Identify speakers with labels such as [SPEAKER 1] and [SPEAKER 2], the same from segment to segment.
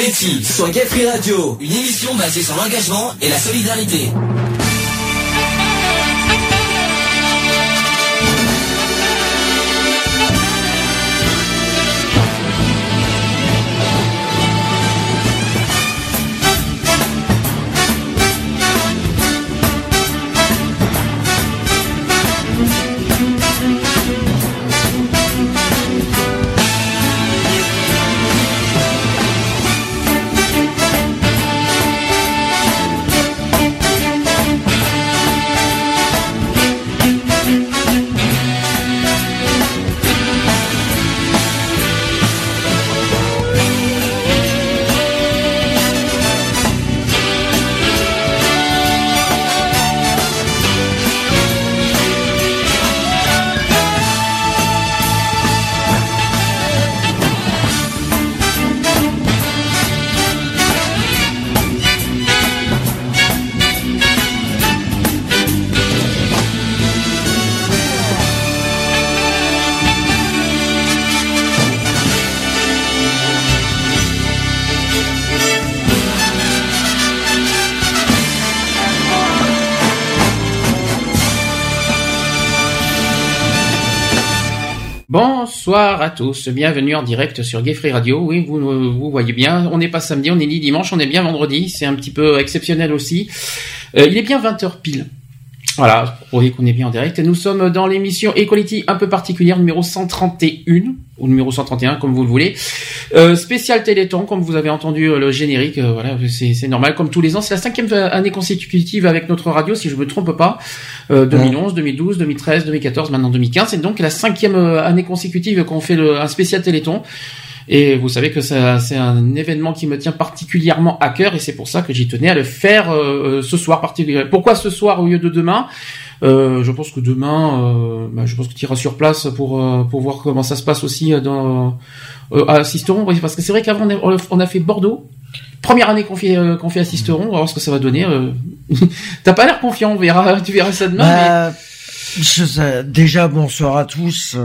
[SPEAKER 1] Sur Gay Radio, une émission basée sur l'engagement et la solidarité.
[SPEAKER 2] Bienvenue en direct sur Gay Radio. Oui, vous, vous voyez bien, on n'est pas samedi, on est ni dimanche, on est bien vendredi, c'est un petit peu exceptionnel aussi. Euh, il est bien 20h pile. Voilà, vous voyez qu'on est bien en direct. Nous sommes dans l'émission Equality un peu particulière, numéro 131, ou numéro 131, comme vous le voulez. Euh, spécial Téléthon, comme vous avez entendu euh, le générique, euh, voilà, c'est normal, comme tous les ans. C'est la cinquième année consécutive avec notre radio, si je me trompe pas. 2011, 2012, 2013, 2014, maintenant 2015. C'est donc la cinquième année consécutive qu'on fait le, un spécial Téléthon. Et vous savez que c'est un événement qui me tient particulièrement à cœur et c'est pour ça que j'y tenais à le faire euh, ce soir particulièrement. Pourquoi ce soir au lieu de demain? Euh, Je pense que demain, euh, bah, je pense que tu iras sur place pour euh, pour voir comment ça se passe aussi dans à Sisteron. Parce que c'est vrai qu'avant on, a fait Bordeaux. Première année qu'on fait qu'on fait à Sisteron, on va voir ce que ça va donner. T'as pas l'air confiant, on verra, tu verras ça demain.
[SPEAKER 3] Bah, je déjà bonsoir à tous.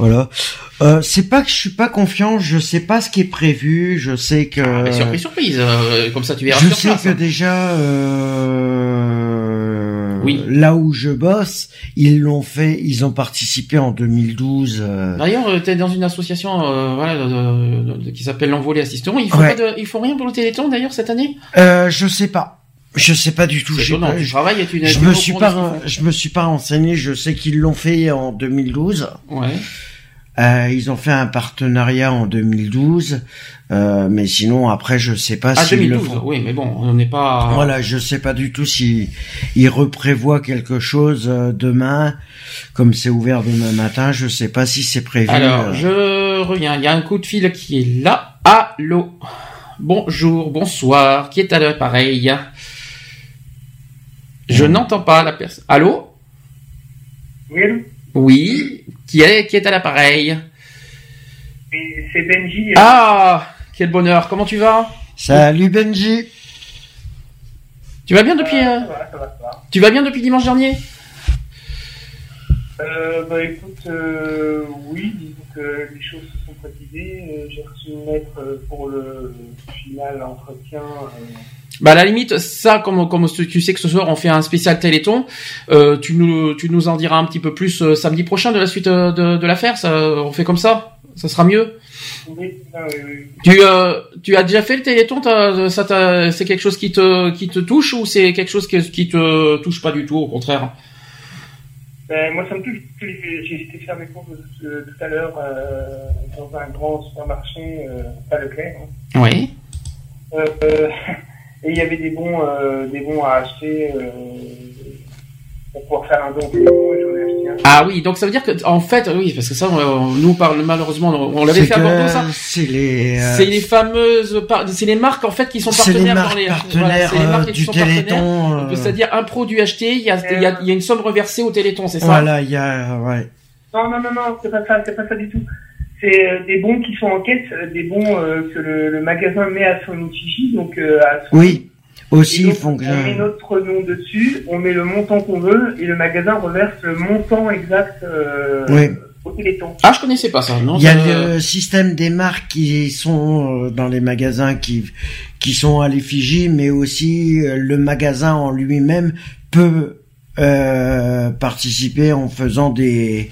[SPEAKER 3] Voilà. Euh, c'est pas que je suis pas confiant, je sais pas ce qui est prévu, je sais que. Ah,
[SPEAKER 2] surprise, surprise. Euh, comme ça, tu verras.
[SPEAKER 3] Je sais que hein. déjà, euh, oui. là où je bosse, ils l'ont fait, ils ont participé en 2012. Euh.
[SPEAKER 2] D'ailleurs, tu es dans une association, voilà, qui s'appelle l'Envolée Assisteront. Il faut pas de, il faut rien pour le Téléthon d'ailleurs cette année?
[SPEAKER 3] je sais pas. Je sais pas du tout.
[SPEAKER 2] Je,
[SPEAKER 3] pas,
[SPEAKER 2] une,
[SPEAKER 3] je me suis pas, je me suis pas renseigné. Je sais qu'ils l'ont fait en 2012.
[SPEAKER 2] Ouais.
[SPEAKER 3] Euh, ils ont fait un partenariat en 2012, euh, mais sinon après je sais pas
[SPEAKER 2] ah, 2012, oui, mais bon, on n'est pas.
[SPEAKER 3] Voilà, je sais pas du tout si ils reprévoient quelque chose euh, demain, comme c'est ouvert demain matin. Je sais pas si c'est prévu.
[SPEAKER 2] Alors, je reviens. Il y a un coup de fil qui est là. Allô? Bonjour, bonsoir. Qui est à l'appareil Je n'entends pas la personne. Allô?
[SPEAKER 4] Oui.
[SPEAKER 2] Oui. Qui est, qui est à l'appareil
[SPEAKER 4] C'est Benji.
[SPEAKER 2] Ah, quel bonheur. Comment tu vas?
[SPEAKER 3] Salut Benji.
[SPEAKER 2] Tu vas bien depuis euh, Tu vas bien depuis dimanche dernier?
[SPEAKER 4] Euh, bah écoute, euh, oui, disons que les choses se sont précisées. Euh, j'ai reçu une lettre pour le final entretien
[SPEAKER 2] bah à la limite, ça, comme, comme tu sais que ce soir on fait un spécial Téléthon, euh, tu nous tu nous en diras un petit peu plus euh, samedi prochain de la suite euh, de, de l'affaire. Ça, on fait comme ça, ça sera mieux.
[SPEAKER 4] Oui, ah oui, oui.
[SPEAKER 2] Tu euh, tu as déjà fait le Téléthon Ça c'est quelque chose qui te qui te touche ou c'est quelque chose qui, qui te touche pas du tout, au contraire?
[SPEAKER 4] Ben, moi, ça me touche. J'ai été faire mes courses tout à l'heure dans un grand supermarché, pas Leclerc.
[SPEAKER 2] Hein. Oui.
[SPEAKER 4] Euh, et il y avait des bons, euh, des bons à acheter euh, pour pouvoir faire un don et j'en ai acheté un.
[SPEAKER 2] Ah oui, donc ça veut dire que en fait, oui, parce que ça, on, nous parle malheureusement, on l'avait fait à Bordeaux, ça.
[SPEAKER 3] C'est les,
[SPEAKER 2] euh, c'est les fameuses, c'est les marques en fait qui sont partenaires
[SPEAKER 3] dans les, partenaires, voilà, les marques qui sont Téléthon.
[SPEAKER 2] C'est-à-dire un produit acheté, il y a, il y a, il y a une somme reversée au Téléthon, c'est ça
[SPEAKER 3] Voilà, il y a, ouais.
[SPEAKER 4] Non, non, non, non, c'est pas ça, c'est pas ça du tout. C'est euh, des bons qui sont en euh, des bons euh, que le, le, magasin met à son effigie, donc à son
[SPEAKER 3] Oui, aussi
[SPEAKER 4] donc,
[SPEAKER 3] font que
[SPEAKER 4] on met notre nom dessus, on met le montant qu'on veut et le magasin reverse le montant exact
[SPEAKER 3] oui.
[SPEAKER 4] au Téléthon.
[SPEAKER 2] Ah, je connaissais pas ça. Non,
[SPEAKER 3] Il y a le système des marques qui sont euh, dans les magasins qui qui sont à l'effigie, mais aussi euh, le magasin en lui-même peut euh, participer en faisant des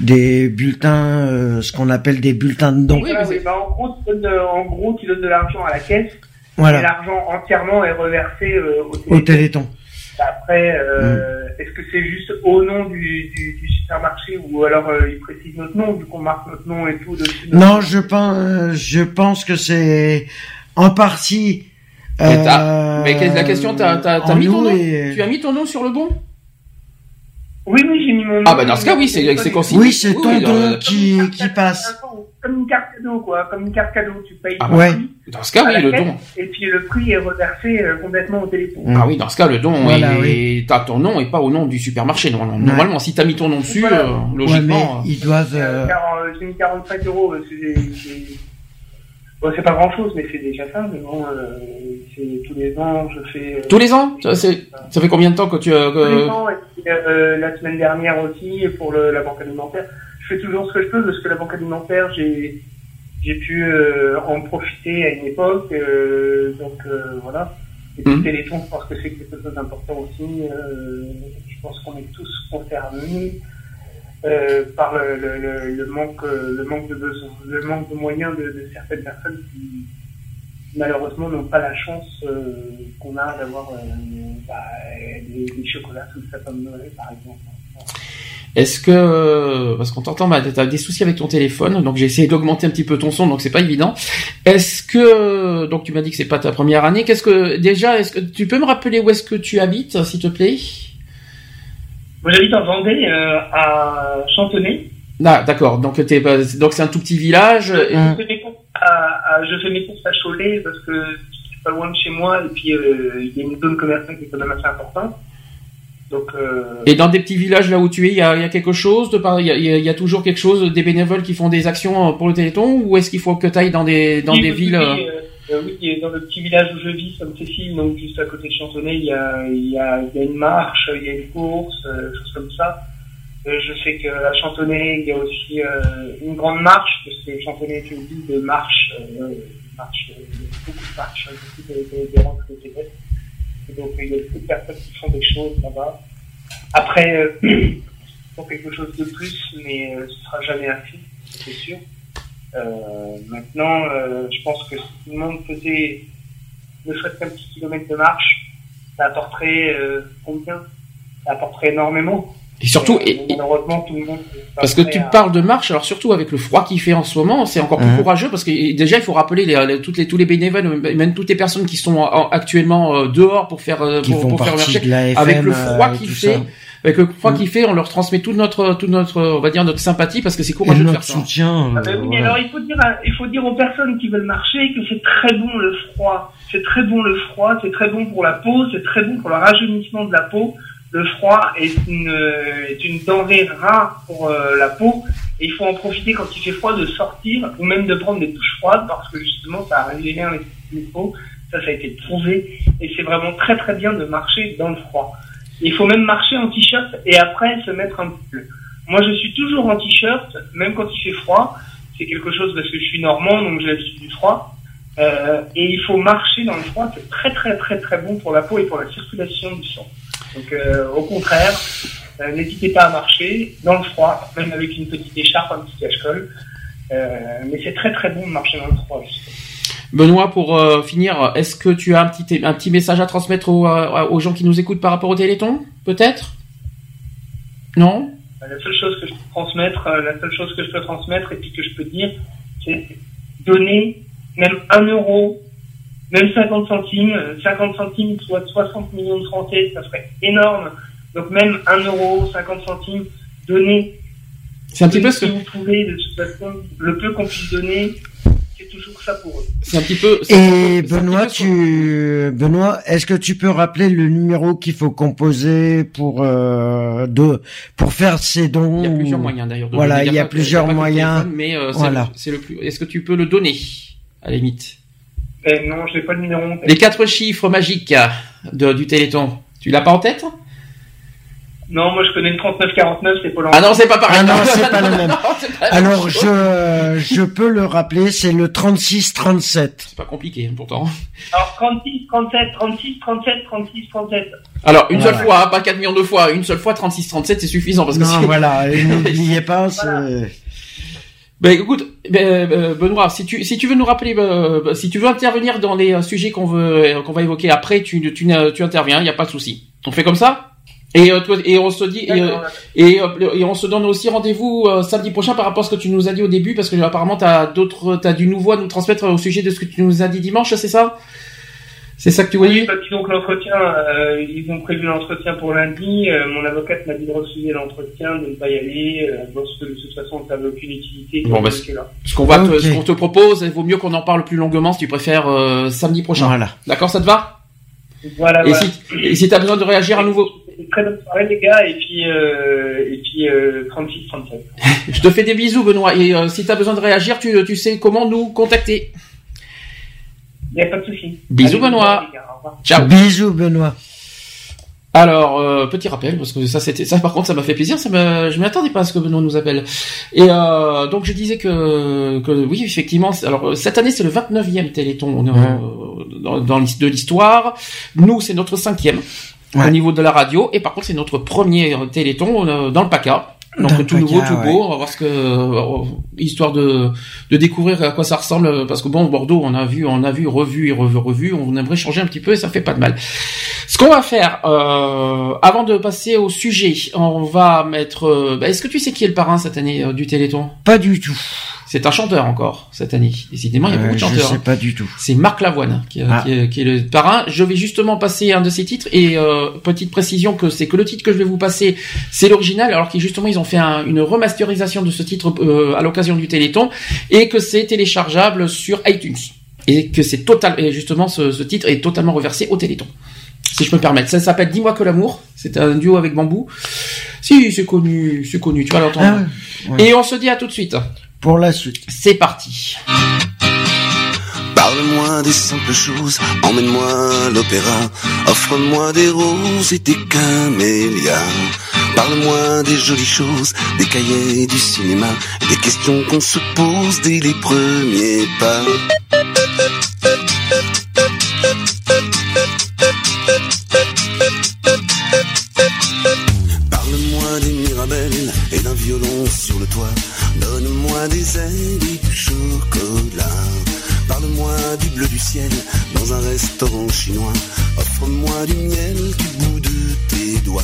[SPEAKER 3] des bulletins, euh, ce qu'on appelle des bulletins de dons.
[SPEAKER 2] Oui, mais
[SPEAKER 4] bah, en gros, tu donnes de, en gros, tu donnes de l'argent à la caisse, et l'argent entièrement est reversé euh, au
[SPEAKER 3] au
[SPEAKER 4] Téléthon. Après, euh,
[SPEAKER 3] Mm.
[SPEAKER 4] est-ce que c'est juste au nom du, du, du supermarché ou alors euh, ils précisent notre nom, vu qu'on marque notre nom et tout dessus?
[SPEAKER 3] Non, je pense, je pense que c'est en partie.
[SPEAKER 2] Mais la question, t'as- t'as- t'as
[SPEAKER 3] en
[SPEAKER 2] mis ton nom?
[SPEAKER 3] et-
[SPEAKER 2] Tu as mis ton nom sur le bon?
[SPEAKER 4] Oui, oui, j'ai mis mon nom.
[SPEAKER 2] Ah bah dans ce cas, oui, c'est c'est consigné.
[SPEAKER 3] Oui, c'est ton
[SPEAKER 2] oui, euh,
[SPEAKER 3] qui, passe.
[SPEAKER 4] Comme une carte cadeau, quoi. Comme une carte cadeau, tu payes
[SPEAKER 2] Ah
[SPEAKER 3] ouais.
[SPEAKER 4] prix,
[SPEAKER 2] Dans ce cas, oui, le don.
[SPEAKER 4] Et puis le prix est reversé euh, complètement au téléphone.
[SPEAKER 2] Ah oui, dans ce cas, le don
[SPEAKER 3] Voilà,
[SPEAKER 2] est,
[SPEAKER 3] oui.
[SPEAKER 2] t'as ton nom et pas au nom du supermarché. Normalement, Normalement, si t'as mis ton nom dessus,
[SPEAKER 4] Voilà.
[SPEAKER 2] euh,
[SPEAKER 3] Ouais, mais
[SPEAKER 2] logiquement.
[SPEAKER 3] ils doivent.
[SPEAKER 4] Euh, car, euh, J'ai mis 45 euros, c'est... c'est- Bon, c'est pas grand chose, mais c'est déjà ça. Mais bon, euh, c'est tous les ans, je fais. euh,
[SPEAKER 2] Tous les ans ça, fait combien de temps que tu as
[SPEAKER 4] Tous les ans, et puis, euh, la semaine dernière aussi, pour le, la banque alimentaire. Je fais toujours ce que je peux, parce que la banque alimentaire, j'ai j'ai pu euh, en profiter à une époque. euh, donc euh, voilà. Et puis Téléthon, je pense que c'est quelque chose d'important aussi. je pense qu'on est tous concernés. par le, le, le, le manque le manque de besoin, le manque de moyens de, de certaines personnes qui malheureusement n'ont pas la chance qu'on a d'avoir bah, des, des chocolats sous le sapin de Noël par exemple.
[SPEAKER 2] Est-ce que parce qu'on t'entend, bah, t'as des soucis avec ton téléphone, donc j'ai essayé d'augmenter un petit peu ton son, donc c'est pas évident. Est-ce que donc tu m'as dit que c'est pas ta première année. Qu'est-ce que déjà, est-ce que tu peux me rappeler où est-ce que tu habites, s'il te plaît?
[SPEAKER 4] Moi j'habite en Vendée euh, à Chantonnay.
[SPEAKER 2] Ah, d'accord. Donc t'es pas- donc c'est un tout petit village.
[SPEAKER 4] Je,
[SPEAKER 2] et-
[SPEAKER 3] Mm.
[SPEAKER 4] fais mes courses à, à- je fais mes courses à Cholet parce que c'est pas loin de chez moi et puis euh, il y a une zone commerciale qui est quand même assez importante. Donc euh,
[SPEAKER 2] Et dans des petits villages là où tu es, il y a, il y a quelque chose de par, il y a, y toujours quelque chose, des bénévoles qui font des actions euh, pour le Téléthon, ou est-ce qu'il faut que tu ailles dans des dans
[SPEAKER 4] oui,
[SPEAKER 2] des
[SPEAKER 4] oui,
[SPEAKER 2] villes
[SPEAKER 4] oui,
[SPEAKER 2] euh,
[SPEAKER 4] euh, euh, dans le petit village où je vis, Sainte-Cécile, donc juste à côté de Chantonnay, il y a, il y a, y a une marche, il y a une course, euh, choses comme ça. Euh, je sais qu'à Chantonnay, il y a aussi euh, une grande marche, parce que Chantonnay est une ville de marche, euh, marche euh, beaucoup de marches, hein, beaucoup de, de, de de donc il y a beaucoup de personnes qui font des choses là-bas. Après, euh, ils font quelque chose de plus, mais euh, ce sera jamais assez, c'est sûr. Euh, maintenant, euh, je pense que si tout le monde faisait ne serait-ce qu'un petit kilomètre de marche, ça apporterait euh, combien? Ça apporterait énormément.
[SPEAKER 2] Et surtout
[SPEAKER 4] Euh,
[SPEAKER 2] et-
[SPEAKER 4] mais
[SPEAKER 2] et-
[SPEAKER 4] malheureusement, tout le monde. est pas
[SPEAKER 2] parce que tu
[SPEAKER 4] à-
[SPEAKER 2] parles de marche, alors surtout avec le froid qu'il fait en ce moment, c'est encore plus
[SPEAKER 3] Mhm.
[SPEAKER 2] courageux parce que déjà il faut rappeler les, les- toutes les tous les bénévoles, euh, même toutes les personnes qui sont en- actuellement euh, dehors pour faire euh,
[SPEAKER 3] qui
[SPEAKER 2] pour, faire marcher.
[SPEAKER 3] FM,
[SPEAKER 2] Avec le froid
[SPEAKER 3] euh,
[SPEAKER 2] qu'il fait,
[SPEAKER 3] ça.
[SPEAKER 2] Avec le froid qu'il fait, on leur transmet toute notre toute notre on va dire notre sympathie parce que c'est
[SPEAKER 3] Et
[SPEAKER 2] courageux de
[SPEAKER 3] notre
[SPEAKER 2] faire ça.
[SPEAKER 3] soutien.
[SPEAKER 4] Ah
[SPEAKER 3] euh,
[SPEAKER 4] ben oui, mais
[SPEAKER 3] voilà.
[SPEAKER 4] alors il faut dire, à- il faut dire aux personnes qui veulent marcher que c'est très bon le froid. C'est très bon le froid, c'est très bon pour la peau, c'est très bon pour le rajeunissement de la peau. Le froid est une, est une denrée rare pour euh, la peau et il faut en profiter quand il fait froid de sortir ou même de prendre des douches froides parce que justement ça régénère les, les peaux. Ça, ça a été prouvé et c'est vraiment très très bien de marcher dans le froid. Il faut même marcher en t-shirt et après se mettre un pull. Moi, je suis toujours en t-shirt, même quand il fait froid. C'est quelque chose parce que je suis normand, donc j'ai l'habitude du froid. Euh, et il faut marcher dans le froid, c'est très très très très bon pour la peau et pour la circulation du sang. Donc euh, au contraire, euh, n'hésitez pas à marcher dans le froid, même avec une petite écharpe, un petit cache-col. Euh, mais c'est très très bon de marcher dans le froid. justement.
[SPEAKER 2] Benoît, pour finir, est-ce que tu as un petit un petit message à transmettre aux, aux gens qui nous écoutent par rapport au Téléthon, peut-être? Non?
[SPEAKER 4] La seule chose que je peux transmettre, la seule chose que je peux transmettre et puis que je peux dire, c'est donner même un euro, même 50 centimes, euh, 50 centimes, soit 60 millions de Français, ça serait énorme. Donc même un euro, 50 centimes, donner.
[SPEAKER 2] C'est un petit peu ce
[SPEAKER 4] si
[SPEAKER 2] que
[SPEAKER 4] vous pouvez, de toute façon, le peu qu'on puisse donner, c'est toujours ça pour eux.
[SPEAKER 2] c'est un petit peu.
[SPEAKER 3] Et
[SPEAKER 2] peu-
[SPEAKER 3] Benoît,
[SPEAKER 2] petit peu ce-
[SPEAKER 3] tu Benoît, est-ce que tu peux rappeler le numéro qu'il faut composer pour euh, de pour faire ces dons
[SPEAKER 2] Il y a plusieurs
[SPEAKER 3] ou-
[SPEAKER 2] moyens d'ailleurs. de
[SPEAKER 3] Voilà, il y a plusieurs
[SPEAKER 2] pas
[SPEAKER 3] moyens.
[SPEAKER 2] téléphone, mais euh, c'est
[SPEAKER 3] Voilà.
[SPEAKER 2] le- c'est le plus. Est-ce que tu peux le donner à la limite?
[SPEAKER 4] Eh, non, je n'ai pas le numéro en tête.
[SPEAKER 2] Les quatre chiffres magiques de- du Téléthon. Tu l'as pas en tête?
[SPEAKER 5] Non, moi je connais le 3949, c'est Pôle
[SPEAKER 2] Ah non, c'est pas pareil.
[SPEAKER 3] Ah non, c'est pas le même.
[SPEAKER 2] Non, pas
[SPEAKER 3] Alors je je peux le rappeler, c'est le 3637.
[SPEAKER 2] C'est pas compliqué, pourtant.
[SPEAKER 5] Alors 36, 37, 36, 37, 36, 37.
[SPEAKER 2] Alors, une
[SPEAKER 3] Voilà.
[SPEAKER 2] seule fois, hein, pas 4 millions de fois, une seule fois, 36, 37, c'est suffisant, parce que
[SPEAKER 3] Non,
[SPEAKER 2] si-
[SPEAKER 3] voilà, et n'oubliez pas, c'est
[SPEAKER 2] Ben écoute, ben, euh, Benoît, si tu si tu veux nous rappeler, euh, si tu veux intervenir dans les euh, sujets qu'on veut euh, qu'on va évoquer après, tu tu, tu, interviens, il y a pas de souci. On fait comme ça? Et, euh, toi, et on se dit et,
[SPEAKER 5] D'accord.
[SPEAKER 2] et, et on se donne aussi rendez-vous euh, samedi prochain par rapport à ce que tu nous as dit au début parce que apparemment t'as d'autres t'as du nouveau à nous transmettre au sujet de ce que tu nous as dit dimanche, c'est ça? C'est ça que tu voyais
[SPEAKER 5] Oui, parce qu'ils ont que l'entretien, euh, ils ont prévu l'entretien pour lundi. Euh, mon avocate m'a dit de refuser l'entretien, de ne pas y aller, euh, parce que de toute façon, ça n'avait aucune utilité.
[SPEAKER 2] Bon, bah,
[SPEAKER 5] que là.
[SPEAKER 2] Ce qu'on va te-
[SPEAKER 3] Ok.
[SPEAKER 2] ce qu'on te propose, il vaut mieux qu'on en parle plus longuement si tu préfères euh, samedi prochain.
[SPEAKER 3] voilà.
[SPEAKER 2] D'accord, ça te va?
[SPEAKER 5] Voilà,
[SPEAKER 2] Et
[SPEAKER 5] voilà.
[SPEAKER 2] si et si t'as besoin de réagir à nouveau?
[SPEAKER 5] très bonne soirée, les gars, et puis, euh, et puis euh, 36, 37.
[SPEAKER 2] Je te fais des bisous, Benoît. Et euh, si tu as besoin de réagir, tu, tu sais comment nous contacter.
[SPEAKER 5] Il n'y a pas de souci.
[SPEAKER 2] Bisous,
[SPEAKER 5] Allez,
[SPEAKER 2] Benoît. Ciao.
[SPEAKER 3] Bisous Benoît.
[SPEAKER 2] Alors, euh, petit rappel, parce que ça, c'était ça. Par contre, ça m'a fait plaisir. Ça me, je m'y attendais pas à ce que Benoît nous appelle. Et euh, donc, je disais que, que oui, effectivement. Alors, euh, cette année, c'est le 29e Téléthon euh, dans, dans l'his- de l'histoire. Nous, c'est notre cinquième
[SPEAKER 3] Ouais.
[SPEAKER 2] au niveau de la radio. Et par contre, c'est notre premier Téléthon euh, dans le PACA. Donc tout nouveau, tout beau. On va voir ce que, euh, histoire de, de découvrir à quoi ça ressemble, euh, parce que bon, Bordeaux, on a vu, on a vu, revu et revu, revu. On aimerait changer un petit peu et ça fait pas de mal. Ce qu'on va faire, euh, avant de passer au sujet, on va mettre. euh, bah, Est-ce que tu sais qui est le parrain cette année euh, du Téléthon?
[SPEAKER 3] Pas du tout.
[SPEAKER 2] C'est un chanteur encore cette année. Décidément, il y a
[SPEAKER 3] Euh,
[SPEAKER 2] beaucoup de
[SPEAKER 3] je
[SPEAKER 2] chanteurs.
[SPEAKER 3] sais
[SPEAKER 2] hein.
[SPEAKER 3] pas du tout.
[SPEAKER 2] C'est Marc Lavoine qui, est-
[SPEAKER 3] Ah.
[SPEAKER 2] qui est, qui est le parrain. Je vais justement passer un de ses titres et euh, petite précision que c'est que le titre que je vais vous passer, c'est l'original, alors qu'ils justement ils ont fait un- une remasterisation de ce titre euh, à l'occasion du Téléthon et que c'est téléchargeable sur iTunes et que c'est total et justement ce, ce titre est totalement reversé au Téléthon. Si je peux me permettre, ça s'appelle Dis-moi que l'amour. C'est un duo avec Bambou. Si c'est connu, c'est connu, tu vas l'entendre.
[SPEAKER 3] Ah, ouais.
[SPEAKER 2] Et on se dit à tout de suite.
[SPEAKER 3] Pour la suite.
[SPEAKER 2] C'est parti.
[SPEAKER 6] Parle-moi des simples choses, emmène-moi à l'opéra, offre-moi des roses et des camélias. Parle-moi des jolies choses, des cahiers du cinéma, des questions qu'on se pose dès les premiers pas. Parle-moi des mirabelles et d'un violon sur le toit. Des ailes du chocolat. Parle-moi du bleu du ciel dans un restaurant chinois. Offre-moi du miel du bout de tes doigts.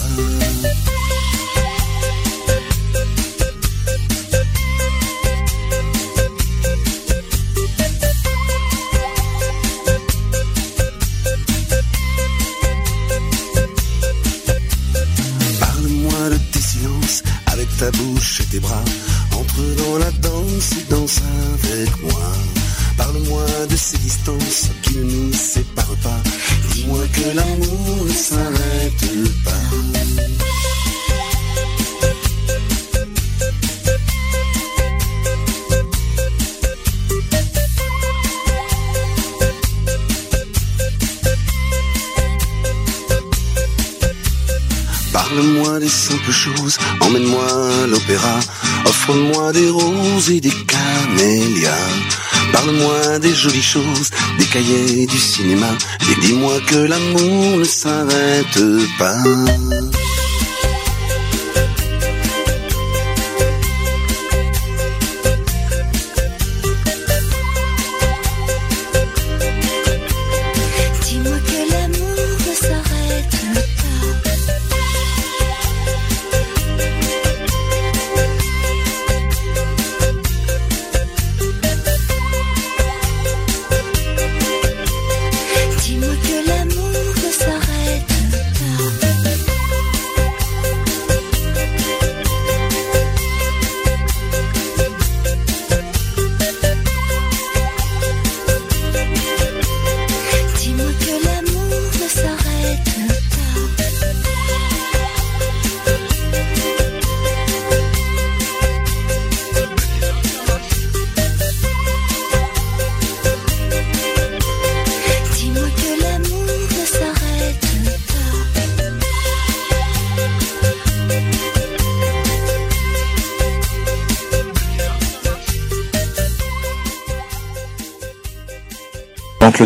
[SPEAKER 6] Parle-moi de tes silences avec ta bouche et tes bras. Dans la danse danse avec moi. Parle-moi de ces distances qui ne nous séparent pas. Dis-moi que l'amour ne s'arrête pas. Parle-moi des simples choses, emmène-moi à l'opéra, offre-moi des roses et des camélias. Parle-moi des jolies choses, des cahiers du cinéma, et dis-moi que l'amour ne s'arrête pas.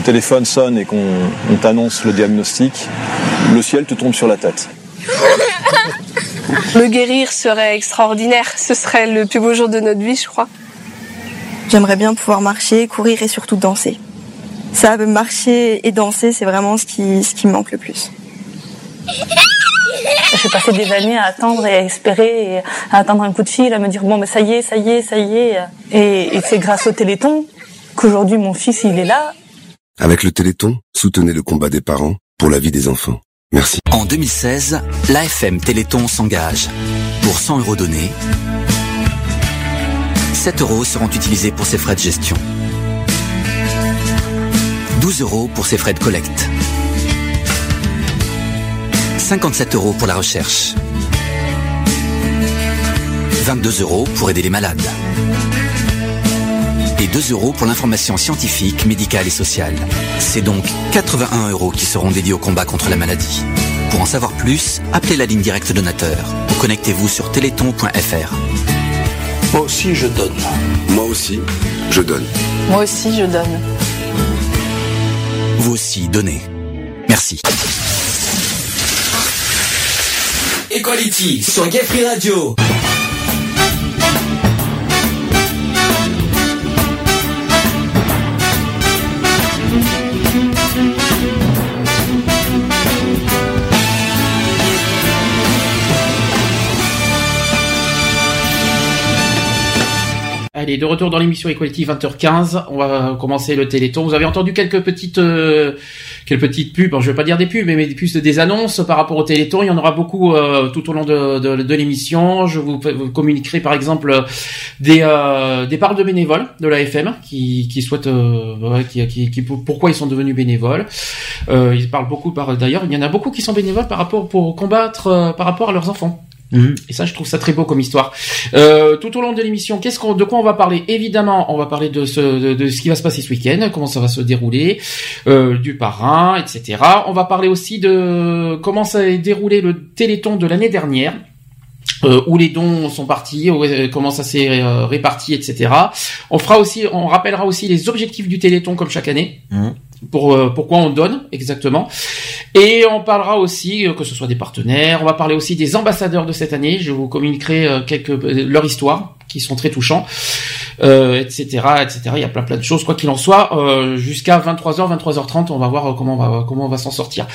[SPEAKER 7] Téléphone sonne et qu'on on t'annonce le diagnostic, le ciel te tombe sur la tête.
[SPEAKER 8] Me guérir serait extraordinaire. Ce serait le plus beau jour de notre vie, je crois.
[SPEAKER 9] J'aimerais bien pouvoir marcher, courir et surtout danser. Ça, marcher et danser, c'est vraiment ce qui, ce qui me manque le plus.
[SPEAKER 10] J'ai passé des années à attendre et à espérer, et à attendre un coup de fil, à me dire bon, mais ça y est, ça y est, ça y est. Et, et c'est grâce au Téléthon qu'aujourd'hui mon fils il est là.
[SPEAKER 11] Avec le Téléthon, soutenez le combat des parents pour la vie des enfants. Merci.
[SPEAKER 12] En 2016, l'AFM Téléthon s'engage. Pour 100 euros donnés, 7 euros seront utilisés pour ses frais de gestion. 12 euros pour ses frais de collecte. 57 euros pour la recherche. 22 euros pour aider les malades. Et 2 euros pour l'information scientifique, médicale et sociale. C'est donc 81 euros qui seront dédiés au combat contre la maladie. Pour en savoir plus, appelez la ligne directe donateur ou connectez-vous sur téléthon.fr.
[SPEAKER 11] Moi aussi, je donne. Moi aussi, je donne.
[SPEAKER 10] Moi aussi je donne.
[SPEAKER 12] Vous aussi, donnez. Merci.
[SPEAKER 1] Equality sur Gay Free Radio.
[SPEAKER 2] Allez, de retour dans l'émission Equality 20h15. On va commencer le Téléthon. Vous avez entendu quelques petites, euh, quelques petites pubs. Bon, je vais pas dire des pubs, mais des pubs, des annonces par rapport au Téléthon. Il y en aura beaucoup euh, tout au long de, de, de l'émission. Je vous, communiquerai par exemple des, euh, des parts de bénévoles de la FM qui, qui souhaitent, euh, qui, qui, qui- pourquoi ils sont devenus bénévoles. Euh, ils parlent beaucoup par d'ailleurs. Il y en a beaucoup qui sont bénévoles par rapport pour combattre euh, par rapport à leurs enfants.
[SPEAKER 3] Mhm.
[SPEAKER 2] Et ça, je trouve ça très beau comme histoire. Euh, tout au long de l'émission, qu'est-ce qu'on, de quoi on va parler? Évidemment, on va parler de ce, de, de ce qui va se passer ce week-end, comment ça va se dérouler, euh, du parrain, etc. On va parler aussi de comment ça a déroulé le Téléthon de l'année dernière. euh, où les dons sont partis, où, euh, comment ça s'est euh, réparti, etc. On fera aussi, on rappellera aussi les objectifs du Téléthon comme chaque année
[SPEAKER 3] Mhm.
[SPEAKER 2] Pour euh, pourquoi on donne exactement. Et on parlera aussi euh, que ce soit des partenaires. On va parler aussi des ambassadeurs de cette année. Je vous communiquerai euh, quelques leur histoire qui sont très touchants, euh, etc., etc. Il y a plein plein de choses. Quoi qu'il en soit, euh, jusqu'à 23h, 23h30, on va voir comment on va comment on va s'en sortir.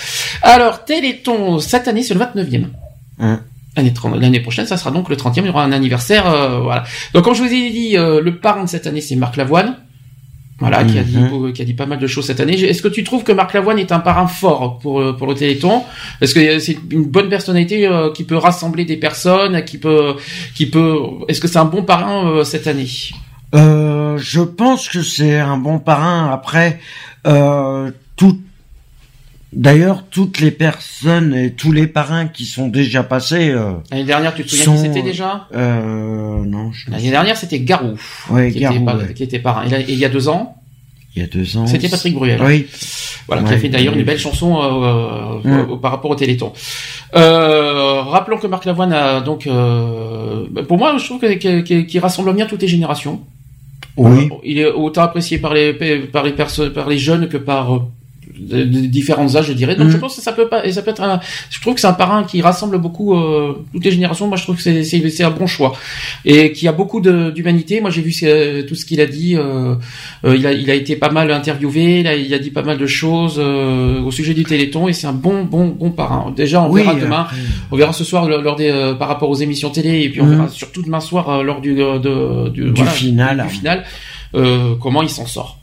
[SPEAKER 2] Alors Téléthon cette année c'est le 29e.
[SPEAKER 3] Hum.
[SPEAKER 2] L'année tr- L'année prochaine, ça sera donc le 30e, il y aura un anniversaire, euh, voilà. Donc comme je vous ai dit, euh, le parrain de cette année, c'est Marc Lavoine. Voilà, qui a dit
[SPEAKER 3] Mhm.
[SPEAKER 2] qui a dit pas mal de choses cette année. Est-ce que tu trouves que Marc Lavoine est un parrain fort pour euh, pour le Téléthon? Est-ce que c'est une bonne personnalité euh, qui peut rassembler des personnes, qui peut qui peut Est-ce que c'est un bon parrain euh, cette année?
[SPEAKER 3] Euh, je pense que c'est un bon parrain. Après, euh, tout. D'ailleurs, toutes les personnes et tous les parrains qui sont déjà passés. Euh,
[SPEAKER 2] L'année dernière, tu te souviens
[SPEAKER 3] sont-
[SPEAKER 2] qui c'était déjà?
[SPEAKER 3] euh, Non, je.
[SPEAKER 2] L'année dernière, c'était Garou,
[SPEAKER 3] Ouais,
[SPEAKER 2] qui,
[SPEAKER 3] Garou,
[SPEAKER 2] était,
[SPEAKER 3] ouais.
[SPEAKER 2] qui était parrain. Et, là- et il y a deux ans,
[SPEAKER 3] Il y a deux ans.
[SPEAKER 2] C'était Patrick Bruel.
[SPEAKER 3] Oui.
[SPEAKER 2] Voilà, qui a fait d'ailleurs une belle chanson euh, euh, euh, par rapport au Téléthon. Euh, rappelons que Marc Lavoine a donc, euh, bah, pour moi, je trouve qu'il rassemble bien toutes les générations.
[SPEAKER 3] Oui.
[SPEAKER 2] Euh, Il est autant apprécié par les par les personnes, par les jeunes que par euh, de, de différents âges, je dirais. Donc
[SPEAKER 3] Mhm.
[SPEAKER 2] je pense que ça peut pas, et ça peut être un, je trouve que c'est un parrain qui rassemble beaucoup euh, toutes les générations. Moi, je trouve que c'est c'est un bon choix et qui a beaucoup d'humanité. Moi, j'ai vu euh, tout ce qu'il a dit. euh, euh, il a il a été pas mal interviewé. Il a, il a dit pas mal de choses euh, au sujet du Téléthon et c'est un bon bon bon parrain. Déjà, on
[SPEAKER 3] Oui,
[SPEAKER 2] verra demain. On verra ce soir lors des euh, par rapport aux émissions télé et puis on
[SPEAKER 3] Mhm.
[SPEAKER 2] verra surtout demain soir lors du de, du,
[SPEAKER 3] Du final.
[SPEAKER 2] du final euh, comment il s'en sort.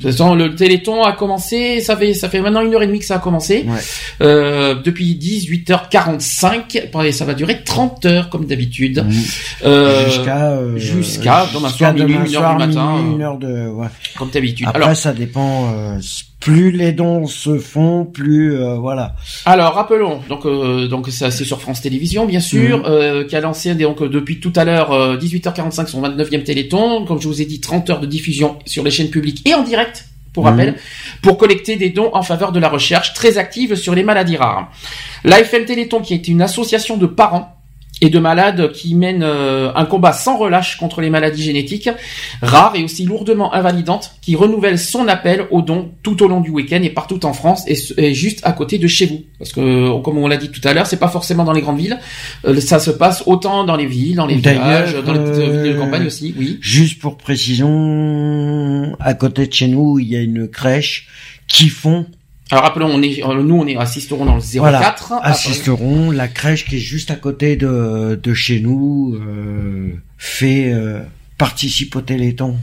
[SPEAKER 2] De toute façon, le Téléthon a commencé, ça fait ça fait maintenant une heure et demie que ça a commencé.
[SPEAKER 3] Ouais.
[SPEAKER 2] Euh, depuis 18h45, et ça va durer 30 heures comme d'habitude.
[SPEAKER 3] Mhm.
[SPEAKER 2] Euh,
[SPEAKER 3] jusqu'à euh,
[SPEAKER 2] jusqu'à demain soir, minuit, une heure du matin,
[SPEAKER 3] minuit, une heure de ouais.
[SPEAKER 2] comme d'habitude.
[SPEAKER 3] Après
[SPEAKER 2] Alors,
[SPEAKER 3] ça dépend euh, plus les dons se font plus euh, voilà
[SPEAKER 2] Alors rappelons donc euh, donc c'est sur France Télévisions bien sûr
[SPEAKER 3] Mhm.
[SPEAKER 2] euh, qui a lancé donc euh, depuis tout à l'heure euh, 18h45 son 29e Téléthon comme je vous ai dit 30 heures de diffusion sur les chaînes publiques et en direct pour
[SPEAKER 3] Mhm.
[SPEAKER 2] rappel pour collecter des dons en faveur de la recherche très active sur les maladies rares. L'AFM Téléthon qui est une association de parents et de malades qui mènent euh, un combat sans relâche contre les maladies génétiques rares et aussi lourdement invalidantes, qui renouvelle son appel aux dons tout au long du week-end et partout en France et, juste à côté de chez vous. Parce que, comme on l'a dit tout à l'heure, c'est pas forcément dans les grandes villes, euh, ça se passe autant dans les villes, dans les villages, dans les petites
[SPEAKER 3] euh,
[SPEAKER 2] villes de campagne aussi, oui.
[SPEAKER 3] Juste pour précision, à côté de chez nous, il y a une crèche qui font
[SPEAKER 2] Alors rappelons, on est, euh, nous on est assisterons dans le 04.
[SPEAKER 3] Voilà,
[SPEAKER 2] Après-
[SPEAKER 3] assisteront. La crèche qui est juste à côté de, de chez nous euh, fait euh, participe au Téléthon.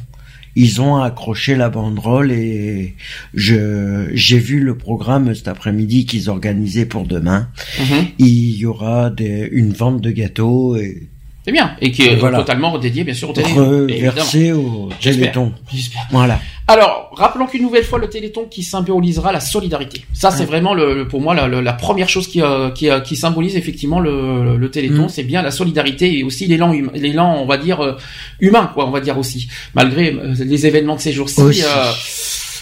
[SPEAKER 3] Ils ont accroché la banderole et je j'ai vu le programme cet après-midi qu'ils organisaient pour demain.
[SPEAKER 2] Mhm.
[SPEAKER 3] Il y aura des, une vente de gâteaux et
[SPEAKER 2] C'est bien. Et qui est
[SPEAKER 3] Voilà.
[SPEAKER 2] totalement dédié bien sûr au télé.
[SPEAKER 3] reversé au. Téléthon.
[SPEAKER 2] J'espère.
[SPEAKER 3] Voilà.
[SPEAKER 2] Alors, rappelons qu'une nouvelle fois le Téléthon qui symbolisera la solidarité. Ça, c'est
[SPEAKER 3] Ouais.
[SPEAKER 2] vraiment le, le- pour moi la, la- première chose qui, euh, qui, euh, qui symbolise effectivement le, le Téléthon,
[SPEAKER 3] Mm.
[SPEAKER 2] c'est bien la solidarité et aussi l'élan, hum- l'élan, on va dire euh, humain, quoi, on va dire aussi, malgré euh, les événements de ces jours-ci. Euh,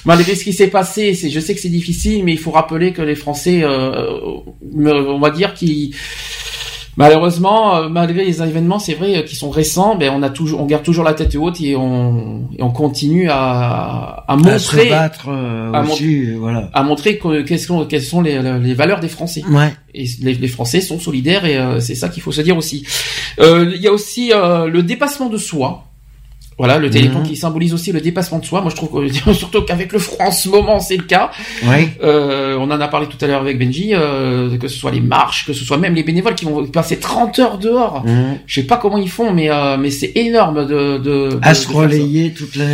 [SPEAKER 2] Malgré ce qui s'est passé, c'est, je sais que c'est difficile, mais il faut rappeler que les Français, euh, on va dire qu'ils, malheureusement, euh, malgré les événements, c'est vrai, euh, qui sont récents, ben on a toujours, on garde toujours la tête haute et on, et on continue à, à
[SPEAKER 3] À
[SPEAKER 2] montrer,
[SPEAKER 3] se battre euh,
[SPEAKER 2] à
[SPEAKER 3] aussi, voilà.
[SPEAKER 2] à montrer que- quelles sont, quelles sont les, les valeurs des Français.
[SPEAKER 3] Ouais.
[SPEAKER 2] Et les, les Français sont solidaires et euh, c'est ça qu'il faut se dire aussi. Euh, Il y a aussi euh, le dépassement de soi. Voilà, le Téléthon
[SPEAKER 3] Mhm.
[SPEAKER 2] qui symbolise aussi le dépassement de soi. Moi, je trouve que, surtout qu'avec le froid en ce moment, c'est le cas.
[SPEAKER 3] Ouais.
[SPEAKER 2] Euh, on en a parlé tout à l'heure avec Benji, euh, que ce soit les marches, que ce soit même les bénévoles qui vont passer 30 heures dehors.
[SPEAKER 3] Mhm.
[SPEAKER 2] Je sais pas comment ils font, mais euh, mais c'est énorme de, de,
[SPEAKER 3] À
[SPEAKER 2] de-
[SPEAKER 3] se
[SPEAKER 2] faire ça.
[SPEAKER 3] relayer toute la,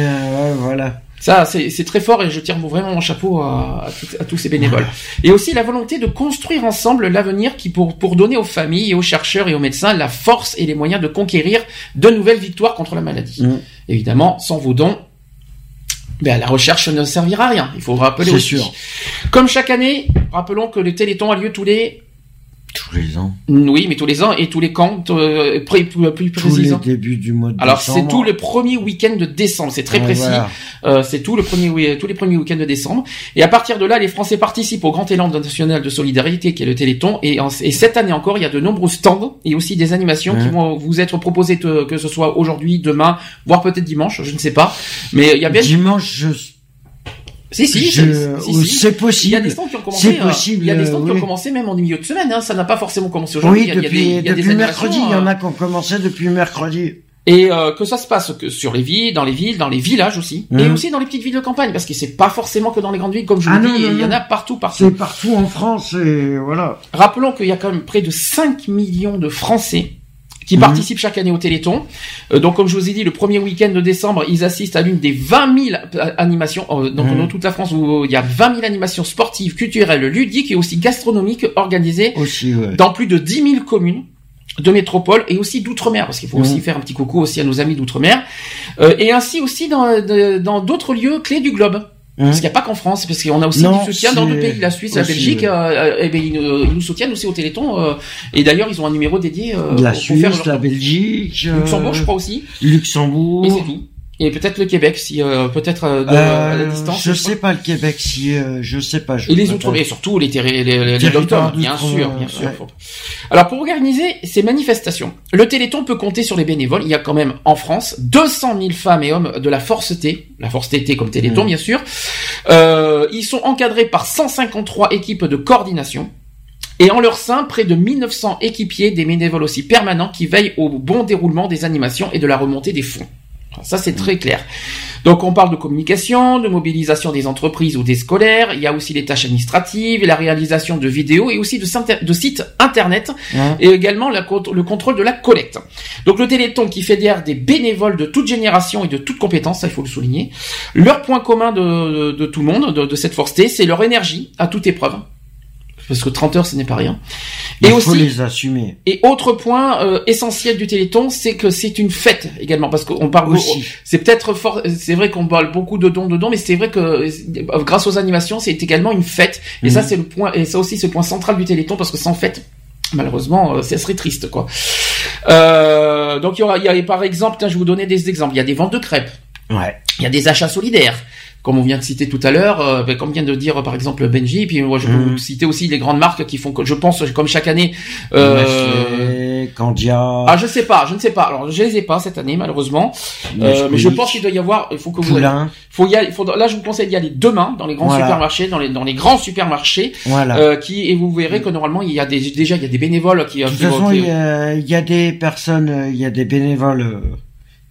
[SPEAKER 3] voilà.
[SPEAKER 2] Ça, c'est très fort et je tire vraiment mon chapeau à, à tout- à tous ces bénévoles. Et aussi la volonté de construire ensemble l'avenir qui pour, pour donner aux familles et aux chercheurs et aux médecins la force et les moyens de conquérir de nouvelles victoires contre la maladie.
[SPEAKER 3] Mm.
[SPEAKER 2] Évidemment, sans vos dons, ben, la recherche ne servira à rien. Il faut rappeler aussi.
[SPEAKER 3] sûr.
[SPEAKER 2] Comme chaque année, rappelons que le Téléthon a lieu tous les
[SPEAKER 3] Tous les ans.
[SPEAKER 2] oui, mais tous les ans et tous les camps, euh, plus, plus, plus
[SPEAKER 3] Tous les débuts du mois de
[SPEAKER 2] Alors c'est tout le premier week-end de décembre, c'est très précis.
[SPEAKER 3] voilà.
[SPEAKER 2] Euh, c'est tout le premier tous les premiers week-ends de décembre. Et à partir de là, les Français participent au grand élan national de solidarité qui est le Téléthon. Et, en- et cette année encore, il y a de nombreux stands et aussi des animations qui vont vous être proposées que ce soit aujourd'hui, demain, voire peut-être dimanche, je ne sais pas. Mais il y a bien
[SPEAKER 3] Dimanche, je...
[SPEAKER 2] si si,
[SPEAKER 3] je-
[SPEAKER 2] si, si.
[SPEAKER 3] c'est possible.
[SPEAKER 2] Il y a des stands qui ont commencé.
[SPEAKER 3] C'est
[SPEAKER 2] euh,
[SPEAKER 3] possible,
[SPEAKER 2] Il y a des stands qui ont commencé même en milieu de semaine. Hein, ça n'a pas forcément commencé aujourd'hui.
[SPEAKER 3] Oui,
[SPEAKER 2] Il y a- il y a
[SPEAKER 3] depuis,
[SPEAKER 2] des- il y a des
[SPEAKER 3] depuis mercredi, il y en
[SPEAKER 2] euh,
[SPEAKER 3] a qui ont commencé depuis mercredi.
[SPEAKER 2] et euh, que ça se passe que sur les villes, dans les villes, dans les villages aussi, et
[SPEAKER 3] Mhm.
[SPEAKER 2] aussi dans les petites villes de campagne, parce que c'est pas forcément que dans les grandes villes, comme je
[SPEAKER 3] Ah
[SPEAKER 2] vous
[SPEAKER 3] non,
[SPEAKER 2] dis,
[SPEAKER 3] non,
[SPEAKER 2] il y en a partout, partout.
[SPEAKER 3] C'est partout en France et voilà.
[SPEAKER 2] Rappelons qu'il y a quand même près de 5 millions de Français qui
[SPEAKER 3] Mhm.
[SPEAKER 2] participent chaque année au Téléthon. Euh, donc, comme je vous ai dit, le premier week-end de décembre, ils assistent à l'une des 20 000 animations. euh, donc,
[SPEAKER 3] Mhm.
[SPEAKER 2] dans toute la France, où il y a 20 000 animations sportives, culturelles, ludiques et aussi gastronomiques organisées
[SPEAKER 3] Aussi, ouais.
[SPEAKER 2] dans plus de 10 000 communes de métropole et aussi d'outre-mer, parce qu'il faut
[SPEAKER 3] Mhm.
[SPEAKER 2] aussi faire un petit coucou aussi à nos amis d'outre-mer, Euh, et ainsi aussi dans de- dans d'autres lieux clés du globe.
[SPEAKER 3] Mhm.
[SPEAKER 2] Parce qu'il n'y a pas qu'en France, parce qu'on a aussi
[SPEAKER 3] Non,
[SPEAKER 2] du soutien dans d'autres pays, la Suisse, la Belgique, euh, euh, eh ben, ils, nous- ils nous soutiennent aussi au Téléthon, euh, et d'ailleurs ils ont un numéro dédié euh,
[SPEAKER 3] la Suisse,
[SPEAKER 2] leur-
[SPEAKER 3] la Belgique, euh,
[SPEAKER 2] Luxembourg, je crois aussi,
[SPEAKER 3] Luxembourg.
[SPEAKER 2] et c'est tout. Et peut-être le Québec, si euh, peut-être euh, à la
[SPEAKER 3] Euh,
[SPEAKER 2] distance.
[SPEAKER 3] je sais pas le Québec si euh, je sais pas. Je
[SPEAKER 2] Et les outre et surtout les, les, les, les dom-toms, bien sûr, bien sûr.
[SPEAKER 3] ouais.
[SPEAKER 2] faut- Alors pour organiser ces manifestations, le Téléthon peut compter sur les bénévoles. Il y a quand même en France 200 000 femmes et hommes de la Force T, la Force TT comme Téléthon
[SPEAKER 3] Mm.
[SPEAKER 2] bien sûr. Euh, ils sont encadrés par 153 équipes de coordination. Et en leur sein, près de 1900 équipiers, des bénévoles aussi permanents qui veillent au bon déroulement des animations et de la remontée des fonds. Ça, c'est très clair. Donc, on parle de communication, de mobilisation des entreprises ou des scolaires. Il y a aussi les tâches administratives, la réalisation de vidéos et aussi de, sites internet et également la le contrôle de la collecte. Donc, le Téléthon qui fédère des bénévoles de toute génération et de toute compétence, ça, il faut le souligner. Leur point commun de, de, de tout le monde, de, de cette force T, c'est leur énergie à toute épreuve. Parce que 30 heures, ce n'est pas rien.
[SPEAKER 3] Il
[SPEAKER 2] Et
[SPEAKER 3] faut
[SPEAKER 2] aussi,
[SPEAKER 3] les assumer.
[SPEAKER 2] et autre point euh, essentiel du Téléthon, c'est que c'est une fête également, parce qu'on parle
[SPEAKER 3] Aussi.
[SPEAKER 2] c'est peut-être fort, c'est vrai qu'on parle beaucoup de dons dedans, mais c'est vrai que euh, grâce aux animations, c'est également une fête. Et ça, c'est le point, et ça aussi, c'est le point central du Téléthon, parce que sans fête, malheureusement, euh, ça serait triste, quoi. Euh, donc il y aura, il y a par exemple, tiens, je vais vous donner des exemples. Il y a des ventes de crêpes,
[SPEAKER 3] Ouais.
[SPEAKER 2] il y a des achats solidaires. Comme on vient de citer tout à l'heure, euh, ben, comme vient de dire par exemple Benji, et puis moi je peux vous citer aussi les grandes marques qui font, je pense comme chaque année, euh,
[SPEAKER 3] Candia.
[SPEAKER 2] Ah, je sais pas, je ne sais pas. Alors, je les ai pas cette année, malheureusement.
[SPEAKER 3] Mais
[SPEAKER 2] Euh,
[SPEAKER 3] je
[SPEAKER 2] mais je pense qu'il doit y avoir. Il faut que vous.
[SPEAKER 3] Poulain.
[SPEAKER 2] Faut y aller. il faut- là, je vous conseille d'y aller demain dans les grands
[SPEAKER 3] Voilà.
[SPEAKER 2] supermarchés, dans les dans les grands supermarchés.
[SPEAKER 3] Voilà.
[SPEAKER 2] Euh, qui et vous verrez que normalement il y a des déjà il y a des bénévoles qui.
[SPEAKER 3] De toute
[SPEAKER 2] qui vont-
[SPEAKER 3] façon,
[SPEAKER 2] qui-
[SPEAKER 3] il y, a, il y a des personnes, euh, il y a des bénévoles euh,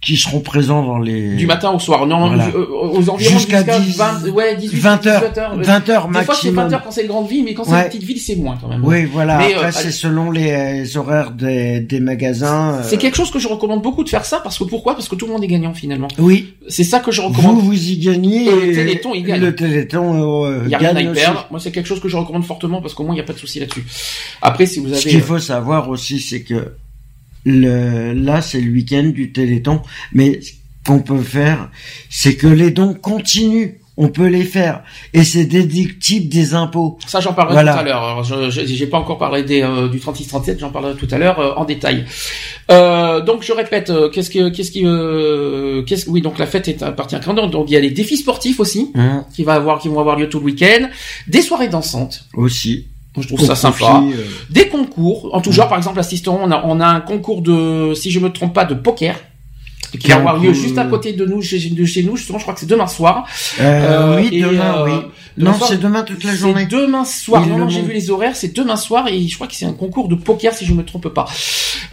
[SPEAKER 3] qui seront présents dans les
[SPEAKER 2] du matin au soir. Non,
[SPEAKER 3] Voilà.
[SPEAKER 2] euh, aux environs
[SPEAKER 3] Jusqu'à
[SPEAKER 2] jusqu'à
[SPEAKER 3] 10
[SPEAKER 2] 20, ouais, 18,
[SPEAKER 3] 20 heures,
[SPEAKER 2] 18 heures.
[SPEAKER 3] 20 heures
[SPEAKER 2] Des fois, c'est
[SPEAKER 3] maximum.
[SPEAKER 2] 20 heures quand c'est une grande ville, mais quand c'est
[SPEAKER 3] Ouais.
[SPEAKER 2] une petite ville, c'est moins quand même.
[SPEAKER 3] Oui, voilà.
[SPEAKER 2] Mais,
[SPEAKER 3] Après,
[SPEAKER 2] euh,
[SPEAKER 3] c'est selon les, euh, horaires des, des magasins. euh,
[SPEAKER 2] C'est quelque chose que je recommande beaucoup de faire ça parce que pourquoi? Parce que tout le monde est gagnant finalement.
[SPEAKER 3] Oui.
[SPEAKER 2] C'est ça que je recommande.
[SPEAKER 3] Vous, vous y gagnez.
[SPEAKER 2] Et le Téléthon, il gagne.
[SPEAKER 3] Le Téléthon, euh,
[SPEAKER 2] Il y a rien à
[SPEAKER 3] gagne
[SPEAKER 2] y perdre. Moi, c'est quelque chose que je recommande fortement parce qu'au moins il n'y a pas de souci là-dessus. Après, si vous avez
[SPEAKER 3] Ce qu'il faut savoir aussi, c'est que le, là, c'est le week-end du Téléthon, mais ce qu'on peut faire, c'est que les dons continuent. On peut les faire. Et c'est déductible des impôts.
[SPEAKER 2] Ça, j'en parlerai
[SPEAKER 3] Voilà.
[SPEAKER 2] tout à l'heure. Je j'ai pas encore parlé des, euh, du 36-37, j'en parlerai tout à l'heure euh, en détail. Euh, donc, je répète, euh, qu'est-ce que, qu'est-ce qui, euh, qu'est-ce oui, donc la fête est à Crandon. Donc, il y a les défis sportifs aussi,
[SPEAKER 3] Hein,
[SPEAKER 2] qui va avoir, qui vont avoir lieu tout le week-end, des soirées dansantes.
[SPEAKER 3] aussi.
[SPEAKER 2] Moi, je trouve ça sympa.
[SPEAKER 3] euh,
[SPEAKER 2] Des concours, en tout genre, par exemple, assistons, on a, on a un concours de, si je me trompe pas, de poker. Qui va avoir lieu juste à côté de nous, chez, de chez nous, justement, je crois que c'est demain soir.
[SPEAKER 3] Euh, oui,
[SPEAKER 2] et,
[SPEAKER 3] demain,
[SPEAKER 2] euh,
[SPEAKER 3] oui.
[SPEAKER 2] Demain
[SPEAKER 3] Non,
[SPEAKER 2] soir,
[SPEAKER 3] c'est demain toute la
[SPEAKER 2] c'est
[SPEAKER 3] journée.
[SPEAKER 2] demain soir. Non, j'ai vu les horaires, c'est demain soir et je crois que c'est un concours de poker si je me trompe pas.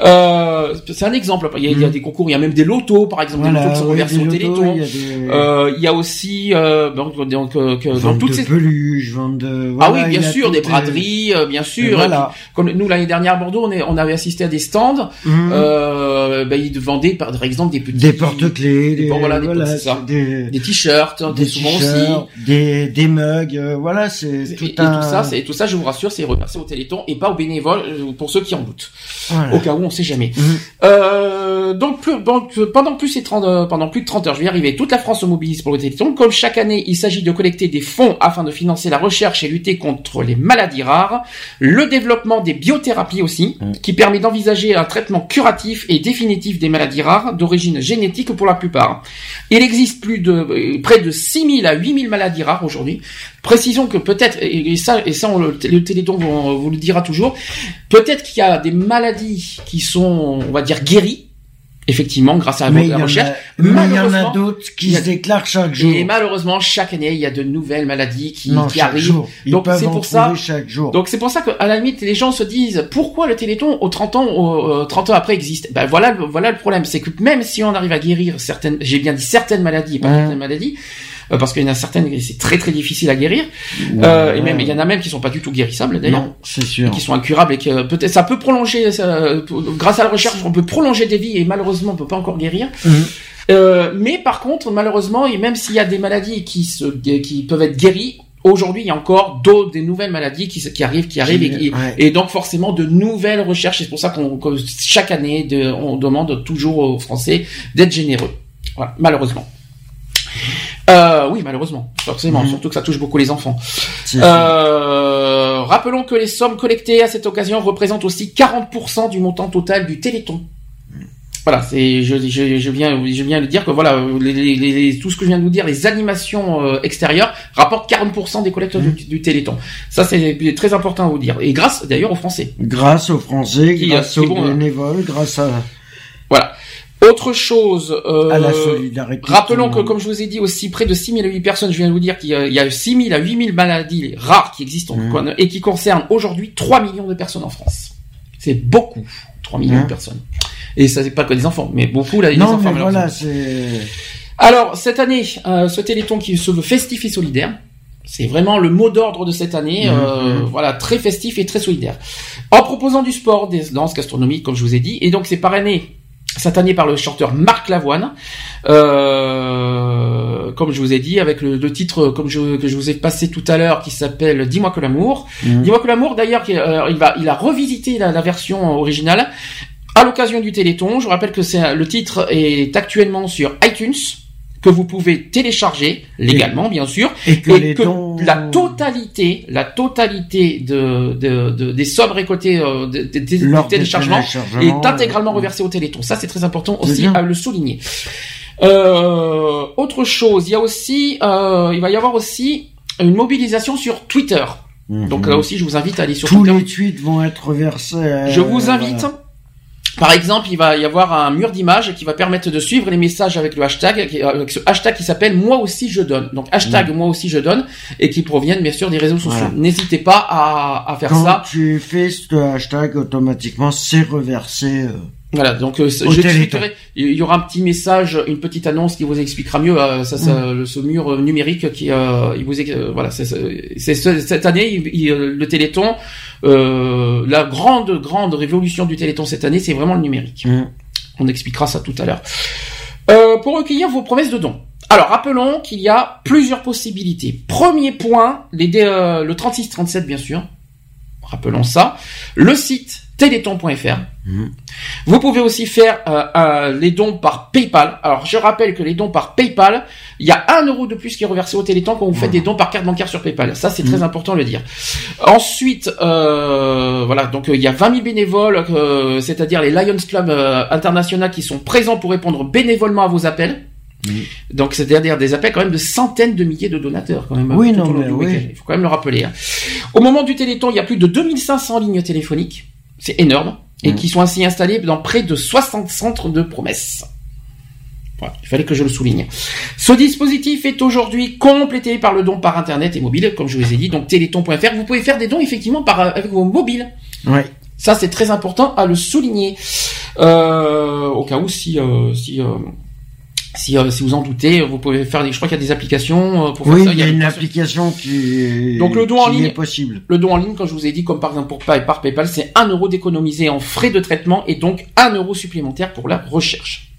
[SPEAKER 2] Euh, c'est un exemple. Il y, a, il y a
[SPEAKER 3] Mm.
[SPEAKER 2] des concours, il y a même des lotos, par exemple, des lotos qui sont
[SPEAKER 3] oui,
[SPEAKER 2] reversés au Téléthon.
[SPEAKER 3] il y a des-
[SPEAKER 2] Euh, il y a aussi euh, donc, donc, euh, que- dans toutes
[SPEAKER 3] de
[SPEAKER 2] ces
[SPEAKER 3] peluches, de...
[SPEAKER 2] ah
[SPEAKER 3] voilà,
[SPEAKER 2] oui,
[SPEAKER 3] il
[SPEAKER 2] bien sûr, des
[SPEAKER 3] euh,
[SPEAKER 2] braderies, euh, bien sûr.
[SPEAKER 3] voilà.
[SPEAKER 2] Puis, comme nous l'année dernière à Bordeaux, on, est, on avait assisté à des stands. Euh, ben, ils vendaient par exemple des petits,
[SPEAKER 3] Des porte-clés,
[SPEAKER 2] des,
[SPEAKER 3] des,
[SPEAKER 2] voilà, c'est t-shirts,
[SPEAKER 3] des
[SPEAKER 2] souvent aussi.
[SPEAKER 3] des, des mugs, euh, voilà, c'est tout
[SPEAKER 2] et
[SPEAKER 3] un...
[SPEAKER 2] tout ça, c'est tout ça, je vous rassure, c'est reversé au Téléthon et pas aux bénévoles euh, pour ceux qui en doutent.
[SPEAKER 3] Voilà.
[SPEAKER 2] Au cas où, on sait jamais.
[SPEAKER 3] Mhm.
[SPEAKER 2] Euh, donc, plus, donc, euh, pendant plus, ces 30, pendant plus de 30 heures, je vais y arriver. Toute la France se mobilise pour le Téléthon. Comme chaque année, il s'agit de collecter des fonds afin de financer la recherche et lutter contre les maladies rares, le développement des biothérapies aussi,
[SPEAKER 3] Mhm.
[SPEAKER 2] qui permet d'envisager un traitement curatif et définitif des maladies rares d'origine génétique pour la plupart. Il existe plus de euh, près de 6000 à 8000 maladies rares aujourd'hui. Précisons que peut-être et, ça et ça on le, le Téléthon vous, vous le dira toujours, peut-être qu'il y a des maladies qui sont on va dire guéries effectivement grâce à la,
[SPEAKER 3] a-
[SPEAKER 2] recherche.
[SPEAKER 3] mais il y en a
[SPEAKER 2] Malheureusement,
[SPEAKER 3] d'autres qui
[SPEAKER 2] a-
[SPEAKER 3] se déclarent chaque jour.
[SPEAKER 2] Et malheureusement chaque année il y a de nouvelles maladies qui,
[SPEAKER 3] Non,
[SPEAKER 2] qui
[SPEAKER 3] chaque
[SPEAKER 2] arrivent.
[SPEAKER 3] jour. Ils
[SPEAKER 2] Donc c'est pour ça
[SPEAKER 3] chaque jour.
[SPEAKER 2] donc c'est pour ça qu'à la limite les gens se disent pourquoi le Téléthon aux 30 ans au, euh, 30 ans après existe? Ben voilà le- voilà le problème, c'est que même si on arrive à guérir certaines j'ai bien dit certaines maladies et pas certaines maladies euh, parce qu'il y en a certaines c'est très très difficile à guérir
[SPEAKER 3] Ouais,
[SPEAKER 2] euh, et même il y en a même qui sont pas du tout guérissables d'ailleurs
[SPEAKER 3] c'est sûr.
[SPEAKER 2] qui sont incurables et que peut-être ça peut prolonger ça- grâce à la recherche on peut prolonger des vies et malheureusement on peut pas encore guérir
[SPEAKER 3] Mhm.
[SPEAKER 2] euh, mais par contre, malheureusement, et même s'il y a des maladies qui se, qui peuvent être guéries, aujourd'hui, il y a encore d'autres, des nouvelles maladies qui, arrivent, qui arrivent, et, qui-
[SPEAKER 3] ouais.
[SPEAKER 2] et donc forcément de nouvelles recherches. C'est pour ça qu'on, que chaque année, de- on demande toujours aux Français d'être généreux. Voilà, malheureusement. Euh, oui, malheureusement, forcément,
[SPEAKER 3] Mhm.
[SPEAKER 2] surtout que ça touche beaucoup les enfants. Euh, rappelons que les sommes collectées à cette occasion représentent aussi 40% du montant total du Téléthon. Voilà, c'est je, je, je viens je viens de dire que voilà les, les- les- tout ce que je viens de vous dire, les animations euh, extérieures rapportent 40% des collecteurs du, du Téléthon. Ça c'est très important à vous dire. Et grâce d'ailleurs aux Français.
[SPEAKER 3] Grâce aux Français,
[SPEAKER 2] Qui,
[SPEAKER 3] grâce
[SPEAKER 2] euh, qui
[SPEAKER 3] aux
[SPEAKER 2] euh,
[SPEAKER 3] bénévoles, grâce à,
[SPEAKER 2] Voilà. Autre chose. euh,
[SPEAKER 3] à la solidarité. de
[SPEAKER 2] Rappelons que, comme je vous ai dit aussi, près de 6 000 à 8 personnes, je viens de vous dire qu'il y a, il y a 6 000 à 8 000 maladies rares qui existent en- et qui concernent aujourd'hui 3 millions de personnes en France. C'est beaucoup, 3 millions de personnes. Et ça, c'est pas que des enfants, mais beaucoup, là,
[SPEAKER 3] Non,
[SPEAKER 2] enfants.
[SPEAKER 3] mais voilà, c'est...
[SPEAKER 2] Alors, cette année, euh, ce Téléthon qui se veut festif et solidaire, c'est vraiment le mot d'ordre de cette année,
[SPEAKER 3] Mhm.
[SPEAKER 2] euh, voilà, très festif et très solidaire. En proposant du sport, des danses gastronomiques, comme je vous ai dit, et donc c'est parrainé année par le chanteur Marc Lavoine, euh, comme je vous ai dit, avec le, le titre comme je, que je vous ai passé tout à l'heure, qui s'appelle Dis-moi que l'amour.
[SPEAKER 3] Mhm.
[SPEAKER 2] Dis-moi que l'amour, d'ailleurs, euh, il va, il a revisité la, la version originale à l'occasion du Téléthon. Je vous rappelle que c'est le titre est actuellement sur iTunes que vous pouvez télécharger légalement, bien sûr,
[SPEAKER 3] Et que les dons...
[SPEAKER 2] la totalité, la totalité de, de, de- des sommes récoltées euh, de- de- de- téléchargement est intégralement
[SPEAKER 3] euh,
[SPEAKER 2] reversée au Téléthon. Ça, c'est très important aussi
[SPEAKER 3] bien.
[SPEAKER 2] à le souligner. Euh, autre chose, il y a aussi, euh, il va y avoir aussi une mobilisation sur Twitter.
[SPEAKER 3] Mhm.
[SPEAKER 2] Donc là aussi, je vous invite à aller sur
[SPEAKER 3] Tous
[SPEAKER 2] Twitter.
[SPEAKER 3] les tweets vont être versés. euh,
[SPEAKER 2] Je vous invite
[SPEAKER 3] voilà.
[SPEAKER 2] Par exemple, il va y avoir un mur d'images qui va permettre de suivre les messages avec le hashtag, qui- avec ce hashtag qui s'appelle Moi aussi je donne. Donc hashtag Moi aussi je donne et qui proviennent bien sûr des réseaux sociaux.
[SPEAKER 3] Voilà.
[SPEAKER 2] N'hésitez pas à, à faire
[SPEAKER 3] Quand
[SPEAKER 2] ça.
[SPEAKER 3] tu fais ce hashtag, automatiquement, c'est reversé. euh,
[SPEAKER 2] Voilà, donc euh, je. Il y aura un petit message, une petite annonce qui vous expliquera mieux euh, ça, ça,
[SPEAKER 3] Mm.
[SPEAKER 2] le- ce mur euh, numérique qui euh, il vous euh, voilà c'est c'est- c'est ce- cette année il- il- le Téléthon euh, la grande grande révolution du Téléthon cette année c'est vraiment le numérique.
[SPEAKER 3] Mm.
[SPEAKER 2] On expliquera ça tout à l'heure. Euh, pour recueillir vos promesses de dons. Alors rappelons qu'il y a plusieurs possibilités. Premier point, les euh, le 36-37 bien sûr. Rappelons ça. Le site téléthon.fr. Vous pouvez aussi faire euh, euh, les dons par PayPal. Alors je rappelle que les dons par PayPal, il y a un euro de plus qui est reversé au Téléthon quand vous faites des dons par carte bancaire sur PayPal. Ça c'est très important de le dire. Ensuite, euh, voilà, donc il y a 20 000 bénévoles, c'est-à-dire les Lions Club international qui sont présents pour répondre bénévolement à vos appels. Donc c'est-à-dire des appels quand même de centaines de milliers de donateurs quand même.
[SPEAKER 3] Oui, non, mais oui.
[SPEAKER 2] Il faut quand même le rappeler. hein. Au moment du Téléthon, il y a plus de 2500 lignes téléphoniques. C'est énorme. Et
[SPEAKER 3] Mm.
[SPEAKER 2] qui sont ainsi installées dans près de 60 centres de promesses. Voilà, il fallait que je le souligne. Ce dispositif est aujourd'hui complété par le don par internet et mobile, comme je vous ai dit, donc téléthon.fr. Vous pouvez faire des dons effectivement par, euh, avec vos mobiles.
[SPEAKER 3] Ouais.
[SPEAKER 2] Ça, c'est très important à le souligner. Euh, au cas où, si, euh, si, euh, si, euh, si vous en doutez, vous pouvez faire des, je crois qu'il y a des applications euh, pour
[SPEAKER 3] Oui,
[SPEAKER 2] faire ça.
[SPEAKER 3] il y a une application qui,
[SPEAKER 2] Donc, le don en ligne-
[SPEAKER 3] est possible.
[SPEAKER 2] Le don en ligne, comme je vous ai dit, comme par exemple pour Pay- par PayPal, c'est 1 euro d'économiser en frais de traitement et donc 1 euro supplémentaire pour la recherche.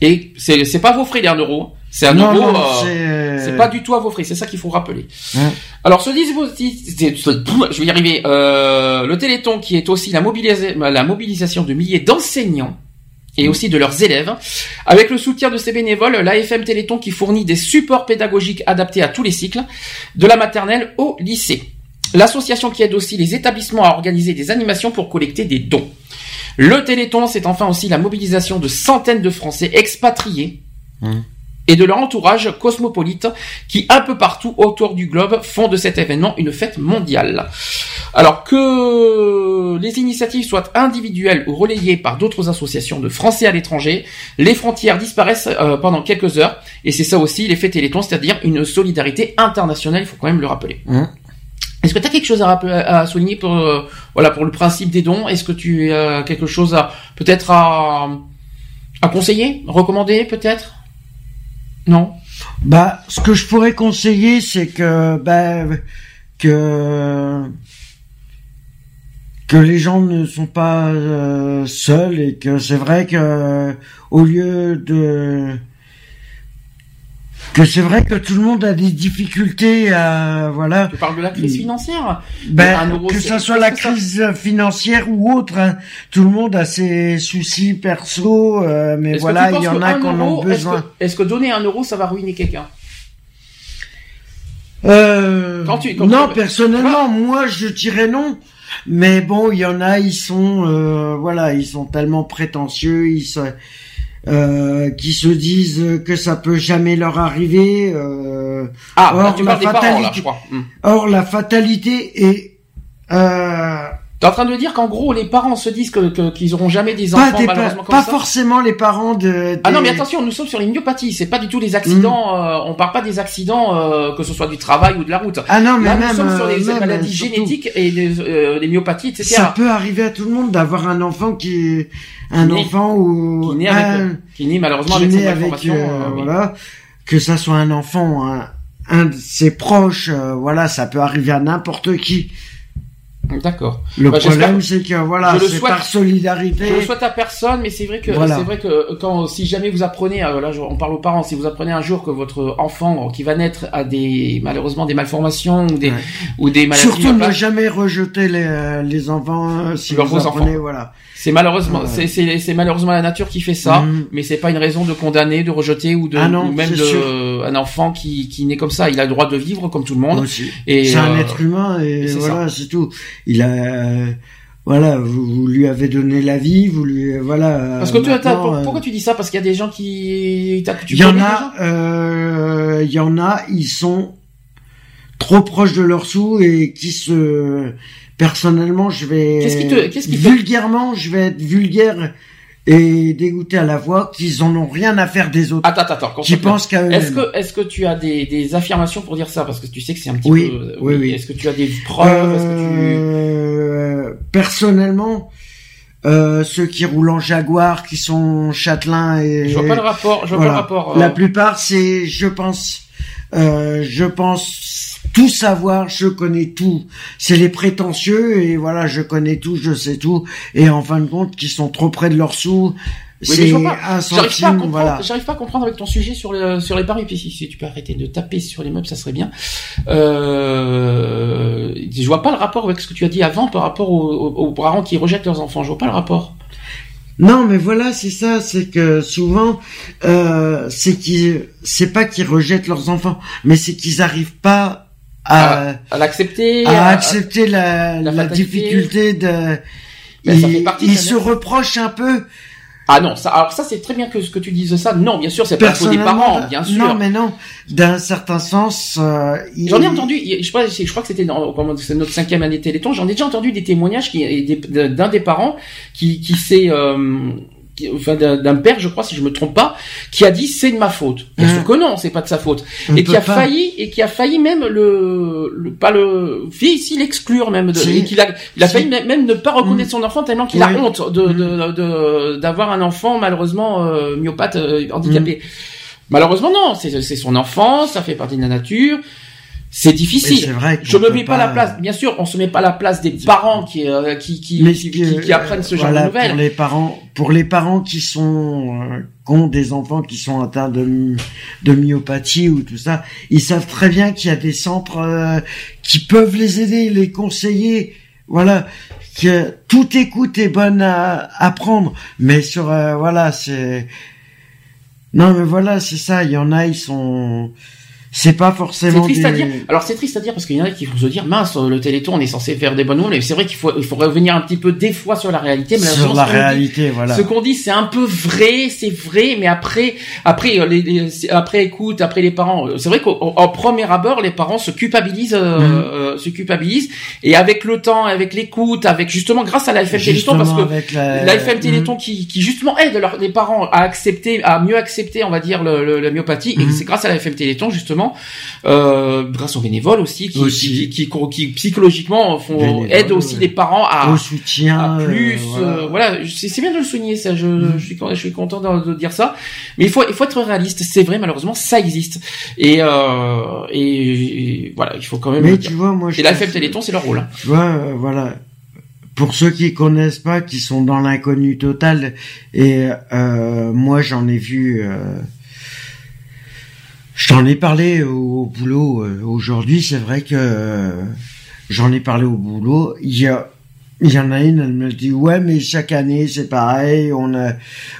[SPEAKER 2] Et c'est, c'est pas vos frais les 1 euro. C'est un
[SPEAKER 3] Non,
[SPEAKER 2] euro. euh,
[SPEAKER 3] c'est-
[SPEAKER 2] pas du tout à vos frais. C'est ça qu'il faut rappeler.
[SPEAKER 3] Hein.
[SPEAKER 2] Alors ce dispositif, je vais y arriver. Euh, le Téléthon qui est aussi la, mobilisa- la mobilisation de milliers d'enseignants et aussi de leurs élèves. Avec le soutien de ces bénévoles, l'AFM Téléthon qui fournit des supports pédagogiques adaptés à tous les cycles, de la maternelle au lycée. L'association qui aide aussi les établissements à organiser des animations pour collecter des dons. Le Téléthon, c'est enfin aussi la mobilisation de centaines de Français expatriés et de leur entourage cosmopolite qui, un peu partout autour du globe, font de cet événement une fête mondiale. Alors que les initiatives soient individuelles ou relayées par d'autres associations de Français à l'étranger, les frontières disparaissent euh, pendant quelques heures, et c'est ça aussi l'effet Téléthon, c'est-à-dire une solidarité internationale, il faut quand même le rappeler.
[SPEAKER 3] Hein.
[SPEAKER 2] Est-ce que tu as quelque chose à, rappeler- à souligner pour euh, voilà pour le principe des dons? Est-ce que tu as quelque chose à peut-être à, à conseiller, recommander peut-être? Non.
[SPEAKER 3] Bah, ce que je pourrais conseiller, c'est que, bah, que que les gens ne sont pas euh, seuls et que c'est vrai que au lieu de que c'est vrai que tout le monde a des difficultés à voilà.
[SPEAKER 2] Tu parles de la crise financière
[SPEAKER 3] Ben,
[SPEAKER 2] euro,
[SPEAKER 3] que ça soit la
[SPEAKER 2] ça.
[SPEAKER 3] crise financière ou autre, hein. tout le monde a ses soucis perso, euh, mais voilà, il y en a qui en
[SPEAKER 2] est-ce que-
[SPEAKER 3] besoin.
[SPEAKER 2] Est-ce que, donner un euro, ça va ruiner quelqu'un?
[SPEAKER 3] Euh,
[SPEAKER 2] Quand tu- quand
[SPEAKER 3] non,
[SPEAKER 2] tu-
[SPEAKER 3] personnellement, moi, je dirais non. Mais bon, il y en a, ils sont, euh, voilà, ils sont tellement prétentieux, ils se, euh, qui se disent que ça peut jamais leur arriver. Euh,
[SPEAKER 2] Ah, là,
[SPEAKER 3] or,
[SPEAKER 2] tu
[SPEAKER 3] la
[SPEAKER 2] des parents, là,
[SPEAKER 3] fatalité-
[SPEAKER 2] je crois. Hmm.
[SPEAKER 3] Or, la fatalité est, euh,
[SPEAKER 2] T'es en train de dire qu'en gros, les parents se disent que, que- qu'ils auront jamais des
[SPEAKER 3] pas,
[SPEAKER 2] enfants
[SPEAKER 3] des,
[SPEAKER 2] malheureusement
[SPEAKER 3] pas
[SPEAKER 2] comme ça
[SPEAKER 3] forcément les parents de.
[SPEAKER 2] Ah non,
[SPEAKER 3] des-
[SPEAKER 2] mais attention, nous sommes sur les myopathies. C'est pas du tout les accidents.
[SPEAKER 3] Mm.
[SPEAKER 2] euh, on parle pas des accidents, euh, que ce soit du travail ou de la route.
[SPEAKER 3] Ah non, mais
[SPEAKER 2] Là,
[SPEAKER 3] même,
[SPEAKER 2] nous sommes sur les
[SPEAKER 3] euh, même,
[SPEAKER 2] maladies
[SPEAKER 3] surtout-
[SPEAKER 2] génétiques et des, euh, des myopathies, etc.
[SPEAKER 3] Ça peut arriver à tout le monde d'avoir un enfant qui, un enfant ou
[SPEAKER 2] qui naît avec, qui naît malheureusement
[SPEAKER 3] qui
[SPEAKER 2] avec
[SPEAKER 3] naît avec,
[SPEAKER 2] malformation.
[SPEAKER 3] euh,
[SPEAKER 2] oui.
[SPEAKER 3] voilà, que ça soit un enfant, un, un de ses proches, euh, voilà, ça peut arriver à n'importe qui.
[SPEAKER 2] D'accord.
[SPEAKER 3] Le
[SPEAKER 2] Bah,
[SPEAKER 3] problème, c'est que voilà, c'est par solidarité.
[SPEAKER 2] Je le souhaite à personne, mais c'est vrai que
[SPEAKER 3] Voilà.
[SPEAKER 2] c'est vrai que quand si jamais vous apprenez, euh, là on parle aux parents, si vous apprenez un jour que votre enfant qui va naître a des malheureusement des malformations ou des ou des maladies,
[SPEAKER 3] Surtout ne jamais rejeter les, euh, les enfants euh, si
[SPEAKER 2] Leurs
[SPEAKER 3] vous apprenez,
[SPEAKER 2] enfants.
[SPEAKER 3] voilà.
[SPEAKER 2] c'est malheureusement
[SPEAKER 3] Ouais.
[SPEAKER 2] c'est c'est malheureusement la nature qui fait ça,
[SPEAKER 3] Mhm.
[SPEAKER 2] mais c'est pas une raison de condamner, de rejeter ou de
[SPEAKER 3] Ah non,
[SPEAKER 2] ou même de
[SPEAKER 3] sûr.
[SPEAKER 2] un enfant qui qui naît comme ça, il a le droit de vivre comme tout le monde.
[SPEAKER 3] Aussi.
[SPEAKER 2] Et
[SPEAKER 3] c'est un
[SPEAKER 2] euh,
[SPEAKER 3] être humain et voilà, c'est tout. Il a, voilà, vous, vous lui avez donné la vie, vous lui, voilà.
[SPEAKER 2] Parce que tu,
[SPEAKER 3] euh,
[SPEAKER 2] t'as-
[SPEAKER 3] maintenant,
[SPEAKER 2] pour-
[SPEAKER 3] euh,
[SPEAKER 2] pourquoi tu dis ça? Parce qu'il y a des gens qui
[SPEAKER 3] Il y en a, euh, il y en a, ils sont trop proches de leurs sous et qui se personnellement je vais
[SPEAKER 2] Qu'est-ce qui te- qu'est-ce qui
[SPEAKER 3] vulgairement je vais être vulgaire et dégoûté à la voix qu'ils en ont rien à faire des autres
[SPEAKER 2] Attends, attends, attends.
[SPEAKER 3] qui pensent qu'à eux
[SPEAKER 2] Est-ce que, est-ce que tu as des, des affirmations pour dire ça? Parce que tu sais que c'est un petit
[SPEAKER 3] Oui,
[SPEAKER 2] peu.
[SPEAKER 3] oui, oui.
[SPEAKER 2] Est-ce que tu as des preuves? Que
[SPEAKER 3] Euh, personnellement euh, ceux qui roulent en Jaguar qui sont châtelains et
[SPEAKER 2] Je vois pas le rapport. Je vois
[SPEAKER 3] Voilà.
[SPEAKER 2] pas le rapport. euh,
[SPEAKER 3] La plupart, c'est, je pense, euh, je pense tout savoir, je connais tout. C'est les prétentieux et voilà, je connais tout, je sais tout. Et en fin de compte, qui sont trop près de leurs sous,
[SPEAKER 2] Oui,
[SPEAKER 3] c'est un
[SPEAKER 2] J'arrive pas, à
[SPEAKER 3] centime,
[SPEAKER 2] comprendre,
[SPEAKER 3] voilà.
[SPEAKER 2] j'arrive pas à comprendre avec ton sujet sur le, sur les paris. Puis si, si tu peux arrêter de taper sur les meubles, ça serait bien. Euh, je vois pas le rapport avec ce que tu as dit avant par rapport aux, aux- aux parents qui rejettent leurs enfants. Je vois pas le rapport.
[SPEAKER 3] Non, mais voilà, c'est ça, c'est que souvent, euh, c'est qu'ils, c'est pas qu'ils rejettent leurs enfants, mais c'est qu'ils arrivent pas à,
[SPEAKER 2] À l'accepter.
[SPEAKER 3] à
[SPEAKER 2] à-
[SPEAKER 3] accepter la,
[SPEAKER 2] la
[SPEAKER 3] difficulté de.
[SPEAKER 2] Ben, ça fait partie la
[SPEAKER 3] se
[SPEAKER 2] nature.
[SPEAKER 3] reprochent un peu.
[SPEAKER 2] Ah non, ça, alors ça c'est très bien que ce que tu dises ça. Non, bien sûr, c'est pas faute des parents, bien sûr.
[SPEAKER 3] Non, mais non. D'un certain sens, euh, il-
[SPEAKER 2] J'en ai entendu, je, sais pas, je crois que c'était dans notre cinquième année Téléthon, j'en ai déjà entendu des témoignages et des- d'un des parents qui, qui s'est, euh, enfin d'un père, je crois, si je me trompe pas, qui a dit c'est de ma faute. Bien
[SPEAKER 3] Mmh.
[SPEAKER 2] sûr que non, c'est pas de sa faute,
[SPEAKER 3] On
[SPEAKER 2] et qui a
[SPEAKER 3] pas.
[SPEAKER 2] failli et qui a failli même le, le pas le, si l'exclure même, de,
[SPEAKER 3] Si.
[SPEAKER 2] et qu'il a, il a
[SPEAKER 3] Si.
[SPEAKER 2] failli même, même ne pas reconnaître son enfant tellement qu'il a honte de de- de d'avoir un enfant malheureusement euh, myopathe, euh, handicapé. Malheureusement non, c'est c'est son enfant, ça fait partie de la nature. C'est difficile.
[SPEAKER 3] c'est vrai
[SPEAKER 2] Je me mets pas,
[SPEAKER 3] pas-
[SPEAKER 2] la place. Bien sûr, on se met pas la place des parents qui euh, qui qui,
[SPEAKER 3] mais
[SPEAKER 2] qui, qui- qui apprennent ce genre
[SPEAKER 3] voilà,
[SPEAKER 2] de nouvelles.
[SPEAKER 3] Pour les parents, pour les parents qui sont euh, qui ont des enfants qui sont atteints de de myopathie ou tout ça, ils savent très bien qu'il y a des centres euh, qui peuvent les aider, les conseiller. Voilà, que toute écoute est bonne à, à prendre, mais sur euh, voilà, c'est non mais voilà, c'est ça. Il y en a, ils sont c'est pas
[SPEAKER 2] C'est
[SPEAKER 3] forcément
[SPEAKER 2] triste
[SPEAKER 3] des...
[SPEAKER 2] à dire. Alors c'est triste à dire parce qu'il y en a qui vont se dire mince, le Téléthon on est censé faire des bonnes nouvelles. Mais c'est vrai qu'il faut il faut revenir un petit peu des fois sur la réalité. Mais
[SPEAKER 3] sur la
[SPEAKER 2] dit-
[SPEAKER 3] réalité, voilà.
[SPEAKER 2] Ce qu'on dit, c'est un peu vrai, c'est vrai, mais après, après, euh, les, les- c'est- après écoute, après les parents, euh, c'est vrai au premier abord, les parents se culpabilisent, euh,
[SPEAKER 3] Mhm.
[SPEAKER 2] euh, se culpabilisent, et avec le temps, avec l'écoute, avec justement grâce à la FM Téléthon, parce que
[SPEAKER 3] la-
[SPEAKER 2] la FM Téléthon
[SPEAKER 3] Mhm.
[SPEAKER 2] qui, qui justement aide leurs- les parents à accepter, à mieux accepter, on va dire, le, le- la myopathie, et
[SPEAKER 3] Mhm.
[SPEAKER 2] c'est grâce à la FM Téléthon justement, euh, grâce aux bénévoles aussi, qui,
[SPEAKER 3] Aussi.
[SPEAKER 2] qui, qui, qui- qui psychologiquement font
[SPEAKER 3] Bénévoles,
[SPEAKER 2] aident aussi
[SPEAKER 3] ouais.
[SPEAKER 2] les parents à
[SPEAKER 3] au soutien,
[SPEAKER 2] à plus
[SPEAKER 3] euh,
[SPEAKER 2] euh,
[SPEAKER 3] voilà.
[SPEAKER 2] voilà, c'est bien de le souligner ça je,
[SPEAKER 3] Mm.
[SPEAKER 2] je suis con- je suis content de, de dire ça mais il faut il faut être réaliste c'est vrai malheureusement ça existe et euh, et, et voilà il faut quand même
[SPEAKER 3] Mais
[SPEAKER 2] le
[SPEAKER 3] tu
[SPEAKER 2] dire.
[SPEAKER 3] vois, moi, je
[SPEAKER 2] et la FM Téléthon c'est leur rôle hein.
[SPEAKER 3] Tu vois, euh, voilà. Pour ceux qui connaissent pas, qui sont dans l'inconnu total, et euh, moi j'en ai vu, euh, je t'en ai parlé au boulot euh, aujourd'hui. C'est vrai que euh, j'en ai parlé au boulot. Il y a, il y en a une, elle me dit ouais, mais chaque année c'est pareil. On a,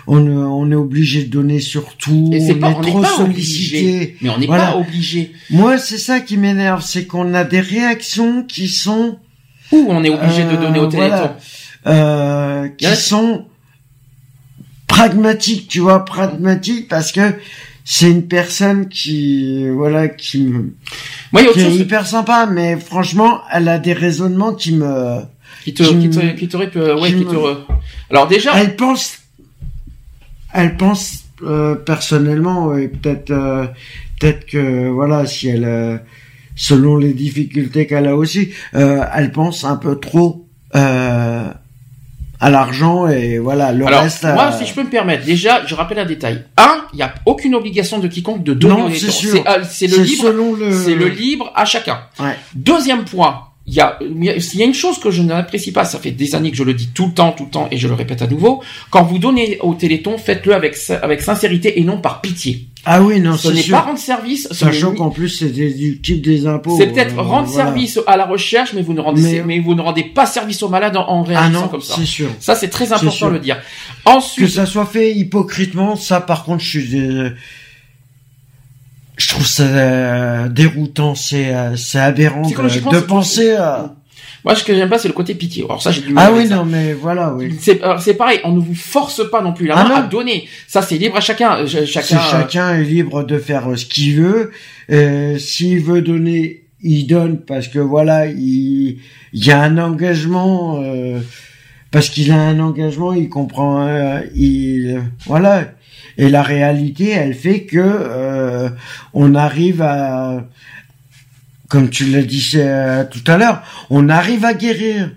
[SPEAKER 3] on, on est obligé de donner sur tout. on
[SPEAKER 2] pas
[SPEAKER 3] est
[SPEAKER 2] on
[SPEAKER 3] trop
[SPEAKER 2] pas
[SPEAKER 3] sollicité.
[SPEAKER 2] obligé mais on n'est
[SPEAKER 3] Voilà.
[SPEAKER 2] pas obligé
[SPEAKER 3] Moi, c'est ça qui m'énerve, c'est qu'on a des réactions qui sont
[SPEAKER 2] où on est obligé de
[SPEAKER 3] Euh,
[SPEAKER 2] donner au Téléthon
[SPEAKER 3] voilà. euh, qui sont pragmatiques, tu vois, pragmatiques parce que c'est une personne qui, voilà, qui me,
[SPEAKER 2] moi
[SPEAKER 3] qui est hyper sympa, mais franchement, elle a des raisonnements qui me,
[SPEAKER 2] qui te
[SPEAKER 3] qui
[SPEAKER 2] qui te qui t'aurait pu- ouais
[SPEAKER 3] qui me-
[SPEAKER 2] te re- alors déjà
[SPEAKER 3] elle pense, elle pense euh, personnellement et peut-être, euh, peut-être que voilà, si elle, euh, selon les difficultés qu'elle a aussi, euh, elle pense un peu trop. À l'argent et voilà le
[SPEAKER 2] alors,
[SPEAKER 3] reste
[SPEAKER 2] moi,
[SPEAKER 3] euh,
[SPEAKER 2] si je peux me permettre, déjà, je rappelle un détail. Un, il n'y a aucune obligation de quiconque de donner
[SPEAKER 3] Non, c'est
[SPEAKER 2] Téléthon.
[SPEAKER 3] sûr.
[SPEAKER 2] C'est euh, c'est le libre.
[SPEAKER 3] le-
[SPEAKER 2] C'est le libre à chacun.
[SPEAKER 3] Ouais.
[SPEAKER 2] Deuxième point, il y a, il y a- il y a une chose que je n'apprécie pas, ça fait des années que je le dis tout le temps, tout le temps, et je le répète à nouveau. Quand vous donnez au Téléthon, faites-le avec, avec sincérité et non par pitié.
[SPEAKER 3] Ah oui, non,
[SPEAKER 2] Ce n'est pas rendre service, ce
[SPEAKER 3] Sachant qu'en plus c'est déductible des impôts.
[SPEAKER 2] c'est peut-être
[SPEAKER 3] euh,
[SPEAKER 2] rendre
[SPEAKER 3] voilà.
[SPEAKER 2] service à la recherche, mais vous ne rendez,
[SPEAKER 3] Mais-
[SPEAKER 2] mais, vous ne rendez pas service aux malades en, en
[SPEAKER 3] Ah
[SPEAKER 2] réagissant
[SPEAKER 3] non,
[SPEAKER 2] comme ça.
[SPEAKER 3] c'est sûr.
[SPEAKER 2] Ça, c'est très important de le dire.
[SPEAKER 3] Que
[SPEAKER 2] Ensuite,
[SPEAKER 3] ça soit fait hypocritement, ça par contre, je suis. euh, Je trouve ça euh, déroutant, c'est c'est aberrant de, penser à.
[SPEAKER 2] Moi, ce que j'aime pas, c'est le côté pitié. Alors ça, j'ai du mal
[SPEAKER 3] Ah oui,
[SPEAKER 2] ça.
[SPEAKER 3] non, mais voilà, oui.
[SPEAKER 2] C'est alors, c'est pareil, on ne vous force pas non plus la
[SPEAKER 3] Ah
[SPEAKER 2] main
[SPEAKER 3] non.
[SPEAKER 2] à donner. Ça, c'est libre à chacun. Euh,
[SPEAKER 3] C'est
[SPEAKER 2] Chacun. euh,
[SPEAKER 3] chacun est libre de faire euh, ce qu'il veut. Euh, S'il veut donner il donne parce que voilà, il, il y a un engagement, euh, parce qu'il a un engagement, il comprend, euh, il, voilà. Et la réalité, elle fait que euh, on arrive à, comme tu l'as dit euh, tout à l'heure, on arrive à guérir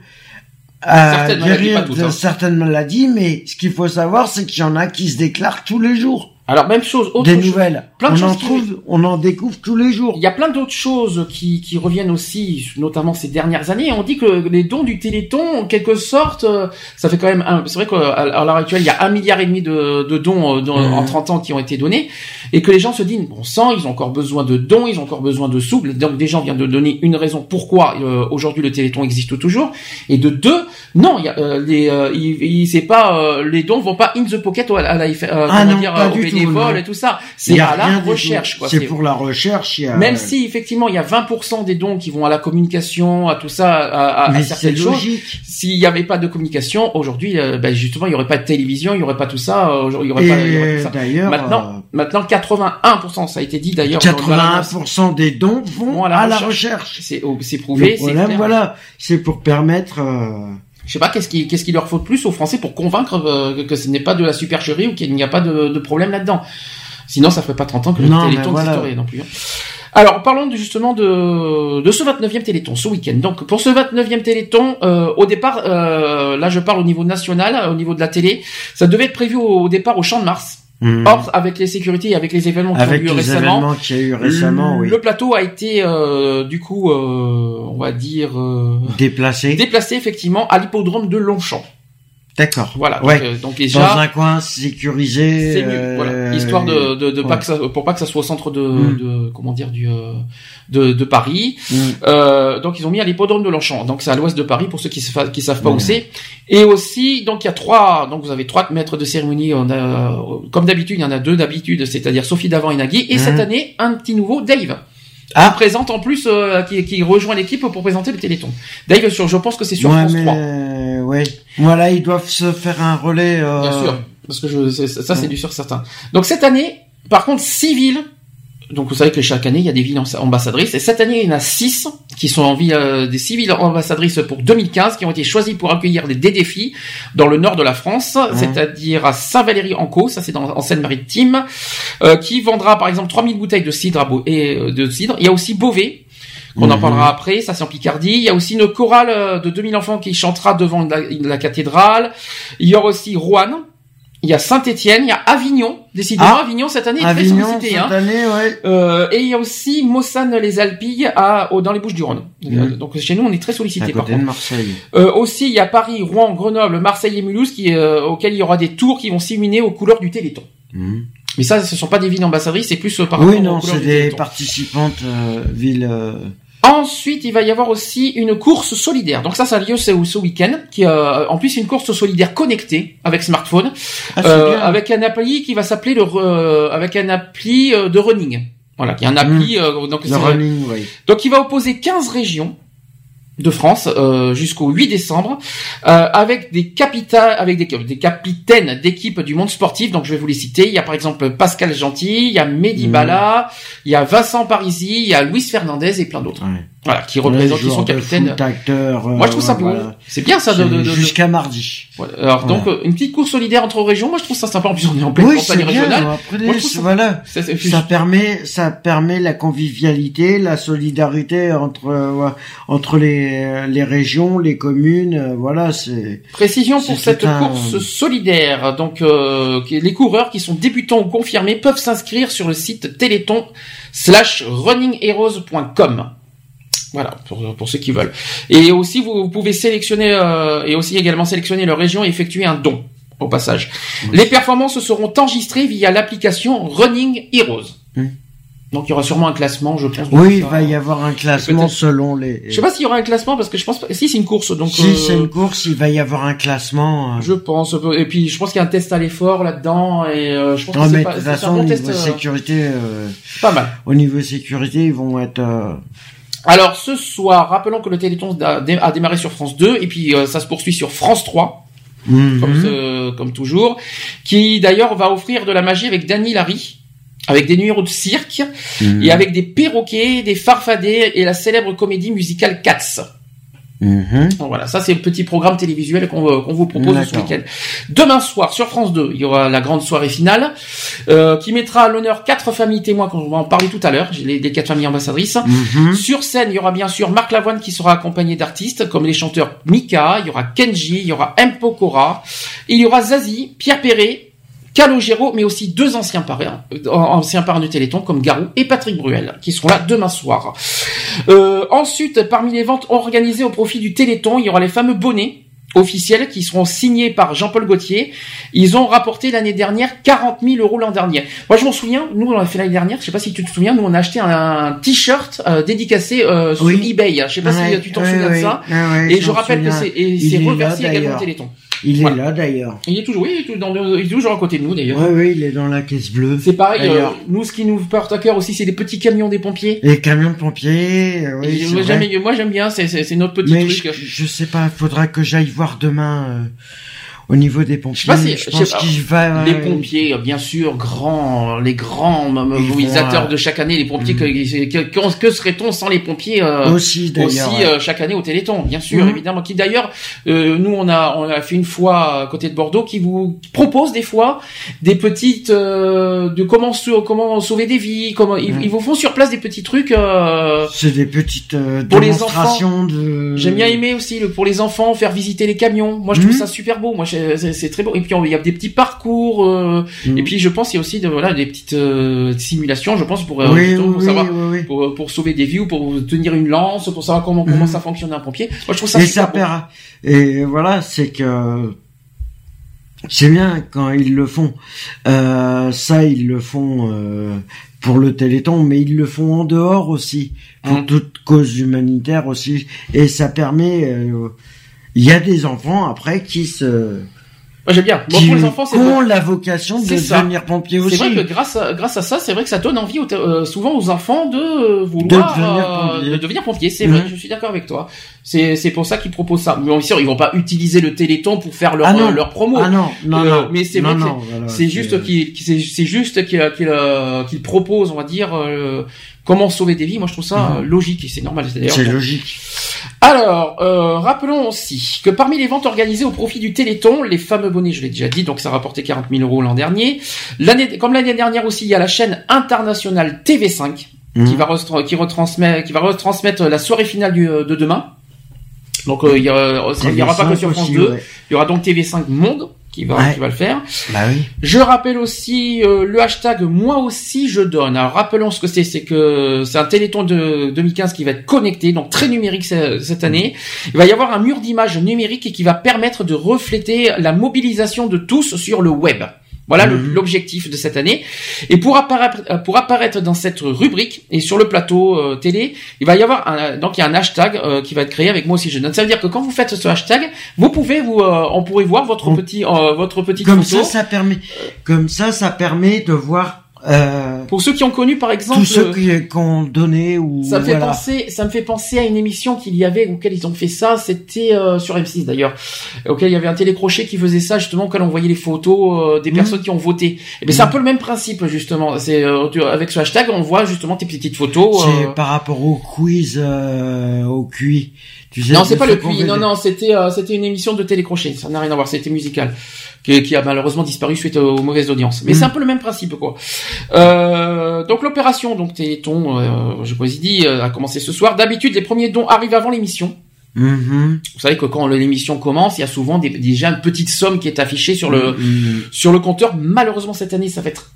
[SPEAKER 3] à
[SPEAKER 2] Certaines maladies,
[SPEAKER 3] guérir de
[SPEAKER 2] hein.
[SPEAKER 3] certaines maladies, mais ce qu'il faut savoir, c'est qu'il y en a qui se déclarent tous les jours.
[SPEAKER 2] Alors même chose, autre
[SPEAKER 3] Des
[SPEAKER 2] chose.
[SPEAKER 3] nouvelles.
[SPEAKER 2] Plein de
[SPEAKER 3] on
[SPEAKER 2] choses
[SPEAKER 3] en
[SPEAKER 2] qui-
[SPEAKER 3] trouve, on en découvre tous les jours.
[SPEAKER 2] Il y a plein d'autres choses qui, qui reviennent aussi, notamment ces dernières années. On dit que les dons du Téléthon, en quelque sorte, euh, ça fait quand même un... C'est vrai qu'à l'heure actuelle, il y a un milliard et demi de, de dons euh, dans-
[SPEAKER 3] Mhm.
[SPEAKER 2] en 30 ans qui ont été donnés, et que les gens se disent, bon sang, ils ont encore besoin de dons, ils ont encore besoin de sous. Donc des gens viennent de donner une raison pourquoi euh, aujourd'hui le Téléthon existe toujours. Et de deux, non, il y a, euh, les, euh, il, il- c'est pas, euh, les dons vont pas in the pocket à la, à la-
[SPEAKER 3] Ah non,
[SPEAKER 2] dire,
[SPEAKER 3] pas du
[SPEAKER 2] bénévoles et tout ça. C'est à la recherche, quoi.
[SPEAKER 3] C'est pour la recherche. il y a-
[SPEAKER 2] Même si effectivement il y a 20% des dons qui vont à la communication, à tout ça, à, à- certaines
[SPEAKER 3] c'est
[SPEAKER 2] choses.
[SPEAKER 3] logique.
[SPEAKER 2] S'il n'y avait pas de communication, aujourd'hui, euh, ben, justement, il n'y aurait pas de télévision, il n'y aurait pas tout ça. aujourd'hui, il y aurait pas, il y aurait
[SPEAKER 3] Et
[SPEAKER 2] tout ça.
[SPEAKER 3] d'ailleurs,
[SPEAKER 2] Maintenant,
[SPEAKER 3] euh,
[SPEAKER 2] maintenant 81%, ça a été dit d'ailleurs. dans- dans l'annonce.
[SPEAKER 3] 81% des dons vont à la recherche.
[SPEAKER 2] C'est prouvé,
[SPEAKER 3] Le problème, voilà, c'est pour permettre. euh,
[SPEAKER 2] Je sais pas qu'est-ce qui qu'est-ce qu'il leur faut de plus aux Français pour convaincre euh, que, ce n'est pas de la supercherie ou qu'il n'y a pas de, de problème là-dedans? Sinon, ça ferait pas 30 ans que le
[SPEAKER 3] Non,
[SPEAKER 2] Téléthon
[SPEAKER 3] voilà.
[SPEAKER 2] existerait non plus. hein. Alors, parlons de, justement de, de ce 29e Téléthon, ce week-end. Donc, pour ce 29e Téléthon, euh, au départ, euh, là je parle au niveau national, au niveau de la télé, ça devait être prévu au, au départ au Champ de Mars.
[SPEAKER 3] Mhm.
[SPEAKER 2] Or, avec les sécurités et avec les événements qui
[SPEAKER 3] Avec
[SPEAKER 2] ont eu
[SPEAKER 3] les
[SPEAKER 2] récemment,
[SPEAKER 3] événements qu'il y a eu récemment, oui.
[SPEAKER 2] le plateau a été, euh, du coup, euh, on va dire, euh,
[SPEAKER 3] Déplacé.
[SPEAKER 2] déplacé effectivement à l'hippodrome de Longchamp.
[SPEAKER 3] D'accord.
[SPEAKER 2] Voilà. Donc,
[SPEAKER 3] Ouais.
[SPEAKER 2] euh, donc déjà,
[SPEAKER 3] Dans un coin sécurisé.
[SPEAKER 2] c'est mieux.
[SPEAKER 3] euh,
[SPEAKER 2] Voilà. Histoire de, de, de
[SPEAKER 3] ouais.
[SPEAKER 2] pas que ça, pour pas que ça soit au centre de,
[SPEAKER 3] Mm.
[SPEAKER 2] de comment dire du euh, de, de Paris.
[SPEAKER 3] Mm.
[SPEAKER 2] Euh, donc ils ont mis à l'hippodrome de Longchamp. Donc c'est à l'ouest de Paris pour ceux qui ne qui savent pas
[SPEAKER 3] Mm.
[SPEAKER 2] où c'est. Et aussi donc il y a trois donc vous avez trois maîtres de cérémonie. On a comme d'habitude il y en a deux d'habitude, c'est-à-dire Sophie Davant et Nagui. Et cette année un petit nouveau Dave.
[SPEAKER 3] Ah.
[SPEAKER 2] Présente en plus, euh, qui, qui rejoint l'équipe pour présenter le Téléthon. Sur, je pense que c'est sur
[SPEAKER 3] ouais,
[SPEAKER 2] France
[SPEAKER 3] mais,
[SPEAKER 2] 3.
[SPEAKER 3] euh, ouais. Voilà, ils doivent se faire un relais. euh,
[SPEAKER 2] Bien sûr, parce que je, ça c'est
[SPEAKER 3] Ouais.
[SPEAKER 2] du sûr certain. Donc cette année, par contre, villes. Donc vous savez que chaque année il y a des villes ambassadrices et cette année il y en a six qui sont en ville, euh, des six villes ambassadrices pour 2015 qui ont été choisies pour accueillir des, des défis dans le nord de la France, c'est-à-dire à Saint-Valery-en-Caux, ça c'est dans, en Seine-Maritime, euh, qui vendra par exemple 3000 bouteilles de cidre à Beau- et euh, de cidre. Il y a aussi Beauvais qu'on en
[SPEAKER 3] Mhm.
[SPEAKER 2] parlera après, ça c'est en Picardie. Il y a aussi une chorale euh, de 2000 enfants qui chantera devant la, la cathédrale. Il y aura aussi Rouen. Il y a Saint-Étienne, il y a Avignon. Décidément,
[SPEAKER 3] Ah,
[SPEAKER 2] Avignon cette année est
[SPEAKER 3] Avignon,
[SPEAKER 2] très sollicité.
[SPEAKER 3] cette
[SPEAKER 2] hein.
[SPEAKER 3] année, ouais.
[SPEAKER 2] Euh, et il y a aussi Mossane-les-Alpilles à, au- dans les Bouches-du-Rhône.
[SPEAKER 3] Mhm.
[SPEAKER 2] Donc chez nous, on est très sollicité par
[SPEAKER 3] de
[SPEAKER 2] contre.
[SPEAKER 3] Marseille.
[SPEAKER 2] Euh, aussi, il y a Paris, Rouen, Grenoble, Marseille et Mulhouse qui, euh, auxquels il y aura des tours qui vont s'illuminer aux couleurs du Téléthon.
[SPEAKER 3] Mhm.
[SPEAKER 2] Mais ça, ce sont pas des villes ambassadrices, c'est plus euh, par rapport
[SPEAKER 3] Oui,
[SPEAKER 2] aux
[SPEAKER 3] non,
[SPEAKER 2] couleurs
[SPEAKER 3] c'est des participantes euh, villes. Euh,
[SPEAKER 2] Ensuite, il va y avoir aussi une course solidaire. Donc ça, ça a lieu ce, ce week-end. Qui, euh, en plus, une course solidaire connectée avec smartphone,
[SPEAKER 3] Ah,
[SPEAKER 2] euh, avec un appli qui va s'appeler le, re- avec un appli euh, de running. Voilà, qui est un appli. euh, donc
[SPEAKER 3] Le running, oui.
[SPEAKER 2] donc il va opposer 15 régions de France euh, jusqu'au 8 décembre euh, avec des capitales avec des, des capitaines d'équipes du monde sportif donc je vais vous les citer il y a par exemple Pascal Gentil il y a Mehdi
[SPEAKER 3] Mhm.
[SPEAKER 2] Bala il y a Vincent Parisi il y a Luis Fernandez et plein d'autres
[SPEAKER 3] Ouais.
[SPEAKER 2] Voilà qui représentent qui sont capitaines
[SPEAKER 3] euh,
[SPEAKER 2] moi je trouve ça
[SPEAKER 3] ouais,
[SPEAKER 2] beau
[SPEAKER 3] voilà.
[SPEAKER 2] c'est bien ça de, de- de-
[SPEAKER 3] Jusqu'à mardi.
[SPEAKER 2] Voilà. alors donc euh, une petite course solidaire entre régions moi je trouve ça sympa en plus on est en pleine
[SPEAKER 3] Oui,
[SPEAKER 2] campagne régionale
[SPEAKER 3] Après,
[SPEAKER 2] Moi, je ça-
[SPEAKER 3] voilà.
[SPEAKER 2] Ça,
[SPEAKER 3] Ça permet, ça permet la convivialité, la solidarité entre euh, entre les les régions, les communes. euh, Voilà, c'est.
[SPEAKER 2] Précision pour cette
[SPEAKER 3] un-
[SPEAKER 2] course solidaire. Donc, euh, les coureurs qui sont débutants ou confirmés peuvent s'inscrire sur le site téléthon slash runningheroes.com. Voilà, pour, pour ceux qui veulent. Et aussi, vous, vous pouvez sélectionner, euh, et aussi également sélectionner leur région et effectuer un don, au passage. Les performances seront enregistrées via l'application Running Heroes.
[SPEAKER 3] Hmm.
[SPEAKER 2] Donc, il y aura sûrement un classement, je pense.
[SPEAKER 3] Oui, il va y avoir un classement selon les.
[SPEAKER 2] Je sais pas s'il y aura un classement parce que je pense pas. Si c'est une course, donc.
[SPEAKER 3] Si
[SPEAKER 2] euh,
[SPEAKER 3] c'est une course, il va y avoir un classement. euh.
[SPEAKER 2] Je pense. Et puis je pense qu'il y a un test à l'effort là-dedans et euh, je pense
[SPEAKER 3] Non,
[SPEAKER 2] que
[SPEAKER 3] mais
[SPEAKER 2] pas.
[SPEAKER 3] de toute façon, au
[SPEAKER 2] test.
[SPEAKER 3] niveau
[SPEAKER 2] euh,
[SPEAKER 3] sécurité, euh,
[SPEAKER 2] Pas mal.
[SPEAKER 3] au niveau sécurité, ils vont être.
[SPEAKER 2] Alors ce soir, rappelons que le Téléthon a, dé- a démarré sur France 2 et puis euh, ça se poursuit sur France 3,
[SPEAKER 3] mhm.
[SPEAKER 2] comme, ce- comme toujours, qui d'ailleurs va offrir de la magie avec Dany Larry. avec des numéros de cirque
[SPEAKER 3] Mhm.
[SPEAKER 2] et avec des perroquets, des farfadets et la célèbre comédie musicale Cats.
[SPEAKER 3] Mhm.
[SPEAKER 2] Donc Voilà, ça c'est le petit programme télévisuel qu'on vous propose ce week-end. Demain soir sur France 2, il y aura la grande soirée finale euh, qui mettra à l'honneur quatre familles témoins, qu'on va en parler tout à l'heure, les quatre familles ambassadrices.
[SPEAKER 3] Mhm.
[SPEAKER 2] Sur scène, il y aura bien sûr Marc Lavoine qui sera accompagné d'artistes comme les chanteurs Mika, il y aura Kenji, il y aura M. Pokora, il y aura Zazie, Pierre Perret, Calogero, mais aussi deux anciens parrains, euh, anciens parrains du Téléthon comme Garou et Patrick Bruel, qui seront là demain soir. Euh, ensuite, parmi les ventes organisées au profit du Téléthon, il y aura les fameux bonnets officiels qui seront signés par Jean-Paul Gaultier. Ils ont rapporté l'année dernière 40 000 euros l'an dernier. Moi, je m'en souviens, nous, on l'a fait l'année dernière, je sais pas si tu te souviens, nous, on a acheté un, t-shirt euh, dédicacé euh, sur
[SPEAKER 3] Oui.
[SPEAKER 2] eBay. Je sais pas
[SPEAKER 3] Ouais,
[SPEAKER 2] si tu t'en
[SPEAKER 3] ouais,
[SPEAKER 2] souviens de ça.
[SPEAKER 3] ouais,
[SPEAKER 2] et
[SPEAKER 3] je
[SPEAKER 2] rappelle que
[SPEAKER 3] souviens.
[SPEAKER 2] c'est reversé également au. Téléthon.
[SPEAKER 3] Il est là d'ailleurs.
[SPEAKER 2] Il est toujours, oui, il est, dans le- il est toujours à côté de nous d'ailleurs.
[SPEAKER 3] Oui, oui, il est dans la caisse bleue.
[SPEAKER 2] C'est pareil, euh,
[SPEAKER 3] D'ailleurs.
[SPEAKER 2] nous ce qui nous porte à cœur aussi, c'est les petits camions des pompiers.
[SPEAKER 3] Les camions de pompiers, oui,
[SPEAKER 2] moi, j'aime, bien, c'est, notre petit
[SPEAKER 3] Mais
[SPEAKER 2] truc.
[SPEAKER 3] je, je sais pas, faudra que j'aille voir demain euh, au niveau des pompiers.
[SPEAKER 2] Je sais pas si,
[SPEAKER 3] je
[SPEAKER 2] je
[SPEAKER 3] pense qu'il va.
[SPEAKER 2] les pompiers, bien sûr, grands, les grands mobilisateurs
[SPEAKER 3] euh,
[SPEAKER 2] de chaque année, les pompiers, que, que, que- que serait-on sans les pompiers euh,
[SPEAKER 3] Aussi, d'ailleurs,
[SPEAKER 2] aussi, euh, chaque année au Téléthon, bien sûr,
[SPEAKER 3] Mhm.
[SPEAKER 2] évidemment. Qui d'ailleurs, euh, nous on a on a fait une fois à côté de Bordeaux, qui vous propose des fois des petites euh, de comment sau- comment sauver des vies, comment ils,
[SPEAKER 3] Mhm.
[SPEAKER 2] ils vous font sur place des petits trucs. euh,
[SPEAKER 3] C'est des petites euh,
[SPEAKER 2] pour les
[SPEAKER 3] démonstrations
[SPEAKER 2] enfants,
[SPEAKER 3] de.
[SPEAKER 2] J'aime bien aimer aussi le, pour les enfants faire visiter les camions. Moi, je trouve ça super beau. Moi, je- c'est c'est très beau. Et puis il y a des petits parcours. euh. Et puis je pense il y a aussi de, voilà des petites euh, simulations. Je pense pour, euh,
[SPEAKER 3] Oui,
[SPEAKER 2] savoir
[SPEAKER 3] oui.
[SPEAKER 2] Pour, pour sauver des vies ou pour tenir une lance, pour savoir comment comment
[SPEAKER 3] Mhm.
[SPEAKER 2] ça fonctionne un pompier. Moi, je trouve ça
[SPEAKER 3] et
[SPEAKER 2] super
[SPEAKER 3] ça perd. Et voilà, c'est que c'est bien quand ils le font. Euh, ça, ils le font euh, pour le Téléthon, mais ils le font en dehors aussi pour
[SPEAKER 2] Mhm.
[SPEAKER 3] toute cause humanitaire aussi. Et ça permet. euh, Il y a des enfants après qui se
[SPEAKER 2] Moi, j'aime bien. Moi,
[SPEAKER 3] qui
[SPEAKER 2] pour les enfants, c'est
[SPEAKER 3] ont la vocation de
[SPEAKER 2] ça.
[SPEAKER 3] devenir pompier aussi.
[SPEAKER 2] C'est vrai que grâce à, grâce à ça, c'est vrai que ça donne envie euh, souvent aux enfants de euh, vouloir
[SPEAKER 3] De devenir
[SPEAKER 2] euh,
[SPEAKER 3] pompier.
[SPEAKER 2] de devenir pompier. C'est
[SPEAKER 3] Mhm.
[SPEAKER 2] vrai, je suis d'accord avec toi. C'est c'est pour ça qu'ils proposent ça. Mais bien sûr, ils vont pas utiliser le Téléthon pour faire leur
[SPEAKER 3] Ah non.
[SPEAKER 2] euh, leur promo.
[SPEAKER 3] Ah non, non,
[SPEAKER 2] Euh,
[SPEAKER 3] non.
[SPEAKER 2] Mais c'est vrai c'est- juste qu'ils c'est juste qu'ils qu'ils euh, qu'ils proposent, on va dire, euh, comment sauver des vies. Moi, je trouve ça
[SPEAKER 3] Mhm.
[SPEAKER 2] euh, logique et c'est normal.
[SPEAKER 3] C'est logique.
[SPEAKER 2] Alors, euh, rappelons aussi que parmi les ventes organisées au profit du Téléthon, les fameux bonnets, je l'ai déjà dit, donc ça a rapporté 40 000 euros l'an dernier. L'année, comme l'année dernière aussi, il y a la chaîne internationale TV5 qui
[SPEAKER 3] Mhm.
[SPEAKER 2] va restra- qui retransmet, qui va retransmettre la soirée finale du, euh, de demain. Donc euh, il y aura, pas que sur France
[SPEAKER 3] aussi,
[SPEAKER 2] 2,
[SPEAKER 3] ouais.
[SPEAKER 2] il y aura donc TV5 Monde qui va
[SPEAKER 3] Ouais.
[SPEAKER 2] qui va le faire.
[SPEAKER 3] Bah oui.
[SPEAKER 2] Je rappelle aussi euh, le hashtag moi aussi je donne. Alors rappelons ce que c'est, c'est que c'est un téléthon de 2015 qui va être connecté, donc très numérique ce- cette année. Il va y avoir un mur d'images numérique et qui va permettre de refléter la mobilisation de tous sur le web. Voilà
[SPEAKER 3] Mhm.
[SPEAKER 2] l'objectif de cette année. Et pour apparaître, pour apparaître dans cette rubrique et sur le plateau euh, télé, il va y avoir un, donc il y a un hashtag euh, qui va être créé avec moi aussi je. Ça veut dire que quand vous faites ce hashtag, vous pouvez vous, euh, on pourrait voir votre
[SPEAKER 3] On-
[SPEAKER 2] petit, euh, votre petite
[SPEAKER 3] Comme
[SPEAKER 2] photo.
[SPEAKER 3] ça, ça permet. Comme ça, ça permet de voir euh,
[SPEAKER 2] Pour ceux qui ont connu par exemple,
[SPEAKER 3] tous ceux qui, qui ont donné ou
[SPEAKER 2] ça me fait
[SPEAKER 3] voilà.
[SPEAKER 2] penser, ça me fait penser à une émission qu'il y avait auquel ils ont fait ça. C'était euh, sur M6 d'ailleurs, auquel il y avait un télécrochet qui faisait ça justement quand on voyait les photos euh, des
[SPEAKER 3] Mhm.
[SPEAKER 2] personnes qui ont voté. Et bien c'est un
[SPEAKER 3] Mhm.
[SPEAKER 2] peu le même principe justement. C'est euh, avec ce hashtag on voit justement tes petites photos.
[SPEAKER 3] C'est
[SPEAKER 2] euh,
[SPEAKER 3] par rapport au quiz, euh, au QI. Tu
[SPEAKER 2] Non, c'est pas le
[SPEAKER 3] fait
[SPEAKER 2] Non, non, c'était euh, c'était une émission de télécrochet. Ça n'a rien à voir. C'était musical, qui, qui a malheureusement disparu suite aux mauvaises audiences. Mais c'est un peu le même principe, quoi. Euh, donc l'opération, donc Téléthon, euh, je vous ai dit, euh, a commencé ce soir. D'habitude, les premiers dons arrivent avant l'émission.
[SPEAKER 3] Mhm.
[SPEAKER 2] Vous savez que quand l'émission commence, il y a souvent des, déjà une petite somme qui est affichée sur le
[SPEAKER 3] Mhm.
[SPEAKER 2] sur le compteur. Malheureusement, cette année, ça va être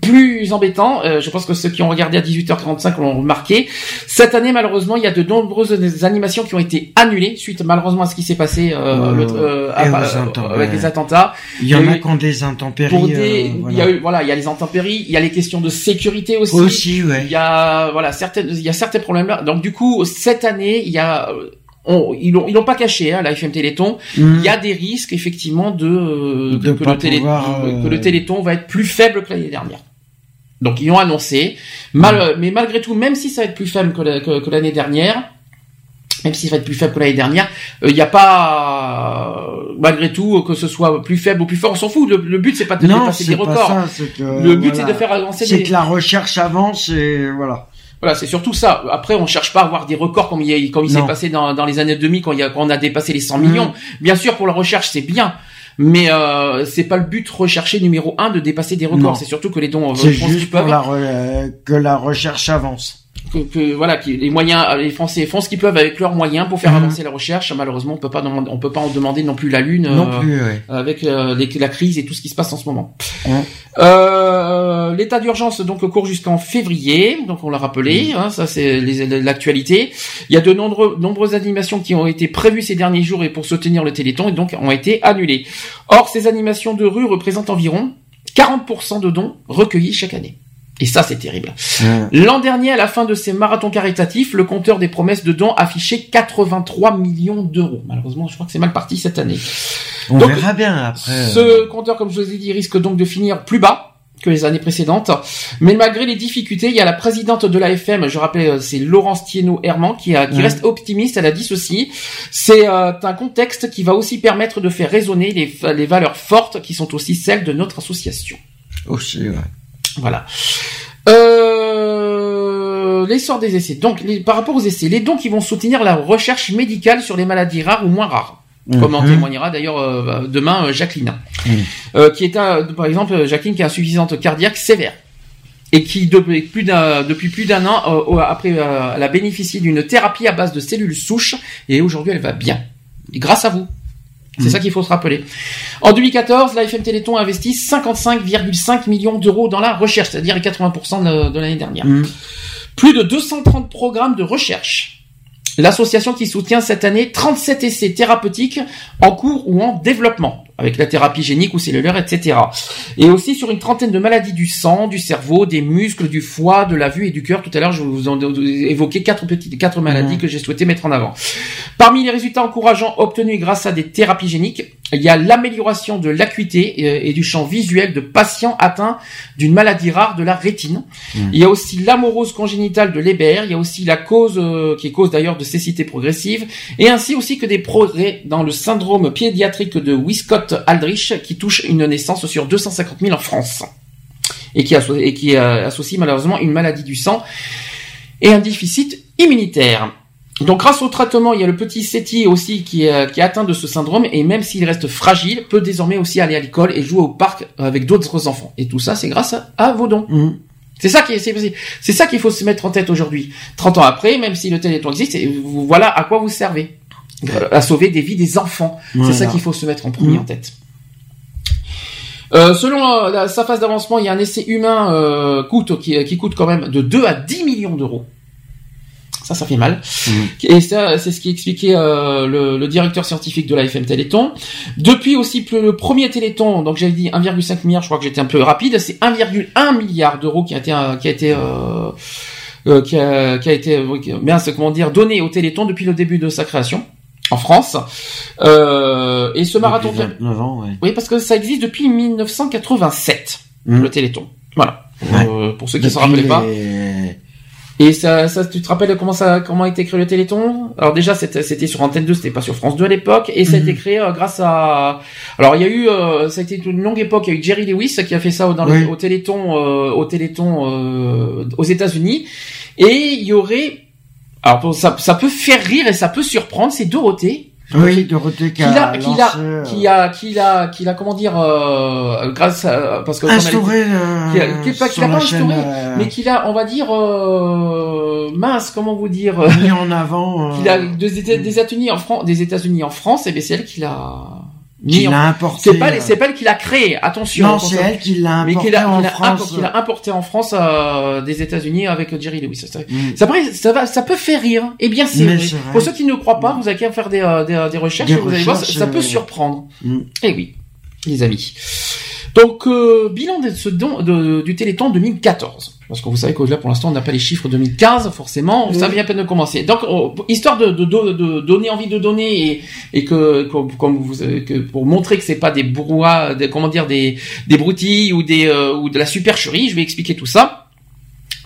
[SPEAKER 2] plus embêtant. Euh, je pense que ceux qui ont regardé à 18h45 l'ont remarqué. Cette année, malheureusement, il y a de nombreuses animations qui ont été annulées suite malheureusement à ce qui s'est passé euh,
[SPEAKER 3] Euh,
[SPEAKER 2] le- euh,
[SPEAKER 3] et
[SPEAKER 2] à- euh, avec les attentats.
[SPEAKER 3] Il y en
[SPEAKER 2] a
[SPEAKER 3] qui ont des intempéries.
[SPEAKER 2] Des,
[SPEAKER 3] euh,
[SPEAKER 2] il y a eu, voilà, il y a les intempéries, il y a les questions de sécurité aussi.
[SPEAKER 3] Aussi, ouais.
[SPEAKER 2] Il y a, voilà, certaines, il y a certains problèmes là. Donc du coup, cette année, il y a, euh, on- ils l'ont, ils l'ont pas caché, hein, la FM Téléthon.
[SPEAKER 3] Mhm.
[SPEAKER 2] Il y a des risques effectivement de, euh,
[SPEAKER 3] De
[SPEAKER 2] que, le télé-
[SPEAKER 3] pouvoir,
[SPEAKER 2] que
[SPEAKER 3] euh,
[SPEAKER 2] le Téléthon va être plus faible que l'année dernière. Donc ils ont annoncé, mal,
[SPEAKER 3] Mm.
[SPEAKER 2] mais malgré tout, même si ça va être plus faible que la- que- que l'année dernière, même s'il va être plus faible que l'année dernière, euh, il n'y a pas, euh, malgré tout, euh, que ce soit plus faible ou plus fort, on s'en fout. Le, le but c'est pas de
[SPEAKER 3] Non,
[SPEAKER 2] dépasser
[SPEAKER 3] c'est
[SPEAKER 2] des records.
[SPEAKER 3] ça, que,
[SPEAKER 2] le but
[SPEAKER 3] voilà.
[SPEAKER 2] c'est de faire avancer
[SPEAKER 3] C'est
[SPEAKER 2] des.
[SPEAKER 3] que la recherche avance et voilà.
[SPEAKER 2] Voilà, c'est surtout ça. Après, on cherche pas à avoir des records comme il, y a- comme il s'est passé dans, dans les années 2000 quand, il y a, quand on a dépassé les 100
[SPEAKER 3] Mhm.
[SPEAKER 2] millions. Bien sûr, pour la recherche, c'est bien. Mais euh, c'est pas le but recherché numéro un de dépasser des records. C'est surtout que les dons, euh,
[SPEAKER 3] C'est
[SPEAKER 2] je pense qu'ils
[SPEAKER 3] juste pour la re- euh, que la recherche avance.
[SPEAKER 2] Que, que- voilà, que les moyens, les Français font ce qu'ils peuvent avec leurs moyens pour faire
[SPEAKER 3] Mhm.
[SPEAKER 2] avancer la recherche. Malheureusement, on peut pas demander, on peut pas en demander non plus la lune
[SPEAKER 3] Non
[SPEAKER 2] euh,
[SPEAKER 3] plus, ouais.
[SPEAKER 2] avec euh, les- la crise et tout ce qui se passe en ce moment. Euh, L'état d'urgence donc court jusqu'en février, donc on l'a rappelé, hein, ça c'est l'actualité. Il y a de nombreux, nombreuses animations qui ont été prévues ces derniers jours et pour soutenir le Téléthon et donc ont été annulées. Or, ces animations de rue représentent environ 40% de dons recueillis chaque année. Et ça, c'est terrible. L'an dernier, à la fin de ces marathons caritatifs, le compteur des promesses de dons affichait 83 millions d'euros. Malheureusement, je crois que c'est mal parti cette année.
[SPEAKER 3] On
[SPEAKER 2] Donc,
[SPEAKER 3] verra bien après. euh.
[SPEAKER 2] Ce compteur, comme je vous ai dit, risque donc de finir plus bas que les années précédentes. Mais malgré les difficultés, il y a la présidente de l'AFM, je rappelle, euh, c'est Laurence Thienot-Herman, qui, a- qui
[SPEAKER 3] Ouais.
[SPEAKER 2] reste optimiste, elle a dit ceci. C'est euh, un contexte qui va aussi permettre de faire résonner les, les valeurs fortes qui sont aussi celles de notre association.
[SPEAKER 3] Aussi, ouais.
[SPEAKER 2] Voilà. Euh, l'essor des essais. Donc, les- par rapport aux essais, les dons qui vont soutenir la recherche médicale sur les maladies rares ou moins rares. Comme en
[SPEAKER 3] Mhm.
[SPEAKER 2] témoignera d'ailleurs euh, demain euh, Jacqueline,
[SPEAKER 3] Mhm.
[SPEAKER 2] Euh, qui est un- par exemple Jacqueline qui a insuffisance cardiaque sévère et qui depuis plus d'un depuis plus d'un an euh, après euh, elle a bénéficié d'une thérapie à base de cellules souches et aujourd'hui elle va bien. Et grâce à vous. C'est ça qu'il faut se rappeler. En 2014, la FM Téléthon a investi 55,5 millions d'euros dans la recherche, c'est-à-dire les 80% de, de l'année dernière.
[SPEAKER 3] Mhm.
[SPEAKER 2] Plus de 230 programmes de recherche. L'association qui soutient cette année 37 essais thérapeutiques en cours ou en développement, avec la thérapie génique ou cellulaire, etc. Et aussi sur une trentaine de maladies du sang, du cerveau, des muscles, du foie, de la vue et du cœur. Tout à l'heure, je vous en ai évoqué quatre petites, quatre maladies que j'ai souhaité mettre en avant. Parmi les résultats encourageants obtenus grâce à des thérapies géniques, il y a l'amélioration de l'acuité euh, et du champ visuel de patients atteints d'une maladie rare de la rétine. Il y a aussi l'amorose congénitale de Leber, il y a aussi la cause, euh, qui est cause d'ailleurs de cécité progressive, et ainsi aussi que des progrès dans le syndrome pédiatrique de Wiskott-Aldrich qui touche une naissance sur 250 000 en France. Et qui, asso- et qui euh, associe malheureusement une maladie du sang et un déficit immunitaire. Donc grâce au traitement, il y a le petit Seti aussi qui est, qui est atteint de ce syndrome et même s'il reste fragile, peut désormais aussi aller à l'école et jouer au parc avec d'autres enfants. Et tout ça, c'est grâce à, vos dons.
[SPEAKER 3] Mhm.
[SPEAKER 2] C'est ça qui est, c'est, ça qu'il faut se mettre en tête aujourd'hui. 30 ans après, même si le Téléthon existe, vous- voilà à quoi vous servez. À sauver des vies des enfants.
[SPEAKER 3] Voilà.
[SPEAKER 2] C'est ça qu'il faut se mettre en premier
[SPEAKER 3] Mhm.
[SPEAKER 2] en tête. Euh, selon euh, la- sa phase d'avancement, il y a un essai humain euh, coûte, qui, qui coûte quand même de 2 à 10 millions d'euros. Ça, ça fait mal. Et ça, c'est ce qui expliquait euh, le, le directeur scientifique de la FM Téléthon. Depuis aussi le premier Téléthon, donc j'avais dit 1,5 milliard, je crois que j'étais un peu rapide, c'est 1,1 milliard d'euros qui a été euh, qui a été euh, qui, a, qui a été bien, comment dire donné au Téléthon depuis le début de sa création en France. Euh, et ce marathon,
[SPEAKER 3] Depuis 29 ans, ouais.
[SPEAKER 2] oui, parce que ça existe depuis 1987,
[SPEAKER 3] Mm.
[SPEAKER 2] le Téléthon. Voilà.
[SPEAKER 3] Ouais.
[SPEAKER 2] Euh, pour ceux qui ne se rappelaient pas.
[SPEAKER 3] les-
[SPEAKER 2] Et ça, ça, tu te rappelles comment ça, comment a été créé le Téléthon? Alors déjà, c'était, sur Antenne 2, c'était pas sur France 2 à l'époque, et ça a
[SPEAKER 3] Mhm.
[SPEAKER 2] été créé euh, grâce à. Alors il y a eu, euh, ça a été une longue époque. Il y a eu Jerry Lewis qui a fait ça dans le-
[SPEAKER 3] Oui.
[SPEAKER 2] au Téléthon, euh, au Téléthon aux États-Unis, et il y aurait. Alors ça, ça peut faire rire et ça peut surprendre. C'est Dorothée
[SPEAKER 3] Oui, Dorothée qui
[SPEAKER 2] qui a,
[SPEAKER 3] a,
[SPEAKER 2] qui a,
[SPEAKER 3] euh,
[SPEAKER 2] qui a, qui a, qui a, comment dire, euh, grâce à, parce que
[SPEAKER 3] instauré euh,
[SPEAKER 2] qui a, qui a pas, qui la pas instauré,
[SPEAKER 3] euh,
[SPEAKER 2] mais qu'il a, on va dire, euh, mince, comment vous dire, euh,
[SPEAKER 3] mis en avant. euh,
[SPEAKER 2] qu'il a des États-Unis en France, des États-Unis en France, et bien c'est elle qui l'a en-
[SPEAKER 3] a importé,
[SPEAKER 2] C'est pas,
[SPEAKER 3] euh,
[SPEAKER 2] c'est pas elle qui l'a créé, attention.
[SPEAKER 3] Non, c'est elle qui l'a
[SPEAKER 2] Mais
[SPEAKER 3] importé
[SPEAKER 2] qu'il a,
[SPEAKER 3] en
[SPEAKER 2] a
[SPEAKER 3] France.
[SPEAKER 2] importé en France euh, des États-Unis avec Jerry Lewis. Ça,
[SPEAKER 3] Mm.
[SPEAKER 2] ça, ça va, ça peut faire rire. Eh bien, c'est vrai. Pour ceux qui ne croient pas, vous avez qu'à faire des, euh, des, des recherches.
[SPEAKER 3] Des
[SPEAKER 2] vous allez voir, ça, peut
[SPEAKER 3] euh,
[SPEAKER 2] surprendre.
[SPEAKER 3] Mm.
[SPEAKER 2] Eh oui, les amis. Donc, euh, bilan de ce don, de- du Téléthon 2014. Parce que vous savez que là, pour l'instant, on n'a pas les chiffres 2015, forcément.
[SPEAKER 3] Oui.
[SPEAKER 2] Ça vient à peine de commencer. Donc, on- histoire de, de, de, de donner envie de donner et, et que, comme, comme vous, que pour montrer que c'est pas des brouhahs, des, comment dire, des, des broutilles ou des, euh, ou de la supercherie, je vais expliquer tout ça.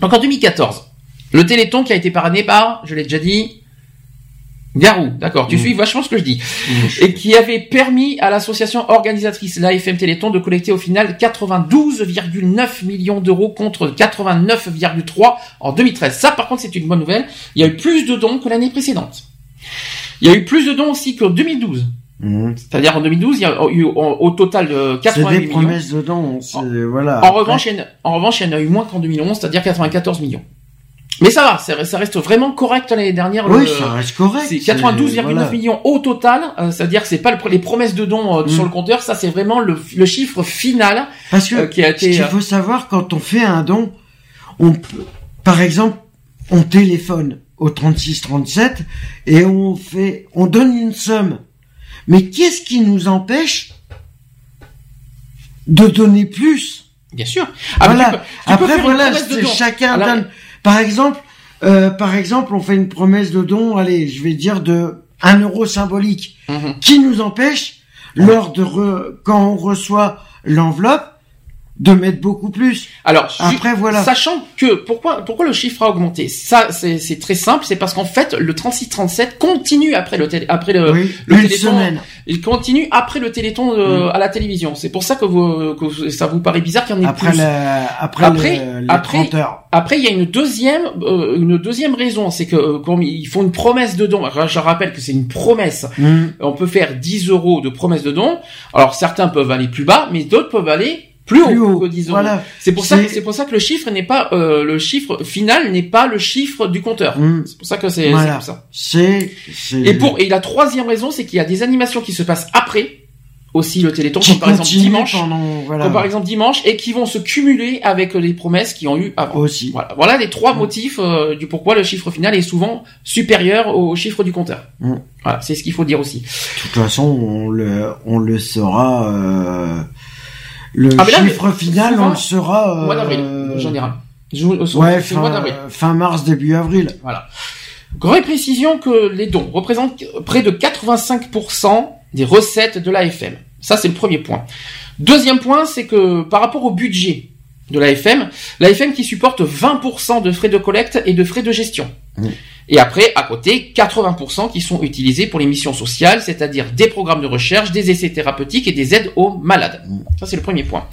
[SPEAKER 2] Donc, en 2014, le Téléthon qui a été parrainé par, je l'ai déjà dit, Garou, d'accord. Tu
[SPEAKER 3] Mmh.
[SPEAKER 2] suis vachement ce que je dis. Et qui avait permis à l'association organisatrice l'AFM Téléthon de collecter au final 92,9 millions d'euros contre 89,3 en 2013. Ça, par contre, c'est une bonne nouvelle. Il y a eu plus de dons que l'année précédente. Il y a eu plus de dons aussi qu'en 2012. C'est-à-dire en 2012, il y a eu au, total de
[SPEAKER 3] C'est
[SPEAKER 2] 88
[SPEAKER 3] des
[SPEAKER 2] millions.
[SPEAKER 3] promesses c'est- Voilà.
[SPEAKER 2] En
[SPEAKER 3] Après-
[SPEAKER 2] revanche, il y en a- en revanche, il y en a eu moins qu'en 2011, c'est-à-dire 94 millions. Mais ça va, ça, ça reste vraiment correct l'année dernière.
[SPEAKER 3] Oui,
[SPEAKER 2] le-
[SPEAKER 3] ça reste correct.
[SPEAKER 2] C'est
[SPEAKER 3] c'est-
[SPEAKER 2] 92,9
[SPEAKER 3] voilà.
[SPEAKER 2] millions au total, euh, c'est-à-dire que c'est pas le- les promesses de dons euh, sur le compteur, ça c'est vraiment le, le chiffre final
[SPEAKER 3] Parce que
[SPEAKER 2] euh, qui a
[SPEAKER 3] ce
[SPEAKER 2] été.
[SPEAKER 3] qu'il faut savoir quand on fait un don, on peut, par exemple, on téléphone au 36 37 et on fait, on donne une somme. Mais qu'est-ce qui nous empêche de donner plus?
[SPEAKER 2] Bien sûr. Ah,
[SPEAKER 3] voilà.
[SPEAKER 2] tu peux- tu peux
[SPEAKER 3] Après voilà, chacun
[SPEAKER 2] Alors-
[SPEAKER 3] donne. Par exemple, euh, par exemple, on fait une promesse de don. Allez, je vais dire de un euro symbolique,
[SPEAKER 2] Mhm.
[SPEAKER 3] qui nous empêche lors de re- quand on reçoit l'enveloppe de mettre beaucoup plus.
[SPEAKER 2] Alors
[SPEAKER 3] Après, voilà.
[SPEAKER 2] Sachant que pourquoi pourquoi le chiffre a augmenté? Ça c'est très simple, c'est parce qu'en fait le 36 37 continue après le télé, après le,
[SPEAKER 3] Oui,
[SPEAKER 2] le téléthon.
[SPEAKER 3] semaine.
[SPEAKER 2] Il continue après le téléthon euh, à la télévision. C'est pour ça que, vous, que ça vous paraît bizarre qu'il y en ait
[SPEAKER 3] Après
[SPEAKER 2] plus.
[SPEAKER 3] la- après
[SPEAKER 2] après,
[SPEAKER 3] le- les
[SPEAKER 2] après,
[SPEAKER 3] 30 heures.
[SPEAKER 2] après, il y a une deuxième, euh, une deuxième raison, c'est que euh, comme ils font une promesse de don. Alors, Je rappelle que c'est une promesse.
[SPEAKER 3] Mhm.
[SPEAKER 2] On peut faire 10 euros de promesse de don. Alors certains peuvent aller plus bas, mais d'autres peuvent aller plus
[SPEAKER 3] Plus haut,
[SPEAKER 2] que 10 euros.
[SPEAKER 3] voilà.
[SPEAKER 2] C'est pour ça,
[SPEAKER 3] C'est-
[SPEAKER 2] pour ça que le chiffre n'est pas, euh, le chiffre final n'est pas le chiffre du compteur.
[SPEAKER 3] Mhm.
[SPEAKER 2] C'est pour ça que c'est
[SPEAKER 3] Voilà.
[SPEAKER 2] comme ça.
[SPEAKER 3] C'est,
[SPEAKER 2] Et pour et la troisième raison, c'est qu'il y a des animations qui se passent après aussi le Téléthon, comme par exemple dimanche,
[SPEAKER 3] pendant- voilà.
[SPEAKER 2] comme par exemple dimanche, et qui vont se cumuler avec les promesses qui ont eu avant.
[SPEAKER 3] Aussi.
[SPEAKER 2] Voilà, voilà les trois motifs euh, du pourquoi le chiffre final est souvent supérieur au chiffre du compteur.
[SPEAKER 3] Mm.
[SPEAKER 2] Voilà, c'est ce qu'il faut dire aussi.
[SPEAKER 3] De toute façon, on le, on le saura. Euh, le
[SPEAKER 2] Ah, là,
[SPEAKER 3] chiffre final, on le saura.
[SPEAKER 2] Au mois d'avril,
[SPEAKER 3] euh,
[SPEAKER 2] en général. Je-
[SPEAKER 3] Ouais,
[SPEAKER 2] au mois d'avril.
[SPEAKER 3] fin, fin mars, début avril.
[SPEAKER 2] Voilà. Grande précision que les dons représentent près de 85% des recettes de l'AFM. Ça, c'est le premier point. Deuxième point, c'est que par rapport au budget de l'AFM, l'AFM qui supporte 20% de frais de collecte et de frais de gestion.
[SPEAKER 3] Mmh.
[SPEAKER 2] Et après, à côté, 80% qui sont utilisés pour les missions sociales, c'est-à-dire des programmes de recherche, des essais thérapeutiques et des aides aux malades. Ça, c'est le premier point.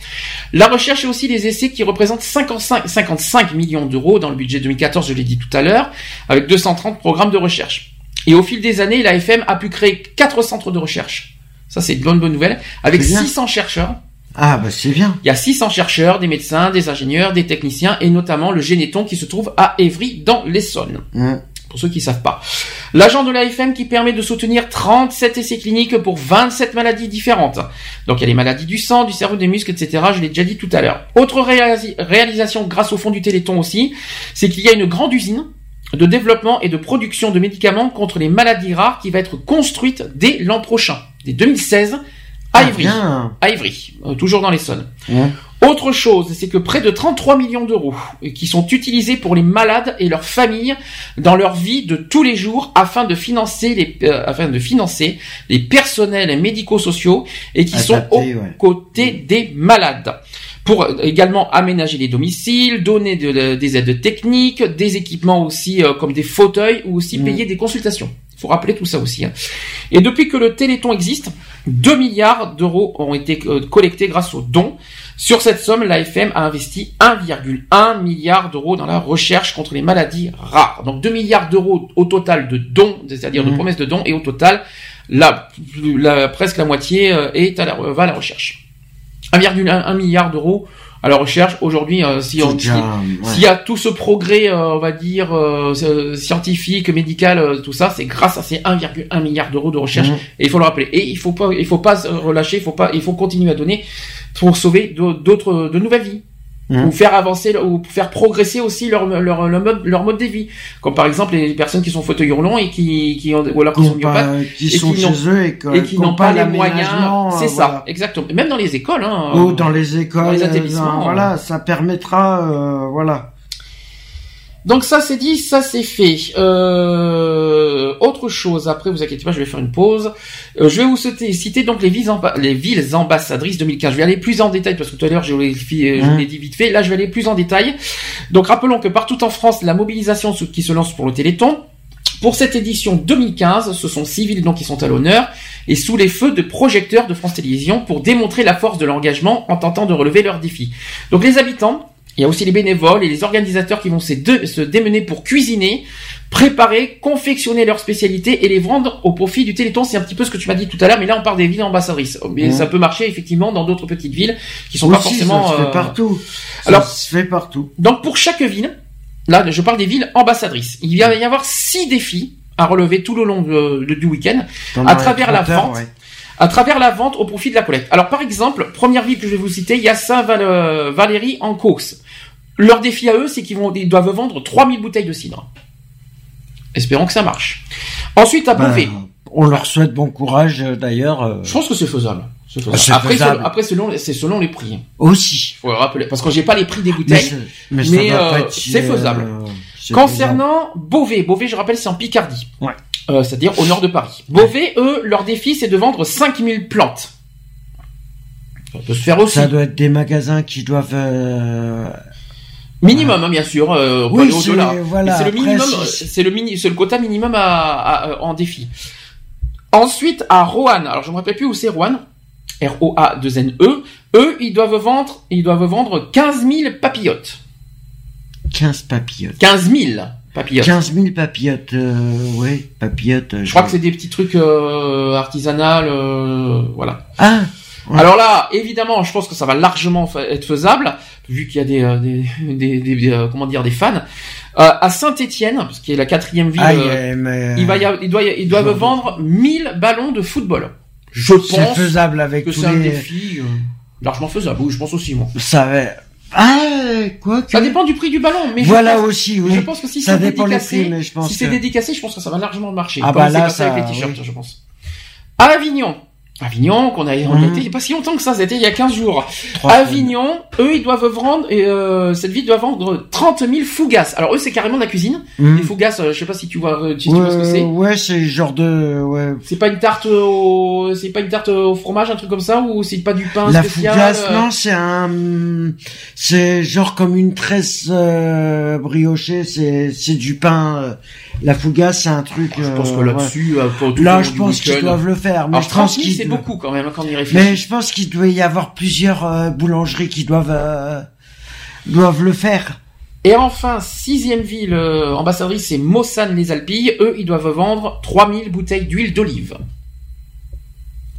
[SPEAKER 2] La recherche et aussi les essais qui représentent 55, 55 millions d'euros dans le budget 2014, je l'ai dit tout à l'heure, avec 230 programmes de recherche. Et au fil des années, l'AFM a pu créer quatre centres de recherche. Ça, c'est une bonne, bonne nouvelle. Avec
[SPEAKER 3] C'est bien.
[SPEAKER 2] 600 chercheurs.
[SPEAKER 3] Ah, bah, c'est bien.
[SPEAKER 2] Il y a 600 chercheurs, des médecins, des ingénieurs, des techniciens et notamment le Généton qui se trouve à Évry dans l'Essonne.
[SPEAKER 3] Mm.
[SPEAKER 2] Pour ceux qui savent pas. L'agent de l'AFM qui permet de soutenir 37 essais cliniques pour 27 maladies différentes. Donc il y a les maladies du sang, du cerveau, des muscles, etc. Je l'ai déjà dit tout à l'heure. Autre réalisation grâce au fond du Téléthon aussi, c'est qu'il y a une grande usine de développement et de production de médicaments contre les maladies rares qui va être construite dès l'an prochain, dès 2016, à
[SPEAKER 3] Ah,
[SPEAKER 2] Ivry.
[SPEAKER 3] bien.
[SPEAKER 2] À Ivry, euh, toujours dans l'Essonne.
[SPEAKER 3] Ouais.
[SPEAKER 2] Autre chose, c'est que près de 33 millions d'euros euh, qui sont utilisés pour les malades et leurs familles dans leur vie de tous les jours afin de financer les euh, afin de financer les personnels médico-sociaux et qui sont aux
[SPEAKER 3] ouais.
[SPEAKER 2] côtés des malades. Pour euh, également aménager les domiciles, donner de- de- des aides techniques, des équipements aussi euh, comme des fauteuils ou aussi
[SPEAKER 3] Mm.
[SPEAKER 2] payer des consultations. Il faut rappeler tout ça aussi. hein. Et depuis que le Téléthon existe, 2 milliards d'euros ont été euh, collectés grâce aux dons. Sur cette somme, l'AFM a investi 1,1 milliard d'euros dans la recherche contre les maladies rares. Donc 2 milliards d'euros au total de dons, c'est-à-dire de
[SPEAKER 3] Mhm.
[SPEAKER 2] promesses de dons, et au total, la, la- presque la moitié euh, est à la, va à la recherche. 1,1 milliard d'euros à la recherche. Aujourd'hui, euh, si on
[SPEAKER 3] ouais.
[SPEAKER 2] s'il y a tout ce progrès, euh, on va dire euh, scientifique, médical, tout ça, c'est grâce à ces 1,1 milliard d'euros de recherche.
[SPEAKER 3] Mhm.
[SPEAKER 2] Et il faut le rappeler. Et il faut pas, il faut pas se relâcher. Il faut pas, il faut continuer à donner pour sauver d'au- d'autres, de nouvelles vies.
[SPEAKER 3] Mhm.
[SPEAKER 2] Ou faire avancer, ou faire progresser aussi leur, leur, leur mode, leur mode de vie. Comme par exemple les personnes qui sont fauteuils roulants et qui, qui ont, ou alors qui
[SPEAKER 3] Qui
[SPEAKER 2] sont
[SPEAKER 3] ont pas- qui sont chez eux et que-
[SPEAKER 2] et qui
[SPEAKER 3] qui ont
[SPEAKER 2] n'ont
[SPEAKER 3] pas
[SPEAKER 2] pas les moyens.
[SPEAKER 3] l'aménagement,
[SPEAKER 2] C'est
[SPEAKER 3] euh,
[SPEAKER 2] ça,
[SPEAKER 3] voilà.
[SPEAKER 2] exactement. Même dans les écoles, hein.
[SPEAKER 3] Ou dans les écoles,
[SPEAKER 2] dans les
[SPEAKER 3] euh, voilà, ça permettra, euh, voilà.
[SPEAKER 2] Donc ça c'est dit, ça c'est fait. Euh, autre chose, après vous inquiétez pas, je vais faire une pause. Euh, je vais vous citer, citer donc les villes, amba- les villes ambassadrices 2015. Je vais aller plus en détail parce que tout à l'heure je vous l'ai
[SPEAKER 3] Hein.
[SPEAKER 2] l'ai dit vite fait. Là je vais aller plus en détail. Donc rappelons que partout en France, la mobilisation qui se lance pour le Téléthon Pour cette édition 2015, ce sont civils donc qui sont à l'honneur et sous les feux de projecteurs de France Télévisions pour démontrer la force de l'engagement en tentant de relever leurs défis. Donc les habitants, il y a aussi les bénévoles et les organisateurs qui vont se, dé- se démener pour cuisiner, préparer, confectionner leurs spécialités et les vendre au profit du Téléthon. C'est un petit peu ce que tu m'as dit tout à l'heure, mais là on parle des villes ambassadrices. Mais
[SPEAKER 3] Mhm.
[SPEAKER 2] ça peut marcher effectivement dans d'autres petites villes qui sont pas forcément.
[SPEAKER 3] ça se fait
[SPEAKER 2] euh,
[SPEAKER 3] partout. Ça
[SPEAKER 2] Alors,
[SPEAKER 3] se fait partout.
[SPEAKER 2] donc pour chaque ville, là je parle des villes ambassadrices, il va y avoir six défis à relever tout le long de- de- du week-end à travers la
[SPEAKER 3] 30 heures,
[SPEAKER 2] vente.
[SPEAKER 3] ouais.
[SPEAKER 2] À travers la vente au profit de la collecte. Alors par exemple, première ville que je vais vous citer, il y a Saint-Valéry en Caux. Leur défi à eux, c'est qu'ils vont, ils doivent vendre 3000 bouteilles de cidre. Espérons que ça marche. Ensuite à
[SPEAKER 3] Ben,
[SPEAKER 2] Beauvais.
[SPEAKER 3] on leur souhaite bon courage euh, d'ailleurs. euh,
[SPEAKER 2] Je pense que c'est faisable.
[SPEAKER 3] Ah,
[SPEAKER 2] après,
[SPEAKER 3] faisable.
[SPEAKER 2] selon- après, selon, c'est selon les prix.
[SPEAKER 3] Aussi.
[SPEAKER 2] Faut le rappeler. Parce que j'ai pas les prix des bouteilles.
[SPEAKER 3] c'est-
[SPEAKER 2] Mais, euh, c'est faisable. Concernant Beauvais, Beauvais, je rappelle, c'est en Picardie.
[SPEAKER 3] Ouais.
[SPEAKER 2] Euh, c'est-à-dire au nord de Paris. Beauvais, eux, leur défi, c'est de vendre 5000 plantes. Ça peut se faire aussi.
[SPEAKER 3] Ça doit être des magasins qui doivent. Euh,
[SPEAKER 2] Minimum, hein, bien sûr. Euh,
[SPEAKER 3] Oui, c'est- voilà,
[SPEAKER 2] le minimum, euh, c'est le mini, c'est le quota minimum à, à- à- en défi. Ensuite, à Roanne. Alors, je me rappelle plus où c'est Roanne. R-O-A-2-N-E. Eux, ils doivent vendre, ils doivent vendre 15 000 papillotes.
[SPEAKER 3] 15 papillotes.
[SPEAKER 2] 15 000 papillotes.
[SPEAKER 3] 15 000 papillotes, euh, ouais, papillotes.
[SPEAKER 2] Je crois que c'est des petits trucs euh, artisanales, euh, voilà.
[SPEAKER 3] Ah ouais.
[SPEAKER 2] Alors là, évidemment, je pense que ça va largement être faisable, vu qu'il y a des, euh, des, des, des- des, euh, comment dire, des fans. Euh, à Saint-Étienne, qui est la quatrième ville,
[SPEAKER 3] Ah,
[SPEAKER 2] euh,
[SPEAKER 3] mais,
[SPEAKER 2] il va y avoir- ils doivent, ils doivent vendre 1000 ballons de football. Je
[SPEAKER 3] C'est
[SPEAKER 2] pense
[SPEAKER 3] faisable avec
[SPEAKER 2] que
[SPEAKER 3] tous
[SPEAKER 2] c'est un
[SPEAKER 3] les.
[SPEAKER 2] défi euh, largement faisable. Oui, je pense aussi, moi.
[SPEAKER 3] Ça va. Ah, quoi que.
[SPEAKER 2] Ça dépend du prix du ballon, mais je
[SPEAKER 3] Voilà
[SPEAKER 2] pense-
[SPEAKER 3] aussi, oui.
[SPEAKER 2] Je pense que si
[SPEAKER 3] Ça
[SPEAKER 2] c'est dédicacé,
[SPEAKER 3] prix, mais je pense
[SPEAKER 2] si c'est
[SPEAKER 3] que-
[SPEAKER 2] dédicacé, je pense que ça va largement marcher.
[SPEAKER 3] Ah bah
[SPEAKER 2] c'est
[SPEAKER 3] là,
[SPEAKER 2] passé avec
[SPEAKER 3] ça,
[SPEAKER 2] les t-shirts,
[SPEAKER 3] oui.
[SPEAKER 2] je pense. À Avignon. Avignon, qu'on a, on
[SPEAKER 3] Mhm.
[SPEAKER 2] était il y a pas si longtemps que ça, c'était il y a 15 jours. Avignon, eux, ils doivent vendre, et euh, cette ville doit vendre 30 000 fougasses. Alors eux, c'est carrément de la cuisine.
[SPEAKER 3] Mhm.
[SPEAKER 2] Les fougasses, euh, je sais pas si tu vois, euh, vois ce que c'est.
[SPEAKER 3] ouais, c'est genre de, ouais.
[SPEAKER 2] C'est pas une tarte au, c'est pas une tarte au fromage, un truc comme ça, ou c'est pas du pain
[SPEAKER 3] La
[SPEAKER 2] spécial.
[SPEAKER 3] fougasse,
[SPEAKER 2] euh,
[SPEAKER 3] non, c'est un, c'est genre comme une tresse briochée, c'est c'est du pain. La fougasse, c'est un truc.
[SPEAKER 2] Je pense que
[SPEAKER 3] euh,
[SPEAKER 2] là-dessus, euh,
[SPEAKER 3] ouais. là, je pense qu'ils doivent le faire, mais
[SPEAKER 2] Alors,
[SPEAKER 3] je
[SPEAKER 2] 30
[SPEAKER 3] pense
[SPEAKER 2] 000,
[SPEAKER 3] qu'ils
[SPEAKER 2] c'est beaucoup quand même, quand on y réfléchit.
[SPEAKER 3] Mais je pense qu'il doit y avoir plusieurs euh, boulangeries qui doivent euh, doivent le faire.
[SPEAKER 2] Et enfin, sixième ville euh, ambassadrice, c'est Mossane-les-Alpilles. Eux, ils doivent vendre 3000 bouteilles d'huile d'olive.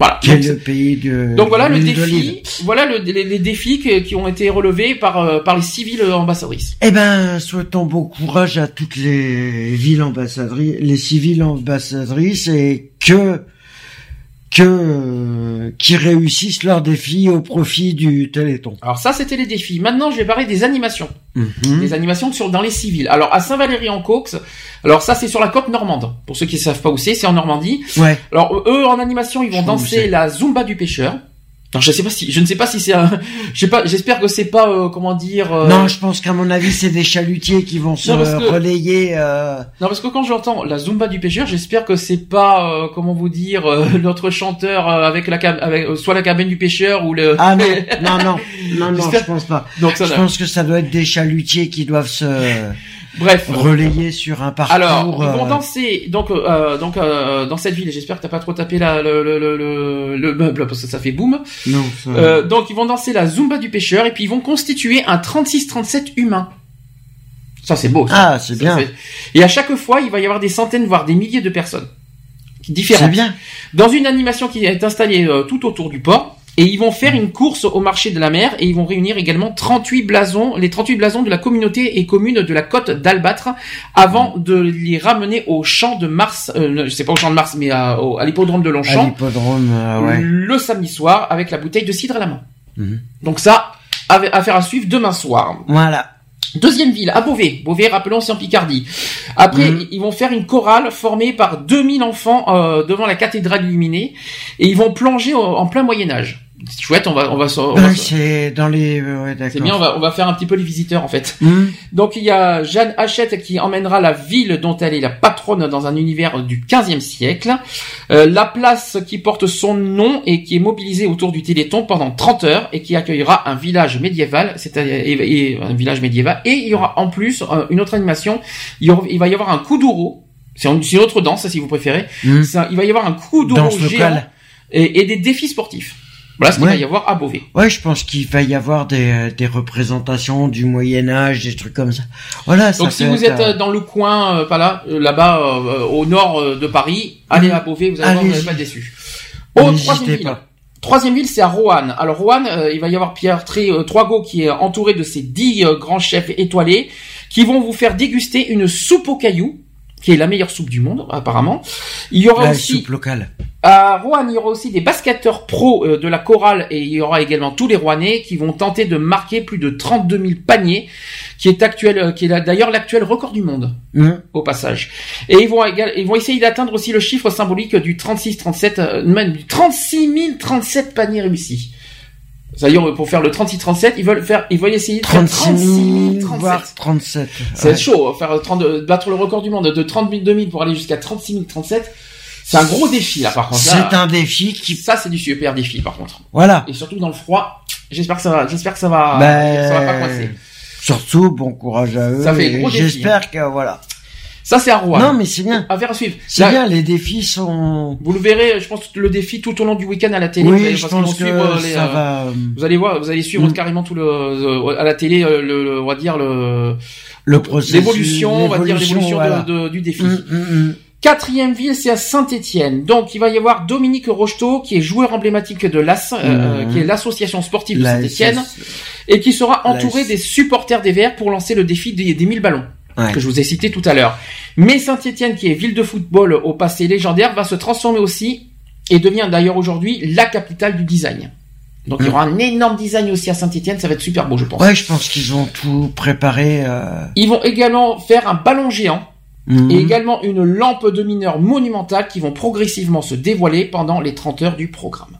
[SPEAKER 2] Voilà. Donc,
[SPEAKER 3] est le pays de.
[SPEAKER 2] donc voilà le défi, voilà le- les, les défis qui ont été relevés par euh, par les six villes ambassadrices.
[SPEAKER 3] Eh ben, souhaitons bon courage à toutes les villes ambassadrices, les civiles ambassadrices et que que euh, qui réussissent leurs défis au profit du Téléthon.
[SPEAKER 2] Alors ça, c'était les défis. Maintenant, je vais parler des animations.
[SPEAKER 3] Mhm.
[SPEAKER 2] Des animations sur dans les civils. Alors à Saint-Valery-en-Caux, alors ça c'est sur la côte normande. Pour ceux qui ne savent pas où c'est, c'est en Normandie.
[SPEAKER 3] Ouais.
[SPEAKER 2] Alors eux en animation, ils vont
[SPEAKER 3] Je
[SPEAKER 2] danser la zumba du pêcheur. Alors je sais pas si je ne sais pas si c'est un je sais pas j'espère que c'est pas euh, comment dire euh,
[SPEAKER 3] Non, je pense qu'à mon avis, c'est des chalutiers qui vont se
[SPEAKER 2] Non, que-
[SPEAKER 3] relayer. euh,
[SPEAKER 2] Non, parce que quand j'entends la Zumba du pêcheur, j'espère que c'est pas, euh, comment vous dire, euh, notre chanteur euh, avec la cab- avec euh, soit la cabine du pêcheur ou le.
[SPEAKER 3] Ah non, non, non, non, non, je pense pas.
[SPEAKER 2] Donc ça.
[SPEAKER 3] Je pense que ça doit être des chalutiers qui doivent se
[SPEAKER 2] Bref.
[SPEAKER 3] relayer sur un parcours.
[SPEAKER 2] Alors, ils vont
[SPEAKER 3] euh,
[SPEAKER 2] danser donc euh, donc euh, dans cette ville. J'espère que t'as pas trop tapé la, le, le, le, le, le meuble parce que ça fait boum.
[SPEAKER 3] Non, ça-
[SPEAKER 2] Euh, donc ils vont danser la Zumba du pêcheur et puis ils vont constituer un 36-37 humain. Ça c'est beau. ça.
[SPEAKER 3] Ah, c'est bien.
[SPEAKER 2] Et à chaque fois, il va y avoir des centaines voire des milliers de personnes différentes.
[SPEAKER 3] C'est bien.
[SPEAKER 2] dans une animation qui est installée euh, tout autour du port. Et ils vont faire une course au marché de la mer et ils vont réunir également 38 blasons, les 38 blasons de la communauté et commune de la côte d'Albâtre avant de les ramener au champ de Mars, euh, sais pas au champ de Mars mais à, l'hippodrome de
[SPEAKER 3] À
[SPEAKER 2] Longchamp
[SPEAKER 3] l'hippodrome, euh, ouais.
[SPEAKER 2] le samedi soir avec la bouteille de cidre à la main.
[SPEAKER 3] Mhm.
[SPEAKER 2] Donc ça, affaire à suivre demain soir.
[SPEAKER 3] Voilà.
[SPEAKER 2] Deuxième ville, à Beauvais. Beauvais, rappelons, c'est en Picardie. Après,
[SPEAKER 3] Mhm.
[SPEAKER 2] ils vont faire une chorale formée par 2000 enfants euh, devant la cathédrale illuminée et ils vont plonger en plein Moyen Âge. C'est chouette, on va, on va, on va se-
[SPEAKER 3] c'est dans les. Ouais,
[SPEAKER 2] c'est bien, on va, on va faire un petit peu les visiteurs en fait.
[SPEAKER 3] Mhm.
[SPEAKER 2] Donc il y a Jeanne Hachette qui emmènera la ville dont elle est la patronne dans un univers du 15e siècle. Euh, la place qui porte son nom et qui est mobilisée autour du Téléthon pendant 30 heures et qui accueillera un village médiéval, c'est-à-dire et- et un village médiéval. Et il y aura en plus euh, une autre animation. Il, y aura- il va y avoir un coup d'ouro C'est un- c'est une autre danse, si vous préférez.
[SPEAKER 3] Hmm.
[SPEAKER 2] Ça- il va y avoir un coup géant et, et des défis sportifs. Voilà ce qu'il
[SPEAKER 3] Ouais.
[SPEAKER 2] va y avoir à Beauvais.
[SPEAKER 3] Ouais, je pense qu'il va y avoir des, euh, des représentations du Moyen Âge, des trucs comme ça. Voilà. ça
[SPEAKER 2] Donc si vous
[SPEAKER 3] être,
[SPEAKER 2] êtes euh, dans le coin, euh, pas là, euh, là-bas, euh, au nord euh, de Paris, allez à Beauvais, vous allez voir, vous n'allez
[SPEAKER 3] Allez-y.
[SPEAKER 2] pas. Au
[SPEAKER 3] N'hésitez
[SPEAKER 2] troisième ville.
[SPEAKER 3] pas.
[SPEAKER 2] Troisième ville, c'est à Roanne. Alors Roanne, euh, il va y avoir Pierre Tré, euh, Troigo qui est entouré de ses dix euh, grands chefs étoilés qui vont vous faire déguster une soupe aux cailloux, qui est la meilleure soupe du monde apparemment. Il y aura
[SPEAKER 3] la
[SPEAKER 2] aussi
[SPEAKER 3] soupe locale.
[SPEAKER 2] à Rouen, il y aura aussi des basketteurs pros euh, de la chorale et il y aura également tous les Rouennais qui vont tenter de marquer plus de 32 000 paniers, qui est actuel, euh, qui est d'ailleurs l'actuel record du monde
[SPEAKER 3] Hum.
[SPEAKER 2] au passage. Et ils vont, ils vont essayer d'atteindre aussi le chiffre symbolique du 36-37, euh, même du 36 037 paniers réussis. C'est-à-dire pour faire le 36-37, ils veulent faire, ils veulent essayer de faire
[SPEAKER 3] 36
[SPEAKER 2] 36
[SPEAKER 3] 000,
[SPEAKER 2] 037.
[SPEAKER 3] voire 37.
[SPEAKER 2] C'est
[SPEAKER 3] Ouais.
[SPEAKER 2] chaud, hein, faire 30, euh, battre le record du monde de 30 000 2000 pour aller jusqu'à 36 000 37. C'est un gros défi là par contre.
[SPEAKER 3] C'est
[SPEAKER 2] Là,
[SPEAKER 3] un défi qui.
[SPEAKER 2] Ça c'est du super défi par contre.
[SPEAKER 3] Voilà.
[SPEAKER 2] Et surtout dans le froid. J'espère que ça va, j'espère que ça va,
[SPEAKER 3] Ben,
[SPEAKER 2] ça va pas coincer.
[SPEAKER 3] Surtout, bon courage à eux.
[SPEAKER 2] Ça fait gros défi,
[SPEAKER 3] J'espère que voilà.
[SPEAKER 2] Ça c'est à Rouen.
[SPEAKER 3] Non, mais c'est bien.
[SPEAKER 2] Affaire à suivre.
[SPEAKER 3] C'est
[SPEAKER 2] Là,
[SPEAKER 3] bien, les défis sont.
[SPEAKER 2] Vous le verrez, je pense le défi tout au long du week-end à la télé.
[SPEAKER 3] Oui,
[SPEAKER 2] vous allez-
[SPEAKER 3] je
[SPEAKER 2] parce qu'ils
[SPEAKER 3] pense
[SPEAKER 2] vont
[SPEAKER 3] que
[SPEAKER 2] suivre les,
[SPEAKER 3] ça
[SPEAKER 2] euh,
[SPEAKER 3] va, euh,
[SPEAKER 2] Vous allez voir, vous allez suivre
[SPEAKER 3] Mm.
[SPEAKER 2] carrément tout le euh, à la télé euh, le, le- on va dire le
[SPEAKER 3] Le processus.
[SPEAKER 2] l'évolution, on va dire l'évolution
[SPEAKER 3] voilà.
[SPEAKER 2] de- de- du défi.
[SPEAKER 3] Hum, hum.
[SPEAKER 2] Quatrième ville, c'est à Saint-Étienne. Donc, il va y avoir Dominique Rocheteau, qui est joueur emblématique de l'AS, euh, qui est l'association sportive de Saint-Étienne, et qui sera entouré des supporters des Verts pour lancer le défi des, des 1000 ballons.
[SPEAKER 3] Ouais.
[SPEAKER 2] Que je vous ai cité tout à l'heure. Mais Saint-Étienne, qui est ville de football au passé légendaire, va se transformer aussi, et devient d'ailleurs aujourd'hui la capitale du design. Donc, il y aura un énorme design aussi à Saint-Étienne, ça va être super beau, je pense.
[SPEAKER 3] Ouais, je pense qu'ils ont tout préparé. Euh...
[SPEAKER 2] Ils vont également faire un ballon géant,
[SPEAKER 3] mhm.
[SPEAKER 2] et également une lampe de mineur monumentale qui vont progressivement se dévoiler pendant les 30 heures du programme.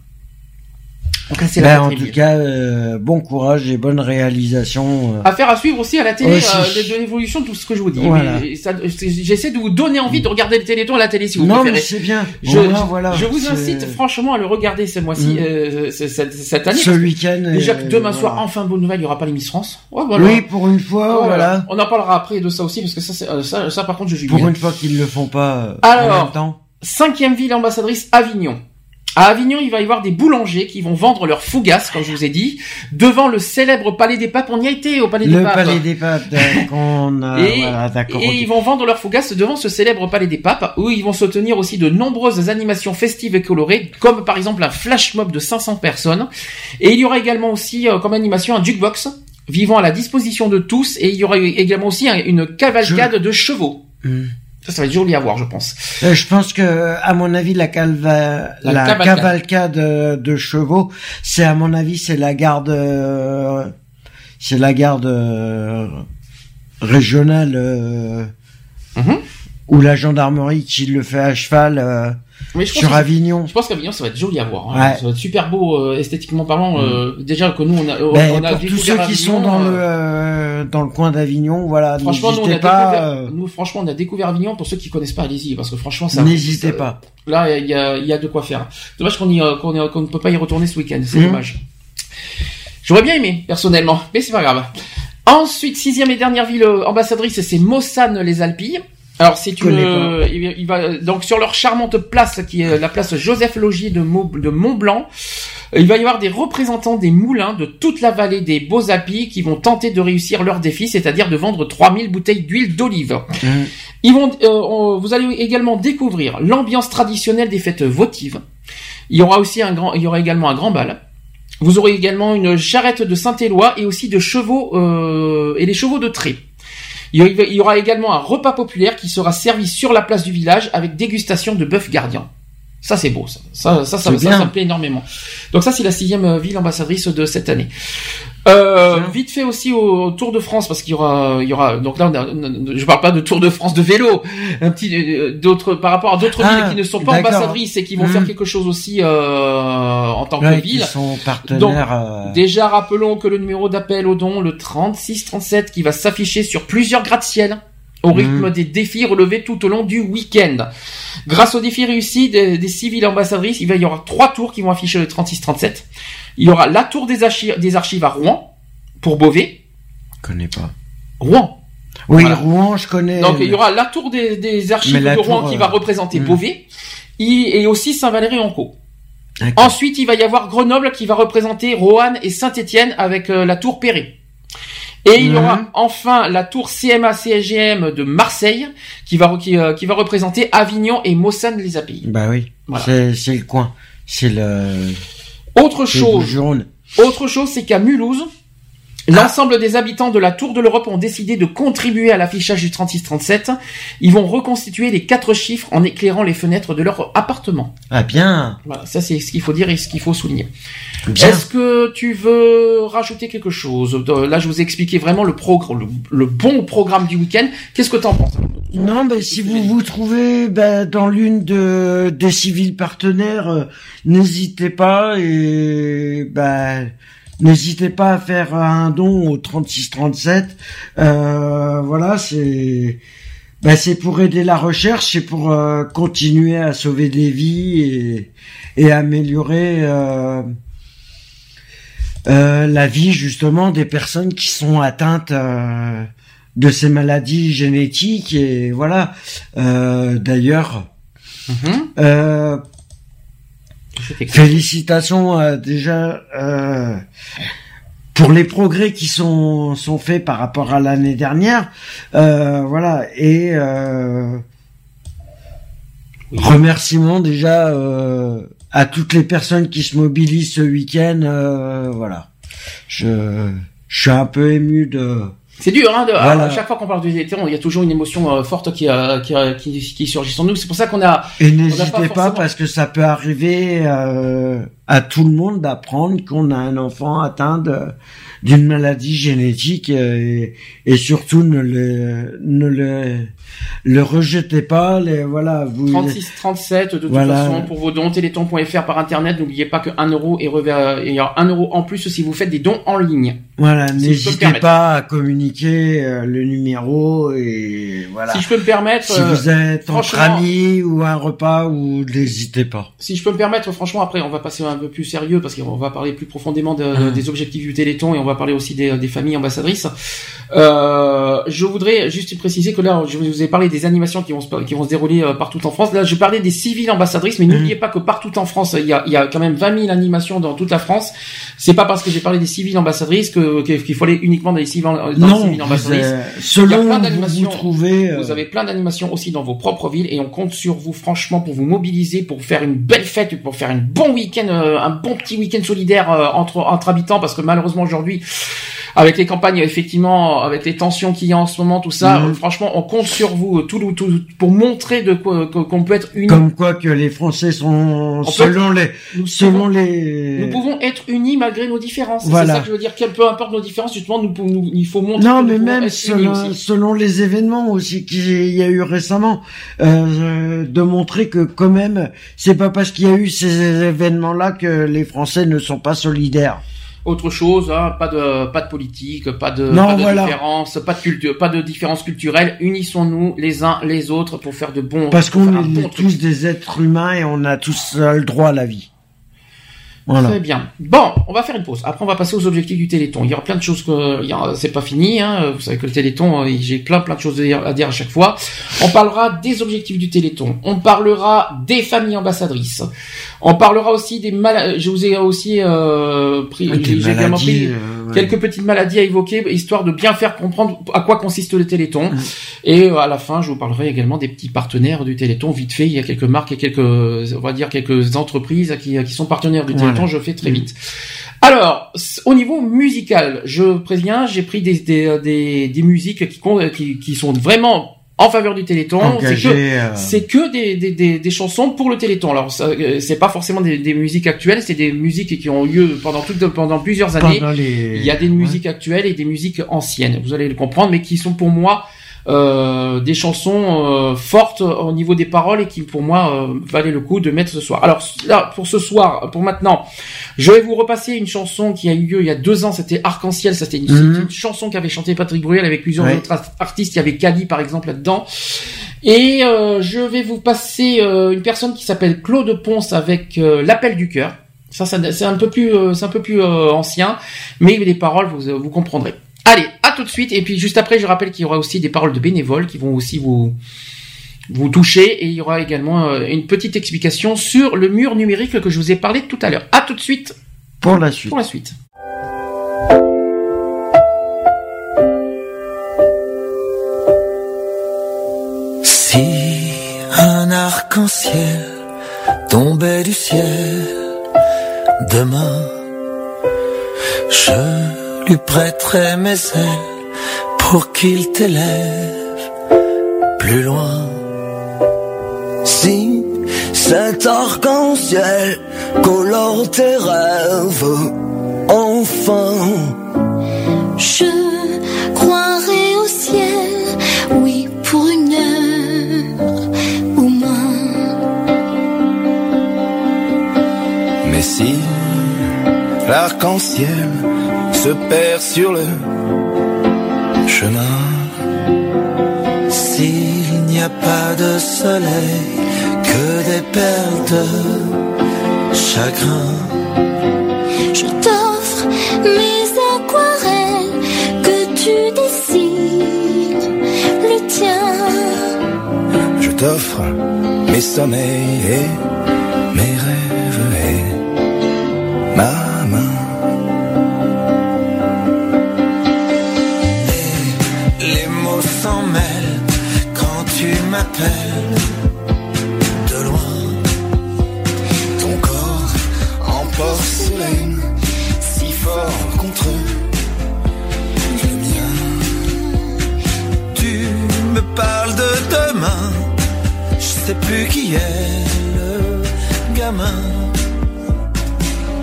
[SPEAKER 2] La
[SPEAKER 3] Ben, en tout cas, euh, bon courage et bonne réalisation. euh.
[SPEAKER 2] Affaire à suivre aussi à la télé euh, de, l'évolution de tout ce que je vous dis.
[SPEAKER 3] Voilà.
[SPEAKER 2] C'est- J'essaie de vous donner envie de regarder le Téléthon à la télé si vous
[SPEAKER 3] non,
[SPEAKER 2] préférez.
[SPEAKER 3] mais c'est bien.
[SPEAKER 2] Je, je-
[SPEAKER 3] voilà,
[SPEAKER 2] je vous incite franchement à le regarder ce mois-ci,
[SPEAKER 3] Mm.
[SPEAKER 2] euh, ce- cette, cette année.
[SPEAKER 3] Ce week-end.
[SPEAKER 2] Déjà
[SPEAKER 3] euh,
[SPEAKER 2] que demain
[SPEAKER 3] voilà.
[SPEAKER 2] soir, enfin bonne nouvelle, il n'y aura pas les Miss France. Ouais, voilà.
[SPEAKER 3] Oui, pour une fois,
[SPEAKER 2] Oh,
[SPEAKER 3] voilà.
[SPEAKER 2] On en parlera après de ça aussi parce que ça, euh, ça, ça par contre, je juge
[SPEAKER 3] Pour une fois qu'ils le font pas euh, en
[SPEAKER 2] Alors,
[SPEAKER 3] même temps.
[SPEAKER 2] Cinquième ville ambassadrice, Avignon. À Avignon, il va y avoir des boulangers qui vont vendre leurs fougasses, comme je vous ai dit, devant le célèbre Palais des Papes. On y a été au Palais des
[SPEAKER 3] Le
[SPEAKER 2] Papes.
[SPEAKER 3] palais des papes, a-
[SPEAKER 2] Et,
[SPEAKER 3] voilà, d'accord.
[SPEAKER 2] et ils vont vendre leurs fougasses devant ce célèbre Palais des Papes, où ils vont se tenir aussi de nombreuses animations festives et colorées, comme par exemple un flash mob de 500 personnes. Et il y aura également aussi euh, comme animation un jukebox vivant à la disposition de tous, et il y aura également aussi un- une cavalcade de chevaux.
[SPEAKER 3] Hmm.
[SPEAKER 2] Ça, ça va être joli à voir, je pense.
[SPEAKER 3] Euh, je pense que, à mon avis, la, calva...
[SPEAKER 2] La
[SPEAKER 3] la,
[SPEAKER 2] cavalcade.
[SPEAKER 3] de chevaux, c'est à mon avis, c'est la garde, euh, c'est la garde euh, régionale
[SPEAKER 2] Mhm.
[SPEAKER 3] ou la gendarmerie qui le fait à cheval
[SPEAKER 2] Mais je pense
[SPEAKER 3] sur
[SPEAKER 2] que-
[SPEAKER 3] Avignon.
[SPEAKER 2] Je pense qu'Avignon, ça va être joli à voir. hein.
[SPEAKER 3] Ouais.
[SPEAKER 2] Ça va être super beau euh, esthétiquement parlant. euh, déjà que nous, on a,
[SPEAKER 3] Ben,
[SPEAKER 2] on a
[SPEAKER 3] pour tous ceux qui sont dans
[SPEAKER 2] euh,
[SPEAKER 3] le euh, dans le coin d'Avignon, voilà,
[SPEAKER 2] Franchement, nous, on a
[SPEAKER 3] pas.
[SPEAKER 2] découvert, nous, franchement, on a découvert Avignon. Pour ceux qui connaissent pas, allez-y, parce que franchement, ça.
[SPEAKER 3] N'hésitez pas.
[SPEAKER 2] Là, il y a, y a de quoi faire. Dommage qu'on ne peut pas y retourner ce week-end. C'est
[SPEAKER 3] Mhm.
[SPEAKER 2] dommage. J'aurais bien aimé, personnellement, mais c'est pas grave. Ensuite, sixième et dernière ville ambassadrice, c'est Mossane les Alpilles. Alors c'est une, euh, il, il va donc sur leur charmante place qui est la place Joseph Logier de, Mo- de Mont Blanc. euh, Il va y avoir des représentants des moulins de toute la vallée des Beaux Alpilles qui vont tenter de réussir leur défi, c'est-à-dire de vendre 3000 bouteilles d'huile d'olive.
[SPEAKER 3] Mhm.
[SPEAKER 2] Ils vont, euh, vous allez également découvrir l'ambiance traditionnelle des fêtes votives. Il y aura aussi un grand, il y aura également un grand bal. Vous aurez également une charrette de Saint-Éloi et aussi de chevaux euh, et les chevaux de trait. Il y aura également un repas populaire qui sera servi sur la place du village avec dégustation de bœuf gardien. Ça c'est beau, ça. Ça, ça, ça me plaît énormément. Donc ça c'est la sixième euh, ville ambassadrice de cette année. Euh, vite fait aussi au Tour de France parce qu'il y aura, il y aura. Donc là, on a- je parle pas de Tour de France de vélo, un petit euh, d'autres par rapport à d'autres
[SPEAKER 3] Ah,
[SPEAKER 2] villes qui ne sont pas ambassadrices et qui vont faire quelque chose aussi euh, en tant
[SPEAKER 3] ouais,
[SPEAKER 2] que
[SPEAKER 3] qui
[SPEAKER 2] ville.
[SPEAKER 3] sont partenaires.
[SPEAKER 2] Donc,
[SPEAKER 3] euh,
[SPEAKER 2] Déjà, rappelons que le numéro d'appel au don, le 3637, qui va s'afficher sur plusieurs gratte-ciel au
[SPEAKER 3] Mhm.
[SPEAKER 2] rythme des défis relevés tout au long du week-end. Grâce aux défis réussis des, des six villes ambassadrices, il va y aura trois tours qui vont afficher le 3637. Il y aura la tour des, archi- des archives à Rouen, pour Beauvais.
[SPEAKER 3] connais pas.
[SPEAKER 2] Rouen.
[SPEAKER 3] Oui,
[SPEAKER 2] Voilà.
[SPEAKER 3] Rouen, je connais.
[SPEAKER 2] Donc il y aura la tour des, des archives de Rouen
[SPEAKER 3] tour,
[SPEAKER 2] qui
[SPEAKER 3] euh,
[SPEAKER 2] va représenter
[SPEAKER 3] hmm.
[SPEAKER 2] Beauvais Il- et aussi Saint-Valery-en-Caux. Ensuite, il va y avoir Grenoble qui va représenter Roanne et Saint-Étienne avec euh, la tour Perret. Et il y
[SPEAKER 3] Mhm.
[SPEAKER 2] aura enfin la tour CMA-CSGM de Marseille qui va, qui, euh, qui va représenter Avignon et Mossane-les-Appays.
[SPEAKER 3] Bah oui.
[SPEAKER 2] Voilà.
[SPEAKER 3] C'est, le coin. C'est le.
[SPEAKER 2] Autre chose,
[SPEAKER 3] le jaune.
[SPEAKER 2] autre chose, c'est qu'à Mulhouse, l'ensemble des habitants de la Tour de l'Europe ont décidé de contribuer à l'affichage du 36-37. Ils vont reconstituer les quatre chiffres en éclairant les fenêtres de leur appartement.
[SPEAKER 3] Ah bien.
[SPEAKER 2] Voilà, ça c'est ce qu'il faut dire et ce qu'il faut souligner. Est-ce que tu veux rajouter quelque chose? Là, je vous ai expliqué vraiment le, progr- le, le bon programme du week-end. Qu'est-ce que t'en penses?
[SPEAKER 3] Non, mais si vous vous trouvez ben, dans l'une de des civils partenaires, euh, n'hésitez pas et ben n'hésitez pas à faire un don au 3637. Euh, voilà, c'est ben, c'est pour aider la recherche, c'est pour euh, continuer à sauver des vies et, et améliorer euh, euh, la vie justement des personnes qui sont atteintes euh, de ces maladies génétiques et voilà. Euh, D'ailleurs, euh, félicitations euh, déjà euh, pour les progrès qui sont sont faits par rapport à l'année dernière. Euh, voilà et euh, remerciements déjà euh, à toutes les personnes qui se mobilisent ce week-end. euh, voilà, je je suis un peu ému de
[SPEAKER 2] C'est dur, hein, de,
[SPEAKER 3] Voilà.
[SPEAKER 2] à chaque fois qu'on parle du téléthon, il y a toujours une émotion euh, forte qui, euh, qui, euh, qui, qui surgit en nous. C'est pour ça qu'on a...
[SPEAKER 3] Et n'hésitez pas,
[SPEAKER 2] forcément-
[SPEAKER 3] parce que ça peut arriver euh, à tout le monde d'apprendre qu'on a un enfant atteint d'une maladie génétique euh, et, et surtout ne le ne le le rejetez pas les voilà vous
[SPEAKER 2] 36, 37, de toute
[SPEAKER 3] Voilà.
[SPEAKER 2] façon, pour vos dons, téléthon.fr par internet, n'oubliez pas que 1 euro est rever- il y a 1 euro en plus si vous faites des dons en ligne.
[SPEAKER 3] voilà
[SPEAKER 2] Si
[SPEAKER 3] n'hésitez pas à communiquer euh, le numéro et voilà
[SPEAKER 2] Si je peux me permettre,
[SPEAKER 3] si
[SPEAKER 2] euh,
[SPEAKER 3] vous êtes entre
[SPEAKER 2] franchement-
[SPEAKER 3] amis ou un repas ou n'hésitez pas
[SPEAKER 2] Si je peux me permettre, franchement, après, on va passer un peu plus sérieux parce qu'on va parler plus profondément de-
[SPEAKER 3] Hum.
[SPEAKER 2] des objectifs du Téléthon et on va parler aussi des, des familles ambassadrices. Euh, je voudrais juste préciser que là, je vous ai parlé des animations qui vont se, qui vont se dérouler euh, partout en France. Là, je parlais des civiles ambassadrices, mais n'oubliez pas que partout en France, il y, a, il y a quand même 20 000 animations dans toute la France. C'est pas parce que j'ai parlé des civiles ambassadrices que qu'il faut aller uniquement dans les dans les
[SPEAKER 3] non
[SPEAKER 2] ambassadrices.
[SPEAKER 3] euh,
[SPEAKER 2] Il y a plein d'animations.
[SPEAKER 3] vous trouvez euh,
[SPEAKER 2] Vous avez plein d'animations aussi dans vos propres villes et on compte sur vous franchement pour vous mobiliser, pour faire une belle fête, pour faire un bon week-end, euh, un bon petit week-end solidaire euh, entre entre habitants parce que malheureusement aujourd'hui. Avec les campagnes, effectivement, avec les tensions qu'il y a en ce moment, tout ça,
[SPEAKER 3] Mhm.
[SPEAKER 2] euh, franchement, on compte sur vous, euh, tout, tout, pour montrer de quoi que- qu'on peut être unis.
[SPEAKER 3] Comme quoi que les Français sont selon les
[SPEAKER 2] nous
[SPEAKER 3] selon
[SPEAKER 2] pouvons-
[SPEAKER 3] les
[SPEAKER 2] Nous pouvons être unis malgré nos différences. C'est
[SPEAKER 3] Voilà.
[SPEAKER 2] ça que je veux dire. Quel peu importe nos différences, justement, nous, nous- il faut montrer.
[SPEAKER 3] non
[SPEAKER 2] que
[SPEAKER 3] mais
[SPEAKER 2] nous
[SPEAKER 3] même selon, selon les événements aussi qu'il y a eu récemment euh, de montrer que quand même c'est pas parce qu'il y a eu ces événements là que les Français ne sont pas solidaires.
[SPEAKER 2] Autre chose, hein, pas de pas de politique, pas de,
[SPEAKER 3] Non,
[SPEAKER 2] pas de
[SPEAKER 3] voilà.
[SPEAKER 2] différence, pas de culture, pas de différence culturelle. Unissons-nous les uns les autres pour faire de bons.
[SPEAKER 3] Parce qu'on est
[SPEAKER 2] bon truc.
[SPEAKER 3] tous des êtres humains et on a tous le droit à la vie. Voilà.
[SPEAKER 2] Très bien. Bon, on va faire une pause. Après, on va passer aux objectifs du Téléthon. Il y aura plein de choses que, il y a- c'est pas fini, hein. Vous savez que le Téléthon, euh, j'ai plein, plein de choses à dire, à chaque fois. On parlera des objectifs du Téléthon. On parlera des familles ambassadrices. On parlera aussi des maladies. Je vous ai aussi, euh, pris,
[SPEAKER 3] Ah, des
[SPEAKER 2] j'ai également pris
[SPEAKER 3] euh, ouais.
[SPEAKER 2] quelques petites maladies à évoquer, histoire de bien faire comprendre à quoi consiste le Téléthon.
[SPEAKER 3] Mmh.
[SPEAKER 2] Et euh, à la fin, je vous parlerai également des petits partenaires du Téléthon. Vite fait, il y a quelques marques et quelques, on va dire quelques entreprises qui, qui sont partenaires du Téléthon.
[SPEAKER 3] Voilà.
[SPEAKER 2] Je fais très vite. Alors, au niveau musical, je préviens, j'ai pris des, des, des, des musiques qui, con- qui, qui sont vraiment en faveur du Téléthon. C'est que,
[SPEAKER 3] euh,
[SPEAKER 2] c'est que des, des, des, des chansons pour le Téléthon. Alors, euh, c'est pas forcément des, des musiques actuelles, c'est des musiques qui ont lieu pendant toute, pendant plusieurs années.
[SPEAKER 3] Pendant les-
[SPEAKER 2] Il y a des musiques actuelles et des musiques anciennes. Vous allez le comprendre, mais qui sont pour moi euh, des chansons euh, fortes au niveau des paroles et qui pour moi euh, valaient le coup de mettre ce soir. Alors là, pour ce soir, pour maintenant, je vais vous repasser une chanson qui a eu lieu il y a deux ans. C'était Arc-en-Ciel. C'était une,
[SPEAKER 3] Mhm.
[SPEAKER 2] c'était une chanson qu'avait chanté Patrick Bruel avec plusieurs
[SPEAKER 3] Ouais.
[SPEAKER 2] autres art- artistes. Il y avait Kali par exemple là-dedans. Et euh, je vais vous passer euh, une personne qui s'appelle Claude Ponce avec euh, l'appel du cœur. Ça, ça c'est un peu plus, euh, c'est un peu plus euh, ancien, mais les paroles, vous, vous comprendrez. Allez, à tout de suite. Et puis juste après, je rappelle qu'il y aura aussi des paroles de bénévoles qui vont aussi vous vous toucher et il y aura également euh, une petite explication sur le mur numérique que je vous ai parlé tout à l'heure. À tout de suite
[SPEAKER 3] Pour la suite.
[SPEAKER 2] pour la suite.
[SPEAKER 13] Si un arc-en-ciel tombait du ciel demain, je lui prêterai mes ailes pour qu'il t'élève plus loin.
[SPEAKER 14] Si cet arc-en-ciel colore tes rêves, enfin.
[SPEAKER 15] Je croirai au ciel, oui, pour une heure au moins.
[SPEAKER 13] Mais si l'arc-en-ciel se perd sur le chemin, s'il n'y a pas de soleil, que des perles de chagrin.
[SPEAKER 15] Je t'offre mes aquarelles que tu dessines, le tien.
[SPEAKER 13] Je t'offre mes sommeils et de loin. Ton corps en porcelaine, si fort contre le mien. Tu me parles de demain, je sais plus qui est le gamin.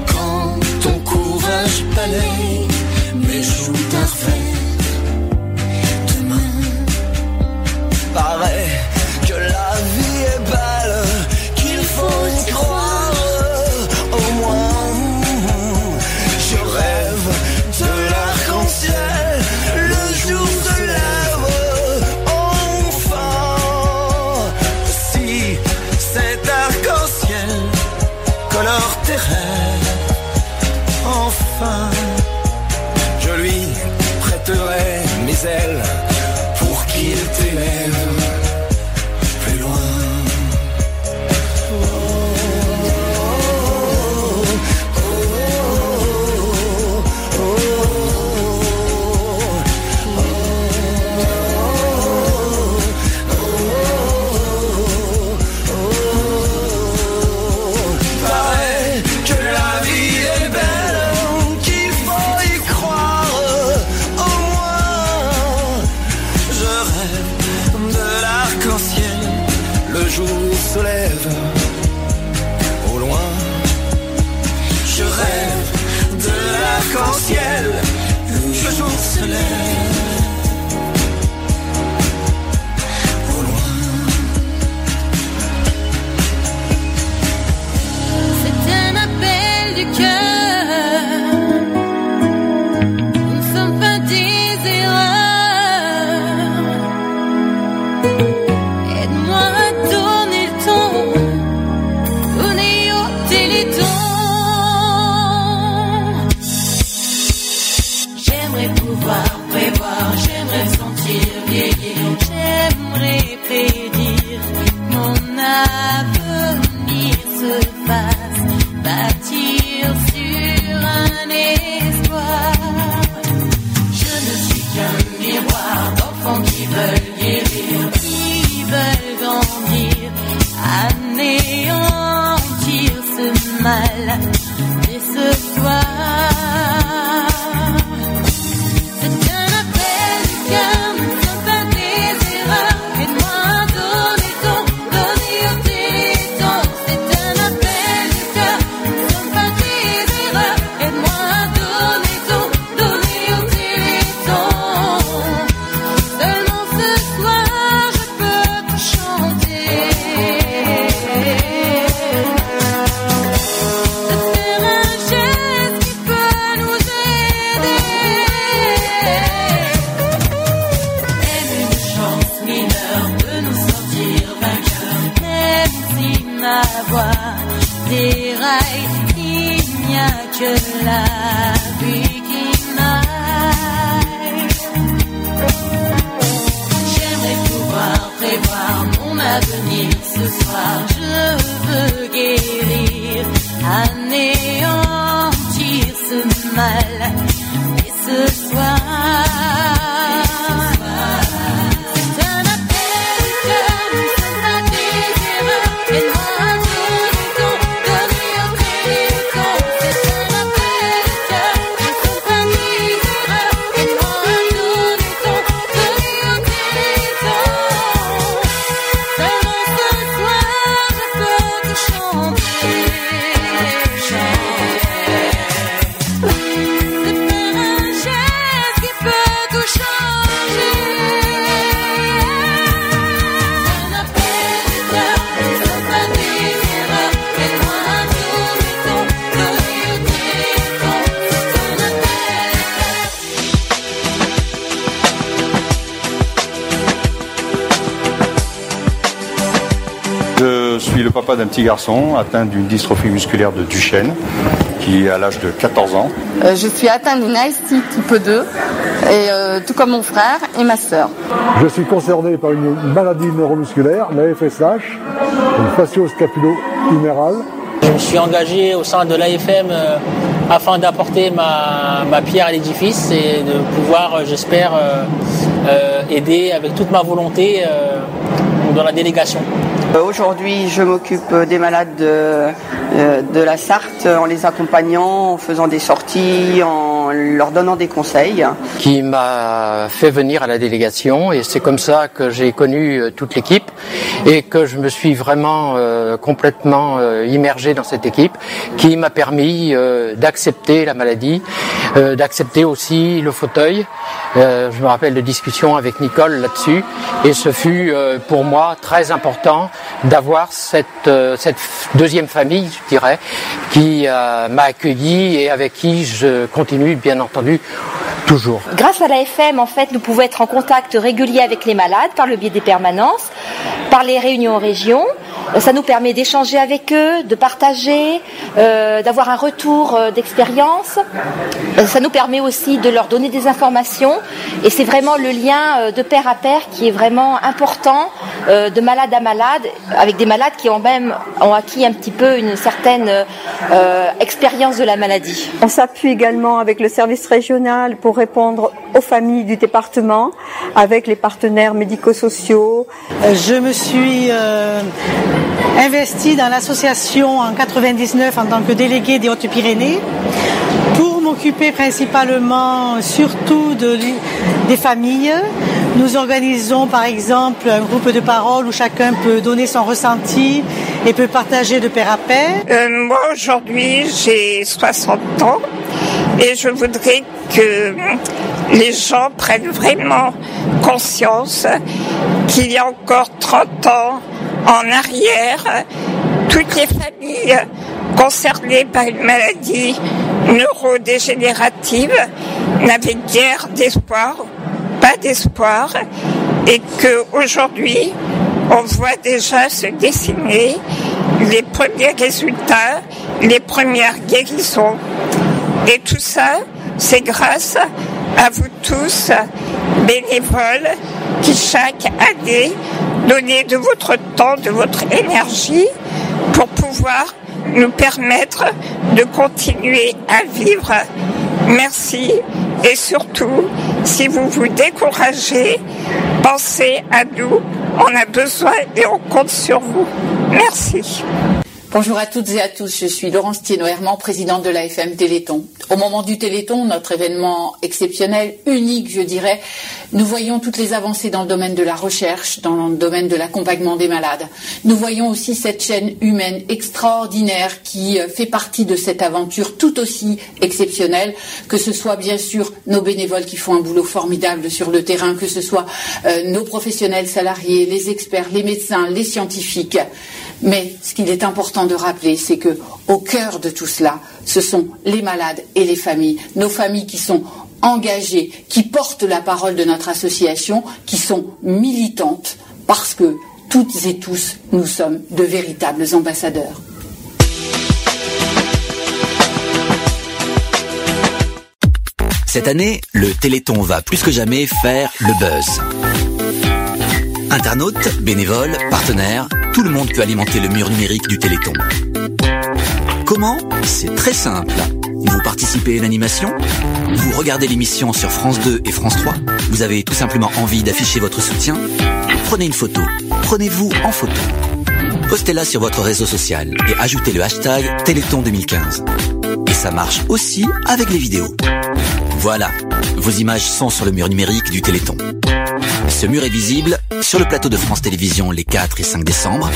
[SPEAKER 13] Quand ton courage balaye mes joues d'un revers
[SPEAKER 7] petit garçon atteint d'une dystrophie musculaire de Duchenne, qui à l'âge de 14 ans.
[SPEAKER 16] Euh, je suis atteinte d'une AST type 2, et, euh, tout comme mon frère et ma sœur.
[SPEAKER 17] Je suis concerné par une maladie neuromusculaire, la FSH, une fascio-scapulo-humérale.
[SPEAKER 18] Je me suis engagé au sein de l'AFM euh, afin d'apporter ma, ma pierre à l'édifice et de pouvoir, euh, j'espère, euh, euh, aider avec toute ma volonté euh, dans la délégation.
[SPEAKER 19] Euh, Aujourd'hui, je m'occupe des malades de, euh, de la Sarthe en les accompagnant, en faisant des sorties, en leur donnant des conseils.
[SPEAKER 20] qui m'a fait venir à la délégation et c'est comme ça que j'ai connu euh, toute l'équipe et que je me suis vraiment euh, complètement euh, immergé dans cette équipe qui m'a permis euh, d'accepter la maladie, d'accepter aussi le fauteuil. Euh, je me rappelle de discussions avec Nicole là-dessus et ce fut euh, pour moi très important d'avoir cette, euh, cette deuxième famille, je dirais, qui m'a accueilli et avec qui je continue bien entendu toujours.
[SPEAKER 21] Grâce à la FM, en fait, nous pouvons être en contact régulier avec les malades par le biais des permanences, par les réunions en région. Euh, Ça nous permet d'échanger avec eux, de partager, euh, d'avoir un retour euh, d'expérience. Ça nous permet aussi de leur donner des informations. Et c'est vraiment le lien de pair à pair qui est vraiment important, euh, de malade à malade, avec des malades qui ont même ont acquis un petit peu une certaine euh, expérience de la maladie.
[SPEAKER 22] On s'appuie également avec le service régional pour répondre aux familles du département, avec les partenaires médico-sociaux.
[SPEAKER 23] Je me suis euh, investie dans l'association en 99 en tant que déléguée des Hautes-Pyrénées pour m'occuper principalement surtout de, des familles. Nous organisons par exemple un groupe de parole où chacun peut donner son ressenti et peut partager de pair à pair.
[SPEAKER 24] Euh, moi aujourd'hui j'ai 60 ans et je voudrais que les gens prennent vraiment conscience qu'il y a encore 30 ans en arrière, toutes les familles concernées par une maladie neurodégénérative n'avaient guère d'espoir, pas d'espoir, et que aujourd'hui on voit déjà se dessiner les premiers résultats, les premières guérisons. Et tout ça, c'est grâce à vous tous, bénévoles, qui chaque année donnez de votre temps, de votre énergie pour pouvoir nous permettre de continuer à vivre. Merci et surtout, si vous vous découragez, pensez à nous. On a besoin et on compte sur vous. Merci.
[SPEAKER 25] Bonjour à toutes et à tous, je suis Laurence Thienot-Herman, présidente de l'AFM Téléthon. Au moment du Téléthon, notre événement exceptionnel, unique je dirais, nous voyons toutes les avancées dans le domaine de la recherche, dans le domaine de l'accompagnement des malades. Nous voyons aussi cette chaîne humaine extraordinaire qui euh, fait partie de cette aventure tout aussi exceptionnelle, que ce soit bien sûr nos bénévoles qui font un boulot formidable sur le terrain, que ce soit euh, nos professionnels salariés, les experts, les médecins, les scientifiques. Mais ce qu'il est important de rappeler, c'est que au cœur de tout cela, ce sont les malades et les familles, nos familles qui sont engagées, qui portent la parole de notre association, qui sont militantes, parce que toutes et tous, nous sommes de véritables ambassadeurs.
[SPEAKER 12] Cette année, le Téléthon va plus que jamais faire le buzz. Internautes, bénévoles, partenaires, tout le monde peut alimenter le mur numérique du Téléthon. Comment? C'est très simple. Vous participez à l'animation Vous regardez l'émission sur France 2 et France 3 Vous avez tout simplement envie d'afficher votre soutien? Prenez une photo. Prenez-vous en photo. Postez-la sur votre réseau social et ajoutez le hashtag Téléthon 2015. Et ça marche aussi avec les vidéos. Voilà, vos images sont sur le mur numérique du Téléthon. Ce mur est visible sur le plateau de France Télévisions les 4 et 5 décembre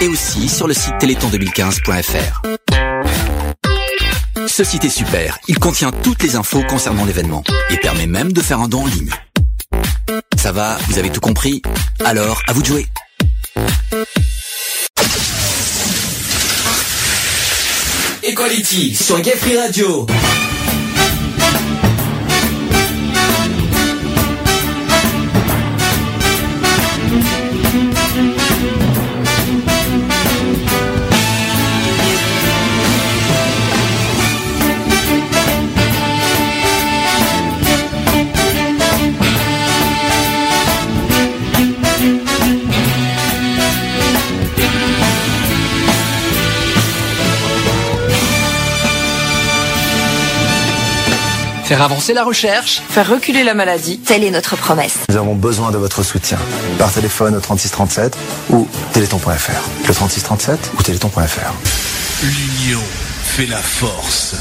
[SPEAKER 12] et aussi sur le site téléthon2015.fr. Ce site est super, il contient toutes les infos concernant l'événement et permet même de faire un don en ligne. Ça va, vous avez tout compris? Alors, à vous de jouer.
[SPEAKER 1] Equality sur Gay Radio.
[SPEAKER 26] Faire avancer la recherche,
[SPEAKER 27] Faire reculer la maladie, telle est notre promesse.
[SPEAKER 28] Nous avons besoin de votre soutien. Par téléphone au 3637 ou téléthon.fr. Le 3637 ou téléthon.fr.
[SPEAKER 29] L'union fait la force.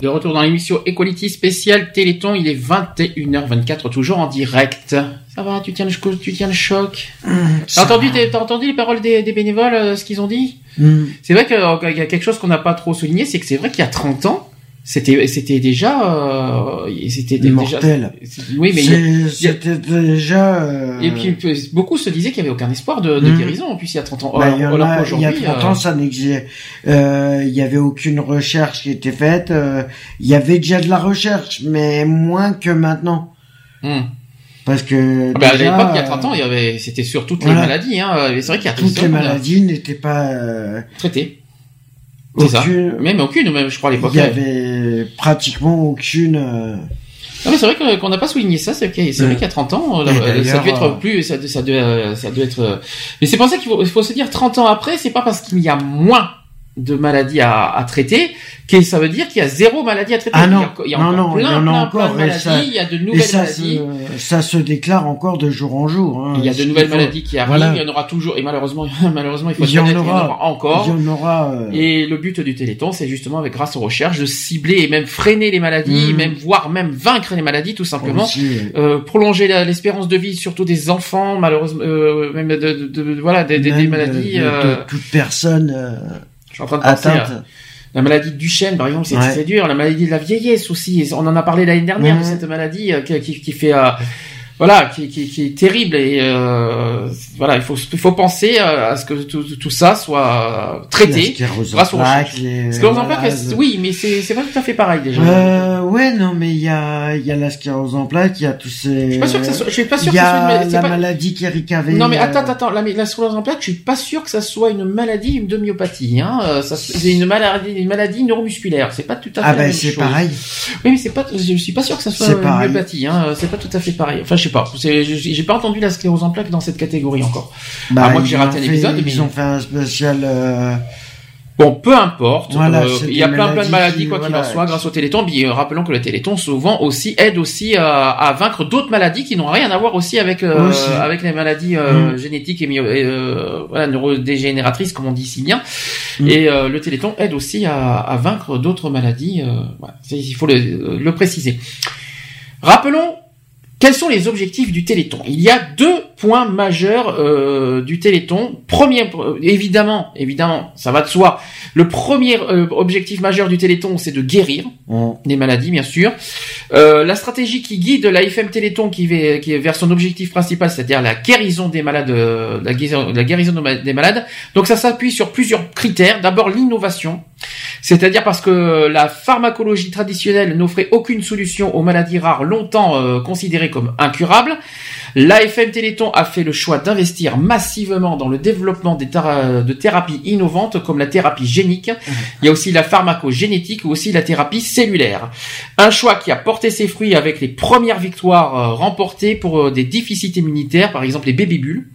[SPEAKER 2] De retour dans l'émission Equality spéciale Téléthon, il est 21h24, toujours en direct. Ça va, tu tiens le, tu tiens le choc T'as entendu, t'as t'as entendu les paroles des, des bénévoles, euh, ce qu'ils ont dit
[SPEAKER 3] Hmm.
[SPEAKER 2] C'est vrai qu'il y a quelque chose qu'on n'a pas trop souligné, c'est que c'est vrai qu'il y a 30 ans, c'était c'était déjà euh, c'était déjà oui mais
[SPEAKER 3] C'était déjà. euh,
[SPEAKER 2] et puis beaucoup se disaient qu'il y avait aucun espoir de, de
[SPEAKER 3] Mhm.
[SPEAKER 2] guérison en plus il y a 30 ans
[SPEAKER 3] bah,
[SPEAKER 2] alors,
[SPEAKER 3] il y
[SPEAKER 2] alors
[SPEAKER 3] a- il y a
[SPEAKER 2] qu'aujourd'hui,
[SPEAKER 3] 30
[SPEAKER 2] euh,
[SPEAKER 3] ans, ça n'existait. euh, Il y avait aucune recherche qui était faite. euh, Il y avait déjà de la recherche, mais moins que maintenant.
[SPEAKER 2] Hmm.
[SPEAKER 3] Parce que
[SPEAKER 2] Ah bah, à l'époque, il y a 30
[SPEAKER 3] euh,
[SPEAKER 2] ans, il y avait, c'était sur toutes
[SPEAKER 3] voilà.
[SPEAKER 2] les maladies, hein. C'est vrai qu'il y a
[SPEAKER 3] toutes
[SPEAKER 2] 30
[SPEAKER 3] les maladies n'étaient pas euh,
[SPEAKER 2] traitées. C'est ça.
[SPEAKER 3] aucune-
[SPEAKER 2] Même aucune, même, je crois, à l'époque.
[SPEAKER 3] Il y avait pratiquement aucune. euh,
[SPEAKER 2] Non, mais c'est vrai qu'on n'a pas souligné ça, c'est vrai qu'il y a 30 ans, là,
[SPEAKER 3] Et
[SPEAKER 2] ça devait être
[SPEAKER 3] euh,
[SPEAKER 2] plus, ça, ça, devait, ça doit être, euh, mais c'est pour ça qu'il faut, faut se dire 30 ans après, c'est pas parce qu'il y a moins de maladies à, à traiter que ça veut dire qu'il y a zéro maladie à traiter.
[SPEAKER 3] Ah non,
[SPEAKER 2] il y a, il y a
[SPEAKER 3] non,
[SPEAKER 2] encore
[SPEAKER 3] non, il y
[SPEAKER 2] plein,
[SPEAKER 3] en a
[SPEAKER 2] plein,
[SPEAKER 3] encore.
[SPEAKER 2] plein de
[SPEAKER 3] et ça-
[SPEAKER 2] maladies, il y a de nouvelles
[SPEAKER 3] ça
[SPEAKER 2] maladies.
[SPEAKER 3] Se, ça se déclare encore de jour en jour. hein.
[SPEAKER 2] Il y a de nouvelles maladies qui arrivent,
[SPEAKER 3] voilà.
[SPEAKER 2] il y en aura toujours, et malheureusement, malheureusement, il faut
[SPEAKER 3] Il y en aura.
[SPEAKER 2] encore.
[SPEAKER 3] Il y en aura. euh,
[SPEAKER 2] Et le but du Téléthon, c'est justement, avec grâce aux recherches, de cibler et même freiner les maladies,
[SPEAKER 3] Mhm.
[SPEAKER 2] même voire même vaincre les maladies, tout simplement.
[SPEAKER 3] Aussi.
[SPEAKER 2] Euh, prolonger l'espérance de vie, surtout des enfants, malheureusement, euh, même de, de- de- voilà, des, des- maladies.
[SPEAKER 3] de, toute personne
[SPEAKER 2] suis en train de penser
[SPEAKER 3] atteinte.
[SPEAKER 2] à la maladie de Duchenne, par exemple, c'est
[SPEAKER 3] Ouais.
[SPEAKER 2] dur. La maladie de la vieillesse aussi. On en a parlé l'année dernière de cette maladie euh, qui, qui, qui fait, euh, voilà, qui, qui, qui est terrible et euh, voilà, il faut, il faut penser euh, à ce que tout, tout ça soit
[SPEAKER 3] La
[SPEAKER 2] traité grâce aux
[SPEAKER 3] plaques,
[SPEAKER 2] recherches.
[SPEAKER 3] les
[SPEAKER 2] Sclérose en plaques, oui, mais c'est c'est pas tout à fait pareil déjà.
[SPEAKER 3] Euh, ouais, non, mais il y a, il y a la sclérose en plaques, il y a tous ces.
[SPEAKER 2] Je suis pas sûr que ça soit- je suis pas sûr
[SPEAKER 3] Il y
[SPEAKER 2] que ça soit une-
[SPEAKER 3] la
[SPEAKER 2] pas-
[SPEAKER 3] maladie qu'Eric avait.
[SPEAKER 2] Non mais
[SPEAKER 3] euh,
[SPEAKER 2] attends, attends, la, la sclérose en plaques, je suis pas sûr que ça soit une maladie une de myopathie. Hein. Euh, c'est une maladie, une maladie neuromusculaire. C'est pas tout à fait
[SPEAKER 3] Ah ben c'est pareune
[SPEAKER 2] Oui, mais c'est pas, je suis pas sûr que ça soit une
[SPEAKER 3] pareil.
[SPEAKER 2] myopathie. Hein. C'est pas tout à fait pareil. Enfin, je sais pas. J'ai pas entendu la sclérose en plaques dans cette catégorie encore.
[SPEAKER 3] Bah,
[SPEAKER 2] à moins que j'ai raté
[SPEAKER 3] ont
[SPEAKER 2] un
[SPEAKER 3] fait-
[SPEAKER 2] épisode. mais-
[SPEAKER 3] Ils ont fait un spécial. euh,
[SPEAKER 2] Bon, peu importe.
[SPEAKER 3] Voilà,
[SPEAKER 2] Euh, il y a plein plein de
[SPEAKER 3] maladies qui-
[SPEAKER 2] quoi qu'il
[SPEAKER 3] voilà,
[SPEAKER 2] en soit grâce au Téléthon. Puis, euh, rappelons que le Téléthon souvent aussi aide aussi à, à vaincre d'autres maladies qui n'ont rien à voir aussi avec euh,
[SPEAKER 3] Aussi.
[SPEAKER 2] avec les maladies
[SPEAKER 3] Mm.
[SPEAKER 2] génétiques et, voilà neurodégénératrices comme on dit si bien.
[SPEAKER 3] Mm.
[SPEAKER 2] Et le Téléthon aide aussi à, à vaincre d'autres maladies. voilà. Il faut le, le préciser. Rappelons quels sont les objectifs du Téléthon? Il y a deux points majeurs euh, du Téléthon. Premier, euh, évidemment, évidemment, ça va de soi. Le premier euh, objectif majeur du Téléthon, c'est de guérir les maladies, bien sûr. Euh, la stratégie qui guide la FM Téléthon, qui, va, est vers son objectif principal, c'est-à-dire la guérison des malades, euh, la guérison, des malades. Donc ça s'appuie sur plusieurs critères. D'abord l'innovation. C'est-à-dire parce que la pharmacologie traditionnelle n'offrait aucune solution aux maladies rares longtemps euh, considérées comme incurables. L'AFM Téléthon a fait le choix d'investir massivement dans le développement des de thérapies innovantes comme la thérapie génique. Il y a aussi la pharmacogénétique ou aussi la thérapie cellulaire. Un choix qui a porté ses fruits avec les premières victoires euh, remportées pour euh, des déficits immunitaires, par exemple les baby-bulles.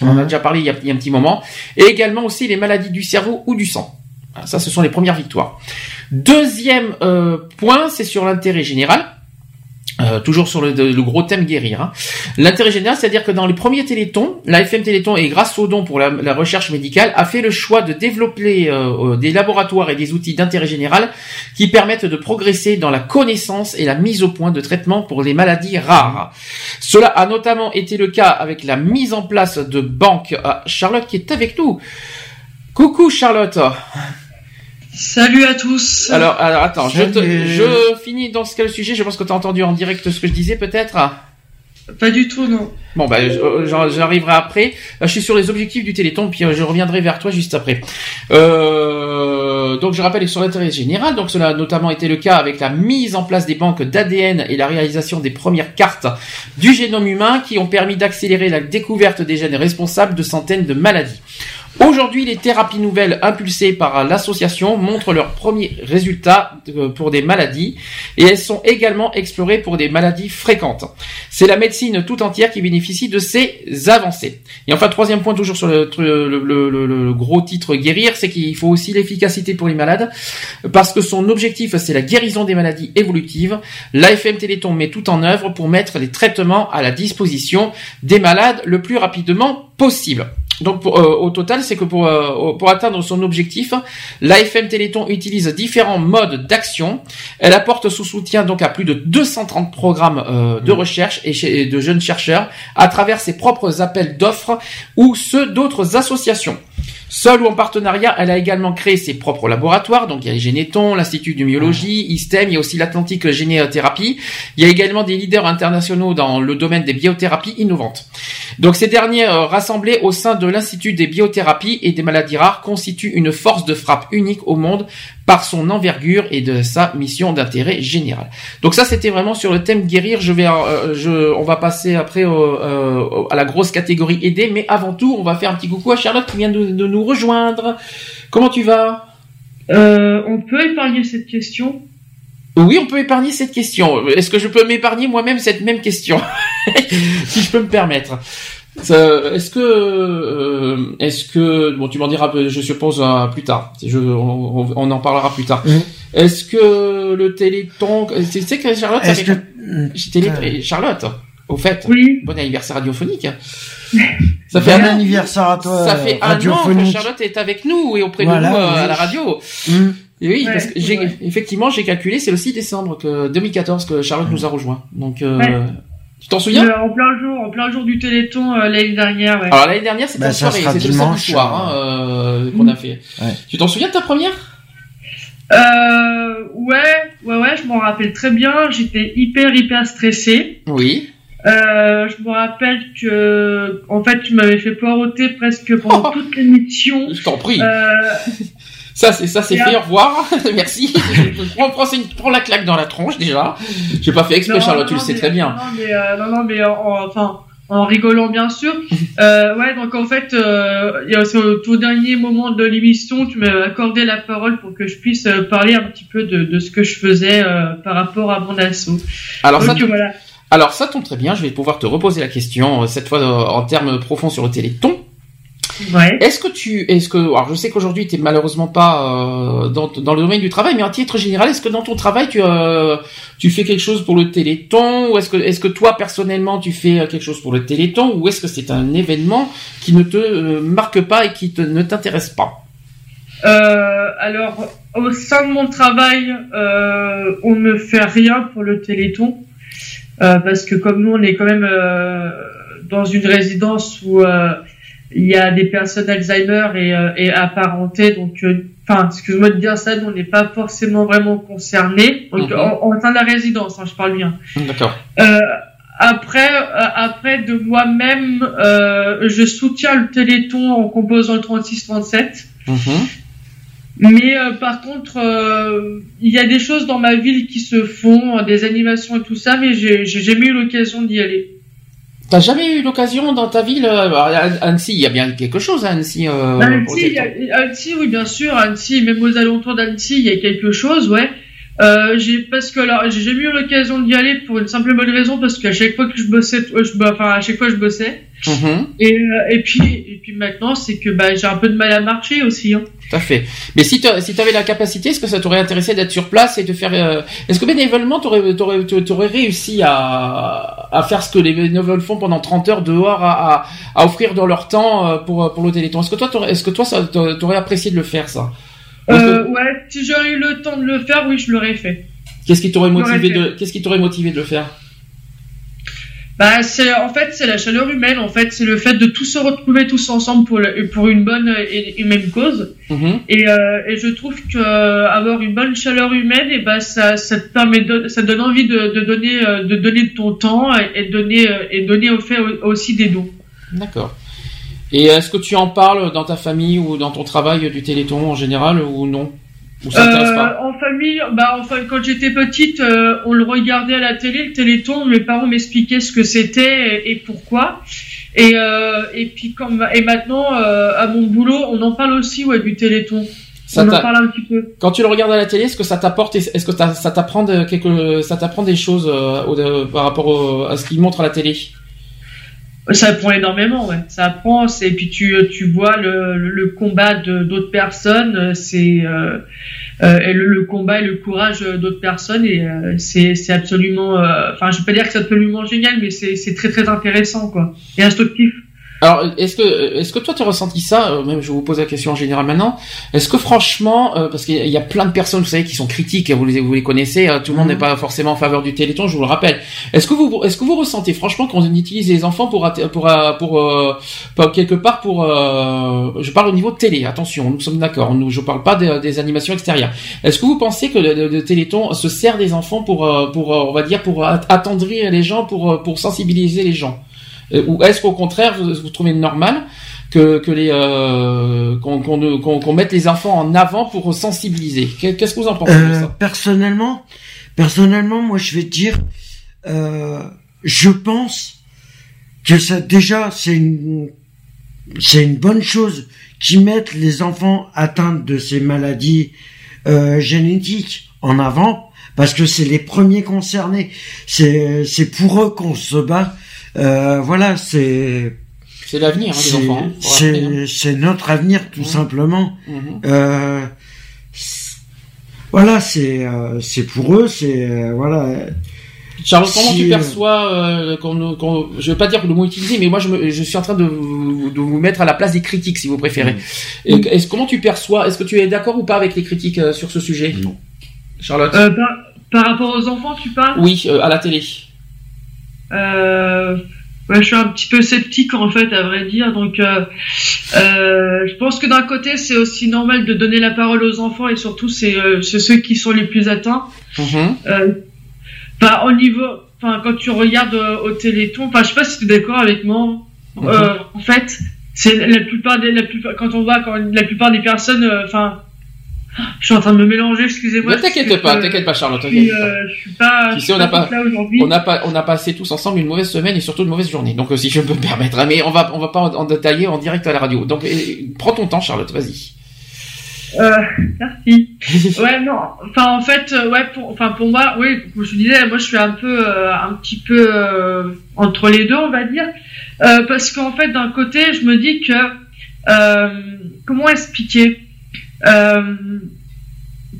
[SPEAKER 2] On en a déjà parlé il y a, il y a un petit moment. Et également aussi les maladies du cerveau ou du sang. Ça, ce sont les premières victoires. Deuxième euh, point, c'est sur l'intérêt général. Euh, toujours sur le, le gros thème guérir. hein. L'intérêt général, c'est-à-dire que dans les premiers télétons, la FM Téléthon et grâce au don pour la, la recherche médicale a fait le choix de développer euh, euh, des laboratoires et des outils d'intérêt général qui permettent de progresser dans la connaissance et la mise au point de traitements pour les maladies rares. Cela a notamment été le cas avec la mise en place de banques. Ah, Charlotte qui est avec nous. Coucou Charlotte.
[SPEAKER 30] Salut à tous.
[SPEAKER 2] Alors, alors attends, je, te-
[SPEAKER 30] Salut.
[SPEAKER 2] je finis dans ce cas le sujet. Je pense que tu as entendu en direct ce que je disais peut-être.
[SPEAKER 30] Pas du tout, non.
[SPEAKER 2] Bon, bah, j'en- j'arriverai après. Là, je suis sur les objectifs du Téléthon, puis euh, je reviendrai vers toi juste après. Euh, donc, je rappelle sur l'intérêt général. Donc, cela a notamment été le cas avec la mise en place des banques d'ADN et la réalisation des premières cartes du génome humain qui ont permis d'accélérer la découverte des gènes responsables de centaines de maladies. Aujourd'hui, les thérapies nouvelles impulsées par l'association montrent leurs premiers résultats euh, pour des maladies et elles sont également explorées pour des maladies fréquentes. C'est la médecine tout entière qui bénéficie de ces avancées. Et enfin, troisième point toujours sur le, gros titre guérir, c'est qu'il faut aussi l'efficacité pour les malades parce que son objectif c'est la guérison des maladies évolutives. L'AFM Téléthon met tout en œuvre pour mettre les traitements à la disposition des malades le plus rapidement possible. Donc pour, euh, au total, c'est que pour, euh, pour atteindre son objectif, l'AFM Téléthon utilise différents modes d'action. Elle apporte son soutien donc à plus de 230 programmes euh, de recherche et, chez- et de jeunes chercheurs à travers ses propres appels d'offres ou ceux d'autres associations. Seule ou en partenariat, elle a également créé ses propres laboratoires. Donc il y a les Génétons, l'Institut de Myologie, ISTEM, il y a aussi l'Atlantique Généothérapie. Il y a également des leaders internationaux dans le domaine des biothérapies innovantes. Donc ces derniers rassemblés au sein de l'Institut des biothérapies et des maladies rares constituent une force de frappe unique au monde par son envergure et de sa mission d'intérêt général. Donc ça c'était vraiment sur le thème guérir. Je vais, euh, je, on va passer après au- euh, à la grosse catégorie aider, mais avant tout on va faire un petit coucou à Charlotte qui vient de, de nous rejoindre. Comment tu vas?
[SPEAKER 30] Euh, on peut épargner cette question?
[SPEAKER 2] Oui, on peut épargner cette question. Est-ce que je peux m'épargner moi-même cette même question, si je peux me permettre Est-ce que, euh, est-ce que, bon, tu m'en diras, je suppose euh, plus tard. Je, on, on- en parlera plus tard. Est-ce que le Téléthon, tu sais que Charlotte, ça fait-
[SPEAKER 3] que-
[SPEAKER 2] télé- et Charlotte, au fait, bon anniversaire radiophonique. Ça
[SPEAKER 3] Bon
[SPEAKER 2] un an-
[SPEAKER 3] anniversaire à toi,
[SPEAKER 2] Ça fait un an que. Charlotte est avec nous et auprès
[SPEAKER 3] Voilà,
[SPEAKER 2] de nous euh,
[SPEAKER 3] oui.
[SPEAKER 2] à la radio. Et oui,
[SPEAKER 30] Ouais,
[SPEAKER 2] parce que j'ai effectivement j'ai calculé, c'est le 6 décembre que 2014 que Charlotte nous a rejoint. Donc euh,
[SPEAKER 30] Ouais.
[SPEAKER 2] Tu t'en souviens?
[SPEAKER 30] Euh, En plein jour, en plein jour du Téléthon euh, l'année dernière. Ouais.
[SPEAKER 2] Alors l'année dernière c'était
[SPEAKER 3] Bah,
[SPEAKER 2] la
[SPEAKER 3] ça
[SPEAKER 2] soirée, c'était le
[SPEAKER 3] dimanche,
[SPEAKER 2] samedi soir hein, euh, qu'on a fait. Tu t'en souviens de ta première?
[SPEAKER 30] Euh, ouais, ouais, ouais, je m'en rappelle très bien. J'étais hyper, hyper stressée.
[SPEAKER 2] Oui.
[SPEAKER 30] Euh, je me rappelle que, en fait, tu m'avais fait poireauter presque pendant toute l'émission.
[SPEAKER 2] Je t'en prie.
[SPEAKER 30] Euh,
[SPEAKER 2] Ça c'est ça c'est fait, au revoir. Merci. Prends, prends, prends la claque dans la tronche déjà. J'ai pas fait exprès Charlotte, tu le sais
[SPEAKER 30] mais-
[SPEAKER 2] très bien.
[SPEAKER 30] Non, mais, euh, non, non, mais en, en- enfin, en rigolant bien sûr. Euh, ouais, donc en fait, euh, il y a aussi au tout dernier moment de l'émission, tu m'as accordé la parole pour que je puisse parler un petit peu de, de ce que je faisais euh, par rapport à mon assaut.
[SPEAKER 2] Alors ça, tombe-
[SPEAKER 30] voilà.
[SPEAKER 2] alors ça tombe très bien, je vais pouvoir te reposer la question, cette fois en termes profonds sur le téléthon.
[SPEAKER 30] Ouais.
[SPEAKER 2] Est-ce que tu, est-ce que, alors je sais qu'aujourd'hui tu malheureusement pas euh, dans, dans le domaine du travail, mais en titre général, est-ce que dans ton travail tu, euh, tu fais quelque chose pour le téléthon, ou est-ce que, est-ce que toi personnellement tu fais euh, quelque chose pour le téléthon, ou est-ce que c'est un événement qui ne te euh, marque pas et qui te, ne t'intéresse pas?
[SPEAKER 30] Alors, au sein de mon travail, on ne fait rien pour le Téléthon. Parce que comme nous, on est quand même dans une résidence où euh, il y a des personnes Alzheimer et, euh, et apparentées. Donc, euh, enfin, excuse-moi de dire ça, nous, on n'est pas forcément vraiment concernés. Donc, en, en sein de la résidence, hein, je parle bien.
[SPEAKER 2] D'accord.
[SPEAKER 30] Euh, après, euh, après de moi-même, euh, je soutiens le Téléthon en composant le 36-37.
[SPEAKER 2] Mhm.
[SPEAKER 30] Mais euh, par contre, euh, il y a des choses dans ma ville qui se font, euh, des animations et tout ça, mais j'ai jamais eu l'occasion d'y aller.
[SPEAKER 2] T'as jamais eu l'occasion dans ta ville euh, à Annecy, il y a bien quelque chose à Annecy. euh,
[SPEAKER 30] Bah, Annecy, a- Annecy, oui, bien sûr. Annecy, même aux alentours d'Annecy, il y a quelque chose, ouais. Euh, j'ai parce que alors j'ai jamais eu l'occasion d'y aller pour une simple et bonne raison parce qu'à chaque fois que je bossais, je, enfin à chaque fois je bossais.
[SPEAKER 2] Mhm.
[SPEAKER 30] Et, euh, et puis et puis maintenant c'est que bah j'ai un peu de mal à marcher aussi. Hein.
[SPEAKER 2] Tout à fait. Mais si tu si avais la capacité, est-ce que ça t'aurait intéressé d'être sur place et de faire euh, Est-ce que bénévolement t'aurais t'aurais t'aurais réussi à à faire ce que les bénévoles font pendant 30 heures dehors à à, à offrir dans leur temps euh, pour pour le Téléthon? Est-ce que toi t'aurais- est-ce que toi ça t'a- t'aurais apprécié de le faire ça? Que-
[SPEAKER 30] Euh, ouais, si j'aurais eu le temps de le faire, oui, je l'aurais fait.
[SPEAKER 2] Qu'est-ce qui t'aurait motivé de Qu'est-ce qui t'aurait motivé de le faire?
[SPEAKER 30] Bah c'est en fait c'est la chaleur humaine. En fait, c'est le fait de tous se retrouver tous ensemble pour le- pour une bonne et une même cause.
[SPEAKER 2] Mhm.
[SPEAKER 30] Et, euh, et je trouve que euh, avoir une bonne chaleur humaine, et ben ça, ça te permet de, ça donne envie de, de donner de donner ton temps et, et donner euh, et donner au fait aussi des dons.
[SPEAKER 2] D'accord. Et est-ce que tu en parles dans ta famille ou dans ton travail du Téléthon en général ou non? Ou ça t'intéresse
[SPEAKER 30] Euh,
[SPEAKER 2] pas
[SPEAKER 30] en famille, bah enfin quand j'étais petite, euh, on le regardait à la télé, le Téléthon. Mes parents m'expliquaient ce que c'était et, et pourquoi. Et euh, et puis comme et maintenant à mon boulot, on en parle aussi ouais du Téléthon.
[SPEAKER 2] Ça
[SPEAKER 30] on en parle un petit peu.
[SPEAKER 2] Quand tu le regardes à la télé, est-ce que ça t'apporte, est-ce que ça t'apprend de quelque, ça t'apprend des choses euh, au- de- par rapport au- à ce qu'il montre à la télé?
[SPEAKER 30] Ça apprend énormément, ouais. Ça apprend, c'est- et puis tu, tu vois le, le, combat d'autres personnes, c'est euh, euh, le, combat et le courage d'autres personnes, et euh, c'est absolument, euh, enfin, je vais pas dire que c'est absolument génial, mais c'est c'est très très intéressant, quoi, et instructif.
[SPEAKER 2] Alors, est-ce que, est-ce que toi tu as ressenti ça euh, Même, je vous pose la question en général maintenant. Est-ce que franchement, euh, parce qu'il y a- plein de personnes, vous savez, qui sont critiques, vous les, vous les connaissez. euh, tout le monde n'est pas forcément en faveur du Téléthon, je vous le rappelle. Est-ce que vous, est-ce que vous ressentez franchement qu'on utilise les enfants pour, pour, euh, pour, euh, pour quelque part pour, euh, je parle au niveau de télé. Attention, nous sommes d'accord. Nous, je parle pas des, des animations extérieures. Est-ce que vous pensez que le, le- le Téléthon se sert des enfants pour, euh, pour, euh, on va dire, pour at- attendrir les gens, pour, euh, pour sensibiliser les gens? Euh, Ou est-ce qu'au contraire, vous, vous trouvez normal que, que les euh, qu'on qu'on ne- qu'on- qu'on mette les enfants en avant pour sensibiliser? Qu'est- Qu'est-ce que vous en pensez de
[SPEAKER 3] Euh,
[SPEAKER 2] ça?
[SPEAKER 3] personnellement, personnellement, moi je vais te dire, euh, je pense que ça déjà c'est une c'est une bonne chose qu'ils mettent les enfants atteints de ces maladies euh, génétiques en avant parce que c'est les premiers concernés. C'est c'est pour eux qu'on se bat. Euh, voilà, c'est
[SPEAKER 2] C'est l'avenir hein, des
[SPEAKER 3] c'est-
[SPEAKER 2] enfants. hein, hein.
[SPEAKER 3] c'est notre avenir tout simplement.
[SPEAKER 2] Mhm.
[SPEAKER 3] Euh, voilà, c'est euh, c'est pour eux, c'est euh, voilà.
[SPEAKER 2] Charles, comment
[SPEAKER 3] Si,
[SPEAKER 2] tu perçois euh, qu'on- je veux pas dire le mot utilisé, mais moi je, me- je suis en train de vous, de vous mettre à la place des critiques, si vous préférez.
[SPEAKER 3] Mm.
[SPEAKER 2] Et Est-ce comment tu perçois Est-ce que tu es d'accord ou pas avec les critiques euh, sur ce sujet? Non. Charlotte?
[SPEAKER 30] Euh, par, par rapport aux enfants, tu parles?
[SPEAKER 2] Oui, euh, à la télé.
[SPEAKER 30] Euh, ouais, je suis un petit peu sceptique en fait, à vrai dire. Donc, euh, euh, je pense que d'un côté, c'est aussi normal de donner la parole aux enfants et surtout, c'est euh, ceux qui sont les plus atteints. Euh, Enfin, au niveau, enfin, quand tu regardes au Téléthon, enfin, je sais pas si tu es d'accord avec moi. Euh, en fait, c'est la plupart des, la plupart, quand on voit quand la plupart des personnes, enfin, je suis en train de me mélanger, excusez-moi.
[SPEAKER 2] Ne t'inquiète pas,
[SPEAKER 30] euh,
[SPEAKER 2] t'inquiète pas, Charlotte.
[SPEAKER 30] je suis,
[SPEAKER 2] t'inquiète pas.
[SPEAKER 30] euh, je suis pas,
[SPEAKER 2] Tu sais, on n'a
[SPEAKER 30] pas
[SPEAKER 2] on a pas, on a passé tous ensemble une mauvaise semaine et surtout une mauvaise journée. Donc, euh, si je peux me permettre, mais on va, on va pas en, en détailler en direct à la radio. Donc, prends ton temps, Charlotte, vas-y.
[SPEAKER 30] Euh, merci. ouais, non. Enfin, en fait, ouais, pour, enfin, pour moi, oui, comme je disais, moi, je suis un peu, euh, un petit peu euh, entre les deux, on va dire, parce qu'en fait, d'un côté, je me dis que, euh, comment expliquer?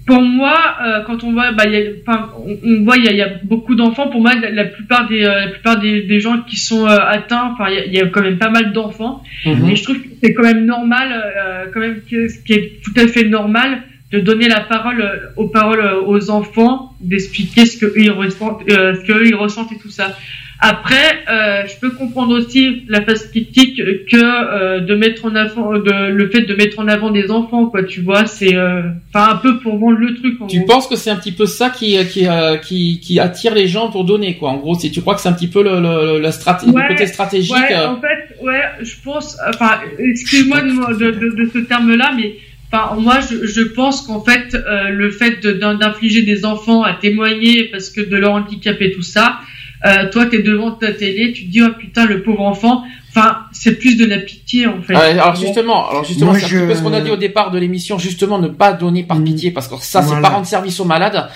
[SPEAKER 30] Pour moi, euh, quand on voit, bah, il y a, enfin, on, on voit, il y a, il y a beaucoup d'enfants. Pour moi, la, la plupart des, euh, la plupart des, des gens qui sont euh, atteints, enfin, il y, a, il y a quand même pas mal d'enfants.
[SPEAKER 2] Mhm.
[SPEAKER 30] Et je trouve que c'est quand même normal, euh, quand même, ce qui est tout à fait normal, de donner la parole euh, aux paroles euh, aux enfants, d'expliquer ce que eux, ils ressentent, euh, ce que eux, ils ressentent et tout ça. Après, euh, je peux comprendre aussi la phase critique que euh, de mettre en avant, de, le fait de mettre en avant des enfants, quoi. Tu vois, c'est, euh, enfin, un peu pour vendre le truc. En
[SPEAKER 2] Tu
[SPEAKER 30] gros.
[SPEAKER 2] penses que c'est un petit peu ça qui, qui, euh, qui, qui attire les gens pour donner, quoi. En gros, si tu crois que c'est un petit peu le, le, la straté-
[SPEAKER 30] Ouais,
[SPEAKER 2] le côté stratégique.
[SPEAKER 30] Ouais, en fait, ouais, je pense. Enfin, excuse-moi de, de, de, de ce terme-là, mais Enfin, moi, je, je pense qu'en fait, euh, le fait de- d'in- d'infliger des enfants à témoigner parce que de leur handicap et tout ça, euh, toi, t'es devant ta télé, tu te dis oh putain, le pauvre enfant. Enfin, c'est plus de la pitié en fait.
[SPEAKER 2] Alors justement, alors justement, c'est
[SPEAKER 3] je-
[SPEAKER 2] ce qu'on a dit au départ de l'émission, justement, ne pas donner par pitié, parce que ça, c'est pas rendre service aux malades.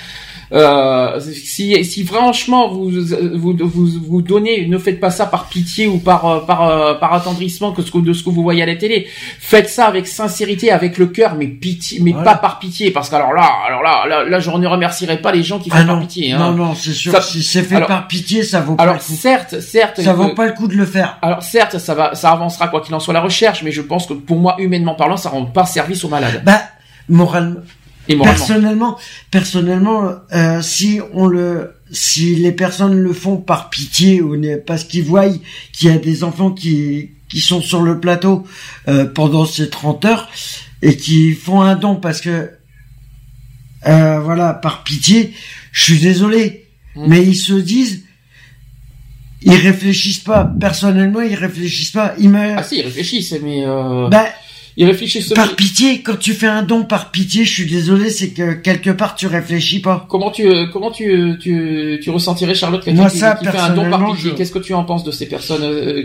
[SPEAKER 2] Euh, si, si franchement vous, vous vous vous donnez, ne faites pas ça par pitié ou par euh, par euh, par attendrissement que ce que de ce que vous voyez à la télé. Faites ça avec sincérité, avec le cœur, mais pitié, mais pas par pitié, parce que alors là, alors là, là, là, je ne remercierai pas les gens qui font
[SPEAKER 3] Ah
[SPEAKER 2] par
[SPEAKER 3] non,
[SPEAKER 2] pitié.
[SPEAKER 3] non,
[SPEAKER 2] Hein.
[SPEAKER 3] non, c'est sûr.
[SPEAKER 2] Ça-
[SPEAKER 3] si c'est fait
[SPEAKER 2] alors-
[SPEAKER 3] par pitié, ça vaut pas
[SPEAKER 2] alors
[SPEAKER 3] le coup.
[SPEAKER 2] certes, certes,
[SPEAKER 3] Ça vaut pas le coup de le faire.
[SPEAKER 2] alors certes, ça va, ça avancera quoi qu'il en soit la recherche, mais je pense que pour moi, humainement parlant, ça rend pas service aux malades.
[SPEAKER 3] Bah, moralement.
[SPEAKER 2] Et.
[SPEAKER 3] Personnellement, personnellement, euh, si on le, si les personnes le font par pitié ou parce qu'ils voient qu'il y a des enfants qui qui sont sur le plateau euh, pendant ces 30 heures et qui font un don parce que euh, voilà par pitié, je suis désolé,
[SPEAKER 2] Mm.
[SPEAKER 3] mais ils se disent ils réfléchissent pas personnellement ils réfléchissent pas ils me
[SPEAKER 2] Ah si, ils réfléchissent, mais euh,
[SPEAKER 3] bah,
[SPEAKER 2] réfléchissent.
[SPEAKER 3] par pitié, quand tu fais un don par pitié, je suis désolé, c'est que quelque part tu réfléchis pas.
[SPEAKER 2] Comment tu euh, comment tu tu, tu ressentirais Charlotte quelqu'un qui,
[SPEAKER 3] ça,
[SPEAKER 2] qui fait un don par pitié?
[SPEAKER 3] je-
[SPEAKER 2] Qu'est-ce que tu en penses de ces personnes? Euh,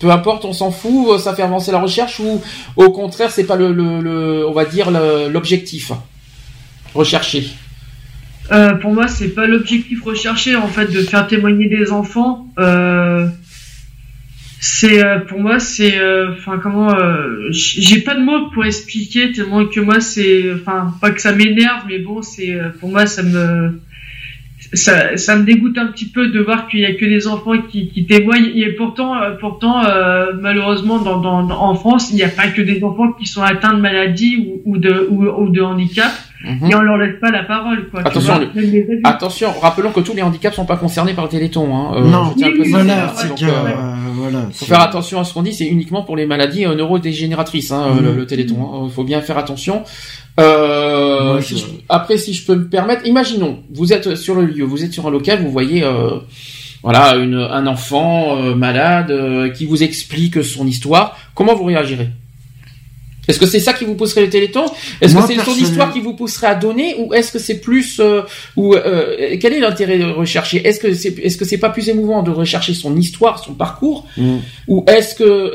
[SPEAKER 2] Peu importe, on s'en fout, euh, ça fait avancer la recherche ou au contraire, c'est pas le, le, le- on va dire l'objectif recherché?
[SPEAKER 30] Euh, pour moi, c'est pas l'objectif recherché en fait de faire témoigner des enfants. Euh, c'est euh, pour moi, c'est euh, enfin comment, euh, j'ai pas de mots pour expliquer tellement que moi c'est, enfin pas que ça m'énerve, mais bon, c'est euh, pour moi ça me ça, ça me dégoûte un petit peu de voir qu'il y a que des enfants qui, qui témoignent. Et pourtant euh, pourtant euh, malheureusement dans, dans, en France il n'y a pas que des enfants qui sont atteints de maladie ou, ou de ou, ou de handicap
[SPEAKER 2] Mhm.
[SPEAKER 30] et on leur laisse pas la parole quoi
[SPEAKER 2] Attention,
[SPEAKER 30] vois.
[SPEAKER 2] le-. Attention, rappelons que tous les handicaps sont pas concernés par le Téléthon. Hein. Euh,
[SPEAKER 3] Non.
[SPEAKER 2] je
[SPEAKER 3] Oui, voilà,
[SPEAKER 2] hein.
[SPEAKER 3] c'est
[SPEAKER 2] Donc, euh,
[SPEAKER 3] euh, voilà,
[SPEAKER 2] faut faire attention à ce qu'on dit. C'est uniquement pour les maladies euh, neurodégénératrices, hein,
[SPEAKER 3] Mhm.
[SPEAKER 2] le, le Téléthon. hein. Il faut bien faire attention. Euh, si
[SPEAKER 3] je-
[SPEAKER 2] après, si je peux me permettre, imaginons, vous êtes sur le lieu, vous êtes sur un local, vous voyez, euh, voilà, une, un enfant euh, malade euh, qui vous explique son histoire. Comment vous réagirez? Est-ce que c'est ça qui vous pousserait le Téléthon Est-ce que c'est son
[SPEAKER 3] personnellement-
[SPEAKER 2] histoire qui vous pousserait à donner, ou est-ce que c'est plus, euh, ou euh, quel est l'intérêt de rechercher? Est-ce que c'est, est-ce que c'est pas plus émouvant de rechercher son histoire, son parcours,
[SPEAKER 3] Mm.
[SPEAKER 2] ou est-ce que,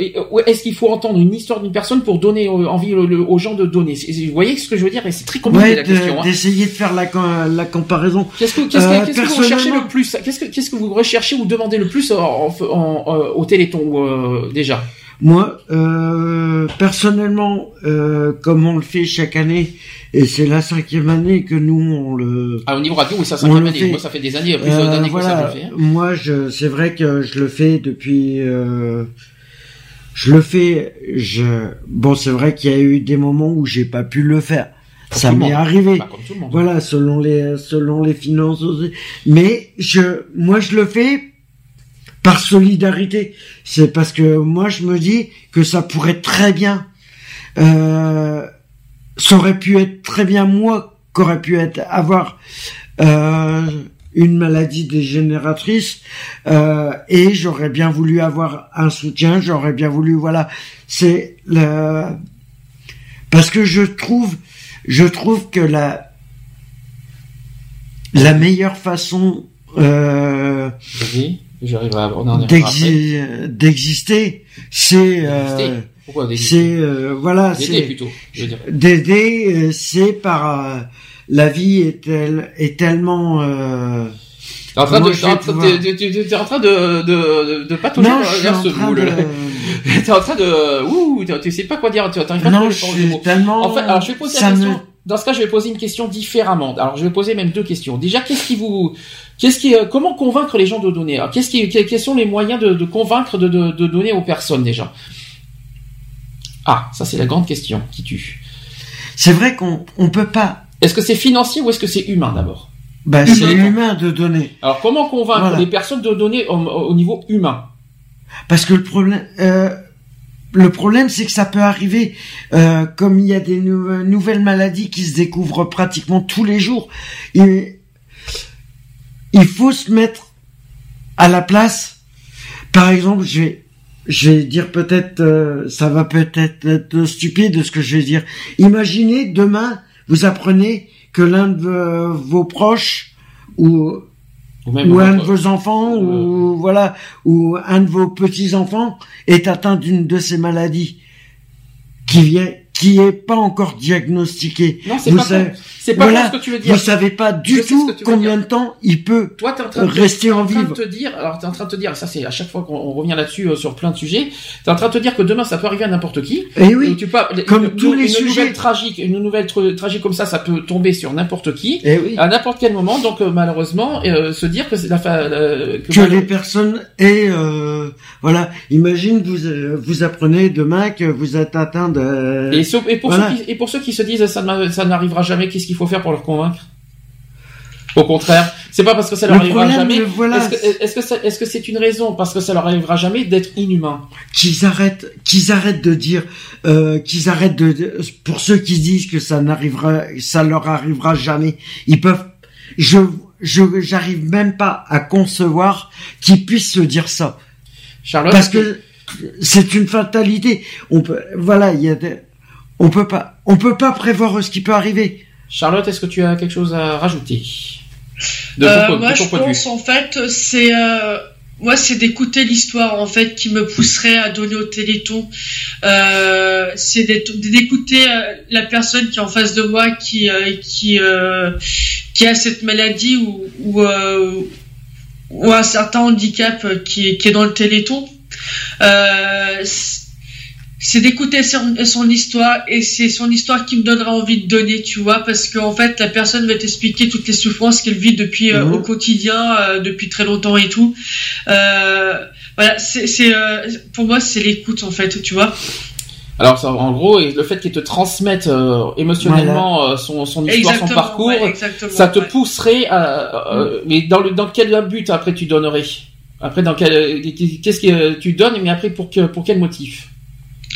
[SPEAKER 2] est-ce qu'il faut entendre une histoire d'une personne pour donner euh, envie le- le- aux gens de donner? Vous voyez ce que je veux dire? Et c'est très compliqué
[SPEAKER 3] Ouais,
[SPEAKER 2] la
[SPEAKER 3] de-
[SPEAKER 2] question. hein.
[SPEAKER 3] d'essayer de faire la, la comparaison.
[SPEAKER 2] Qu'est-ce que, qu'est-ce que-
[SPEAKER 3] Euh,
[SPEAKER 2] qu'est-ce que vous recherchez le plus? Qu'est-ce que, qu'est-ce que vous recherchez ou demandez le plus en, en- en- euh, au Téléthon euh, déjà?
[SPEAKER 3] Moi, euh, personnellement, euh, comme on le fait chaque année, et c'est la cinquième année que nous on le.
[SPEAKER 2] Ah, au niveau radio, oui, ça,
[SPEAKER 3] on
[SPEAKER 2] cinquième année.
[SPEAKER 3] fait.
[SPEAKER 2] Moi, ça fait des années, plus
[SPEAKER 3] Euh,
[SPEAKER 2] d'années que ça,
[SPEAKER 3] voilà.
[SPEAKER 2] je le fais. hein.
[SPEAKER 3] Moi, je, c'est vrai que je le fais depuis. euh, je le fais. Je. Bon, c'est vrai qu'il y a eu des moments où j'ai pas pu le faire.
[SPEAKER 2] Comme
[SPEAKER 3] ça m'est arrivé.
[SPEAKER 2] Bah.
[SPEAKER 3] Voilà, selon les selon les finances. Mais je, moi, je le fais par solidarité. C'est parce que moi, je me dis que ça pourrait très bien. Euh, ça aurait pu être très bien moi qu'aurait pu être avoir euh, une maladie dégénératrice euh, et j'aurais bien voulu avoir un soutien. J'aurais bien voulu, voilà, c'est le parce que je trouve, je trouve que la la meilleure façon
[SPEAKER 2] j'arrive à.
[SPEAKER 3] D'exister, c'est euh,
[SPEAKER 2] D'exister Pourquoi d'exister
[SPEAKER 3] c'est euh, voilà,
[SPEAKER 2] D'aider
[SPEAKER 3] c'est d'aider, c'est par euh, la vie est tel- est tellement euh,
[SPEAKER 2] T'es en train de, t'es en train- de, de, de, patauger vers ce là. T'es en train de, ouh, tu sais pas quoi dire, tu t'arrives pas à trouver
[SPEAKER 3] tellement-
[SPEAKER 2] En fait, alors je vais poser la question. Dans ce cas, je vais poser une question différemment. Alors, je vais poser même deux questions. Déjà, qu'est-ce qui vous, qu'est-ce qui, euh, comment convaincre les gens de donner? Qu'est-ce qui, quels sont les moyens de, de convaincre de, de, de donner aux personnes déjà? Ah, ça c'est la grande question qui tue.
[SPEAKER 3] C'est vrai qu'on on peut pas.
[SPEAKER 2] Est-ce que c'est financier ou est-ce que c'est humain d'abord?
[SPEAKER 3] Bah, c'est humain de donner.
[SPEAKER 2] Alors, comment convaincre
[SPEAKER 3] Voilà.
[SPEAKER 2] les personnes de donner au, au niveau humain?
[SPEAKER 3] Parce que le problème, euh, le problème, c'est que ça peut arriver, euh, comme il y a des nou- nouvelles maladies qui se découvrent pratiquement tous les jours. Et il faut se mettre à la place. Par exemple, je vais, je vais dire peut-être, euh, ça va peut-être être stupide ce que je vais dire. Imaginez demain, vous apprenez que l'un de vos, proches ou
[SPEAKER 2] Ou
[SPEAKER 3] un de vos enfants ou voilà ou un de vos petits enfants est atteint d'une de ces maladies qui vient qui est pas encore diagnostiquée.
[SPEAKER 2] Non, c'est pas
[SPEAKER 3] savez-.
[SPEAKER 2] C'est pas
[SPEAKER 3] voilà,
[SPEAKER 2] ce que tu veux dire.
[SPEAKER 3] Vous savez pas du tout
[SPEAKER 2] que
[SPEAKER 3] combien de temps il peut
[SPEAKER 2] Toi, en train de
[SPEAKER 3] rester
[SPEAKER 2] t'es
[SPEAKER 3] en
[SPEAKER 2] train de te dire, alors t'es en train de te dire, ça c'est à chaque fois qu'on on revient là-dessus euh, sur plein de sujets, t'es en train de te dire que demain ça peut arriver à n'importe qui.
[SPEAKER 3] Eh oui,
[SPEAKER 2] Et tu peux,
[SPEAKER 3] comme
[SPEAKER 2] une,
[SPEAKER 3] tous
[SPEAKER 2] une-
[SPEAKER 3] les
[SPEAKER 2] une
[SPEAKER 3] sujets.
[SPEAKER 2] nouvelle tragique, une nouvelle tr- tragique comme ça, ça peut tomber sur n'importe qui,
[SPEAKER 3] Eh oui.
[SPEAKER 2] à n'importe quel moment. Donc euh, malheureusement, euh, se dire que c'est la fa- euh,
[SPEAKER 3] que les personnes aient euh, voilà imagine vous vous apprenez demain que vous êtes atteint de
[SPEAKER 2] Et, so- et pour
[SPEAKER 3] Voilà.
[SPEAKER 2] ceux qui, et pour ceux qui se disent ça n'arrivera jamais, qu'est-ce qu'il faut faire pour leur convaincre? Au contraire, c'est pas parce que ça leur
[SPEAKER 3] Le
[SPEAKER 2] arrivera
[SPEAKER 3] problème,
[SPEAKER 2] jamais.
[SPEAKER 3] voilà.
[SPEAKER 2] Est-ce que c'est une raison? Parce que ça leur arrivera jamais d'être inhumain
[SPEAKER 3] qu'ils arrêtent qu'ils arrêtent de dire euh, qu'ils arrêtent de, de- pour ceux qui disent que ça n'arrivera ça leur arrivera jamais ils peuvent je je j'arrive même pas à concevoir qu'ils puissent se dire ça
[SPEAKER 2] Charlotte,
[SPEAKER 3] parce que c'est une fatalité on peut voilà il y a des, on peut pas on peut pas prévoir ce qui peut arriver
[SPEAKER 2] Charlotte, est-ce que tu as quelque chose à rajouter? De ton,
[SPEAKER 30] Euh,
[SPEAKER 2] de
[SPEAKER 30] moi,
[SPEAKER 2] ton
[SPEAKER 30] je
[SPEAKER 2] point de vue
[SPEAKER 30] pense en fait, c'est euh, moi, c'est d'écouter l'histoire en fait qui me pousserait à donner au Téléthon. Euh, c'est d'écouter euh, la personne qui est en face de moi, qui euh, qui euh, qui a cette maladie ou ou, euh, ou un certain handicap euh, qui est qui est dans le Téléthon. Euh, c'est- d'écouter son, son histoire et c'est son histoire qui me donnera envie de donner, tu vois, parce qu'en fait la personne va t'expliquer toutes les souffrances qu'elle vit depuis euh,
[SPEAKER 3] Mhm.
[SPEAKER 30] au quotidien, euh, depuis très longtemps et tout. Euh, voilà, c'est euh, pour moi c'est l'écoute en fait, tu vois.
[SPEAKER 2] Alors, ça, en gros, et le fait qu'il te transmette euh, émotionnellement euh, son, son histoire, son parcours,
[SPEAKER 30] ouais,
[SPEAKER 2] ça te
[SPEAKER 30] ouais.
[SPEAKER 2] pousserait à. euh, Mais dans, le, dans quel but après tu donnerais? Après, dans quel qu'est-ce que tu donnes Mais après, pour que, pour quel motif?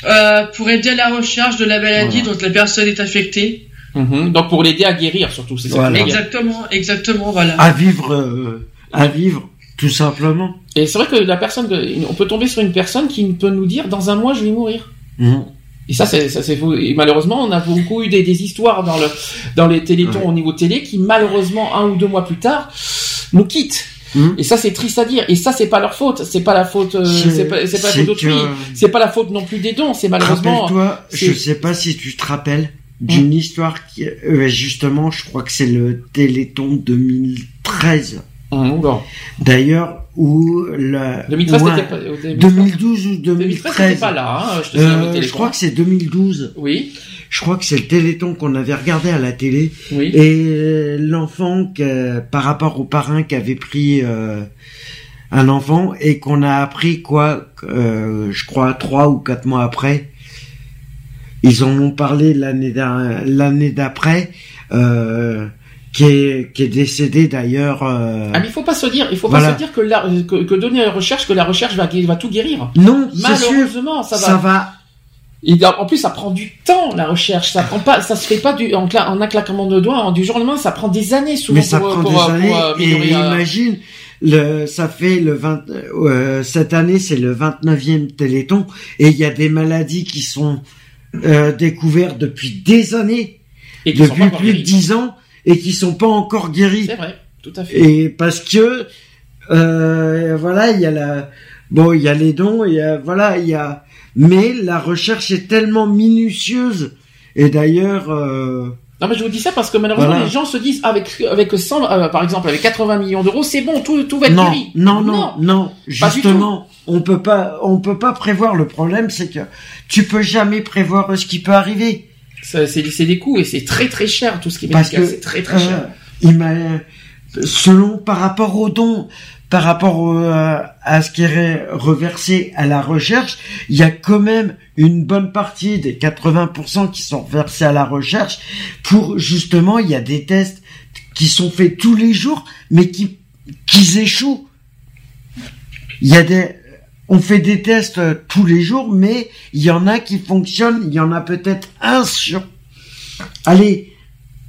[SPEAKER 30] Euh, pour aider à la recherche de la maladie
[SPEAKER 2] Voilà.
[SPEAKER 30] dont la personne est affectée.
[SPEAKER 2] Mhm. Donc pour l'aider à guérir surtout, c'est ça.
[SPEAKER 3] Voilà.
[SPEAKER 2] dire.
[SPEAKER 30] Exactement, exactement, voilà.
[SPEAKER 3] à vivre euh, à vivre tout simplement
[SPEAKER 2] Et c'est vrai que la personne, on peut tomber sur une personne qui peut nous dire dans un mois je vais mourir.
[SPEAKER 3] Mhm.
[SPEAKER 2] Et ça, c'est, ça, c'est fou. Et malheureusement, on a beaucoup eu des, des histoires dans le, dans les télétons au niveau télé qui, malheureusement, un ou deux mois plus tard, nous quittent.
[SPEAKER 3] Mhm.
[SPEAKER 2] Et ça, c'est triste à dire. Et ça, c'est pas leur faute. C'est pas la faute, euh,
[SPEAKER 3] C'est-
[SPEAKER 2] pas, la faute d'autrui.
[SPEAKER 3] que-
[SPEAKER 2] C'est pas la faute non plus des dons. C'est malheureusement. C'est-
[SPEAKER 3] je sais pas si tu te rappelles d'une histoire qui, euh, justement, je crois que c'est le Téléthon 2013.
[SPEAKER 2] Hum, oula.
[SPEAKER 3] D'ailleurs, où la,
[SPEAKER 2] 2013,
[SPEAKER 3] où un-
[SPEAKER 2] t'étais pas- euh, 2013,
[SPEAKER 3] 2012 ou
[SPEAKER 2] 2013,
[SPEAKER 3] 2013.
[SPEAKER 2] t'étais pas là, hein, je te
[SPEAKER 3] Euh, je crois que c'est 2012.
[SPEAKER 2] Oui.
[SPEAKER 3] Je crois que c'est le Téléthon qu'on avait regardé à la télé.
[SPEAKER 2] Oui.
[SPEAKER 3] Et l'enfant, que- par rapport au parrain qui avait pris euh, un enfant et qu'on a appris quoi, euh, je crois trois ou quatre mois après, ils en ont parlé l'année d'a- l'année d'après, euh, qui est qui est décédé d'ailleurs. euh,
[SPEAKER 2] Ah, mais il faut pas se dire, il faut
[SPEAKER 3] Voilà.
[SPEAKER 2] pas se dire que, la, que, que donner à la recherche, que la recherche va, va tout guérir.
[SPEAKER 3] Non, sûr.
[SPEAKER 2] Malheureusement, ça va.
[SPEAKER 3] Ça va.
[SPEAKER 2] Et en plus, ça prend du temps, la recherche. Ça prend pas, ça se fait pas du, en, cla- en un claquement de doigts, en- du jour au lendemain, ça prend des années souvent
[SPEAKER 3] Mais ça
[SPEAKER 2] pour,
[SPEAKER 3] prend
[SPEAKER 2] pour,
[SPEAKER 3] des
[SPEAKER 2] pour,
[SPEAKER 3] années
[SPEAKER 2] euh,
[SPEAKER 3] et
[SPEAKER 2] euh,
[SPEAKER 3] imagine le ça fait le 20 euh, cette année c'est le 29e téléthon et il y a des maladies qui sont euh, découvertes depuis des années
[SPEAKER 2] Et
[SPEAKER 3] depuis plus de
[SPEAKER 2] guéries.
[SPEAKER 3] 10 ans et qui sont pas encore guéries.
[SPEAKER 2] C'est vrai, tout à fait.
[SPEAKER 3] Et parce que euh, voilà, il y a la bon, il y a les dons, il y a voilà, il y a mais la recherche est tellement minutieuse et d'ailleurs euh,
[SPEAKER 2] Non, mais je vous dis ça parce que malheureusement,
[SPEAKER 3] Voilà.
[SPEAKER 2] les gens se disent, avec, avec 100, euh, par exemple, avec 80 millions d'euros, c'est bon, tout, tout va être
[SPEAKER 3] non,
[SPEAKER 2] guéri.
[SPEAKER 3] non, non, non,
[SPEAKER 2] du
[SPEAKER 3] justement, on peut pas, on peut pas prévoir. Le problème, c'est que tu peux jamais prévoir ce qui peut arriver.
[SPEAKER 2] C'est, des coûts et c'est très très cher, tout ce qui est
[SPEAKER 3] Parce
[SPEAKER 2] médical,
[SPEAKER 3] que
[SPEAKER 2] c'est très très
[SPEAKER 3] euh,
[SPEAKER 2] cher.
[SPEAKER 3] il m'a- selon par rapport aux dons, par rapport euh, à ce qui est reversé à la recherche, il y a quand même une bonne partie des 80% qui sont versés à la recherche pour justement il y a des tests qui sont faits tous les jours mais qui qui échouent. Il y a des on fait des tests euh, tous les jours mais il y en a qui fonctionnent, il y en a peut-être un sur allez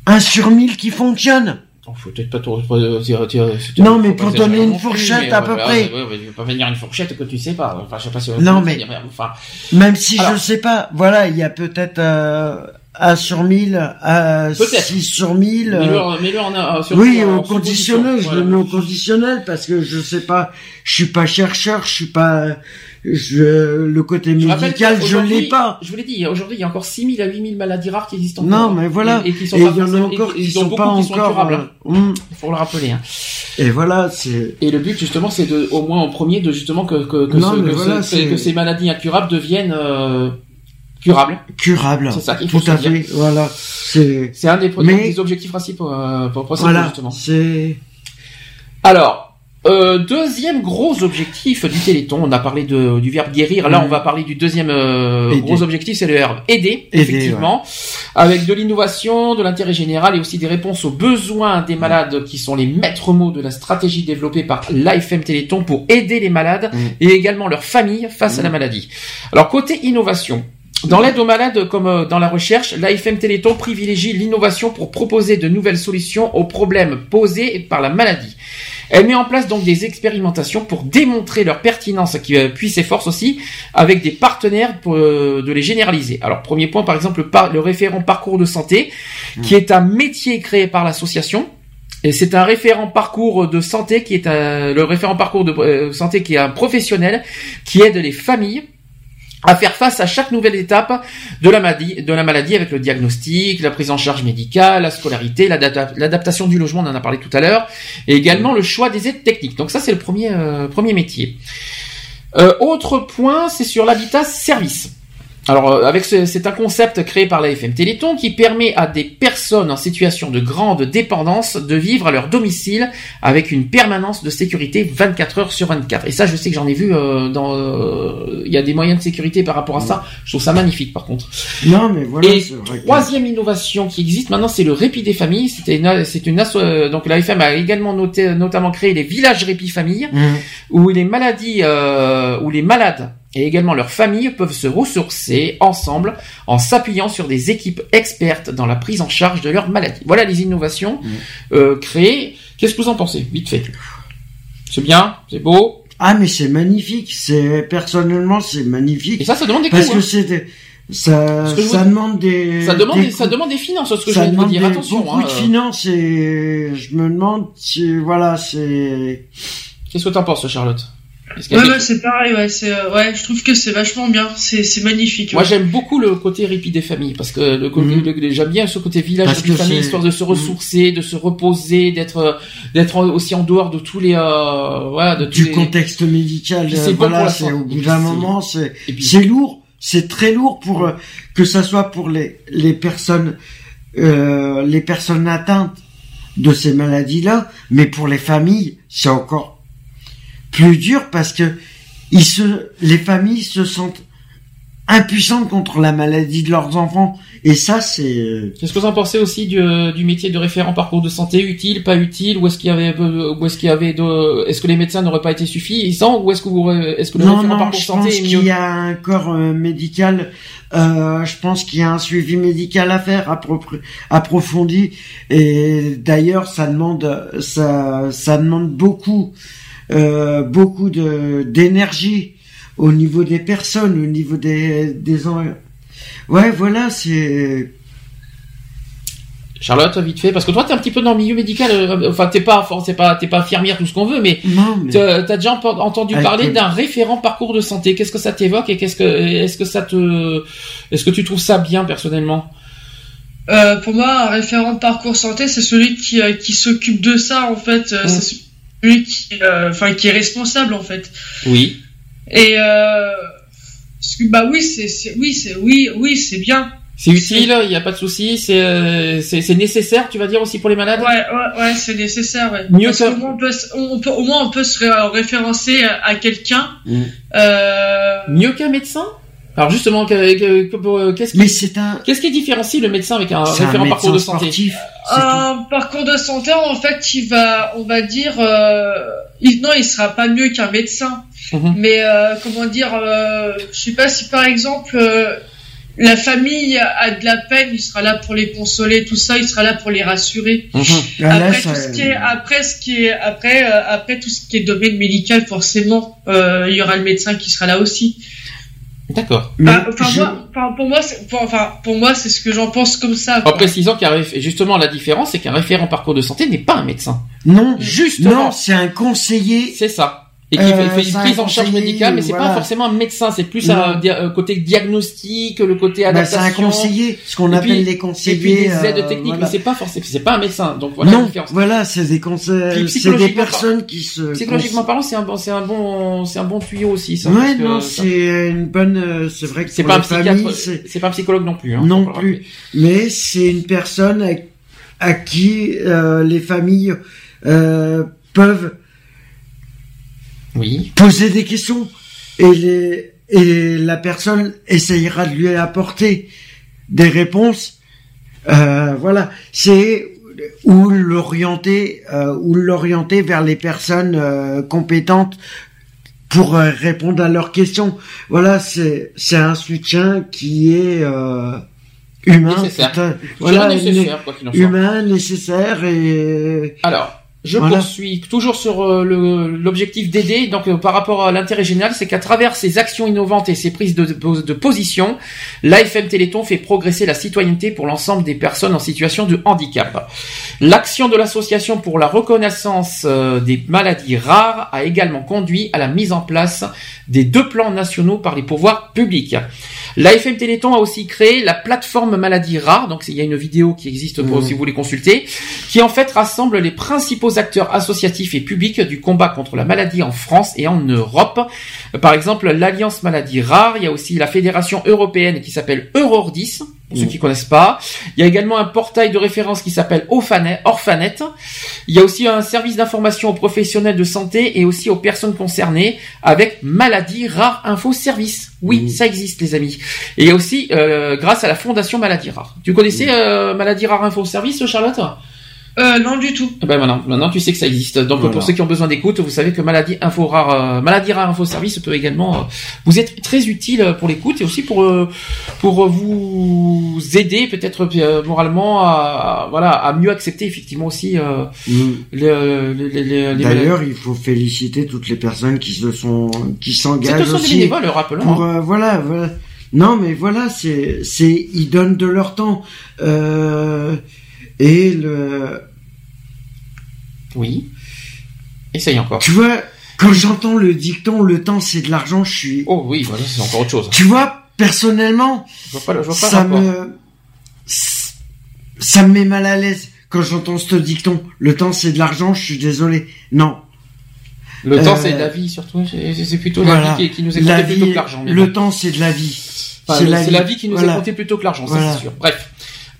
[SPEAKER 3] un sur mille qui fonctionne.
[SPEAKER 2] Faut peut-être pas euh, dire- dire-
[SPEAKER 3] Non, mais pour
[SPEAKER 2] exagérer
[SPEAKER 3] donner une fourchette
[SPEAKER 2] mais,
[SPEAKER 3] à peu
[SPEAKER 2] voilà,
[SPEAKER 3] près.
[SPEAKER 2] ouais, ouais, va pas venir une fourchette que tu sais pas. Enfin, je sais pas si.
[SPEAKER 3] Non, mais-
[SPEAKER 2] Enfin,
[SPEAKER 3] Même si
[SPEAKER 2] Alors-
[SPEAKER 3] je sais pas, voilà, il y a peut-être euh, 1 sur 1000, euh,
[SPEAKER 2] Peut-être.
[SPEAKER 3] 6 sur 1000.
[SPEAKER 2] mets-le
[SPEAKER 3] euh,
[SPEAKER 2] en- mets-le en, euh, sur-
[SPEAKER 3] oui,
[SPEAKER 2] en
[SPEAKER 3] au conditionnel, je le mets au conditionnel parce que je sais pas, je suis pas chercheur, je suis pas, je, le côté
[SPEAKER 2] Je
[SPEAKER 3] médical, je
[SPEAKER 2] qu'aujourd'hui-
[SPEAKER 3] l'ai pas.
[SPEAKER 2] Je vous l'ai dit, aujourd'hui, il y a encore 6000 à 8000 maladies rares qui existent
[SPEAKER 3] Non,
[SPEAKER 2] encore.
[SPEAKER 3] mais voilà.
[SPEAKER 2] Et, et qui sont
[SPEAKER 3] Et
[SPEAKER 2] pas
[SPEAKER 3] il y en a encore
[SPEAKER 2] et-
[SPEAKER 3] qui sont pas
[SPEAKER 2] qui sont
[SPEAKER 3] encore, euh,
[SPEAKER 2] hein.
[SPEAKER 3] hum.
[SPEAKER 2] Faut le rappeler. Hein.
[SPEAKER 3] Et voilà, c'est.
[SPEAKER 2] Et le but justement, c'est de, au moins en premier, de justement que que, que,
[SPEAKER 3] Non,
[SPEAKER 2] ce- que,
[SPEAKER 3] voilà,
[SPEAKER 2] ce- que ces maladies incurables deviennent euh, curables.
[SPEAKER 3] Curable.
[SPEAKER 2] C'est ça qu'il faut
[SPEAKER 3] Tout à fait, voilà. C'est.
[SPEAKER 2] C'est un des,
[SPEAKER 3] Mais-
[SPEAKER 2] des objectifs principaux euh, pour procéder
[SPEAKER 3] Voilà,
[SPEAKER 2] justement.
[SPEAKER 3] c'est.
[SPEAKER 2] Alors, euh, deuxième gros objectif du Téléthon, on a parlé de, du verbe guérir, là on va parler du deuxième euh, gros objectif, c'est le verbe aider,
[SPEAKER 3] Aider,
[SPEAKER 2] effectivement, avec de l'innovation, de l'intérêt général et aussi des réponses aux besoins des malades qui sont les maîtres mots de la stratégie développée par l'AFM Téléthon pour aider les malades
[SPEAKER 3] Mhm.
[SPEAKER 2] et également leurs familles face à la maladie. Alors côté innovation, dans l'aide aux malades comme euh, dans la recherche, l'AFM Téléthon privilégie l'innovation pour proposer de nouvelles solutions aux problèmes posés par la maladie. Elle met en place donc des expérimentations pour démontrer leur pertinence, qui euh, puis ses forces aussi, avec des partenaires pour euh, de les généraliser. Alors premier point par exemple le, référent parcours de santé, qui est un métier créé par l'association. Et c'est un référent parcours de santé qui est un, le référent parcours de euh, santé qui est un professionnel qui aide les familles à faire face à chaque nouvelle étape de la maladie, avec le diagnostic, la prise en charge médicale, la scolarité, l'adapta- l'adaptation du logement, on en a parlé tout à l'heure, et également le choix des aides techniques. Donc ça, c'est le premier, euh, premier métier. Euh, autre point, c'est sur l'habitat service. Alors, euh, avec ce- c'est un concept créé par la FM Téléthon qui permet à des personnes en situation de grande dépendance de vivre à leur domicile avec une permanence de sécurité 24 heures sur 24. Et ça, je sais que j'en ai vu euh, dans. euh, Il y a des moyens de sécurité par rapport à ça. Je trouve ça magnifique, par contre.
[SPEAKER 3] Non, mais voilà.
[SPEAKER 2] Et
[SPEAKER 3] que-
[SPEAKER 2] troisième innovation qui existe maintenant, c'est le répit des familles. C'était une, c'est une asso- euh, donc la FM a également noté, notamment créé les villages répit famille,
[SPEAKER 3] Mhm.
[SPEAKER 2] où les maladies, euh, où les malades et également leurs familles peuvent se ressourcer ensemble en s'appuyant sur des équipes expertes dans la prise en charge de leur maladie. Voilà les innovations euh, créées. Qu'est-ce que vous en pensez, vite fait? C'est bien, c'est beau.
[SPEAKER 3] Ah, mais c'est magnifique. C'est personnellement, c'est magnifique.
[SPEAKER 2] Et ça, ça demande des
[SPEAKER 3] parce que
[SPEAKER 2] hein.
[SPEAKER 3] c'est ça,
[SPEAKER 2] que
[SPEAKER 3] ça
[SPEAKER 2] vous-
[SPEAKER 3] demande des.
[SPEAKER 2] Ça demande,
[SPEAKER 3] des
[SPEAKER 2] des, ça demande des finances, ce que
[SPEAKER 3] ça
[SPEAKER 2] je viens de vous dire. Attention.
[SPEAKER 3] beaucoup
[SPEAKER 2] hein,
[SPEAKER 3] de
[SPEAKER 2] euh.
[SPEAKER 3] finances et je me demande si voilà c'est.
[SPEAKER 2] Qu'est-ce que t'en penses, Charlotte?
[SPEAKER 30] Ouais, ouais, c'est pareil, ouais, c'est, euh, ouais, je trouve que c'est vachement bien, c'est, c'est magnifique.
[SPEAKER 2] Moi
[SPEAKER 30] ouais.
[SPEAKER 2] j'aime beaucoup le côté répit des familles parce que le, côté- le- j'aime bien ce côté village
[SPEAKER 3] Parce
[SPEAKER 2] répit des familles histoire de se ressourcer, de se reposer, d'être euh, d'être aussi en dehors de tous les euh, voilà de tous
[SPEAKER 3] du
[SPEAKER 2] les-
[SPEAKER 3] contexte médical. Euh,
[SPEAKER 2] c'est
[SPEAKER 3] voilà, c'est au bout d'un moment, c'est
[SPEAKER 2] et puis-
[SPEAKER 3] c'est lourd, c'est très lourd pour euh, que ça soit pour les les personnes euh, les personnes atteintes de ces maladies-là, mais pour les familles, c'est encore plus dur parce que ils se les familles se sentent impuissantes contre la maladie de leurs enfants et ça c'est
[SPEAKER 2] Qu'est-ce que vous en pensez aussi du, du métier de référent parcours de santé? Utile, pas utile, ou est-ce qu'il y avait euh, ou est-ce qu'il y avait de est-ce que les médecins n'auraient pas été suffisants? Ou est-ce que vous est-ce que le
[SPEAKER 3] non,
[SPEAKER 2] référent
[SPEAKER 3] non,
[SPEAKER 2] parcours
[SPEAKER 3] je
[SPEAKER 2] santé
[SPEAKER 3] pense
[SPEAKER 2] est
[SPEAKER 3] qu'il
[SPEAKER 2] mieux?
[SPEAKER 3] y a un corps euh, médical. Euh, je pense qu'il y a un suivi médical à faire approfondi. Et d'ailleurs, ça demande, ça, ça demande beaucoup, euh, beaucoup de d'énergie au niveau des personnes, au niveau des des. Ouais, voilà, c'est.
[SPEAKER 2] Charlotte, vite fait, parce que toi, t'es un petit peu dans le milieu médical. euh, enfin, t'es pas, pas, t'es pas infirmière tout ce qu'on veut, mais
[SPEAKER 3] mais-
[SPEAKER 2] t'as déjà entendu
[SPEAKER 3] Avec
[SPEAKER 2] parler
[SPEAKER 3] le-
[SPEAKER 2] d'un référent parcours de santé. Qu'est-ce que ça t'évoque et qu'est-ce que, est-ce que ça te, est-ce que tu trouves ça bien personnellement?
[SPEAKER 30] Euh, pour moi, un référent parcours santé, c'est celui qui, qui s'occupe de ça, en fait. Euh, Celui qui, euh, enfin, qui est responsable, en fait.
[SPEAKER 2] Oui.
[SPEAKER 30] Et, euh, parce que, bah oui, c'est, oui, c'est, oui, oui, c'est bien.
[SPEAKER 2] C'est utile, il n'y a pas de souci, c'est, euh, c'est, nécessaire, tu vas dire aussi pour les malades?
[SPEAKER 30] Ouais, ouais, ouais, c'est nécessaire, ouais.
[SPEAKER 2] Mieux
[SPEAKER 30] Parce
[SPEAKER 2] que-
[SPEAKER 30] qu'au moins, on peut, s- on peut, au moins, on peut se ré- référencer à, quelqu'un.
[SPEAKER 3] Mm.
[SPEAKER 30] Euh,
[SPEAKER 2] Mieux qu'un médecin? Alors justement, euh, qu'est-ce qui,
[SPEAKER 3] Mais c'est un.
[SPEAKER 2] qu'est-ce qui différencie le médecin avec un
[SPEAKER 3] C'est un
[SPEAKER 2] référent parcours de santé
[SPEAKER 3] sportif.
[SPEAKER 30] un parcours de santé, en fait, il va, on va dire, euh, il, non, il sera pas mieux qu'un médecin.
[SPEAKER 2] Mhm.
[SPEAKER 30] Mais euh, comment dire, euh, je sais pas si par exemple, euh, la famille a de la peine, il sera là pour les consoler, tout ça, il sera là pour les rassurer.
[SPEAKER 3] Là,
[SPEAKER 30] Après, tout ce qui est, après, ce qui est, après, euh, après tout ce qui est domaine médical, forcément, euh, il y aura le médecin qui sera là aussi.
[SPEAKER 2] D'accord.
[SPEAKER 30] Bah, enfin, pour moi, c'est- pour, enfin, pour moi, c'est ce que j'en pense comme ça.
[SPEAKER 2] En précisant qu'un réf- justement la différence, c'est qu'un référent parcours de santé n'est pas un médecin.
[SPEAKER 3] Non,
[SPEAKER 2] Justement.
[SPEAKER 3] Non, c'est un conseiller.
[SPEAKER 2] C'est ça. Et qui
[SPEAKER 3] Euh,
[SPEAKER 2] fait, une
[SPEAKER 3] un
[SPEAKER 2] prise en charge médicale, mais c'est
[SPEAKER 3] voilà.
[SPEAKER 2] pas forcément un médecin, c'est plus
[SPEAKER 3] Non.
[SPEAKER 2] un dia- euh, côté diagnostic, le côté
[SPEAKER 3] Bah,
[SPEAKER 2] adaptation.
[SPEAKER 3] c'est un conseiller, ce qu'on
[SPEAKER 2] Et
[SPEAKER 3] appelle
[SPEAKER 2] puis-
[SPEAKER 3] les
[SPEAKER 2] Et
[SPEAKER 3] conseillers.
[SPEAKER 2] puis des aides
[SPEAKER 3] euh,
[SPEAKER 2] techniques,
[SPEAKER 3] voilà.
[SPEAKER 2] mais c'est pas forcément, c'est pas un médecin. Donc voilà
[SPEAKER 3] non, voilà, c'est des conseils, c'est des personnes
[SPEAKER 2] par-
[SPEAKER 3] qui se.
[SPEAKER 2] Psychologiquement parlant, c'est un bon, c'est un bon, c'est un bon tuyau aussi. Ça,
[SPEAKER 3] Ouais, non, c'est une bonne. euh, C'est vrai que
[SPEAKER 2] c'est pas un psychiatre,
[SPEAKER 3] c'est-
[SPEAKER 2] pas un psychologue non plus. Hein,
[SPEAKER 3] non plus. Mais c'est une personne à, à qui euh, les familles euh, peuvent
[SPEAKER 2] Oui.
[SPEAKER 3] poser des questions et les et la personne essayera de lui apporter des réponses. Euh, voilà, c'est ou l'orienter euh, ou l'orienter vers les personnes euh, compétentes pour euh, répondre à leurs questions. Voilà, c'est c'est un soutien qui est euh, humain,
[SPEAKER 2] Nécessaire.
[SPEAKER 3] voilà,
[SPEAKER 2] nécessaire,
[SPEAKER 3] né-
[SPEAKER 2] quoi en
[SPEAKER 3] humain, nécessaire et
[SPEAKER 2] Alors, je
[SPEAKER 3] Voilà.
[SPEAKER 2] poursuis toujours sur euh, l'objectif d'aider. Donc, euh, par rapport à l'intérêt général, c'est qu'à travers ses actions innovantes et ses prises de, de, de position, l'AFM Téléthon fait progresser la citoyenneté pour l'ensemble des personnes en situation de handicap. L'action de l'association pour la reconnaissance euh, des maladies rares a également conduit à la mise en place des deux plans nationaux par les pouvoirs publics. L'AFM Téléthon a aussi créé la plateforme maladies rares, donc il y a une vidéo qui existe pour
[SPEAKER 3] Mhm.
[SPEAKER 2] si vous voulez consulter, qui en fait rassemble les principaux acteurs associatifs et publics du combat contre la maladie en France et en Europe. Par exemple, l'Alliance Maladies Rares, il y a aussi la Fédération Européenne qui s'appelle Eurordis, pour ceux
[SPEAKER 3] Mhm.
[SPEAKER 2] qui connaissent pas. Il y a également un portail de référence qui s'appelle Orphanet. Il y a aussi un service d'information aux professionnels de santé et aussi aux personnes concernées avec Maladies Rares Info Service. Oui, ça existe les amis. Et il y a aussi euh, grâce à la Fondation Maladies Rares. Tu connaissais euh, Maladies Rares Info Service, Charlotte?
[SPEAKER 30] Euh, non, du tout.
[SPEAKER 2] eh ben maintenant, maintenant tu sais que ça existe. Donc
[SPEAKER 3] Voilà.
[SPEAKER 2] pour ceux qui ont besoin d'écoute, vous savez que Maladie Info Rare, euh, Maladie Rare Info Service peut également euh, vous être très utile pour l'écoute et aussi pour euh, pour vous aider peut-être euh, moralement à, voilà à mieux accepter effectivement aussi euh, le- le- les
[SPEAKER 3] D'ailleurs, il faut féliciter toutes les personnes qui se sont, qui
[SPEAKER 2] C'est
[SPEAKER 3] s'engagent
[SPEAKER 2] tous des
[SPEAKER 3] aussi.
[SPEAKER 2] bénévoles, rappelons.
[SPEAKER 3] Pour,
[SPEAKER 2] hein.
[SPEAKER 3] euh, voilà, voilà. Non, mais voilà, c'est, c'est, ils donnent de leur temps. Euh, et le,
[SPEAKER 2] Oui. Essaye encore.
[SPEAKER 3] tu vois, quand j'entends le dicton, le temps c'est de l'argent, je suis.
[SPEAKER 2] Oh oui, voilà, c'est encore autre chose.
[SPEAKER 3] Tu vois, personnellement,
[SPEAKER 2] Je vois pas, le- je vois pas le
[SPEAKER 3] ça me, ça me met mal à l'aise quand j'entends ce dicton. Le temps c'est de l'argent, je suis désolé. Non.
[SPEAKER 2] Le temps
[SPEAKER 3] Euh,
[SPEAKER 2] c'est de la vie surtout. C'est plutôt
[SPEAKER 3] Voilà.
[SPEAKER 2] la vie qui, qui nous est comptée plutôt que l'argent.
[SPEAKER 3] Le temps c'est de la vie.
[SPEAKER 2] Enfin, c'est la, vie qui nous
[SPEAKER 3] Voilà.
[SPEAKER 2] est comptée plutôt que l'argent, ça
[SPEAKER 3] Voilà.
[SPEAKER 2] c'est sûr. Bref.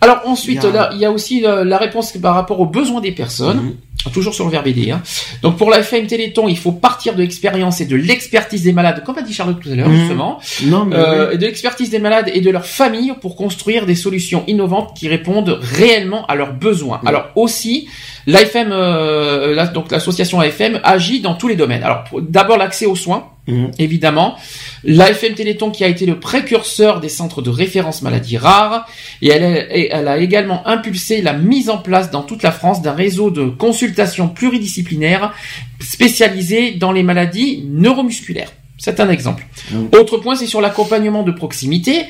[SPEAKER 2] Alors ensuite,
[SPEAKER 3] Il y a-
[SPEAKER 2] là, il y a aussi la, la réponse par rapport aux besoins des personnes.
[SPEAKER 3] Mhm.
[SPEAKER 2] Toujours sur le verbe aider. Hein. Donc pour la FM Téléthon, il faut partir de l'expérience et de l'expertise des malades, comme a dit Charlotte tout à l'heure,
[SPEAKER 3] Mhm.
[SPEAKER 2] justement,
[SPEAKER 3] Non, mais
[SPEAKER 2] euh,
[SPEAKER 3] oui.
[SPEAKER 2] et de l'expertise des malades et de leurs familles pour construire des solutions innovantes qui répondent réellement à leurs besoins. Alors aussi, l'AFM, euh, la- donc l'association AFM agit dans tous les domaines. Alors d'abord l'accès aux soins,
[SPEAKER 3] Mhm.
[SPEAKER 2] évidemment. L'AFM Téléthon qui a été le précurseur des centres de référence maladies rares et elle, a- et elle a également impulsé la mise en place dans toute la France d'un réseau de consultations pluridisciplinaires spécialisé dans les maladies neuromusculaires. C'est un exemple. Autre point, c'est sur l'accompagnement de proximité.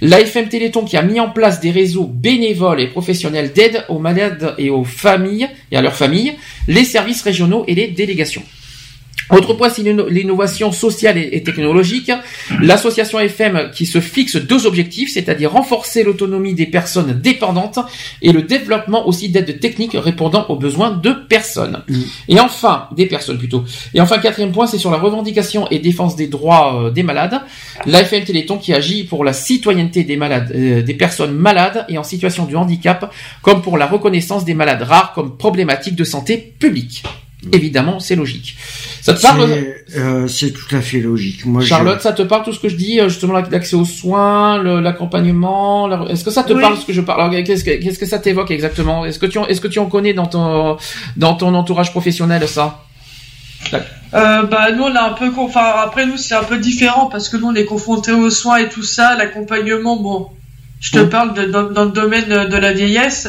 [SPEAKER 2] L'AFM Téléthon qui a mis en place des réseaux bénévoles et professionnels d'aide aux malades et aux familles et à leurs familles, les services régionaux et les délégations. Autre point, c'est l'inno- l'innovation sociale et technologique. L'association FM qui se fixe deux objectifs, c'est-à-dire renforcer l'autonomie des personnes dépendantes et le développement aussi d'aides techniques répondant aux besoins de personnes. Et enfin, des personnes plutôt. Et enfin, quatrième point, c'est sur la revendication et défense des droits euh, des malades. L'AFM Téléthon qui agit pour la citoyenneté des malades, euh, des personnes malades et en situation de handicap, comme pour la reconnaissance des malades rares comme problématique de santé publique. Évidemment, c'est logique. Ça te parle
[SPEAKER 3] C'est, euh, c'est tout à fait logique. Moi, je-
[SPEAKER 2] Charlotte, ça te parle tout ce que je dis, euh, justement l'accès aux soins, l'accompagnement. la- Est-ce que ça te
[SPEAKER 30] Oui.
[SPEAKER 2] parle ce que je parle? Alors, Qu'est-ce que, ça t'évoque exactement? Est-ce que tu en, est-ce que tu en connais dans ton dans ton entourage professionnel ça?
[SPEAKER 30] Euh, bah nous on a un peu enfin après nous c'est un peu différent parce que nous on est confrontés aux soins et tout ça l'accompagnement bon je te
[SPEAKER 2] Mm.
[SPEAKER 30] parle de- dans, dans le domaine de la vieillesse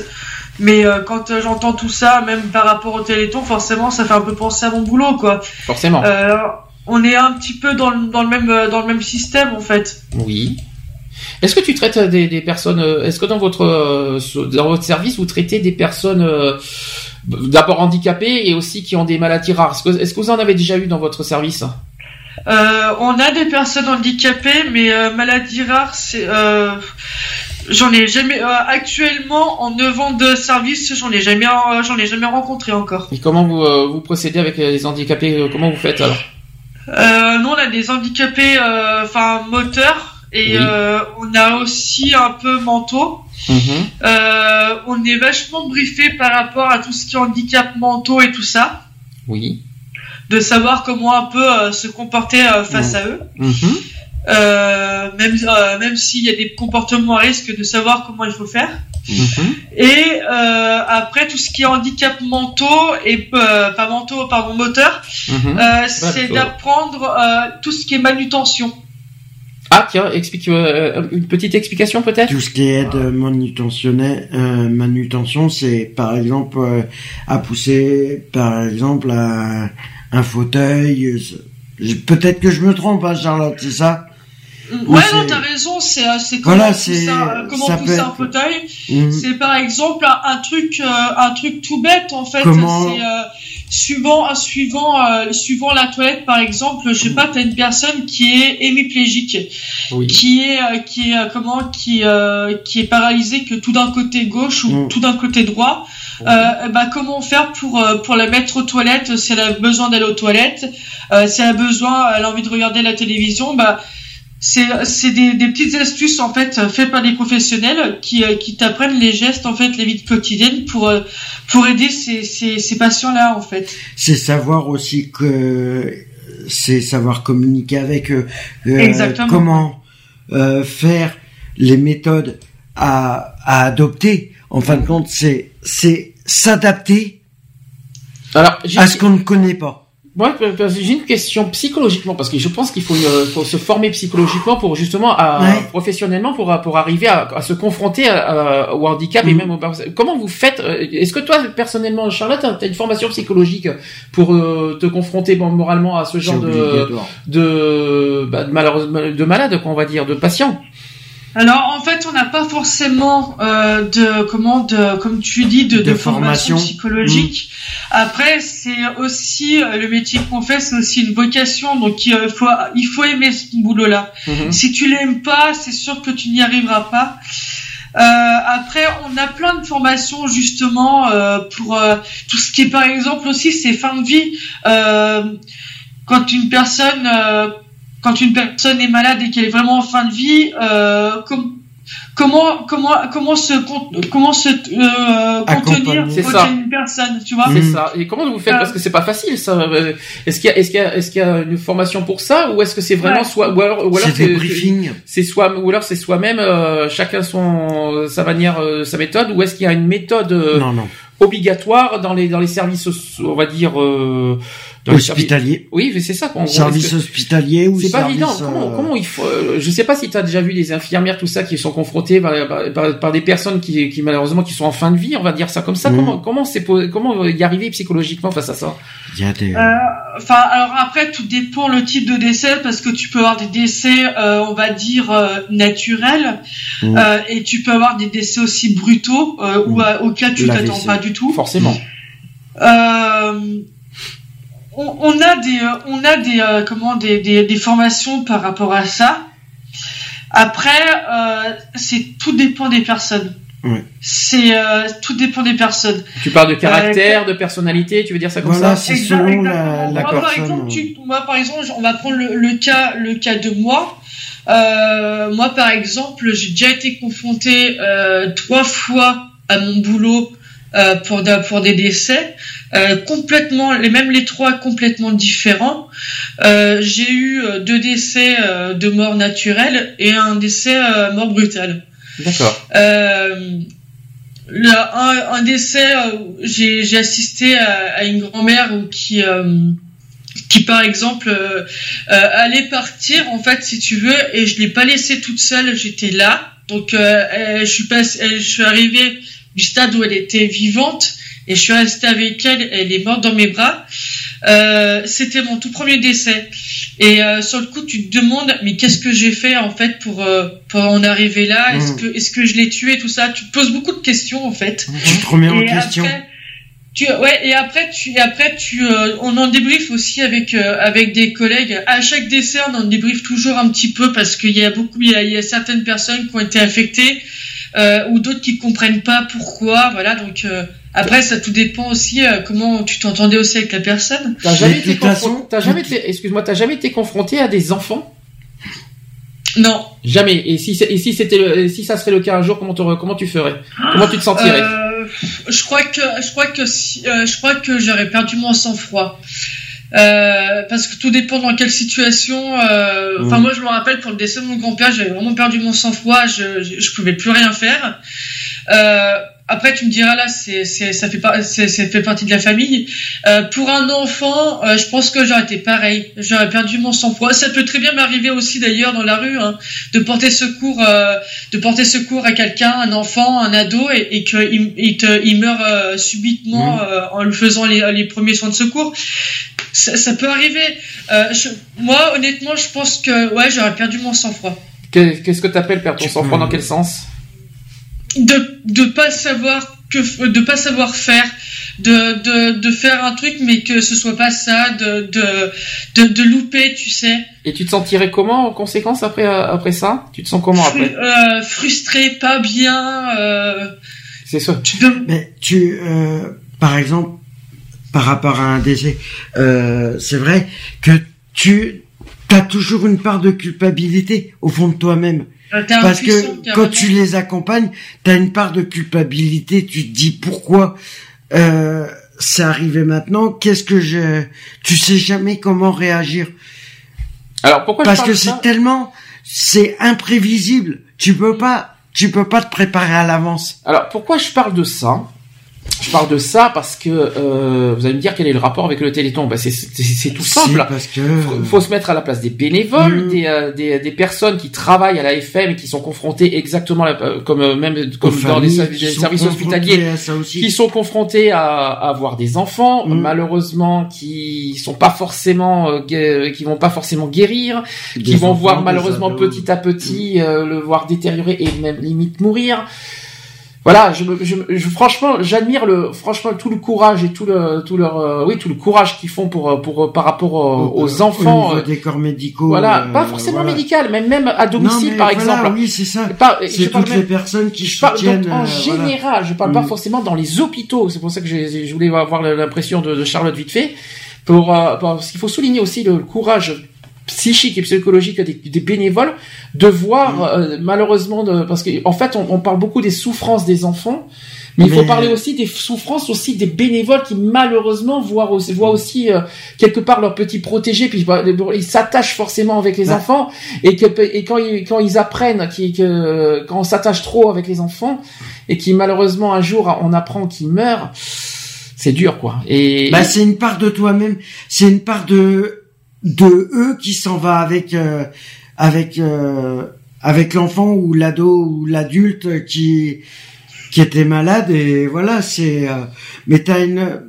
[SPEAKER 30] mais euh, quand euh, j'entends tout ça même par rapport au Téléthon forcément ça fait un peu penser à mon boulot quoi
[SPEAKER 2] Forcément.
[SPEAKER 30] Euh, on est un petit peu dans le, dans le même dans le même système en fait
[SPEAKER 2] Oui. Est-ce que tu traites des, des personnes Est-ce que dans votre dans votre service vous traitez des personnes euh, d'abord handicapées et aussi qui ont des maladies rares? Est-ce que, vous en avez déjà eu dans votre service?
[SPEAKER 30] Euh, on a des personnes handicapées, mais euh, maladies rares, c'est. J'en ai jamais. euh, actuellement, en 9 ans de service, j'en ai jamais, euh, j'en ai jamais rencontré encore.
[SPEAKER 2] Et comment vous, euh, vous procédez avec les handicapés Comment vous faites alors?
[SPEAKER 30] Nous, on a des handicapés, enfin moteurs, et
[SPEAKER 2] Oui.
[SPEAKER 30] on a aussi un peu mentaux. Euh, on est vachement briefé par rapport à tout ce qui est handicap mentaux et tout ça,
[SPEAKER 2] Oui.
[SPEAKER 30] de savoir comment un peu se comporter face à eux. Euh, même euh, même s'il y a des comportements à risque de savoir comment il faut faire et euh, après tout ce qui est handicap mentaux et euh, pas mentaux pardon moteur
[SPEAKER 2] Mhm.
[SPEAKER 30] euh, c'est d'apprendre euh, tout ce qui est manutention
[SPEAKER 2] Ah tiens, explique euh, une petite explication peut-être?
[SPEAKER 3] Tout ce qui est aide euh, manutention, c'est par exemple euh, à pousser, par exemple un, un fauteuil. euh, Peut-être que je me trompe, hein, Charlotte, c'est ça? Ou
[SPEAKER 30] ouais non t'as raison c'est euh, comment
[SPEAKER 3] Voilà,
[SPEAKER 30] pousser,
[SPEAKER 3] c'est-
[SPEAKER 30] un, comment
[SPEAKER 3] ça
[SPEAKER 30] pousser un fauteuil.
[SPEAKER 3] Mhm.
[SPEAKER 30] c'est par exemple un, un truc euh, un truc tout bête en fait.
[SPEAKER 3] Comment-
[SPEAKER 30] c'est euh, suivant suivant euh, suivant la toilette par exemple je sais pas t'as une personne qui est hémiplégique. Qui est euh, qui est euh, comment qui euh, qui est paralysée que tout d'un côté gauche ou
[SPEAKER 3] Mm.
[SPEAKER 30] tout d'un côté droit. Euh, bah comment faire pour euh, pour la mettre aux toilettes si elle a besoin d'aller aux toilettes? Euh, si elle a besoin elle a envie de regarder la télévision bah c'est c'est des, des petites astuces en fait faites par des professionnels qui euh, qui t'apprennent les gestes en fait les vies quotidiennes pour euh, pour aider ces ces, ces patients là en fait
[SPEAKER 3] C'est savoir aussi que c'est savoir communiquer avec eux. euh,
[SPEAKER 30] Exactement.
[SPEAKER 3] Comment euh, faire les méthodes à, à adopter. En fin de compte, c'est c'est s'adapter
[SPEAKER 2] Alors,
[SPEAKER 3] à ce qu'on ne connaît pas.
[SPEAKER 2] Moi, j'ai une question psychologiquement parce que je pense qu'il faut, une- faut se former psychologiquement pour justement, à,
[SPEAKER 3] Ouais.
[SPEAKER 2] professionnellement, pour pour arriver à, à se confronter à- à- au handicap et même au, comment vous faites euh, Est-ce que toi, personnellement, Charlotte, tu as une formation psychologique pour euh, te confronter bon, moralement à ce genre de de bah, de, malheureusement- de malades, quoi, on va dire, de patients
[SPEAKER 30] Alors en fait, on n'a pas forcément euh, de comment de comme tu dis de, de,
[SPEAKER 3] De
[SPEAKER 30] formation,
[SPEAKER 3] formation.
[SPEAKER 30] psychologique. Après, c'est aussi euh, le métier qu'on fait, c'est aussi une vocation. Donc il faut il faut aimer ce boulot-là.
[SPEAKER 2] Mhm.
[SPEAKER 30] Si tu l'aimes pas, c'est sûr que tu n'y arriveras pas. Euh, après, on a plein de formations justement euh, pour euh, tout ce qui est par exemple aussi c'est fin de vie. Euh, quand une personne euh, quand une personne est malade et qu'elle est vraiment en fin de vie, euh, com- comment comment comment se comment se euh, contenir a une personne, tu vois
[SPEAKER 2] C'est ça. Et comment vous faites Parce que c'est pas facile, ça. Euh, Est-ce qu'il y a, est-ce qu'il y a, est-ce qu'il y a une formation pour ça, ou est-ce que c'est vraiment
[SPEAKER 30] Ouais.
[SPEAKER 2] soit, ou alors, ou alors
[SPEAKER 3] C'est des briefings.
[SPEAKER 2] C'est soit, ou alors c'est soi-même, euh, chacun son sa manière, euh, sa méthode, ou est-ce qu'il y a une méthode euh,
[SPEAKER 3] Non, non.
[SPEAKER 2] obligatoire dans les dans les services, on va dire, euh, dans les
[SPEAKER 3] Hospitaliers.
[SPEAKER 2] services- Oui, mais c'est ça. gros,
[SPEAKER 3] Service
[SPEAKER 2] que-
[SPEAKER 3] hospitalier ou
[SPEAKER 2] c'est pas évident. Comment,
[SPEAKER 3] euh,
[SPEAKER 2] comment il faut euh, Je sais pas si tu as déjà vu des infirmières tout ça qui sont confrontées par, par, par- par des personnes qui, qui malheureusement qui sont en fin de vie, on va dire ça comme ça.
[SPEAKER 3] Mhm.
[SPEAKER 2] Comment comment c'est comment y arriver psychologiquement face à ça?
[SPEAKER 3] Il y a des.
[SPEAKER 30] Euh, Enfin, alors après, tout dépend le type de décès, parce que tu peux avoir des décès, euh, on va dire, euh, naturels,
[SPEAKER 2] Mm.
[SPEAKER 30] euh, et tu peux avoir des décès aussi brutaux, euh, où, euh, auquel tu t'attends pas du tout.
[SPEAKER 2] Forcément.
[SPEAKER 30] Euh, on, on a des, euh, on a des, euh, comment, des, des, des formations par rapport à ça. Après, euh, c'est tout dépend des personnes.
[SPEAKER 3] Ouais.
[SPEAKER 30] C'est euh, tout dépend des personnes.
[SPEAKER 2] Tu parles de caractère, de personnalité, tu veux dire ça comme
[SPEAKER 3] Voilà,
[SPEAKER 2] ça
[SPEAKER 3] c'est selon la, la
[SPEAKER 30] moi, par exemple, tu- moi, par exemple, on va prendre le, le cas, le cas de moi. Euh, moi, par exemple, j'ai déjà été confrontée euh, trois fois à mon boulot euh, pour, pour des décès euh, complètement, les même les trois complètement différents. Euh, j'ai eu euh, deux décès de mort naturelle et un décès mort brutale.
[SPEAKER 2] D'accord.
[SPEAKER 30] Le- un, un décès, j'ai assisté à, à une grand-mère qui qui par exemple euh, euh, allait partir en fait si tu veux et je l'ai pas laissée toute seule j'étais là donc euh, je suis je suis arrivé du stade où elle était vivante et je suis resté avec elle elle est morte dans mes bras. Euh, c'était mon tout premier décès. Et euh, sur le coup tu te demandes mais qu'est-ce que j'ai fait en fait pour euh, pour en arriver là? Est-ce
[SPEAKER 3] Mm.
[SPEAKER 30] que est-ce que je l'ai tué tout ça? Tu te poses beaucoup de questions en fait.
[SPEAKER 3] Tu te remets en question.
[SPEAKER 30] après, tu, ouais, et après, tu, et après, tu, on en débriefe aussi avec avec des collègues. À chaque décès, on en débriefe toujours un petit peu parce qu'il y a beaucoup, il y a, il y a certaines personnes qui ont été affectées euh, ou d'autres qui comprennent pas pourquoi. Voilà, donc euh, après, ça tout dépend aussi euh, comment tu t'entendais aussi avec la personne.
[SPEAKER 2] T'as jamais été confron- jamais été, excuse-moi, t'as jamais été confronté à des enfants?
[SPEAKER 30] Non.
[SPEAKER 2] Jamais. Et si, et si c'était, si ça serait le cas un jour, comment, t'aurais- comment tu ferais? Comment tu te sentirais?
[SPEAKER 30] Euh, je crois que je crois que si, euh, je crois que j'aurais perdu mon sang-froid. Euh, parce que tout dépend dans quelle situation. euh, Enfin,
[SPEAKER 3] Mhm.
[SPEAKER 30] moi, je me rappelle pour le décès de mon grand-père, j'avais vraiment perdu mon sang-froid. Je, je, je pouvais plus rien faire. Euh, après, tu me diras là, c'est, c'est, ça fait pas, c'est, ça fait partie de la famille. Euh, pour un enfant, euh, je pense que j'aurais été pareil. J'aurais perdu mon sang-froid. Ça peut très bien m'arriver aussi d'ailleurs dans la rue, hein, de porter secours, euh, de porter secours à quelqu'un, un enfant, un ado, et, et qu'il il te- il meurt euh, subitement euh, en lui faisant les, les premiers soins de secours. Ça, ça peut arriver. Euh, je- moi, honnêtement, je pense que ouais, j'aurais perdu mon sang-froid.
[SPEAKER 2] Que- Qu'est-ce que t'appelles perdre ton sang-froid Dans quel sens?
[SPEAKER 30] De de pas savoir que de pas savoir faire de, de, de faire un truc mais que ce soit pas ça de de de, de louper tu sais.
[SPEAKER 2] Et tu te sentirais comment en conséquence après, euh, après ça? Tu te sens comment après?
[SPEAKER 30] euh, frustré pas bien euh,
[SPEAKER 2] C'est ça.
[SPEAKER 3] Mais tu, euh, par exemple, par rapport à un décès, euh, c'est vrai que tu as toujours une part de culpabilité au fond de toi-même.
[SPEAKER 30] Euh,
[SPEAKER 3] Parce que quand tu les accompagnes, tu as une part de culpabilité. Tu te dis pourquoi euh, c'est arrivé maintenant. Qu'est-ce que je Tu sais jamais comment réagir.
[SPEAKER 2] Alors pourquoi je
[SPEAKER 3] Parce
[SPEAKER 2] parle
[SPEAKER 3] que
[SPEAKER 2] de ça?
[SPEAKER 3] c'est tellement, c'est imprévisible. Tu peux pas, tu peux pas te préparer à l'avance.
[SPEAKER 2] Alors pourquoi je parle de ça? Je parle de ça parce que euh, vous allez me dire quel est le rapport avec le Téléthon. Ben, c'est- tout
[SPEAKER 3] Si,
[SPEAKER 2] simple.
[SPEAKER 3] parce que-
[SPEAKER 2] faut, faut se mettre à la place des bénévoles,
[SPEAKER 3] Mm.
[SPEAKER 2] des, euh, des des personnes qui travaillent à la FM et qui sont confrontées exactement la- euh, comme euh, même comme
[SPEAKER 3] Aux
[SPEAKER 2] dans les, services hospitaliers qui sont confrontés à, à avoir des enfants
[SPEAKER 3] Mm.
[SPEAKER 2] malheureusement qui sont pas forcément euh, gue- qui vont pas forcément guérir qui vont
[SPEAKER 3] enfants,
[SPEAKER 2] voir malheureusement petit à petit euh, le voir détériorer et même limite mourir voilà, je, je, je- franchement, j'admire le, franchement, tout le courage et tout le, tout leur, euh, oui, tout le courage qu'ils font pour, euh, pour, euh, par rapport euh, aux enfants.
[SPEAKER 3] Au
[SPEAKER 2] euh,
[SPEAKER 3] des corps médicaux.
[SPEAKER 2] voilà, pas forcément
[SPEAKER 3] voilà.
[SPEAKER 2] médical, mais même à domicile,
[SPEAKER 3] Non,
[SPEAKER 2] par
[SPEAKER 3] voilà,
[SPEAKER 2] exemple.
[SPEAKER 3] Oui, c'est ça. C'est
[SPEAKER 2] parle
[SPEAKER 3] toutes
[SPEAKER 2] même-
[SPEAKER 3] les personnes qui
[SPEAKER 2] je parle
[SPEAKER 3] soutiennent.
[SPEAKER 2] donc en
[SPEAKER 3] euh, voilà.
[SPEAKER 2] général, je parle pas
[SPEAKER 3] Mm.
[SPEAKER 2] forcément dans les hôpitaux. C'est pour ça que je voulais avoir l'impression de, de Charlotte vite fait. Pour, euh, parce qu'il faut souligner aussi le, courage psychique et psychologique des, des bénévoles de voir
[SPEAKER 3] Mm.
[SPEAKER 2] euh, malheureusement de, parce qu'en en fait on, on parle beaucoup des souffrances des enfants mais il faut parler aussi des souffrances aussi des bénévoles qui malheureusement voient aussi, voient aussi euh, quelque part leurs petits protégés puis bah, ils s'attachent forcément avec les
[SPEAKER 3] Ouais.
[SPEAKER 2] enfants et que et quand ils quand ils apprennent qui que quand on s'attache trop avec les enfants et qui malheureusement un jour on apprend qu'ils meurent c'est dur quoi et
[SPEAKER 3] Bah, c'est une part de toi-même. C'est une part de de eux qui s'en va avec euh, avec euh, avec l'enfant ou l'ado ou l'adulte qui qui était malade. Et voilà c'est euh, mais t'as une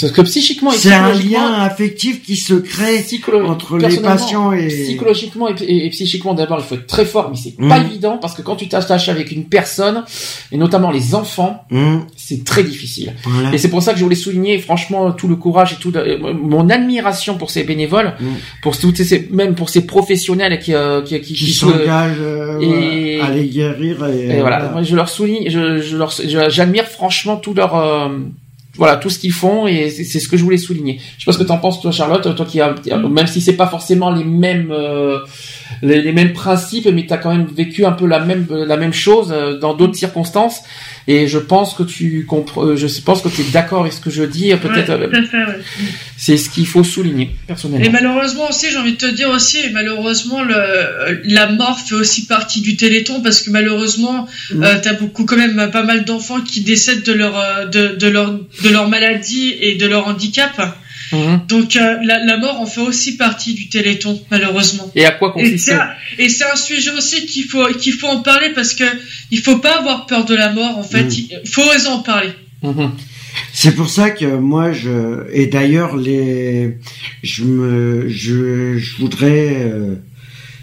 [SPEAKER 2] parce que psychiquement et
[SPEAKER 3] c'est un lien affectif qui se crée entre les patients et
[SPEAKER 2] psychologiquement et, et- et psychiquement d'abord il faut être très fort mais c'est
[SPEAKER 3] Mhm.
[SPEAKER 2] pas évident parce que quand tu t'attaches avec une personne et notamment les enfants
[SPEAKER 3] Mhm.
[SPEAKER 2] c'est très difficile
[SPEAKER 3] Voilà.
[SPEAKER 2] et c'est pour ça que je voulais souligner franchement tout le courage et tout le- mon admiration pour ces bénévoles
[SPEAKER 3] Mhm.
[SPEAKER 2] pour toutes ces même pour ces professionnels qui euh, qui, qui,
[SPEAKER 3] qui s'engagent euh,
[SPEAKER 2] et-
[SPEAKER 3] à les guérir et,
[SPEAKER 2] et voilà, je leur souligne, je, je leur, j'admire franchement tout leur, euh, voilà, tout ce qu'ils font et c'est ce que je voulais souligner. Je sais pas ce que t'en penses toi, Charlotte, toi qui a, même si c'est pas forcément les mêmes, euh, les, les mêmes principes, mais t'as quand même vécu un peu la même, la même chose euh, dans d'autres circonstances. Et je pense que tu comprends, je pense que tu es d'accord avec ce que je dis. euh, Peut-être,
[SPEAKER 30] Ouais,
[SPEAKER 2] euh,
[SPEAKER 30] tout à fait, ouais.
[SPEAKER 2] C'est ce qu'il faut souligner personnellement.
[SPEAKER 30] Et malheureusement aussi, j'ai envie de te dire aussi, et malheureusement, le, la mort fait aussi partie du Téléthon parce que malheureusement,
[SPEAKER 3] Mm.
[SPEAKER 30] euh, t'as beaucoup quand même pas mal d'enfants qui décèdent de leur, euh, de, de leur, de leur maladie et de leur handicap. Donc euh, la, la mort en fait aussi partie du Téléthon, malheureusement.
[SPEAKER 2] Et à quoi consiste
[SPEAKER 30] et c'est un sujet aussi qu'il faut qu'il faut en parler parce que il faut pas avoir peur de la mort en fait.
[SPEAKER 3] Mm.
[SPEAKER 30] Il faut en parler.
[SPEAKER 3] C'est pour ça que moi je et d'ailleurs les je me je, je voudrais euh,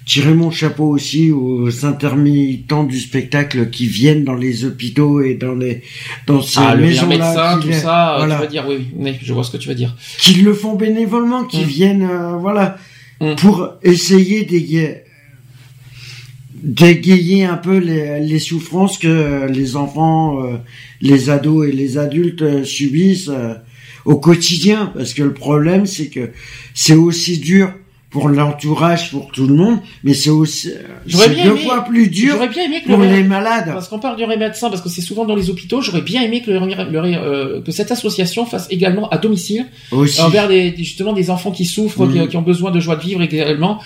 [SPEAKER 3] tirer mon chapeau aussi aux intermittents du spectacle qui viennent dans les hôpitaux et dans les dans ces
[SPEAKER 2] Ah, le
[SPEAKER 3] maisons
[SPEAKER 2] médecin,
[SPEAKER 3] là
[SPEAKER 2] tout ça,
[SPEAKER 3] voilà,
[SPEAKER 2] tu veux dire, oui, je vois ce que tu veux dire.
[SPEAKER 3] qui le font bénévolement, qui viennent euh, voilà pour essayer d'égayer d'égayer un peu les, les souffrances que les enfants, euh, les ados et les adultes euh, subissent euh, au quotidien. Parce que le problème, c'est que c'est aussi dur pour l'entourage, pour tout le monde, mais c'est aussi c'est deux
[SPEAKER 2] aimé-
[SPEAKER 3] fois plus dur
[SPEAKER 2] bien aimé que
[SPEAKER 3] pour
[SPEAKER 2] le-
[SPEAKER 3] les malades.
[SPEAKER 2] Parce qu'on parle du médecin, parce que c'est souvent dans les hôpitaux, j'aurais bien aimé que, le, le- euh, que cette association fasse également à domicile,
[SPEAKER 3] Aussi.
[SPEAKER 2] envers des, des- justement des enfants qui souffrent,
[SPEAKER 3] Mm.
[SPEAKER 2] qui, qui ont besoin de joie de vivre également.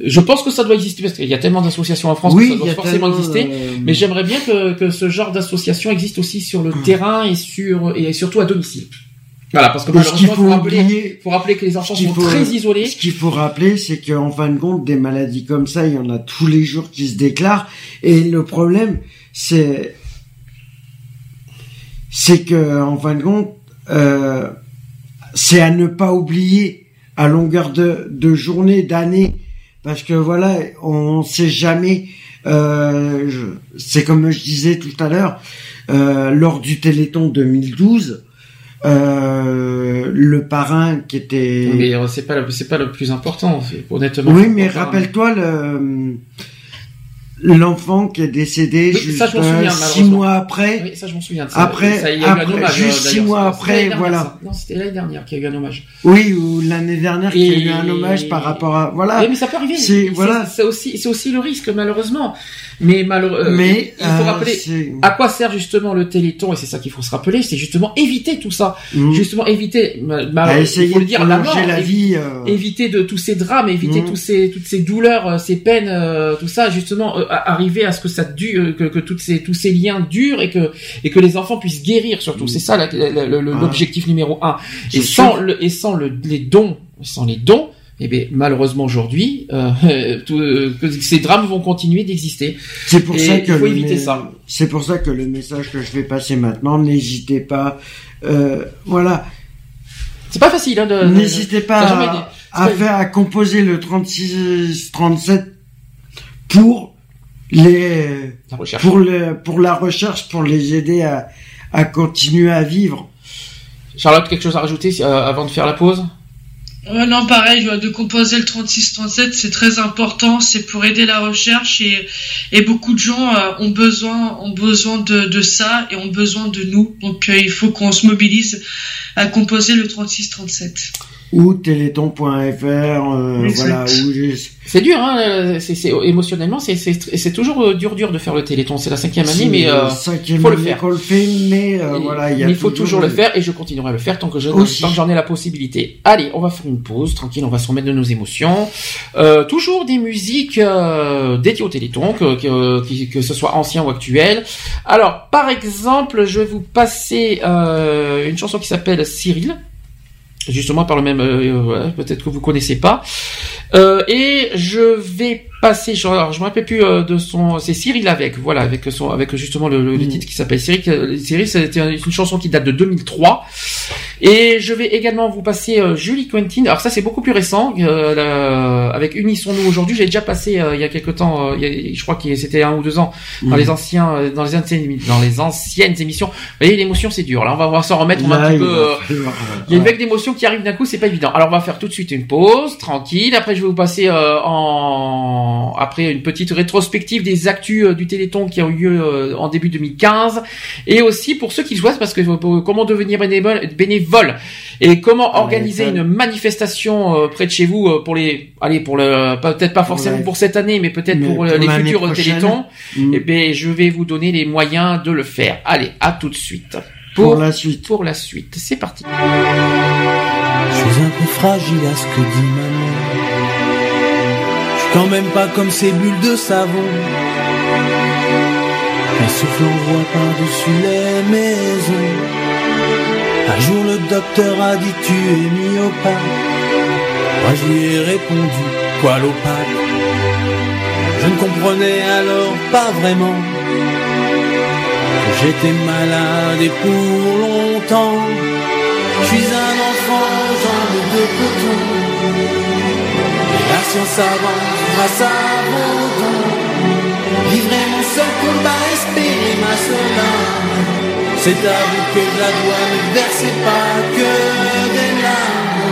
[SPEAKER 2] Je pense que ça doit exister parce qu'il y a tellement d'associations en France
[SPEAKER 3] Oui,
[SPEAKER 2] que ça
[SPEAKER 3] il
[SPEAKER 2] doit forcément exister.
[SPEAKER 3] euh,
[SPEAKER 2] Mais j'aimerais bien que, que ce genre d'association existe aussi sur le terrain et sur et surtout à domicile. Voilà, parce que malheureusement,
[SPEAKER 3] faut
[SPEAKER 2] faut rappeler,
[SPEAKER 3] oublier-
[SPEAKER 2] faut rappeler que les enfants sont
[SPEAKER 3] faut-
[SPEAKER 2] très isolés.
[SPEAKER 3] Ce qu'il faut rappeler, c'est qu'en fin de compte, des maladies comme ça, il y en a tous les jours qui se déclarent. Et le problème, c'est, c'est que en fin de compte, euh, c'est à ne pas oublier à longueur de, de journée, d'année, parce que voilà, on sait jamais. Euh, c'est comme je disais tout à l'heure, euh, lors du Téléthon 2012. Euh, le parrain qui était
[SPEAKER 2] Mais euh, c'est pas le- c'est pas le plus important, honnêtement.
[SPEAKER 3] oui, mais rappelle-toi le l'enfant qui est décédé
[SPEAKER 2] Oui,
[SPEAKER 3] juste
[SPEAKER 2] ça,
[SPEAKER 3] euh,
[SPEAKER 2] souviens,
[SPEAKER 3] six
[SPEAKER 2] malheureusement.
[SPEAKER 3] mois après.
[SPEAKER 2] Oui, ça, je m'en souviens de ça.
[SPEAKER 3] Après,
[SPEAKER 2] Ça, il y a eu un hommage,
[SPEAKER 3] juste
[SPEAKER 2] euh,
[SPEAKER 3] six mois après, voilà.
[SPEAKER 2] ça. Non, c'était l'année dernière qu'il y a eu un hommage.
[SPEAKER 3] Oui, ou l'année dernière qu'il y a eu un hommage par rapport à voilà.
[SPEAKER 2] Mais ça peut arriver.
[SPEAKER 3] C'est voilà.
[SPEAKER 2] C'est aussi, c'est aussi le risque malheureusement. Mais malheureusement,
[SPEAKER 3] Mais,
[SPEAKER 2] il faut
[SPEAKER 3] euh,
[SPEAKER 2] rappeler à quoi sert justement le Téléthon et c'est ça qu'il faut se rappeler, c'est justement éviter tout ça,
[SPEAKER 3] Mhm.
[SPEAKER 2] justement éviter. ma- ma-
[SPEAKER 3] À
[SPEAKER 2] il faut le dire, la mort,
[SPEAKER 3] la vie, euh.
[SPEAKER 2] éviter de tous ces drames, éviter
[SPEAKER 3] Mhm.
[SPEAKER 2] tous ces toutes ces douleurs, euh, ces peines, euh, tout ça, justement euh, arriver à ce que ça dure, que, que toutes ces tous ces liens durent et que et que les enfants puissent guérir surtout. C'est ça
[SPEAKER 3] Ah.
[SPEAKER 2] l'objectif numéro un. Et sans le et sans le, les dons, sans les dons, eh bien, malheureusement aujourd'hui, euh, euh, ces drames vont continuer d'exister.
[SPEAKER 3] C'est pour
[SPEAKER 2] Et
[SPEAKER 3] ça que
[SPEAKER 2] il faut éviter ça.
[SPEAKER 3] C'est pour ça que le message que je vais passer maintenant, n'hésitez pas, euh, voilà.
[SPEAKER 2] C'est pas facile, hein, de-
[SPEAKER 3] N'hésitez pas à, faire, à composer le 36, 37 pour les,
[SPEAKER 2] La recherche.
[SPEAKER 3] pour le, pour la recherche, pour les aider à, à continuer à vivre.
[SPEAKER 2] Charlotte, quelque chose à rajouter euh, avant de faire la pause?
[SPEAKER 30] Ouais, non, pareil, euh, de composer le 36-37, c'est très important, c'est pour aider la recherche et, et beaucoup de gens euh, ont besoin, ont besoin de, de ça et ont besoin de nous. Donc euh, il faut qu'on se mobilise à composer le 36-37.
[SPEAKER 3] Ou téléthon.fr, euh, voilà, où
[SPEAKER 2] C'est dur, hein, euh, c'est, c'est- émotionnellement, c'est, c'est, c'est toujours euh, dur, dur de faire le Téléthon. C'est la cinquième année,
[SPEAKER 3] C'est
[SPEAKER 2] mais euh, faut le faire.
[SPEAKER 3] qu'on le fait, mais euh,
[SPEAKER 2] Et-
[SPEAKER 3] voilà, il y a
[SPEAKER 2] faut toujours le faire et je continuerai à le faire tant que je j'en ai la possibilité. Allez, on va faire une pause, tranquille, on va se remettre de nos émotions. Euh, toujours des musiques euh, dédiées au Téléthon, que, que, que ce soit ancien ou actuel. Alors, par exemple, je vais vous passer euh, une chanson qui s'appelle Cyril. Justement par le même, euh, peut-être que vous connaissez pas. Euh, et je vais passer, je, alors je me rappelle plus euh, de son, c'est Cyril avec, voilà, avec son, avec justement le, le- le titre qui s'appelle Cyril. euh, Cyril, c'était une chanson qui date de 2003. Et je vais également vous passer euh, Julie Quentin. Alors ça c'est beaucoup plus récent, euh, la- avec Unissons-nous aujourd'hui. J'ai déjà passé euh, il y a quelque temps, euh, il y a- je crois que c'était un ou deux ans dans
[SPEAKER 3] Mhm.
[SPEAKER 2] les anciens, dans les anciennes, dans les anciennes émissions. Vous voyez l'émotion c'est dur. Là on va, s'en remettre, on va un
[SPEAKER 3] Là,
[SPEAKER 2] petit
[SPEAKER 3] il
[SPEAKER 2] peu. il y a une vague d'émotions qui arrive d'un coup, c'est pas évident. Alors on va faire tout de suite une pause, tranquille. Après je vais vous passer euh, en après une petite rétrospective des actus euh, du Téléthon qui ont eu lieu euh, en début 2015 et aussi pour ceux qui jouent parce que euh, pour- comment devenir bénévole, bénévole et comment organiser
[SPEAKER 3] ça-
[SPEAKER 2] une manifestation euh, près de chez vous euh, pour les allez pour le peut-être pas forcément
[SPEAKER 3] Ouais.
[SPEAKER 2] pour cette année mais peut-être pour,
[SPEAKER 3] pour
[SPEAKER 2] les futurs. Télétons.
[SPEAKER 3] Mm.
[SPEAKER 2] Et ben je vais vous donner les moyens de le faire. Allez, à tout de suite.
[SPEAKER 3] Pour la suite.
[SPEAKER 2] Pour la suite, c'est parti.
[SPEAKER 31] Je suis un peu fragile à ce que dit maman. Quand même pas comme ces bulles de savon. Un souffle envoie par-dessus les maisons. Un jour le docteur a dit tu es myopathe. Moi je lui ai répondu quoi l'opale. Je ne comprenais alors pas vraiment j'étais malade et pour longtemps. Je suis un enfant aux jambes de coton. Science avance grâce à. Livrer mon seul combat, espérer ma seule. C'est à vous que je la dois, ne versez pas que des larmes.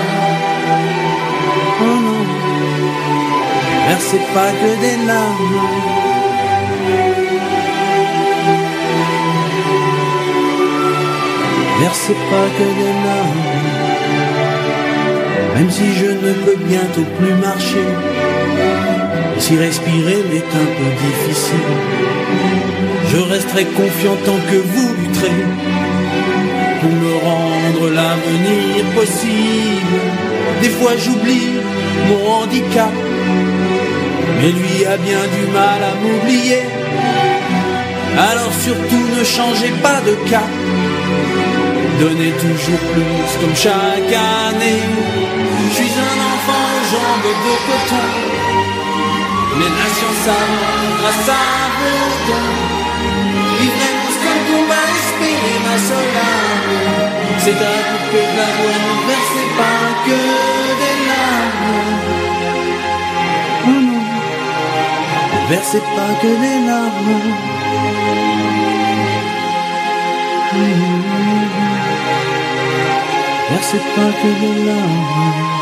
[SPEAKER 31] Oh versez pas que des larmes. Versez pas que des larmes. Même si je ne peux bientôt plus marcher, si respirer m'est un peu difficile, je resterai confiant tant que vous lutterez pour me rendre l'avenir possible. Des fois j'oublie mon handicap, mais lui a bien du mal à m'oublier. Alors surtout ne changez pas de cap, donnez toujours plus comme chaque année. Je suis un enfant aux jambes de coton. Mais la science avance grâce à. Livrez mon seul combat, espérer ma seule. C'est à que je la dois, ne versez pas que des larmes. Non, ne versez pas que des larmes. Versez pas que des larmes.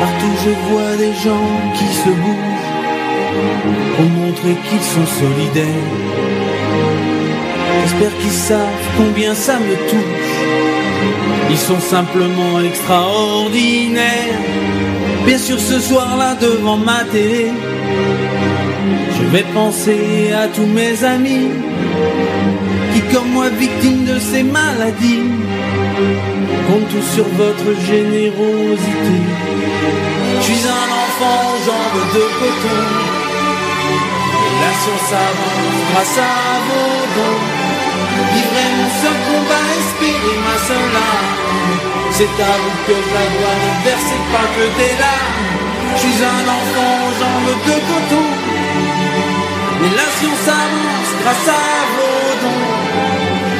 [SPEAKER 31] Partout je vois des gens qui se bougent pour montrer qu'ils sont solidaires. J'espère qu'ils savent combien ça me touche. Ils sont simplement extraordinaires. Bien sûr ce soir-là devant ma télé, je vais penser à tous mes amis qui comme moi victimes de ces maladies comptent tous sur votre générosité. Je suis un enfant aux jambes de coton. La science avance grâce à vos dons. Livrez mon seul combat, espérer ma seule âme. C'est à vous que la dois, ne versez pas que des larmes. Je suis un enfant aux jambes de coton. Mais la science avance grâce à vos dons.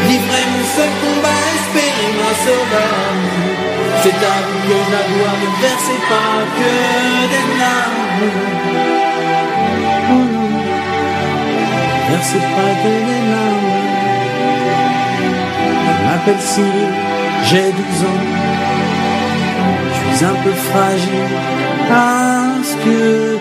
[SPEAKER 31] Livrez mon seul combat, espérer ma seule âme. C'est à vous que la dois, ne versez pas que des larmes. Oh versez pas que des larmes. Je m'appelle Cyril, j'ai 12 ans. Je suis un peu fragile à ce que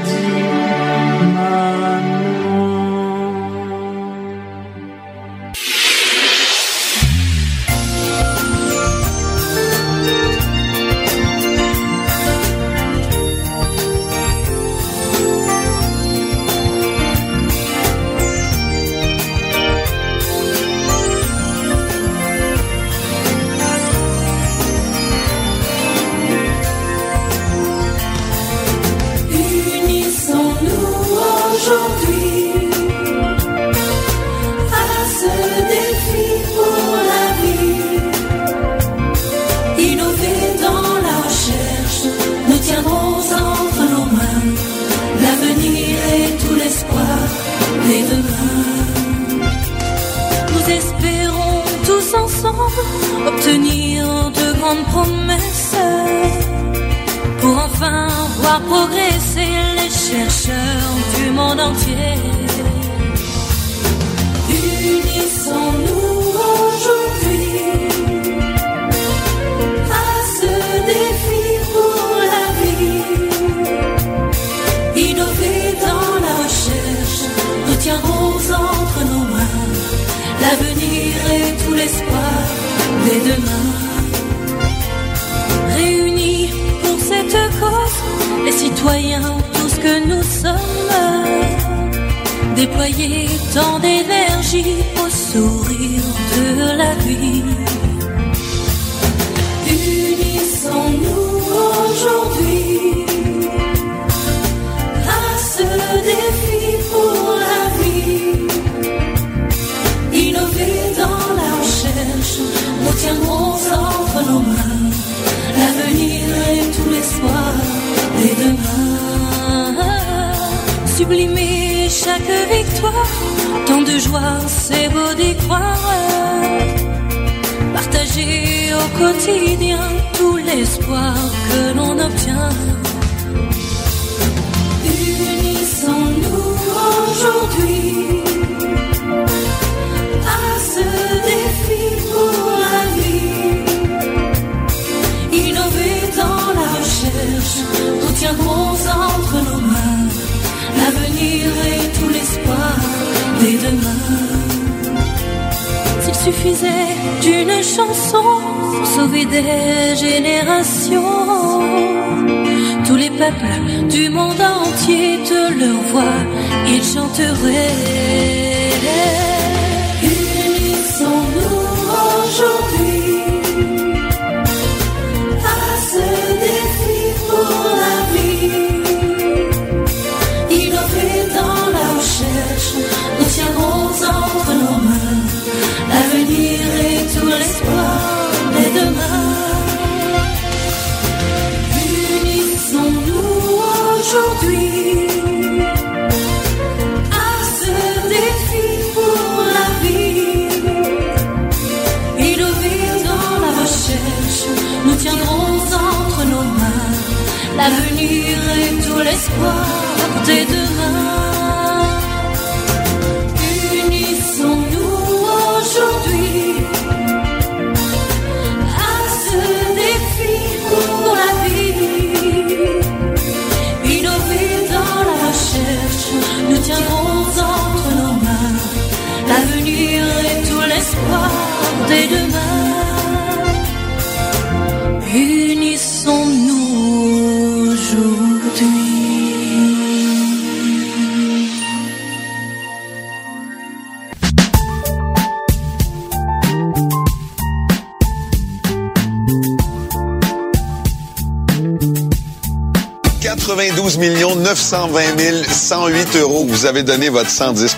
[SPEAKER 6] 92 920 108 euros. Vous avez donné votre 110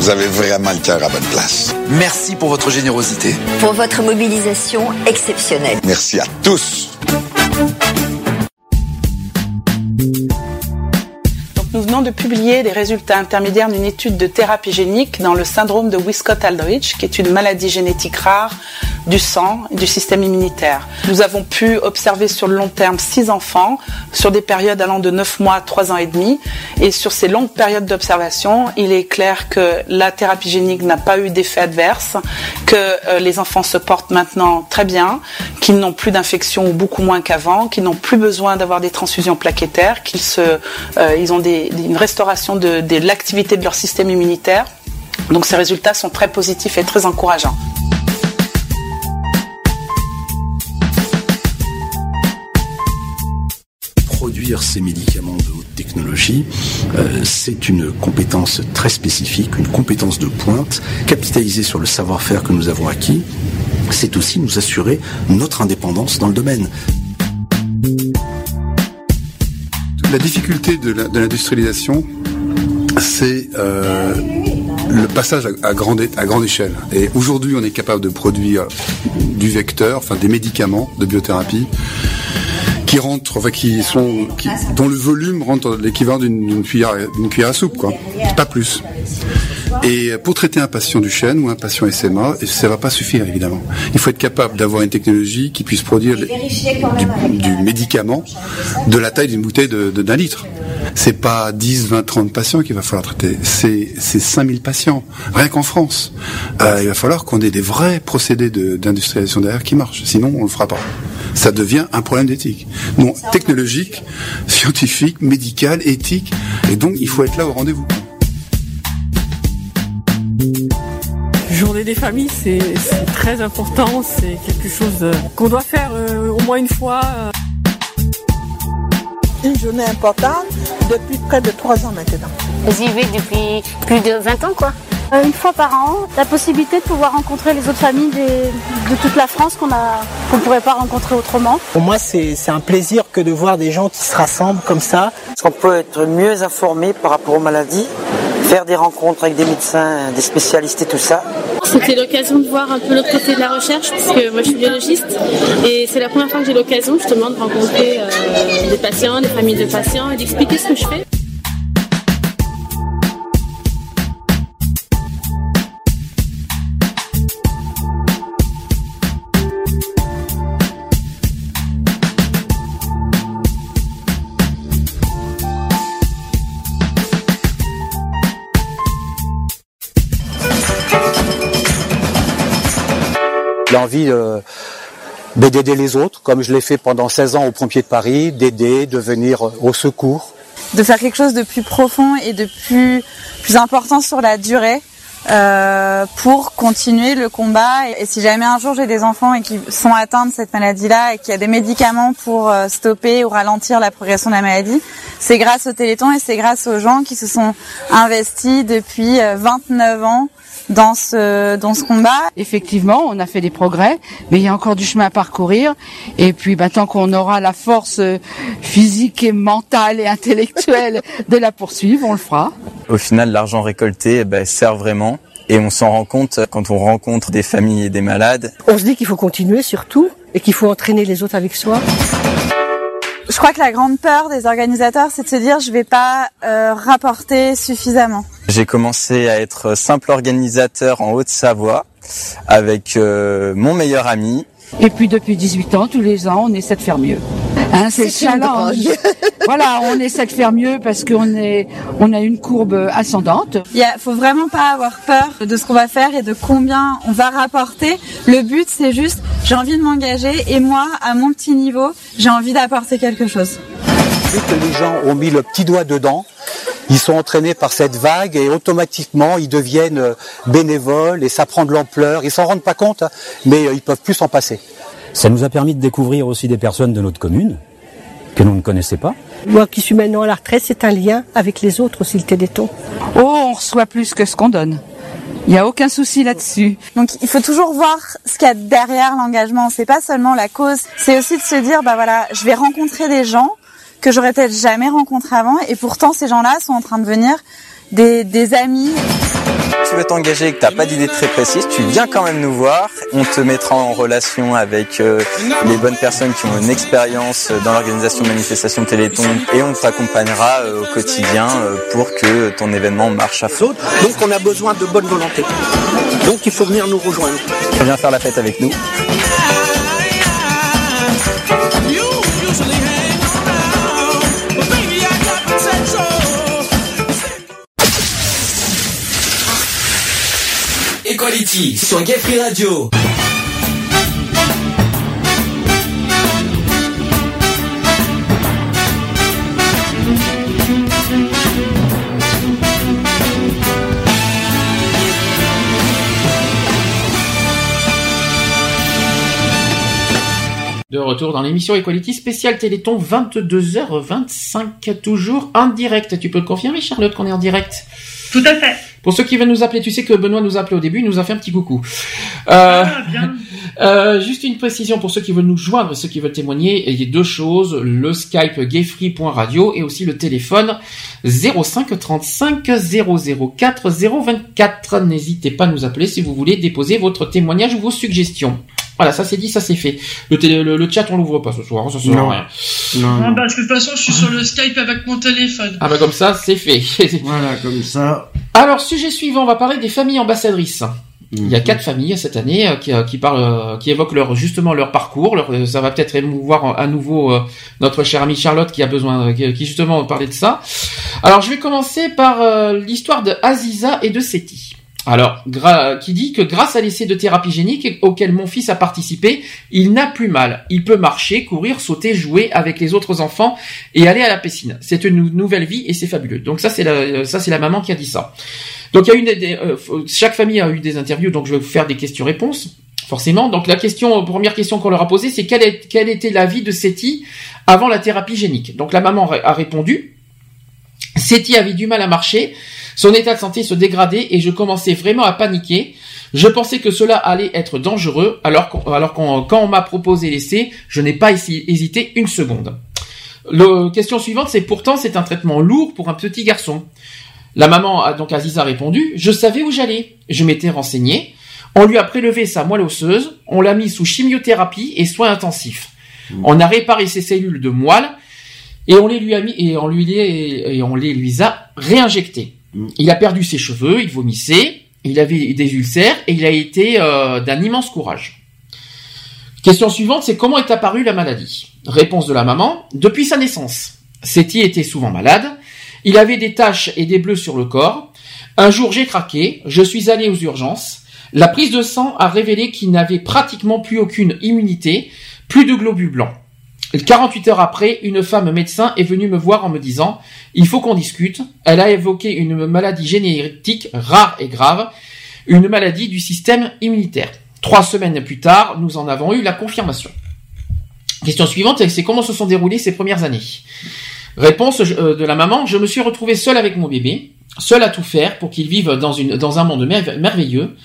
[SPEAKER 6] Vous avez vraiment le cœur à bonne place.
[SPEAKER 32] Merci pour votre générosité.
[SPEAKER 21] Pour votre mobilisation exceptionnelle.
[SPEAKER 6] Merci à tous.
[SPEAKER 33] De publier les résultats intermédiaires d'une étude de thérapie génique dans le syndrome de Wiskott-Aldrich, qui est une maladie génétique rare du sang et du système immunitaire. Nous avons pu observer sur le long terme six enfants sur des périodes allant de 9 mois à 3 ans et demi. Et sur ces longues périodes d'observation, il est clair que la thérapie génique n'a pas eu d'effet adverse, que euh, les enfants se portent maintenant très bien, qu'ils n'ont plus d'infection ou beaucoup moins qu'avant, qu'ils n'ont plus besoin d'avoir des transfusions plaquettaires, qu'ils se, euh, ils ont des, une restauration de, l'activité de leur système immunitaire. Donc ces résultats sont très positifs et très encourageants.
[SPEAKER 34] produire ces médicaments de haute technologie, euh, c'est une compétence très spécifique, une compétence de pointe, capitalisée sur le savoir-faire que nous avons acquis. C'est aussi nous assurer notre indépendance dans le domaine.
[SPEAKER 35] La difficulté de l'industrialisation, c'est euh, le passage à, grande, échelle. Et aujourd'hui, on est capable de produire du vecteur, enfin des médicaments de biothérapie qui enfin qui sont, dont le volume rentre l'équivalent d'une cuillère, cuillère à soupe, quoi. Pas plus. Et pour traiter un patient du chêne ou un patient SMA, ça va pas suffire évidemment. Il faut être capable d'avoir une technologie qui puisse produire du, du médicament de la taille d'une bouteille de- de- d'un litre. C'est pas 10, 20, 30 patients qu'il va falloir traiter. C'est, c'est 5000 patients. Rien qu'en France. Euh, il va falloir qu'on ait des vrais procédés de- d'industrialisation derrière qui marchent. Sinon, on le fera pas. Ça devient un problème d'éthique. Non, technologique, scientifique, médical, éthique. Et donc, il faut être là au rendez-vous.
[SPEAKER 13] Journée des familles, c'est très important, c'est quelque chose euh, qu'on doit faire euh, au moins une fois. euh.
[SPEAKER 36] Une journée importante depuis près de trois ans maintenant.
[SPEAKER 37] J'y vais depuis plus de 20 ans, quoi.
[SPEAKER 38] Euh, Une fois par an, la possibilité de pouvoir rencontrer les autres familles des- de toute la France qu'on a qu'on ne pourrait pas rencontrer autrement.
[SPEAKER 36] Pour moi, c'est c'est un plaisir que de voir des gens qui se rassemblent comme ça.
[SPEAKER 39] Est-ce qu'on peut être mieux informé par rapport aux maladies
[SPEAKER 36] faire des rencontres avec des médecins, des spécialistes et tout ça.
[SPEAKER 38] C'était l'occasion de voir un peu l'autre côté de la recherche, puisque moi je suis biologiste et c'est la première fois que j'ai l'occasion justement de rencontrer euh, des patients, des familles de patients et d'expliquer ce que je fais.
[SPEAKER 40] Euh, d'aider les autres, comme je l'ai fait pendant 16 ans au Pompiers de Paris, d'aider, de venir euh, au secours.
[SPEAKER 33] de faire quelque chose de plus profond et de plus, important sur la durée euh, pour continuer le combat. Et, si jamais un jour j'ai des enfants et qui sont atteints de cette maladie-là et qu'il y a des médicaments pour stopper ou ralentir la progression de la maladie, c'est grâce au Téléthon et c'est grâce aux gens qui se sont investis depuis euh, 29 ans dans ce, dans ce combat.
[SPEAKER 41] Effectivement, on a fait des progrès, mais il y a encore du chemin à parcourir. Et puis, bah, tant qu'on aura la force euh, physique et mentale et intellectuelle de la poursuivre, on le fera.
[SPEAKER 42] Au final, l'argent récolté eh ben, sert vraiment. Et on s'en rend compte quand on rencontre des familles et des malades.
[SPEAKER 36] On se dit qu'il faut continuer surtout et qu'il faut entraîner les autres avec soi.
[SPEAKER 33] Je crois que la grande peur des organisateurs, c'est de se dire je vais pas euh, rapporter suffisamment.
[SPEAKER 42] J'ai commencé à être simple organisateur en Haute-Savoie avec euh, mon meilleur ami.
[SPEAKER 41] Et puis, depuis 18 ans, tous les ans, on essaie de faire mieux. Hein, c'est challenge. voilà, on essaie de faire mieux parce qu'on est, on a une courbe ascendante.
[SPEAKER 33] Il faut vraiment pas avoir peur de ce qu'on va faire et de combien on va rapporter. Le but, c'est juste, j'ai envie de m'engager et moi, à mon petit niveau, j'ai envie d'apporter quelque chose.
[SPEAKER 40] Dès que les gens ont mis le petit doigt dedans, ils sont entraînés par cette vague et automatiquement ils deviennent euh, bénévoles et ça prend de l'ampleur. Ils s'en rendent pas compte, hein, mais euh, ils peuvent plus s'en passer.
[SPEAKER 43] Ça nous a permis de découvrir aussi des personnes de notre commune que l'on ne connaissait pas.
[SPEAKER 36] Moi qui suis maintenant à la retraite, c'est un lien avec les autres aussi, le Téléthon.
[SPEAKER 41] Oh, on reçoit plus que ce qu'on donne. Il n'y a aucun souci là-dessus.
[SPEAKER 33] Donc il faut toujours voir ce qu'il y a derrière l'engagement. C'est pas seulement la cause, c'est aussi de se dire bah voilà, je vais rencontrer des gens que j'aurais peut-être jamais rencontrés avant et pourtant ces gens-là sont en train de devenir des, des amis.
[SPEAKER 42] Si tu veux t'engager et que tu n'as pas d'idée très précise, tu viens quand même nous voir. On te mettra en relation avec euh, les bonnes personnes qui ont une expérience dans l'organisation de manifestations Téléthon et on t'accompagnera euh, au quotidien euh, pour que ton événement marche à fond.
[SPEAKER 36] Donc on a besoin de bonne volonté. Donc il faut venir nous rejoindre.
[SPEAKER 42] Viens faire la fête avec nous.
[SPEAKER 1] Equality sur Gay Free Radio.
[SPEAKER 2] De retour dans l'émission Equality spéciale Téléthon 22h25 toujours en direct. Tu peux le confirmer Charlotte qu'on est en direct?
[SPEAKER 30] Tout à fait.
[SPEAKER 2] Pour ceux qui veulent nous appeler, tu sais que Benoît nous a appelé au début, il nous a fait un petit coucou. Euh, euh, juste une précision pour ceux qui veulent nous joindre, ceux qui veulent témoigner, il y a deux choses, le Skype gayfree.radio et aussi le téléphone 05 35 004 024. N'hésitez pas à nous appeler si vous voulez déposer votre témoignage ou vos suggestions. Voilà, ça c'est dit, ça c'est fait. Le, télé, le, le chat on l'ouvre pas ce soir, ça sert à
[SPEAKER 30] Non.
[SPEAKER 2] rien.
[SPEAKER 30] Ah, parce que de toute façon, je suis sur le Skype avec mon téléphone.
[SPEAKER 2] Ah bah comme ça, c'est fait.
[SPEAKER 3] voilà, comme ça.
[SPEAKER 2] Alors, sujet suivant, on va parler des familles ambassadrices. Il y a quatre familles cette année euh, qui, euh, qui parlent, euh, qui évoquent leur justement leur parcours. Leur, ça va peut-être émouvoir à nouveau notre chère amie Charlotte qui a besoin, qui, qui justement parlait de ça. Alors, je vais commencer par l'histoire de Aziza et de Seti. Alors, qui dit que grâce à l'essai de thérapie génique auquel mon fils a participé, il n'a plus mal. Il peut marcher, courir, sauter, jouer avec les autres enfants et aller à la piscine. C'est une nou- nouvelle vie et c'est fabuleux. Donc ça, c'est la, ça c'est la maman qui a dit ça. Donc il y a eu des, euh, chaque famille a eu des interviews, donc je vais vous faire des questions-réponses. Forcément. Donc la question, première question qu'on leur a posée, c'est quelle, est, quelle était la vie de Seti avant la thérapie génique? Donc la maman a répondu. Seti avait du mal à marcher, son état de santé se dégradait et je commençais vraiment à paniquer. Je pensais que cela allait être dangereux, alors, qu'on- alors quand on m'a proposé l'essai, je n'ai pas hési- hésité une seconde. La question suivante, c'est pourtant c'est un traitement lourd pour un petit garçon. La maman a donc Aziza répondu Je savais où j'allais. Je m'étais renseigné. On lui a prélevé sa moelle osseuse, on l'a mis sous chimiothérapie et soins intensifs. On a réparé ses cellules de moelle et on les lui a mis et on lui les, et on les lui a réinjectés. Il a perdu ses cheveux, il vomissait, il avait des ulcères et il a été euh, d'un immense courage. Question suivante, c'est comment est apparue la maladie? Réponse de la maman, depuis sa naissance. Seti était souvent malade, il avait des taches et des bleus sur le corps. Un jour j'ai craqué, je suis allé aux urgences. La prise de sang a révélé qu'il n'avait pratiquement plus aucune immunité, plus de globules blancs. 48 heures après, une femme médecin est venue me voir en me disant il faut qu'on discute. Elle a évoqué une maladie génétique rare et grave, une maladie du système immunitaire. Trois semaines plus tard, nous en avons eu la confirmation. Question suivante, c'est comment se sont déroulées ces premières années? Réponse euh, de la maman, je me suis retrouvée seule avec mon bébé, seule à tout faire pour qu'il vive dans, un monde merve- merveilleux.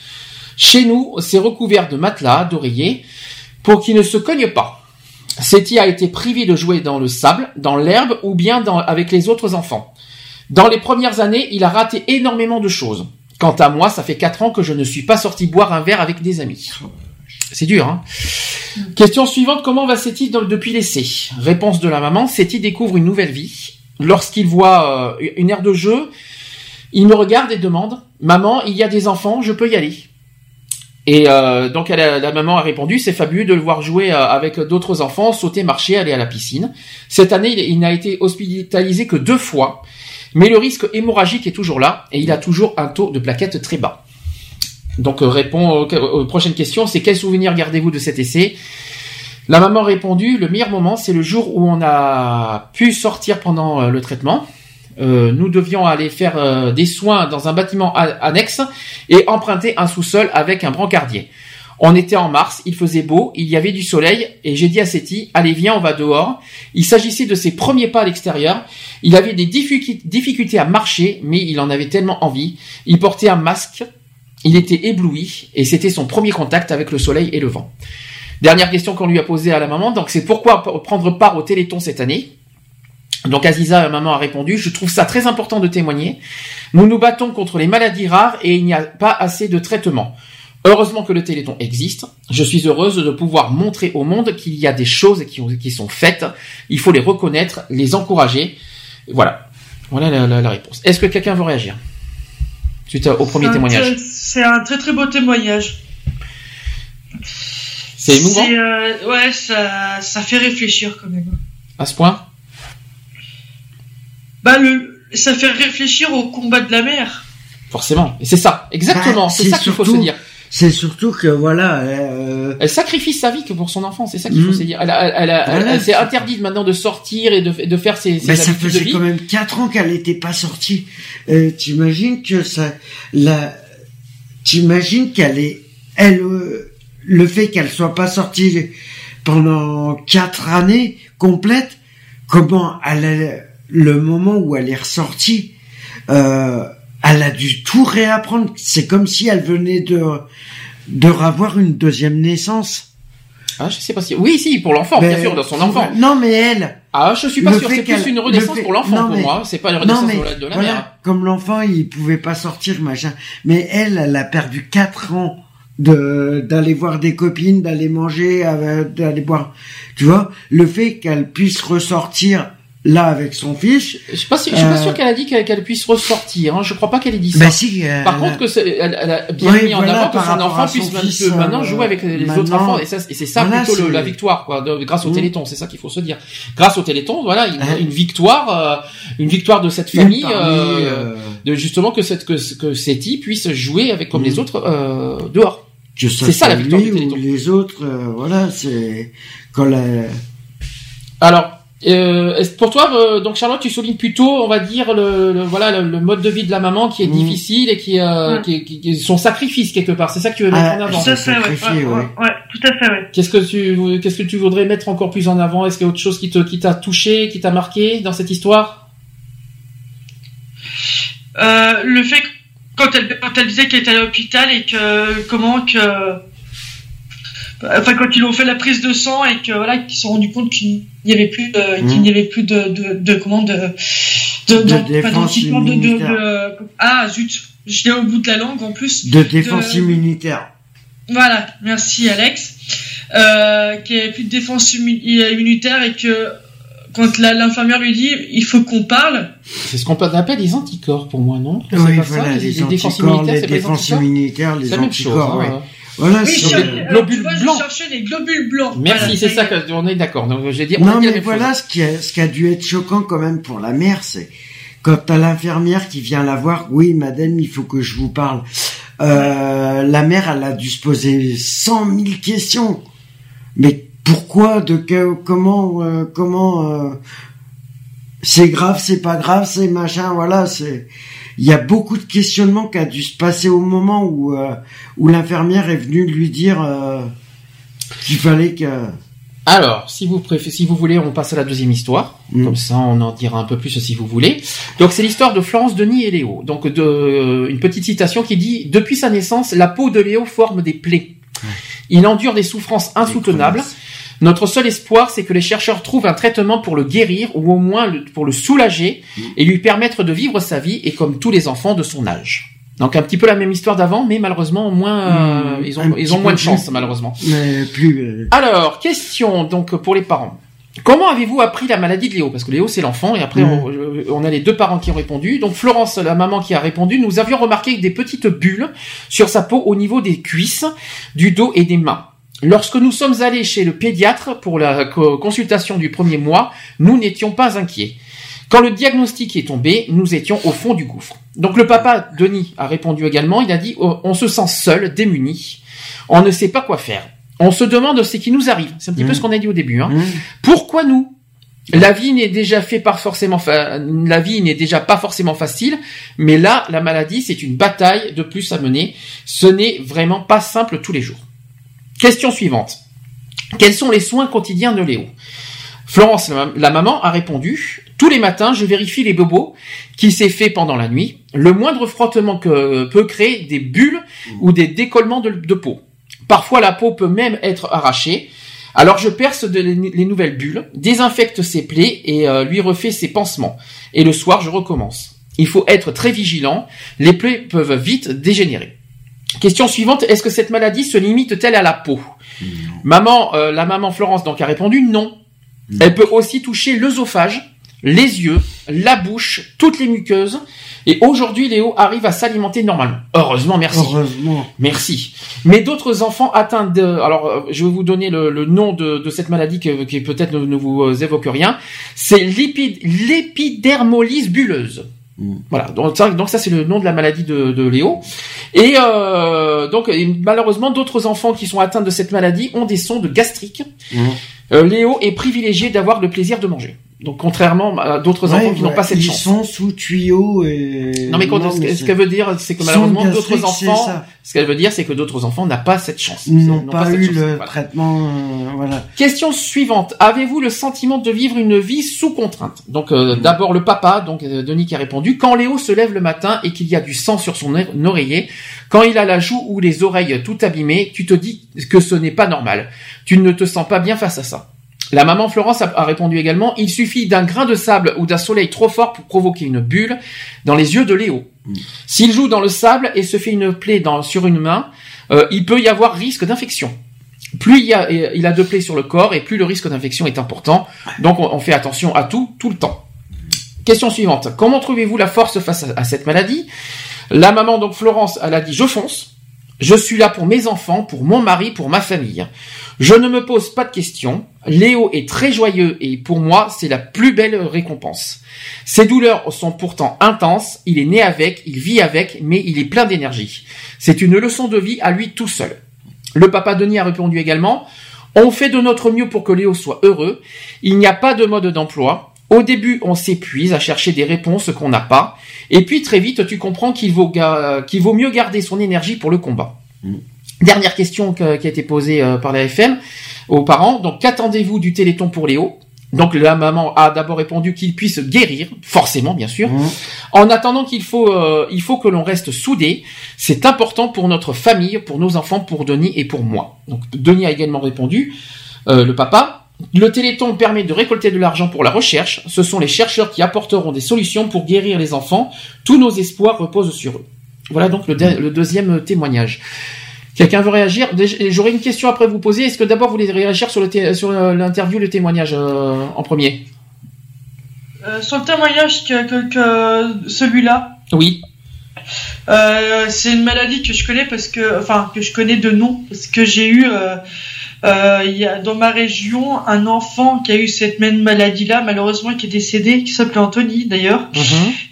[SPEAKER 2] Chez nous, c'est recouvert de matelas, d'oreillers, pour qu'il ne se cogne pas. Seti a été privé de jouer dans le sable, dans l'herbe ou bien avec les autres enfants. Dans les premières années, il a raté énormément de choses. Quant à moi, ça fait quatre ans que je ne suis pas sorti boire un verre avec des amis. C'est dur, hein Question suivante, comment va Seti depuis l'essai? Réponse de la maman, Seti découvre une nouvelle vie. Lorsqu'il voit euh, une aire de jeu, il me regarde et demande « Maman, il y a des enfants, je peux y aller ?» Et euh, donc la maman a répondu c'est fabuleux de le voir jouer euh, avec d'autres enfants, sauter, marcher, aller à la piscine. Cette année il, n'a été hospitalisé que deux fois, mais le risque hémorragique est toujours là et il a toujours un taux de plaquettes très bas. Donc euh, répond aux, aux prochaines questions, c'est quel souvenir gardez-vous de cet essai? La maman a répondu le meilleur moment c'est le jour où on a pu sortir pendant euh, le traitement. Euh, nous devions aller faire euh, des soins dans un bâtiment annexe et emprunter un sous-sol avec un brancardier. On était en mars, il faisait beau, il y avait du soleil et j'ai dit à Seti, allez viens, on va dehors. Il s'agissait de ses premiers pas à l'extérieur. Il avait des difficu- difficultés à marcher, mais il en avait tellement envie. Il portait un masque, il était ébloui et c'était son premier contact avec le soleil et le vent. Dernière question qu'on lui a posée à la maman, donc c'est pourquoi prendre part au Téléthon cette année? Donc Aziza, maman, a répondu, je trouve ça très important de témoigner. Nous nous battons contre les maladies rares et il n'y a pas assez de traitements. Heureusement que le Téléthon existe. Je suis heureuse de pouvoir montrer au monde qu'il y a des choses qui, ont- qui sont faites. Il faut les reconnaître, les encourager. Voilà. Voilà la, la- la réponse. Est-ce que quelqu'un veut réagir suite au premier témoignage
[SPEAKER 30] C'est un très très beau témoignage.
[SPEAKER 2] C'est émouvant
[SPEAKER 30] euh, ouais, ça, ça fait réfléchir quand même.
[SPEAKER 2] à ce point
[SPEAKER 30] Bah, le, ça fait réfléchir au combat de la mer.
[SPEAKER 2] Forcément. Et c'est ça, exactement.
[SPEAKER 3] Bah,
[SPEAKER 2] c'est ça qu'il faut se dire.
[SPEAKER 3] C'est surtout que voilà. euh,
[SPEAKER 2] Elle sacrifie sa vie que pour son enfant, c'est ça qu'il faut
[SPEAKER 3] Mhm.
[SPEAKER 2] se dire. Elle, elle, a- elle, a-
[SPEAKER 3] Voilà,
[SPEAKER 2] elle s'est
[SPEAKER 3] c'est-
[SPEAKER 2] interdite maintenant de sortir et de, de faire ses, ses
[SPEAKER 3] Mais ça
[SPEAKER 2] de
[SPEAKER 3] faisait
[SPEAKER 2] vie.
[SPEAKER 3] quand même quatre ans qu'elle n'était pas sortie. Euh, T'imagines que ça, la, t'imagines qu'elle est, elle, euh, le fait qu'elle soit pas sortie pendant quatre années complètes, comment elle le moment où elle est ressortie, euh, elle a dû tout réapprendre. C'est comme si elle venait de, de revoir une deuxième naissance.
[SPEAKER 2] Ah, je sais pas si. Oui, si, pour l'enfant, bien sûr, dans son enfant.
[SPEAKER 3] Non, mais elle.
[SPEAKER 2] Ah, je suis pas sûr. C'est plus une renaissance
[SPEAKER 3] le
[SPEAKER 2] pour l'enfant
[SPEAKER 3] non,
[SPEAKER 2] pour
[SPEAKER 3] mais-
[SPEAKER 2] moi. C'est pas une renaissance
[SPEAKER 3] mais
[SPEAKER 2] de la, de la
[SPEAKER 3] voilà,
[SPEAKER 2] mère.
[SPEAKER 3] Comme l'enfant, il pouvait pas sortir, machin. Mais elle, elle a perdu quatre ans de d'aller voir des copines, d'aller manger, euh, d'aller boire. Tu vois, le fait qu'elle puisse ressortir là avec son fils.
[SPEAKER 2] Je suis pas, je suis pas
[SPEAKER 3] euh,
[SPEAKER 2] sûr qu'elle a dit qu'elle puisse ressortir. Hein. Je crois pas qu'elle ait dit ça.
[SPEAKER 3] Bah si, euh,
[SPEAKER 2] Par contre, que elle, elle a bien
[SPEAKER 3] Oui,
[SPEAKER 2] mis en avant que son enfant
[SPEAKER 3] son
[SPEAKER 2] puisse
[SPEAKER 3] fils,
[SPEAKER 2] maintenant-
[SPEAKER 3] euh,
[SPEAKER 2] jouer avec les autres enfants. Et, ça, et c'est ça
[SPEAKER 3] voilà,
[SPEAKER 2] plutôt le- la victoire, quoi, de- grâce au
[SPEAKER 3] Mm.
[SPEAKER 2] Téléthon. C'est ça qu'il faut se dire. Grâce au Téléthon, voilà, une,
[SPEAKER 3] Hein
[SPEAKER 2] une victoire, euh, une victoire de cette famille, euh,
[SPEAKER 3] euh,
[SPEAKER 2] de justement que cette que que Seti puisse jouer avec comme
[SPEAKER 3] Mm.
[SPEAKER 2] les autres euh, dehors. C'est ça la victoire du Téléthon.
[SPEAKER 3] les autres, euh, voilà, c'est quand la,
[SPEAKER 2] Alors, euh, pour toi, euh, donc Charlotte, tu soulignes plutôt, on va dire, le, le- voilà, le, le mode de vie de la maman qui est
[SPEAKER 3] Mm.
[SPEAKER 2] difficile et qui, euh,
[SPEAKER 30] Ouais.
[SPEAKER 2] qui, qui- qui- son sacrifice quelque part. C'est ça que tu veux mettre
[SPEAKER 3] Ah,
[SPEAKER 2] en avant.
[SPEAKER 30] Tout à fait, ouais,
[SPEAKER 3] sacrifié,
[SPEAKER 30] ouais,
[SPEAKER 3] ouais.
[SPEAKER 30] ouais, ouais, tout à fait, ouais.
[SPEAKER 2] Qu'est-ce que tu, qu'est-ce que tu voudrais mettre encore plus en avant? Est-ce qu'il y a autre chose qui te, qui t'a touché, qui t'a marqué dans cette histoire?
[SPEAKER 30] Euh, le fait que quand elle, quand elle disait qu'elle était à l'hôpital et que comment que enfin quand ils ont fait la prise de sang et que voilà qu'ils se sont rendus compte qu'il n'y avait plus de,
[SPEAKER 3] Mm.
[SPEAKER 30] qu'il n'y avait plus de de, de comment de de,
[SPEAKER 3] De
[SPEAKER 30] d'an-
[SPEAKER 3] défense
[SPEAKER 30] pas d'anticorps, de,
[SPEAKER 3] immunitaire.
[SPEAKER 30] de- ah zut je l'ai au bout de la langue en plus
[SPEAKER 3] De défense immunitaire.
[SPEAKER 30] voilà merci Alex euh, qu'il n'y avait plus de défense immu- immunitaire et que quand la- l'infirmière lui dit il faut qu'on parle
[SPEAKER 2] C'est ce qu'on peut appeler des anticorps pour moi, non? C'est
[SPEAKER 3] Oui,
[SPEAKER 2] pas
[SPEAKER 3] voilà,
[SPEAKER 2] ça,
[SPEAKER 3] les,
[SPEAKER 2] défenses
[SPEAKER 3] anticorps,
[SPEAKER 2] immunitaires,
[SPEAKER 3] les
[SPEAKER 2] pas les
[SPEAKER 3] défenses
[SPEAKER 2] anticorps
[SPEAKER 3] immunitaires, les
[SPEAKER 2] C'est la même chose,
[SPEAKER 3] anticorps,
[SPEAKER 2] hein,
[SPEAKER 3] ouais.
[SPEAKER 2] ouais.
[SPEAKER 3] Voilà,
[SPEAKER 30] oui, je,
[SPEAKER 2] des
[SPEAKER 30] alors,
[SPEAKER 2] globules
[SPEAKER 30] tu vois, je
[SPEAKER 2] blancs.
[SPEAKER 30] cherchais des globules blancs
[SPEAKER 2] Merci,
[SPEAKER 30] Voilà,
[SPEAKER 2] c'est ça qu'on est d'accord. Donc, j'ai dit, on a
[SPEAKER 3] Non, mais voilà,
[SPEAKER 2] chose.
[SPEAKER 3] ce qui, a, ce qui a dû être choquant quand même pour la mère, c'est quand t'as l'infirmière qui vient la voir, oui, madame, il faut que je vous parle. Euh, la mère, elle a dû se poser cent mille questions. Mais pourquoi, de que, comment, euh, comment, euh, c'est grave, c'est pas grave, c'est machin, voilà, c'est, il y a beaucoup de questionnements qui a dû se passer au moment où, euh, où l'infirmière est venue lui dire, euh, qu'il fallait que,
[SPEAKER 2] Alors, si vous préférez, si vous voulez, on passe à la deuxième histoire.
[SPEAKER 3] Mm.
[SPEAKER 2] Comme ça, on en dira un peu plus si vous voulez. Donc, c'est l'histoire de Florence, Denis et Léo. Donc, de, une petite citation qui dit Depuis sa naissance, la peau de Léo forme des plaies. Il endure des souffrances insoutenables. Notre seul espoir, c'est que les chercheurs trouvent un traitement pour le guérir ou au moins le- pour le soulager et lui permettre de vivre sa vie et comme tous les enfants de son âge. Donc un petit peu la même histoire d'avant, mais malheureusement moins, euh, ils ont, ils
[SPEAKER 3] petit
[SPEAKER 2] ont moins de chance
[SPEAKER 3] plus-
[SPEAKER 2] malheureusement.
[SPEAKER 3] mais plus, euh,
[SPEAKER 2] Alors, question donc pour les parents. Comment avez-vous appris la maladie de Léo? Parce que Léo c'est l'enfant et après
[SPEAKER 3] Mm.
[SPEAKER 2] on, euh, on a les deux parents qui ont répondu. Donc Florence, la maman qui a répondu, nous avions remarqué des petites bulles sur sa peau au niveau des cuisses, du dos et des mains. Lorsque nous sommes allés chez le pédiatre pour la co- consultation du premier mois, nous n'étions pas inquiets. Quand le diagnostic est tombé, nous étions au fond du gouffre. Donc le papa, Denis, a répondu également, il a dit, Oh, on se sent seul, démuni, on ne sait pas quoi faire. On se demande ce qui nous arrive. C'est un petit peu
[SPEAKER 3] Mhm.
[SPEAKER 2] ce qu'on a dit au début. Hein. Pourquoi nous? La vie n'est déjà fait pas forcément, fa- la vie n'est déjà pas forcément facile, mais là, la maladie, c'est une bataille de plus à mener. Ce n'est vraiment pas simple tous les jours. Question suivante. Quels sont les soins quotidiens de Léo? Florence, la, maman, a répondu Tous les matins, je vérifie les bobos qui s'est fait pendant la nuit. Le moindre frottement que peut créer des bulles ou des décollements de, de peau. Parfois, la peau peut même être arrachée. Alors, je perce de- les nouvelles bulles, désinfecte ses plaies et euh, lui refais ses pansements. Et le soir, je recommence. Il faut être très vigilant. Les plaies peuvent vite dégénérer. Question suivante, est-ce que cette maladie se limite-t-elle à la peau? Maman, euh, la maman Florence donc a répondu non. Elle peut aussi toucher l'œsophage, les yeux, la bouche, toutes les muqueuses. Et aujourd'hui, Léo arrive à s'alimenter normalement. Heureusement, merci.
[SPEAKER 3] heureusement.
[SPEAKER 2] Merci. Mais d'autres enfants atteints de... Alors, euh, je vais vous donner le, le nom de, de cette maladie que- qui peut-être ne, ne vous euh, évoque rien. C'est l'épi- l'épidermolyse bulleuse. Voilà, donc ça, donc ça c'est le nom de la maladie de, de Léo. Et euh, donc et malheureusement d'autres enfants qui sont atteints de cette maladie ont des sondes gastriques. Euh, Léo est privilégié d'avoir le plaisir de manger. Donc contrairement à d'autres
[SPEAKER 3] Ouais,
[SPEAKER 2] enfants qui n'ont pas cette
[SPEAKER 3] ils
[SPEAKER 2] chance.
[SPEAKER 3] sont sous tuyau et.
[SPEAKER 2] Non mais, quand- ce,
[SPEAKER 3] mais
[SPEAKER 2] ce
[SPEAKER 3] c'est-
[SPEAKER 2] qu'elle veut dire, c'est que malheureusement d'autres enfants, ce qu'elle veut dire, c'est que d'autres enfants n'ont pas cette chance.
[SPEAKER 3] Ils n'ont pas, eu
[SPEAKER 2] chance.
[SPEAKER 3] le
[SPEAKER 2] Voilà.
[SPEAKER 3] traitement, euh, voilà.
[SPEAKER 2] Question suivante. Avez-vous le sentiment de vivre une vie sous contrainte? Donc euh, d'abord le papa, donc euh, Denis qui a répondu. Quand Léo se lève le matin et qu'il y a du sang sur son oreiller, quand il a la joue ou les oreilles tout abîmées, tu te dis que ce n'est pas normal. Tu ne te sens pas bien face à ça. La maman Florence a, répondu également. Il suffit d'un grain de sable ou d'un soleil trop fort pour provoquer une bulle dans les yeux de Léo. S'il joue dans le sable et se fait une plaie dans, sur une main, euh, il peut y avoir risque d'infection. Plus il, y a, il a de plaies sur le corps et plus le risque d'infection est important. Donc on, on fait attention à tout, tout le temps. Question suivante. Comment trouvez-vous la force face à, à cette maladie? La maman, donc Florence, elle a dit je fonce. Je suis là pour mes enfants, pour mon mari, pour ma famille. Je ne me pose pas de questions. Léo est très joyeux et pour moi, c'est la plus belle récompense. Ses douleurs sont pourtant intenses. Il est né avec, il vit avec, mais il est plein d'énergie. C'est une leçon de vie à lui tout seul. Le papa Denis a répondu également. On fait de notre mieux pour que Léo soit heureux. Il n'y a pas de mode d'emploi. Au début, on s'épuise à chercher des réponses qu'on n'a pas. Et puis très vite, tu comprends qu'il vaut, vaut mieux garder son énergie pour le combat. Dernière question que- qui a été posée euh, par la FM aux parents. Donc, qu'attendez-vous du Téléthon pour Léo? Donc la maman a d'abord répondu qu'il puisse guérir, forcément bien sûr. En attendant qu'il faut, euh, il faut que l'on reste soudés. C'est important pour notre famille, pour nos enfants, pour Denis et pour moi. Donc Denis a également répondu, euh, le papa. Le Téléthon permet de récolter de l'argent pour la recherche. Ce sont les chercheurs qui apporteront des solutions pour guérir les enfants. Tous nos espoirs reposent sur eux. Voilà donc le, de- le deuxième témoignage. Quelqu'un veut réagir? J'aurais une question après vous poser. Est-ce que d'abord vous voulez réagir sur le l'interview, le témoignage euh, en premier?
[SPEAKER 30] Euh, sur le témoignage que, que, que celui-là,
[SPEAKER 2] Oui.
[SPEAKER 30] euh, c'est une maladie que je connais parce que, enfin, que je connais de nom parce que j'ai eu, euh, il y a dans ma région un enfant qui a eu cette même maladie-là, malheureusement qui est décédé, qui s'appelait Anthony d'ailleurs.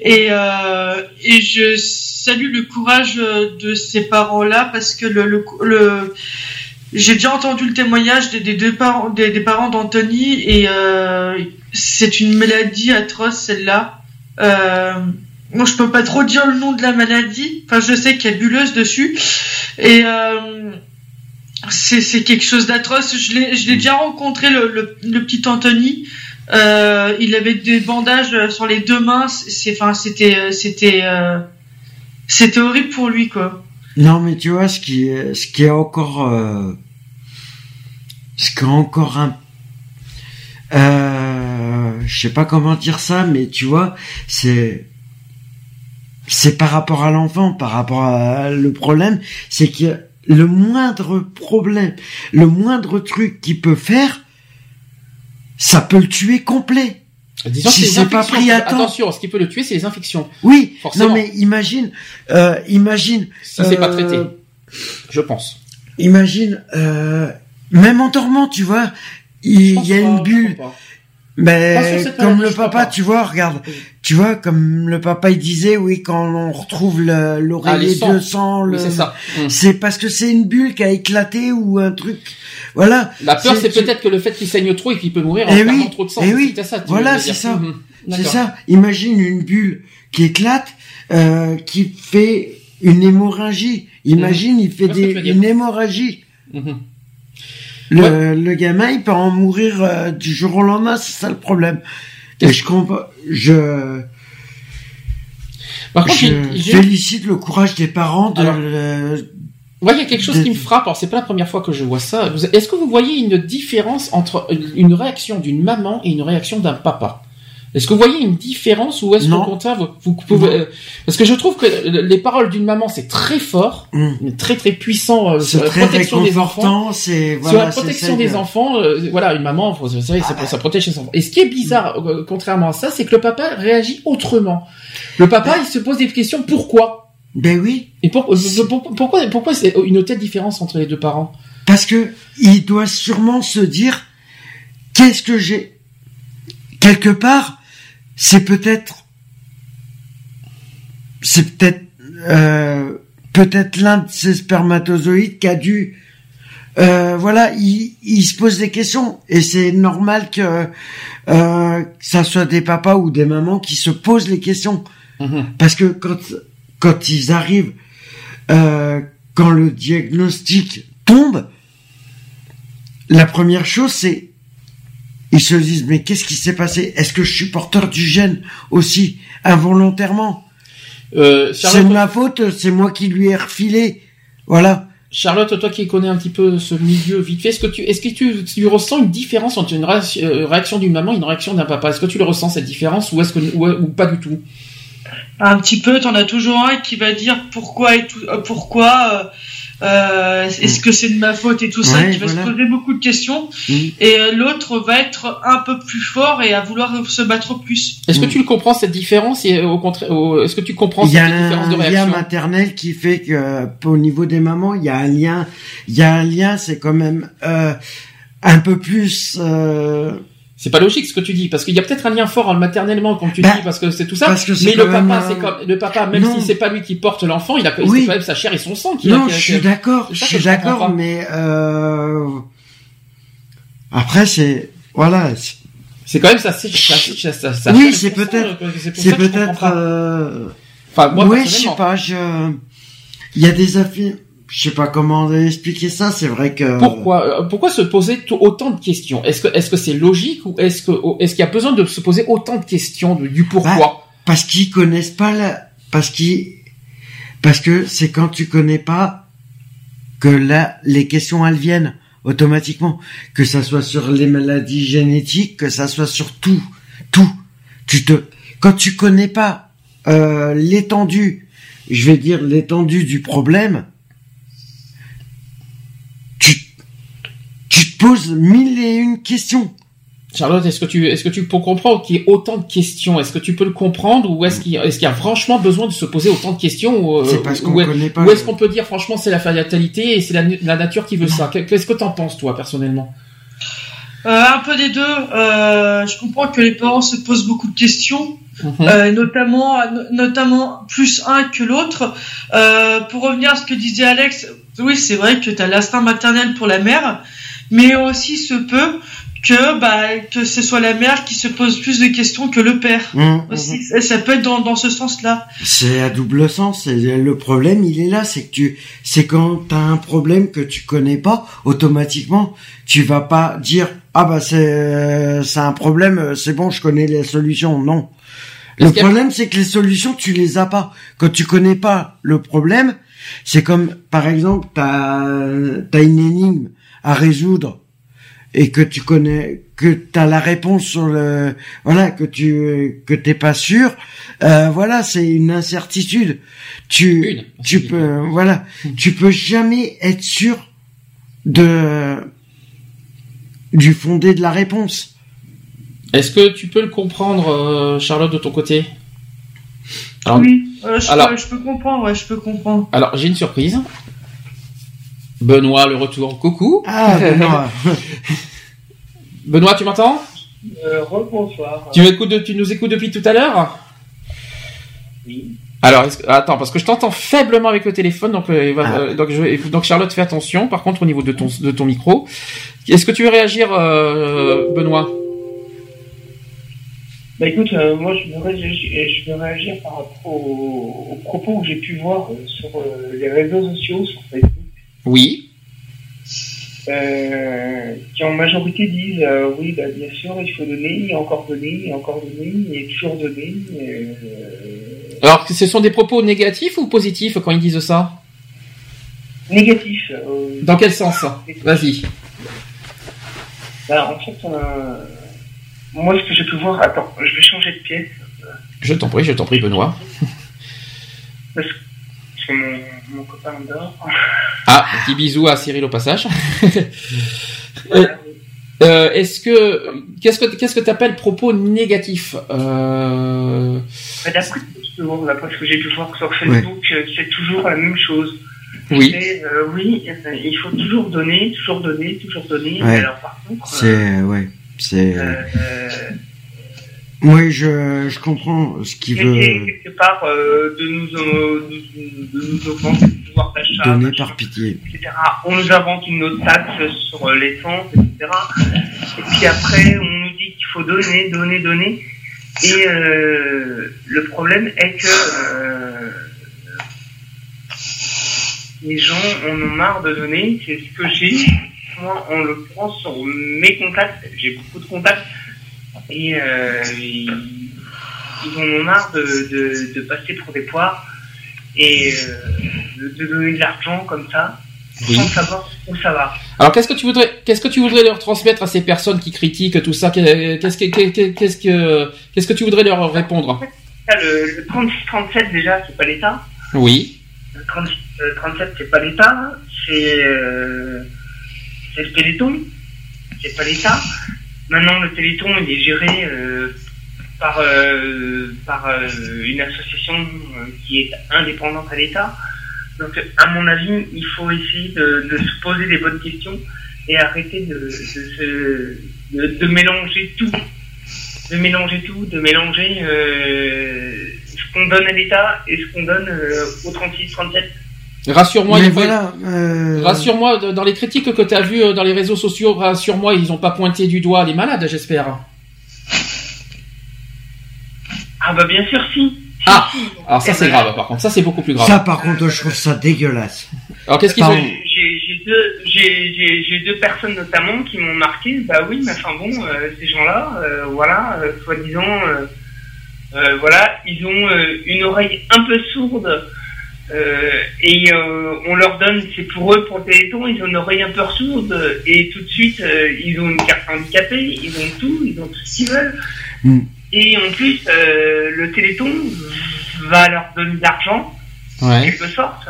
[SPEAKER 30] Et, euh, et je salue le courage euh, de ces parents-là parce que le, le, le- j'ai déjà entendu le témoignage des, des deux parents, des, des parents d'Anthony et euh, c'est une maladie atroce celle-là. Euh, moi, je peux pas trop dire le nom de la maladie. Enfin, je sais qu'il y a bulleuse dessus et euh, c'est c'est quelque chose d'atroce. Je l'ai je l'ai déjà rencontré le, le, le petit Anthony. Euh, il avait des bandages sur les deux mains. C'est enfin c'était c'était euh, c'était horrible pour lui quoi.
[SPEAKER 3] Non, mais tu vois, ce qui est, ce qui est encore, euh, ce qui est encore un, euh, je sais pas comment dire ça, mais tu vois, c'est, c'est par rapport à l'enfant, par rapport à le problème, c'est que le moindre problème, le moindre truc qu'il peut faire, ça peut le tuer complet.
[SPEAKER 2] Disons
[SPEAKER 3] si c'est pas pris à temps.
[SPEAKER 2] Attention, ce qui peut le tuer, c'est les infections.
[SPEAKER 3] Oui,
[SPEAKER 2] Forcément.
[SPEAKER 3] non mais imagine, euh, imagine.
[SPEAKER 2] Si c'est pas
[SPEAKER 3] euh,
[SPEAKER 2] traité. Je pense.
[SPEAKER 3] Imagine, euh, même en dormant, tu vois, il y a une bulle. Mais
[SPEAKER 2] cette
[SPEAKER 3] comme le papa,
[SPEAKER 2] pas.
[SPEAKER 3] tu vois, regarde, tu vois, comme le papa il disait, oui, quand on retrouve le-
[SPEAKER 2] Ah,
[SPEAKER 3] l'oreiller
[SPEAKER 2] sangs.
[SPEAKER 3] de sang, le-
[SPEAKER 2] Oui, c'est ça. Mm.
[SPEAKER 3] c'est parce que c'est une bulle qui a éclaté ou un truc, voilà.
[SPEAKER 2] La peur, c'est
[SPEAKER 3] tu-
[SPEAKER 2] peut-être que le fait qu'il saigne trop et qu'il peut mourir en
[SPEAKER 3] Eh
[SPEAKER 2] perdant
[SPEAKER 3] oui,
[SPEAKER 2] trop de sang.
[SPEAKER 3] eh oui,
[SPEAKER 2] C'était ça, tu
[SPEAKER 3] voilà, c'est ça,
[SPEAKER 2] Mhm.
[SPEAKER 3] c'est ça. Imagine une bulle qui éclate, euh, qui fait une hémorragie. Imagine, il fait des, une hémorragie. Le, le gamin, il peut en mourir euh, du jour au lendemain, c'est ça le problème. Et je comprends, je,
[SPEAKER 2] Par contre,
[SPEAKER 3] je félicite le courage des parents de,
[SPEAKER 2] Alors,
[SPEAKER 3] le-
[SPEAKER 2] Ouais, il y a quelque chose
[SPEAKER 3] de-
[SPEAKER 2] qui me frappe. Alors, c'est pas la première fois que je vois ça. Est-ce que vous voyez une différence entre une réaction d'une maman et une réaction d'un papa? Est-ce que vous voyez une différence ou est-ce qu'au contraire vous, vous pouvez euh, Parce que je trouve que les paroles d'une maman c'est très fort, très très puissant euh,
[SPEAKER 3] Mm.
[SPEAKER 2] sur la
[SPEAKER 3] très
[SPEAKER 2] protection des enfants. sur la protection des
[SPEAKER 3] que-
[SPEAKER 2] enfants, euh, voilà, une maman, vous savez,
[SPEAKER 3] Ah
[SPEAKER 2] ça protège ses enfants. Et ce qui est bizarre, euh, contrairement à ça, c'est que le papa réagit autrement. Le papa, il se pose des questions. Pourquoi?
[SPEAKER 3] Ben oui.
[SPEAKER 2] Et pour- pour- pourquoi, pourquoi c'est une telle différence entre les deux parents?
[SPEAKER 3] Parce que il doit sûrement se dire qu'est-ce que j'ai quelque part c'est peut-être c'est peut-être euh, peut-être l'un de ces spermatozoïdes qui a dû euh, voilà il, il se pose des questions. Et c'est normal que euh, que ça soit des papas ou des mamans qui se posent les questions. Parce que quand quand ils arrivent euh, quand le diagnostic tombe, la première chose c'est ils se disent mais qu'est-ce qui s'est passé? Est-ce que je suis porteur du gène aussi involontairement?
[SPEAKER 2] Euh,
[SPEAKER 3] C'est
[SPEAKER 2] Charlotte-
[SPEAKER 3] de ma faute, c'est moi qui lui ai refilé. Voilà.
[SPEAKER 2] Charlotte, toi qui connais un petit peu ce milieu vite fait, est-ce que tu, est-ce que tu, tu ressens une différence entre une réaction, euh, réaction d'une maman et une réaction d'un papa? Est-ce que tu le ressens cette différence ou est-ce que ou, ou pas du tout?
[SPEAKER 30] Un petit peu, t'en as toujours un qui va dire pourquoi et tout, euh, pourquoi, euh, euh, est-ce que c'est de ma faute et tout ça,
[SPEAKER 3] Ouais,
[SPEAKER 30] qui va
[SPEAKER 3] voilà.
[SPEAKER 30] se poser beaucoup de questions.
[SPEAKER 3] Mm.
[SPEAKER 30] Et euh, l'autre va être un peu plus fort et à vouloir se battre plus.
[SPEAKER 2] Est-ce que tu le comprends cette différence et euh, au contraire, est-ce que tu comprends
[SPEAKER 3] Il y a
[SPEAKER 2] cette différence de
[SPEAKER 3] un lien
[SPEAKER 2] réaction
[SPEAKER 3] maternel qui fait que au niveau des mamans, il y a un lien. Il y a un lien, c'est quand même euh, un peu plus. euh,
[SPEAKER 2] C'est pas logique ce que tu dis parce qu'il y a peut-être un lien fort en maternellement comme tu
[SPEAKER 3] Bah,
[SPEAKER 2] dis parce que c'est tout ça.
[SPEAKER 3] parce que c'est
[SPEAKER 2] mais le
[SPEAKER 3] quand
[SPEAKER 2] papa,
[SPEAKER 3] euh,
[SPEAKER 2] c'est comme le papa, même
[SPEAKER 3] non.
[SPEAKER 2] si c'est pas lui qui porte l'enfant, il a
[SPEAKER 3] Oui.
[SPEAKER 2] quand même sa chair et son sang qui.
[SPEAKER 3] non,
[SPEAKER 2] qui-
[SPEAKER 3] je suis d'accord, je suis d'accord, mais euh, après c'est voilà. c'est-
[SPEAKER 2] quand même ça, c'est ça, ça, ça, ça-
[SPEAKER 3] oui, c'est peut-être,
[SPEAKER 2] c'est
[SPEAKER 3] peut-être. euh,
[SPEAKER 2] Enfin, moi,
[SPEAKER 3] ouais, je sais pas. Je, il y a des affirmations. Je sais pas comment expliquer ça. C'est vrai que
[SPEAKER 2] Pourquoi, euh, pourquoi se poser autant de questions? Est-ce que, est-ce que c'est logique ou est-ce que, est-ce qu'il y a besoin de se poser autant de questions du, du pourquoi?
[SPEAKER 3] Bah, parce qu'ils connaissent pas la, parce qu'ils, parce que c'est quand tu connais pas que là les questions elles viennent automatiquement, que ça soit sur les maladies génétiques, que ça soit sur tout, tout. Tu te, quand tu connais pas euh, l'étendue, je vais dire l'étendue du problème, tu, poses mille et une questions.
[SPEAKER 2] Charlotte, est-ce que tu, est-ce que tu peux comprendre qu'il y ait autant de questions? Est-ce que tu peux le comprendre ou est-ce qu'il y a, est-ce qu'il y a franchement besoin de se poser autant de questions ou, euh,
[SPEAKER 3] C'est parce qu'on
[SPEAKER 2] ou est-
[SPEAKER 3] connaît pas
[SPEAKER 2] Ou
[SPEAKER 3] le-
[SPEAKER 2] est-ce qu'on peut dire franchement c'est la fatalité et c'est la, la nature qui veut ça? Qu'est-ce que t'en penses toi personnellement?
[SPEAKER 30] Euh, un peu des deux. Euh, je comprends que les parents se posent beaucoup de questions,
[SPEAKER 2] Mhm.
[SPEAKER 30] euh, notamment, no- notamment plus un que l'autre. Euh, pour revenir à ce que disait Alex, oui, c'est vrai que tu as l'instinct maternel pour la mère, mais aussi se peut que bah, que ce soit la mère qui se pose plus de questions que le père.
[SPEAKER 3] Mhm,
[SPEAKER 30] Aussi, Et ça peut être dans, dans ce sens-là.
[SPEAKER 3] C'est à double sens. Le problème, il est là, c'est que tu, c'est quand t'as un problème que tu connais pas, automatiquement, tu vas pas dire ah bah c'est, c'est un problème, c'est bon, je connais les solutions. Non. Le
[SPEAKER 2] a-
[SPEAKER 3] problème, c'est que les solutions, tu les as pas. Quand tu connais pas le problème, c'est comme, par exemple, t'as, t'as une énigme à résoudre et que tu connais que t'as la réponse sur le voilà que tu que t'es pas sûr euh, voilà c'est une incertitude. Tu tu peux voilà tu peux jamais être sûr de du fondé de la réponse.
[SPEAKER 2] Est-ce que tu peux le comprendre, euh, Charlotte, de ton côté? Alors,
[SPEAKER 30] oui, euh, je,
[SPEAKER 2] alors-
[SPEAKER 30] peux, je peux comprendre, ouais, je peux comprendre.
[SPEAKER 2] alors j'ai une surprise. Benoît, le retour. Coucou.
[SPEAKER 3] Ah, Benoît.
[SPEAKER 2] Benoît, tu m'entends?
[SPEAKER 4] Euh, rebonsoir.
[SPEAKER 2] tu, tu nous écoutes depuis tout à l'heure?
[SPEAKER 4] Oui.
[SPEAKER 2] Alors, est-ce que- attends, parce que je t'entends faiblement avec le téléphone, donc, euh,
[SPEAKER 3] Ah.
[SPEAKER 2] euh, donc, je vais- donc Charlotte, fais attention. Par contre, au niveau de ton, de ton micro, est-ce que tu veux réagir, euh, Benoît?
[SPEAKER 4] Bah écoute, euh, moi je veux, réagir, je veux réagir par rapport aux, aux propos que j'ai pu voir euh, sur euh, les réseaux sociaux, sur Facebook,
[SPEAKER 2] Oui.
[SPEAKER 4] euh, qui en majorité disent euh, oui, bah, bien sûr, il faut donner, et encore donner, et encore donner, et toujours donner. euh,
[SPEAKER 2] Alors, ce sont des propos négatifs ou positifs quand ils disent ça?
[SPEAKER 4] Négatif. euh,
[SPEAKER 2] Dans quel sens? Vas-y.
[SPEAKER 4] bah, en fait, moi ce que j'ai pu voir, attends, je vais changer de pièce.
[SPEAKER 2] Je t'en prie, je t'en prie, Benoît.
[SPEAKER 4] Parce que mon, mon copain dort.
[SPEAKER 2] Ah, petit bisou à Cyril au passage. Euh, euh, Est-ce que qu'est-ce que qu'est-ce que t'appelles propos négatifs euh...
[SPEAKER 4] Bah, D'après ce que j'ai pu voir sur Facebook, euh, c'est toujours la même chose.
[SPEAKER 2] Oui.
[SPEAKER 4] Euh, oui, euh, il faut toujours donner, toujours donner, toujours donner.
[SPEAKER 3] Ouais.
[SPEAKER 4] Alors par contre,
[SPEAKER 3] c'est ouais c'est moi je je comprends ce qu'il veut
[SPEAKER 4] quelque part euh, de nous euh, de, de nous augmenter le pouvoir d'achat,
[SPEAKER 3] donner par pitié
[SPEAKER 4] etc. On nous invente une autre taxe sur euh, l'essence, etc. Et puis après, on nous dit qu'il faut donner, donner, donner. Et euh, le problème est que les gens en ont marre de donner. C'est ce que j'ai. Moi, en l'occurrence, sur mes contacts, j'ai beaucoup de contacts. Et euh, ils, ils en ont marre de, de, de passer pour des poires et euh, de, donner de l'argent comme ça,
[SPEAKER 2] Oui.
[SPEAKER 4] sans savoir où ça va.
[SPEAKER 2] Alors qu'est-ce que tu voudrais qu'est-ce que tu voudrais leur transmettre à ces personnes qui critiquent tout ça? Qu'est-ce que qu'est- qu'est-ce que qu'est-ce que tu voudrais leur répondre?
[SPEAKER 4] Le, le 36-37, déjà, c'est pas l'État.
[SPEAKER 2] Oui.
[SPEAKER 4] Le 36, euh, 37, c'est pas l'État. C'est euh, c'est le Téléthon. C'est pas l'État. Maintenant, le Téléthon, est géré euh, par, euh, par euh, une association qui est indépendante à l'État. Donc, à mon avis, il faut essayer de, se poser des bonnes questions et arrêter de, de, de, mélanger tout. De mélanger tout, de mélanger ce qu'on donne à l'État et ce qu'on donne au 36-37.
[SPEAKER 2] Rassure-moi, il
[SPEAKER 3] voilà, euh,
[SPEAKER 2] Rassure-moi, de- dans les critiques que tu as vues euh, dans les réseaux sociaux, rassure-moi, ils n'ont pas pointé du doigt les malades, j'espère.
[SPEAKER 4] Ah bah bien sûr si,
[SPEAKER 2] Ah, alors ça c'est grave par contre, ça c'est beaucoup plus grave.
[SPEAKER 3] Ça, par contre, je trouve ça dégueulasse.
[SPEAKER 2] Alors qu'est-ce qu'ils ont
[SPEAKER 4] J'ai deux, personnes notamment qui m'ont marqué. Bah oui, mais enfin bon, euh, ces gens-là, euh, voilà, euh, soi-disant, euh, euh, voilà, ils ont euh, une oreille un peu sourde euh, et euh, on leur donne, c'est pour eux pour le Téléthon, ils ont une oreille un peu sourde et tout de suite euh, ils ont une carte handicapée, ils ont tout, ils ont tout ce qu'ils veulent.
[SPEAKER 3] Mm.
[SPEAKER 4] Et en plus, euh, le Téléthon va leur donner de l'argent, en
[SPEAKER 2] Ouais.
[SPEAKER 4] quelque sorte.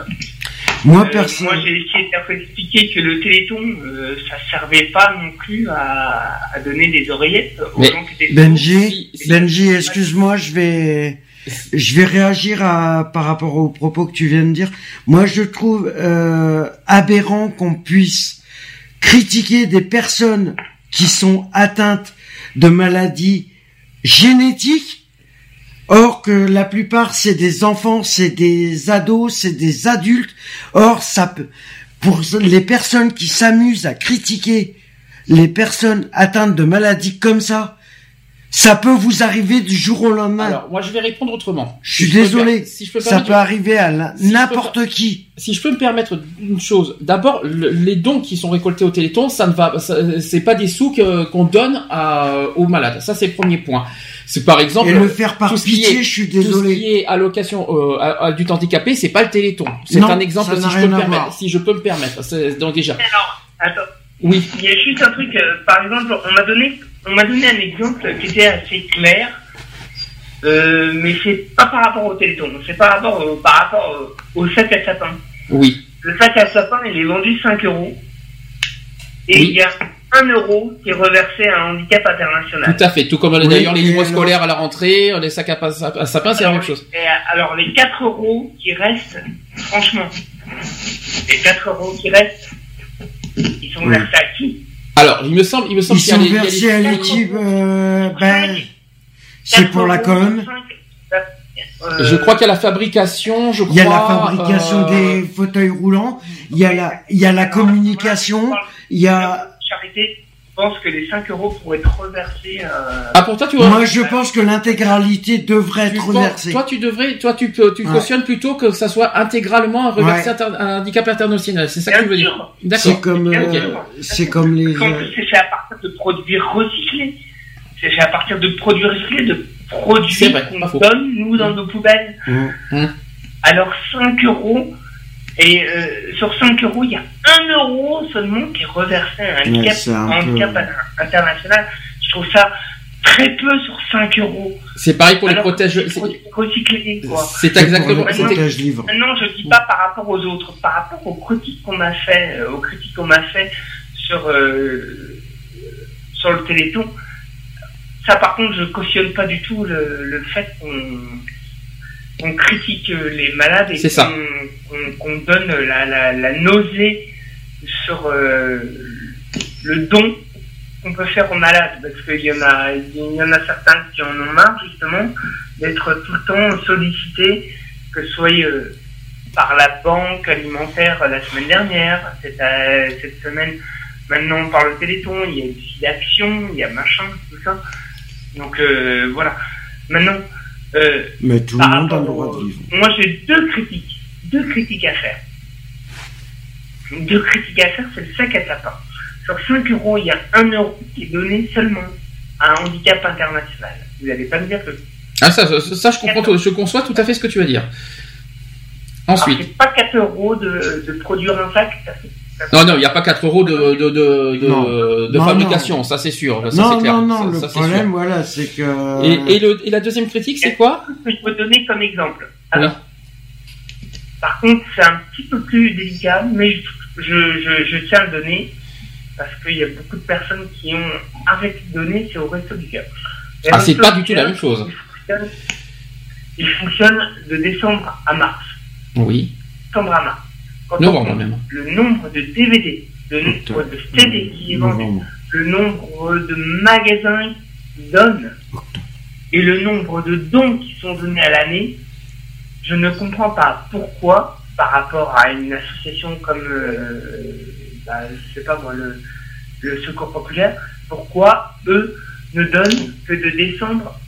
[SPEAKER 3] Moi,
[SPEAKER 4] Euh,
[SPEAKER 3] perso-
[SPEAKER 4] moi, j'ai essayé de leur expliquer que le Téléthon, euh, ça servait pas non plus à, à donner des oreillettes aux
[SPEAKER 3] Mais-
[SPEAKER 4] gens qui étaient
[SPEAKER 3] Benji, Benji, excuse-moi, je vais, je vais réagir par rapport aux propos que tu viens de dire. Moi, je trouve euh, aberrant qu'on puisse critiquer des personnes qui sont atteintes de maladies génétiques, or que la plupart c'est des enfants, c'est des ados, c'est des adultes. Or, ça peut, pour les personnes qui s'amusent à critiquer les personnes atteintes de maladies comme ça, ça peut vous arriver du jour au lendemain.
[SPEAKER 2] Alors moi je vais répondre autrement.
[SPEAKER 3] je suis
[SPEAKER 2] Si
[SPEAKER 3] désolé,
[SPEAKER 2] per- si je peux me
[SPEAKER 3] ça peut arriver à la-
[SPEAKER 2] Si je peux
[SPEAKER 3] n'importe qui.
[SPEAKER 2] Si je peux me permettre une chose, d'abord le- les dons qui sont récoltés au Téléthon, ça ne va, ça- c'est pas des sous que- qu'on donne à- aux malades. Ça c'est le premier point. C'est par exemple
[SPEAKER 3] Et le faire par
[SPEAKER 2] tout ce qui
[SPEAKER 3] pitié,
[SPEAKER 2] est-
[SPEAKER 3] je suis
[SPEAKER 2] Tout ce
[SPEAKER 3] désolé.
[SPEAKER 2] qui est allocation euh, à- à du handicapé, c'est pas le Téléthon. C'est
[SPEAKER 3] Non,
[SPEAKER 2] un exemple si je peux me permettre. Si je peux me permettre. C'est- Donc déjà.
[SPEAKER 4] Attends.
[SPEAKER 2] Oui.
[SPEAKER 4] Il y a juste un truc, euh, par exemple, on m'a donné, on m'a donné un exemple qui était assez clair, euh, mais c'est pas par rapport au Téléthon, c'est par rapport, au, par rapport au, au sac à sapin.
[SPEAKER 2] Oui.
[SPEAKER 4] Le sac à sapin, il est vendu 5 euros, et
[SPEAKER 2] Oui.
[SPEAKER 4] il y a 1 euro qui est reversé à un handicap international.
[SPEAKER 2] Tout à fait. Tout comme
[SPEAKER 4] Oui,
[SPEAKER 2] d'ailleurs les livres scolaires à la rentrée, les sacs à, sapin, c'est la même chose.
[SPEAKER 4] Et euh, alors les 4 euros qui restent, franchement, les 4 euros qui restent, ils sont
[SPEAKER 2] Oui.
[SPEAKER 4] versés à qui?
[SPEAKER 2] Alors il me semble, il me semble
[SPEAKER 3] Ils
[SPEAKER 2] qu'il y a
[SPEAKER 3] sont
[SPEAKER 2] les- il y a les-
[SPEAKER 3] versés à l'équipe, euh, ben, c'est pour la com.
[SPEAKER 2] Je crois qu'il y a la fabrication, je crois.
[SPEAKER 3] Il y a la fabrication
[SPEAKER 2] euh,
[SPEAKER 3] des fauteuils roulants, il y a la, il y a la communication, il y a,
[SPEAKER 4] charité, pense que les 5 euros pourraient être reversés. Euh...
[SPEAKER 2] Ah pour toi tu
[SPEAKER 3] moi je pense que l'intégralité devrait
[SPEAKER 2] tu
[SPEAKER 3] être
[SPEAKER 2] penses-
[SPEAKER 3] versée.
[SPEAKER 2] Toi tu devrais, toi tu peux, tu
[SPEAKER 3] Ouais.
[SPEAKER 2] cautionnes plutôt que ça soit intégralement reversé
[SPEAKER 3] Ouais.
[SPEAKER 2] à un- handicap international. C'est ça que tu veux dire D'accord.
[SPEAKER 3] C'est comme, euh, c'est comme les,
[SPEAKER 4] plus, c'est fait à partir de produits recyclés. C'est fait à partir de produits recyclés, de
[SPEAKER 2] C'est
[SPEAKER 4] produits qu'on donne, nous, dans nos poubelles.
[SPEAKER 3] Mmh.
[SPEAKER 4] Alors, 5 euros, et euh, sur 5 euros, il y a 1 euro seulement qui est reversé à un handicap,
[SPEAKER 3] un peu-
[SPEAKER 4] international. Je trouve ça très peu sur 5 euros.
[SPEAKER 2] C'est pareil pour les
[SPEAKER 4] Alors,
[SPEAKER 2] protèges.
[SPEAKER 4] c'est
[SPEAKER 2] c'est-
[SPEAKER 4] produits recyclés, quoi.
[SPEAKER 2] C'est exactement.
[SPEAKER 3] pour les protèges livres.
[SPEAKER 4] Maintenant, je dis pas par rapport aux autres, par rapport aux critiques qu'on m'a fait, euh, aux critiques qu'on m'a fait sur euh, sur le Téléthon. Ça, par contre, je cautionne pas du tout le, le fait qu'on qu'on critique euh, les malades et qu'on donne la, la, la nausée sur euh, le don qu'on peut faire aux malades, parce qu'il y en a, il y en a certains qui en ont marre justement d'être tout le temps sollicités, que ce soit euh, par la banque alimentaire la semaine dernière, cette, euh, cette semaine maintenant par le Téléthon, il y a aussi d'action, il y a machin, tout ça. Donc euh, voilà. Maintenant, euh,
[SPEAKER 3] Mais tout le monde a le droit de vivre.
[SPEAKER 4] Moi, j'ai deux critiques. Deux critiques à faire. Deux critiques à faire, c'est le sac à sapin. Sur 5 euros, il y a 1 euro qui est donné seulement à un handicap international. Vous n'allez pas me dire que.
[SPEAKER 2] Ah ça, ça, ça, je comprends, tout- je conçois tout à fait ce que tu veux dire. Ensuite.
[SPEAKER 4] Alors, c'est pas 4 euros de, de produire un sac. ça fait- ça fait-
[SPEAKER 2] Non, non, il n'y a pas 4 euros de, de, de, de,
[SPEAKER 3] Non.
[SPEAKER 2] de
[SPEAKER 3] Non,
[SPEAKER 2] fabrication, ça c'est sûr. Ça,
[SPEAKER 3] non,
[SPEAKER 2] c'est clair.
[SPEAKER 3] non, non,
[SPEAKER 2] Ça-
[SPEAKER 3] le
[SPEAKER 2] ça,
[SPEAKER 3] problème,
[SPEAKER 2] sûr.
[SPEAKER 3] voilà, c'est que...
[SPEAKER 2] Et, et, le, et la deuxième critique, c'est quoi
[SPEAKER 4] que je peux donner comme exemple. Alors, par contre, c'est un petit peu plus délicat, mais je, je, je, je tiens à le donner parce qu'il y a beaucoup de personnes qui ont arrêté de donner, c'est au Resto du Cœur.
[SPEAKER 2] Ah, c'est pas
[SPEAKER 4] du
[SPEAKER 2] tout la même chose.
[SPEAKER 4] Il fonctionne, il fonctionne de décembre à mars.
[SPEAKER 2] Oui.
[SPEAKER 4] Décembre à mars.
[SPEAKER 2] Novembre même.
[SPEAKER 4] Le nombre de DVD, le nombre de CD qui est vendu,
[SPEAKER 3] Novembre.
[SPEAKER 4] le nombre de magasins qui donnent et le nombre de dons qui sont donnés à l'année, je ne comprends pas pourquoi, par rapport à une association comme, euh, bah, je sais pas moi, le, le Secours Populaire, pourquoi eux ne donnent que de décembre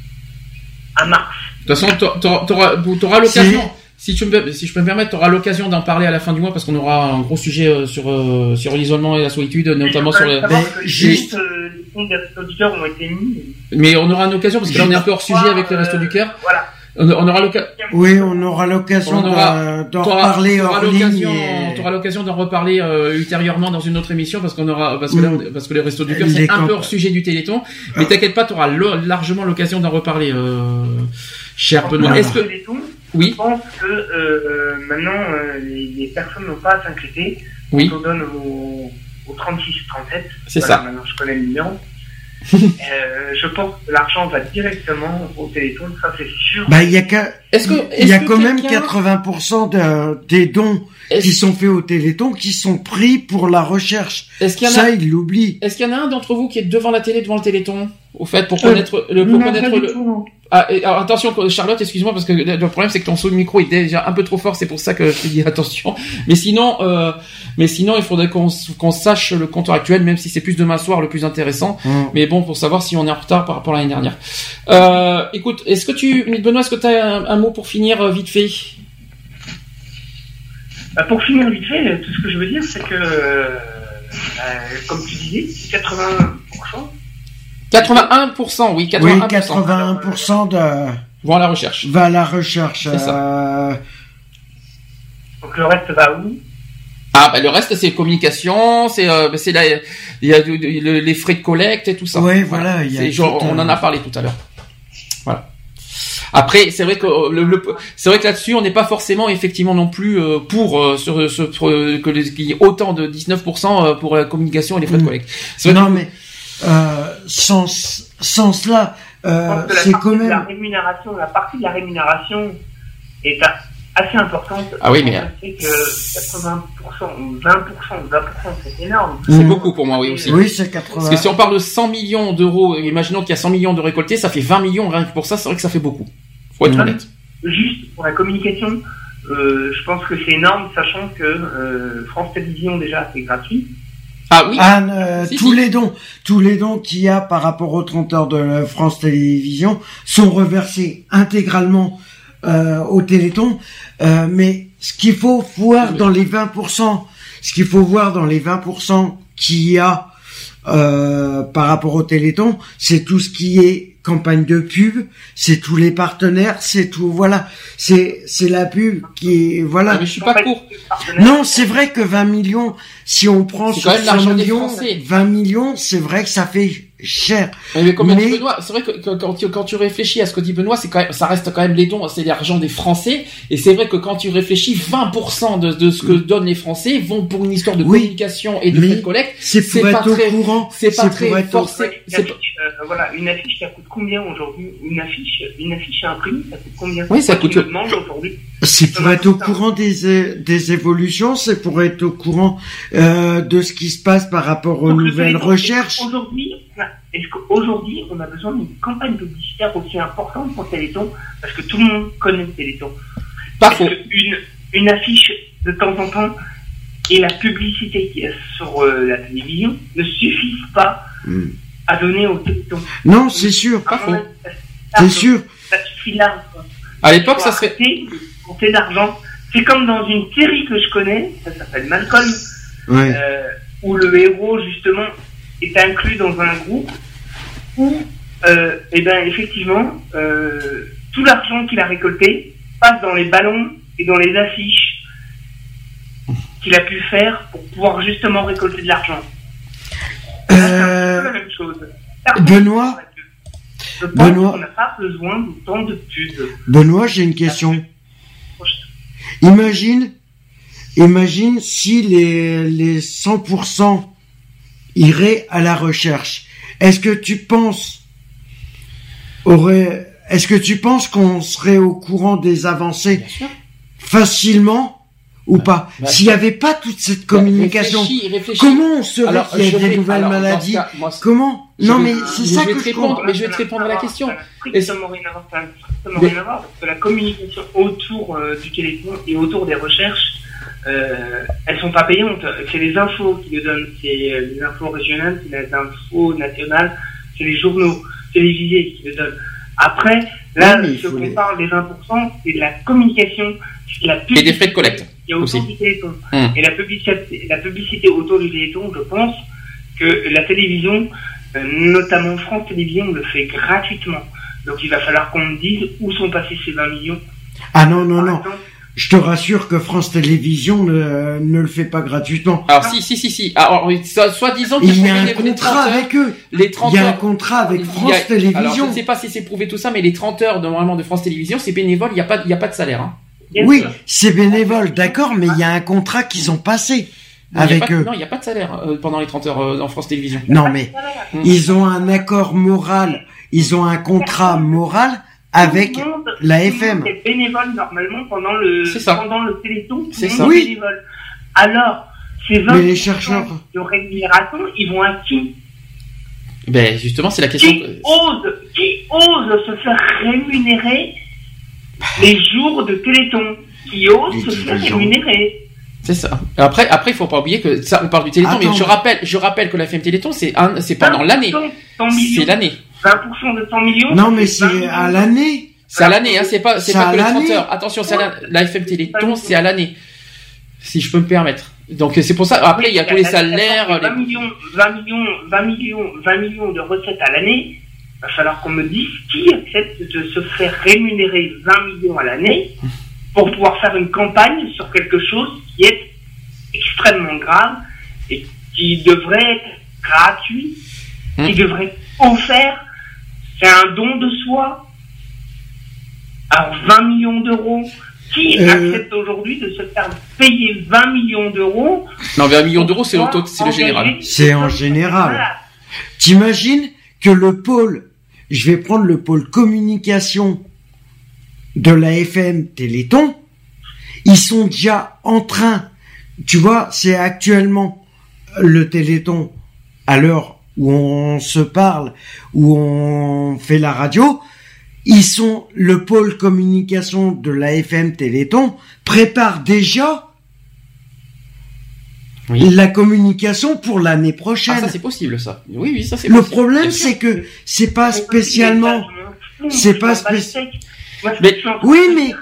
[SPEAKER 4] à mars.
[SPEAKER 2] toute façon, t'auras t'auras- t'auras l'occasion. Si tu me, si je peux me permettre, tu auras l'occasion d'en parler à la fin du mois parce qu'on aura un gros sujet euh, sur euh, sur l'isolement et la solitude, notamment sur les.
[SPEAKER 4] Juste, euh, les fonds des restos du cœur ont été mis.
[SPEAKER 2] Mais on aura une occasion parce que là on est un peu hors sujet avec les restos du cœur.
[SPEAKER 4] Voilà.
[SPEAKER 2] On, on aura l'occasion.
[SPEAKER 3] Oui, on aura l'occasion
[SPEAKER 2] On aura-
[SPEAKER 3] d'en reparler
[SPEAKER 2] t'auras
[SPEAKER 3] hors ligne.
[SPEAKER 2] l'occasion-
[SPEAKER 3] et-
[SPEAKER 2] t'auras l'occasion d'en reparler euh, ultérieurement dans une autre émission parce qu'on aura parce que là,
[SPEAKER 3] Mm.
[SPEAKER 2] on- parce que les restos du cœur c'est un
[SPEAKER 3] camp-
[SPEAKER 2] peu hors sujet du Téléthon. Mais t'inquiète pas, t'auras lo- largement l'occasion d'en reparler, euh, cher Benoît. Est-ce que Oui.
[SPEAKER 4] Je pense que euh, euh, maintenant, euh, les, les personnes n'ont pas à s'inquiéter.
[SPEAKER 2] Oui.
[SPEAKER 4] On donne au, au 36-37.
[SPEAKER 2] C'est
[SPEAKER 4] Voilà,
[SPEAKER 2] ça.
[SPEAKER 4] Maintenant, je connais le numéro. Euh, je pense que l'argent va directement au Téléthon, ça c'est sûr.
[SPEAKER 3] Bah, il y a
[SPEAKER 2] que
[SPEAKER 3] il y a quand même
[SPEAKER 2] quelqu'un-
[SPEAKER 3] 80% de, des dons qui sont faits au Téléthon qui sont pris pour la recherche.
[SPEAKER 2] Est-ce qu'il y en
[SPEAKER 3] Ça,
[SPEAKER 2] a
[SPEAKER 3] il l'oublie.
[SPEAKER 2] Est-ce qu'il y en a un d'entre vous qui est devant la télé, devant le Téléthon, au fait, pour
[SPEAKER 3] Euh,
[SPEAKER 2] connaître le, pour
[SPEAKER 30] non,
[SPEAKER 2] connaître le.
[SPEAKER 30] tout.
[SPEAKER 2] Ah, et, alors, attention, Charlotte, excuse-moi parce que le problème c'est que ton son de micro est déjà un peu trop fort, c'est pour ça que je te dis attention. Mais sinon, euh, mais sinon, il faudrait qu'on sache le compteur actuel, même si c'est plus demain soir le plus intéressant.
[SPEAKER 3] Mm.
[SPEAKER 2] Mais bon, pour savoir si on est en retard par rapport à l'année dernière. Euh, écoute, est-ce que tu, Benoît, est-ce que tu as un, un mot pour finir euh, vite fait?
[SPEAKER 4] Bah, pour finir vite fait, tout ce que je veux dire, c'est que, euh, comme tu disais, 80%.
[SPEAKER 2] 81%, oui, 81%.
[SPEAKER 3] Oui, 81% de...
[SPEAKER 2] vont à la recherche.
[SPEAKER 3] Va à la recherche.
[SPEAKER 2] C'est
[SPEAKER 3] euh,
[SPEAKER 4] Donc le reste va où?
[SPEAKER 2] Ah, bah, le reste, c'est communication, c'est, euh, bah, les frais de collecte et tout ça.
[SPEAKER 3] Ouais, voilà, il y a
[SPEAKER 2] C'est genre,
[SPEAKER 3] tout
[SPEAKER 2] on en a parlé tout à l'heure. Voilà. Après, c'est vrai que euh, le, le- c'est vrai que là-dessus, on n'est pas forcément effectivement non plus euh, pour euh, sur, sur- que qu'il y ait autant de 19% euh, pour la communication et les frais de collecte. C'est vrai
[SPEAKER 3] Non,
[SPEAKER 2] que-
[SPEAKER 3] mais euh, sans, sans cela,
[SPEAKER 4] Je
[SPEAKER 3] euh,
[SPEAKER 4] pense que la
[SPEAKER 3] c'est
[SPEAKER 4] partie
[SPEAKER 3] quand
[SPEAKER 4] de la
[SPEAKER 3] même...
[SPEAKER 4] rémunération, la partie de la rémunération est assez importante.
[SPEAKER 2] Ah oui, mais-
[SPEAKER 4] On que 80% ou 20%, 20% c'est énorme.
[SPEAKER 2] C'est beaucoup pour moi, oui, aussi.
[SPEAKER 3] Oui, c'est 80.
[SPEAKER 2] Parce que si on parle de 100 millions d'euros, imaginons qu'il y a 100 millions de récoltés, ça fait 20 millions rien que pour ça, c'est vrai que ça fait beaucoup. Faut être
[SPEAKER 4] Ouais.
[SPEAKER 2] honnête.
[SPEAKER 4] Juste pour la communication, euh, je pense que c'est énorme, sachant que euh, France Télévisions déjà c'est gratuit.
[SPEAKER 2] Ah oui.
[SPEAKER 3] Anne, euh, tous les dons, tous les dons qu'il y a par rapport aux 30 heures de France Télévisions sont reversés intégralement euh, au Téléthon. Euh, mais ce qu'il faut voir dans les 20%, ce qu'il faut voir dans les 20% qu'il y a euh, par rapport au Téléthon, c'est tout ce qui est campagne de pub, c'est tous les partenaires, c'est tout, voilà, c'est c'est la pub qui est, voilà.
[SPEAKER 2] Ah, mais je suis pas court.
[SPEAKER 3] Non, c'est vrai que 20 millions, si on prend
[SPEAKER 2] C'est
[SPEAKER 3] sur
[SPEAKER 2] quand même
[SPEAKER 3] 100
[SPEAKER 2] l'argent des
[SPEAKER 3] millions,
[SPEAKER 2] Français.
[SPEAKER 3] 20 millions, c'est vrai que ça fait cher.
[SPEAKER 2] Mais comme dit Benoît, c'est vrai que que- quand tu, quand tu réfléchis à ce que dit Benoît, c'est quand même, ça reste quand même les dons, c'est l'argent des Français. Et c'est vrai que quand tu réfléchis, 20% de, de ce que donnent les Français vont pour une histoire de
[SPEAKER 3] Oui.
[SPEAKER 2] communication et de
[SPEAKER 3] Mais
[SPEAKER 2] frais de collecte.
[SPEAKER 3] c'est
[SPEAKER 2] pas très-
[SPEAKER 3] courant,
[SPEAKER 2] C'est pas très
[SPEAKER 3] être
[SPEAKER 2] forcé.
[SPEAKER 4] Une
[SPEAKER 2] c'est pas-
[SPEAKER 4] affiche, euh, voilà, une affiche, ça coûte combien aujourd'hui? Une affiche, une affiche imprimée, ça coûte combien?
[SPEAKER 2] Oui, ça coûte-
[SPEAKER 4] aujourd'hui.
[SPEAKER 3] C'est pour être au courant des, des évolutions, c'est pour être au courant euh, de ce qui se passe par rapport aux
[SPEAKER 4] Donc,
[SPEAKER 3] nouvelles recherches.
[SPEAKER 4] Aujourd'hui, est-ce qu'aujourd'hui, on a besoin d'une campagne publicitaire aussi importante pour Téléthon? Parce que tout le monde connaît Téléthon. Est-ce qu'une une affiche de temps en temps et la publicité qu'il y a sur euh, la télévision ne suffisent pas
[SPEAKER 3] Hmm.
[SPEAKER 4] à donner au Téléthon
[SPEAKER 3] Non, c'est sûr. C'est sûr.
[SPEAKER 4] Ça suffit là.
[SPEAKER 2] À l'époque, ça serait.
[SPEAKER 4] De compter d'argent. C'est comme dans une série que je connais, ça s'appelle Malcolm, euh, où le héros justement est inclus dans un groupe où, euh, eh ben effectivement, euh, tout l'argent qu'il a récolté passe dans les ballons et dans les affiches qu'il a pu faire pour pouvoir justement récolter de l'argent. C'est
[SPEAKER 3] Euh,
[SPEAKER 4] la même chose.
[SPEAKER 3] Benoît,
[SPEAKER 4] Je pense
[SPEAKER 3] Benoît.
[SPEAKER 4] qu'on n'a pas besoin d'autant de pubs.
[SPEAKER 3] Benoît, j'ai une question. Imagine, imagine si les, les 100% iraient à la recherche. Est-ce que tu penses aurait, est-ce que tu penses qu'on serait au courant des avancées facilement ou pas
[SPEAKER 2] bah,
[SPEAKER 3] S'il n'y avait pas toute cette communication,
[SPEAKER 2] réfléchis, réfléchis.
[SPEAKER 3] comment on saurait qu'il y a des
[SPEAKER 2] vais-
[SPEAKER 3] nouvelles
[SPEAKER 2] alors,
[SPEAKER 3] maladies
[SPEAKER 2] cas, moi,
[SPEAKER 3] Comment Non,
[SPEAKER 2] vais-
[SPEAKER 3] mais c'est ça que
[SPEAKER 2] te
[SPEAKER 3] je
[SPEAKER 2] répondre,
[SPEAKER 3] comprends.
[SPEAKER 2] mais je vais te répondre à la question.
[SPEAKER 4] strictement rien à voir, ça n'a strictement rien à voir, parce que la communication autour euh, du téléphone et autour des recherches, euh, elles sont pas payantes. C'est les infos qui le donnent, c'est euh, les infos régionales, c'est les infos nationales, c'est les journaux télévisés qui le donnent. Après, Là,
[SPEAKER 3] Oui,
[SPEAKER 4] ce qu'on
[SPEAKER 3] les-
[SPEAKER 4] parle des 20%, c'est de la communication, c'est de la
[SPEAKER 2] Et des frais de collecte.
[SPEAKER 4] Il y a autour
[SPEAKER 2] aussi.
[SPEAKER 4] du téléthon.
[SPEAKER 2] Hum.
[SPEAKER 4] Et la publicité, la publicité autour du téléthon, je pense que la télévision, euh, notamment France Télévisions, le fait gratuitement. Donc il va falloir qu'on me dise où sont passés ces 20 millions.
[SPEAKER 3] Ah non, non, non. Je te rassure que France Télévisions ne, ne le fait pas gratuitement.
[SPEAKER 2] Alors si si si si. Alors oui, soit, disant
[SPEAKER 3] Il
[SPEAKER 2] qu'ils
[SPEAKER 3] y a
[SPEAKER 2] font
[SPEAKER 3] un
[SPEAKER 2] les- les
[SPEAKER 3] contrat
[SPEAKER 2] 30 heures,
[SPEAKER 3] avec eux.
[SPEAKER 2] Les 30
[SPEAKER 3] Il y a un
[SPEAKER 2] heures.
[SPEAKER 3] contrat avec
[SPEAKER 2] a-
[SPEAKER 3] France Télévisions.
[SPEAKER 2] Alors je ne sais pas si c'est prouvé tout ça, mais les 30 heures de, normalement de France Télévisions, c'est bénévole, il n'y a pas il y a pas de salaire. Hein.
[SPEAKER 3] Oui, c'est bénévole, d'accord, mais il y a un contrat qu'ils ont passé
[SPEAKER 2] Non,
[SPEAKER 3] avec
[SPEAKER 2] pas-
[SPEAKER 3] eux.
[SPEAKER 2] Non, il n'y a pas de salaire euh, pendant les 30 heures euh, en France Télévisions.
[SPEAKER 3] Non, mais ils ont un accord moral, ils ont un contrat moral avec
[SPEAKER 4] Tout le monde-
[SPEAKER 3] la FM.
[SPEAKER 4] monde est bénévole normalement pendant le, pendant le téléthon.
[SPEAKER 3] C'est ça. Oui.
[SPEAKER 4] bénévole. Alors, ces 20%
[SPEAKER 3] Mais les chercheurs-
[SPEAKER 4] de rémunération, ils vont à qui
[SPEAKER 2] Ben justement, c'est la question.
[SPEAKER 4] Qui ose, qui ose se faire rémunérer les jours de téléthon Qui ose se faire rémunérer
[SPEAKER 2] C'est ça. Après, après, il faut pas oublier que ça, on parle du Téléthon,
[SPEAKER 4] Attends.
[SPEAKER 2] mais je rappelle, je rappelle que la FM Téléthon, c'est un, c'est pendant l'année.
[SPEAKER 4] 100 millions.
[SPEAKER 2] C'est l'année.
[SPEAKER 4] 20% de 100 millions
[SPEAKER 3] Non, mais c'est à l'année.
[SPEAKER 2] C'est à l'année, hein, c'est pas, c'est
[SPEAKER 3] C'est
[SPEAKER 2] pas
[SPEAKER 3] à
[SPEAKER 2] que les 30
[SPEAKER 3] l'année.
[SPEAKER 2] heures. Attention, c'est à la, FM Téléthon, c'est à l'année. Si je peux me permettre. Donc, c'est pour ça, après, il y a tous les salaires,
[SPEAKER 4] 20
[SPEAKER 2] les-
[SPEAKER 4] millions, 20 millions, 20 millions, 20 millions de recettes à l'année. Il va falloir qu'on me dise qui accepte de se faire rémunérer 20 millions à l'année pour pouvoir faire une campagne sur quelque chose qui est extrêmement grave et qui devrait être gratuit, qui devrait être offert. C'est un don de soi. Alors 20 millions d'euros. Qui
[SPEAKER 3] Euh.
[SPEAKER 4] accepte aujourd'hui de se faire payer 20 millions d'euros
[SPEAKER 2] non, 20 millions d'euros, c'est le général.
[SPEAKER 3] C'est en général. T'imagines que le pôle, je vais prendre le pôle communication de la FM Téléthon, ils sont déjà en train, tu vois, c'est actuellement le Téléthon à l'heure où on se parle, où on fait la radio, ils sont, le pôle communication de la FM Téléthon prépare déjà la communication pour l'année prochaine.
[SPEAKER 2] Ah, ça, c'est possible, ça. Oui, oui, ça, c'est
[SPEAKER 3] Le
[SPEAKER 2] possible.
[SPEAKER 3] problème, c'est que c'est pas spécialement, c'est pas spécialement.
[SPEAKER 2] Mais,
[SPEAKER 3] oui, mais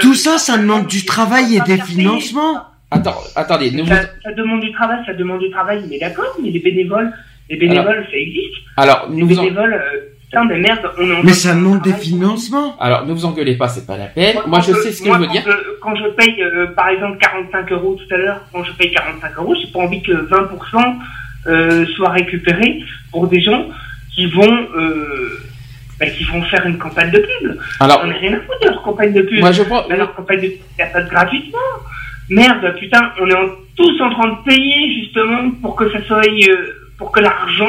[SPEAKER 3] tout ça, ça demande du travail et des financements.
[SPEAKER 2] Attends, attendez, ne vous-
[SPEAKER 4] Ça, ça demande du travail, ça demande du travail, mais d'accord, mais les bénévoles, les bénévoles, ça existe.
[SPEAKER 2] alors,
[SPEAKER 4] Les
[SPEAKER 2] nous en-
[SPEAKER 4] bénévoles, euh, putain, mais merde, on est en
[SPEAKER 3] Mais ça
[SPEAKER 4] de-
[SPEAKER 3] demande des financements.
[SPEAKER 2] alors, ne vous engueulez pas, c'est pas la peine. Moi, je sais ce que
[SPEAKER 4] moi,
[SPEAKER 2] je veux
[SPEAKER 4] quand
[SPEAKER 2] dire.
[SPEAKER 4] je- quand je paye, euh, par exemple, 45 euros tout à l'heure, quand je paye 45 euros, j'ai pas envie que 20% euh, soit récupéré pour des gens qui vont, euh, bah, qui vont faire une campagne de pub.
[SPEAKER 2] Alors-
[SPEAKER 4] on n'a rien à foutre de leur campagne de pub.
[SPEAKER 2] Moi, je pense-
[SPEAKER 4] Mais leur campagne de pub, il n'y a pas de gratuitement. Merde, putain, on est en- tous en train de payer justement pour que ça soit, euh, pour que l'argent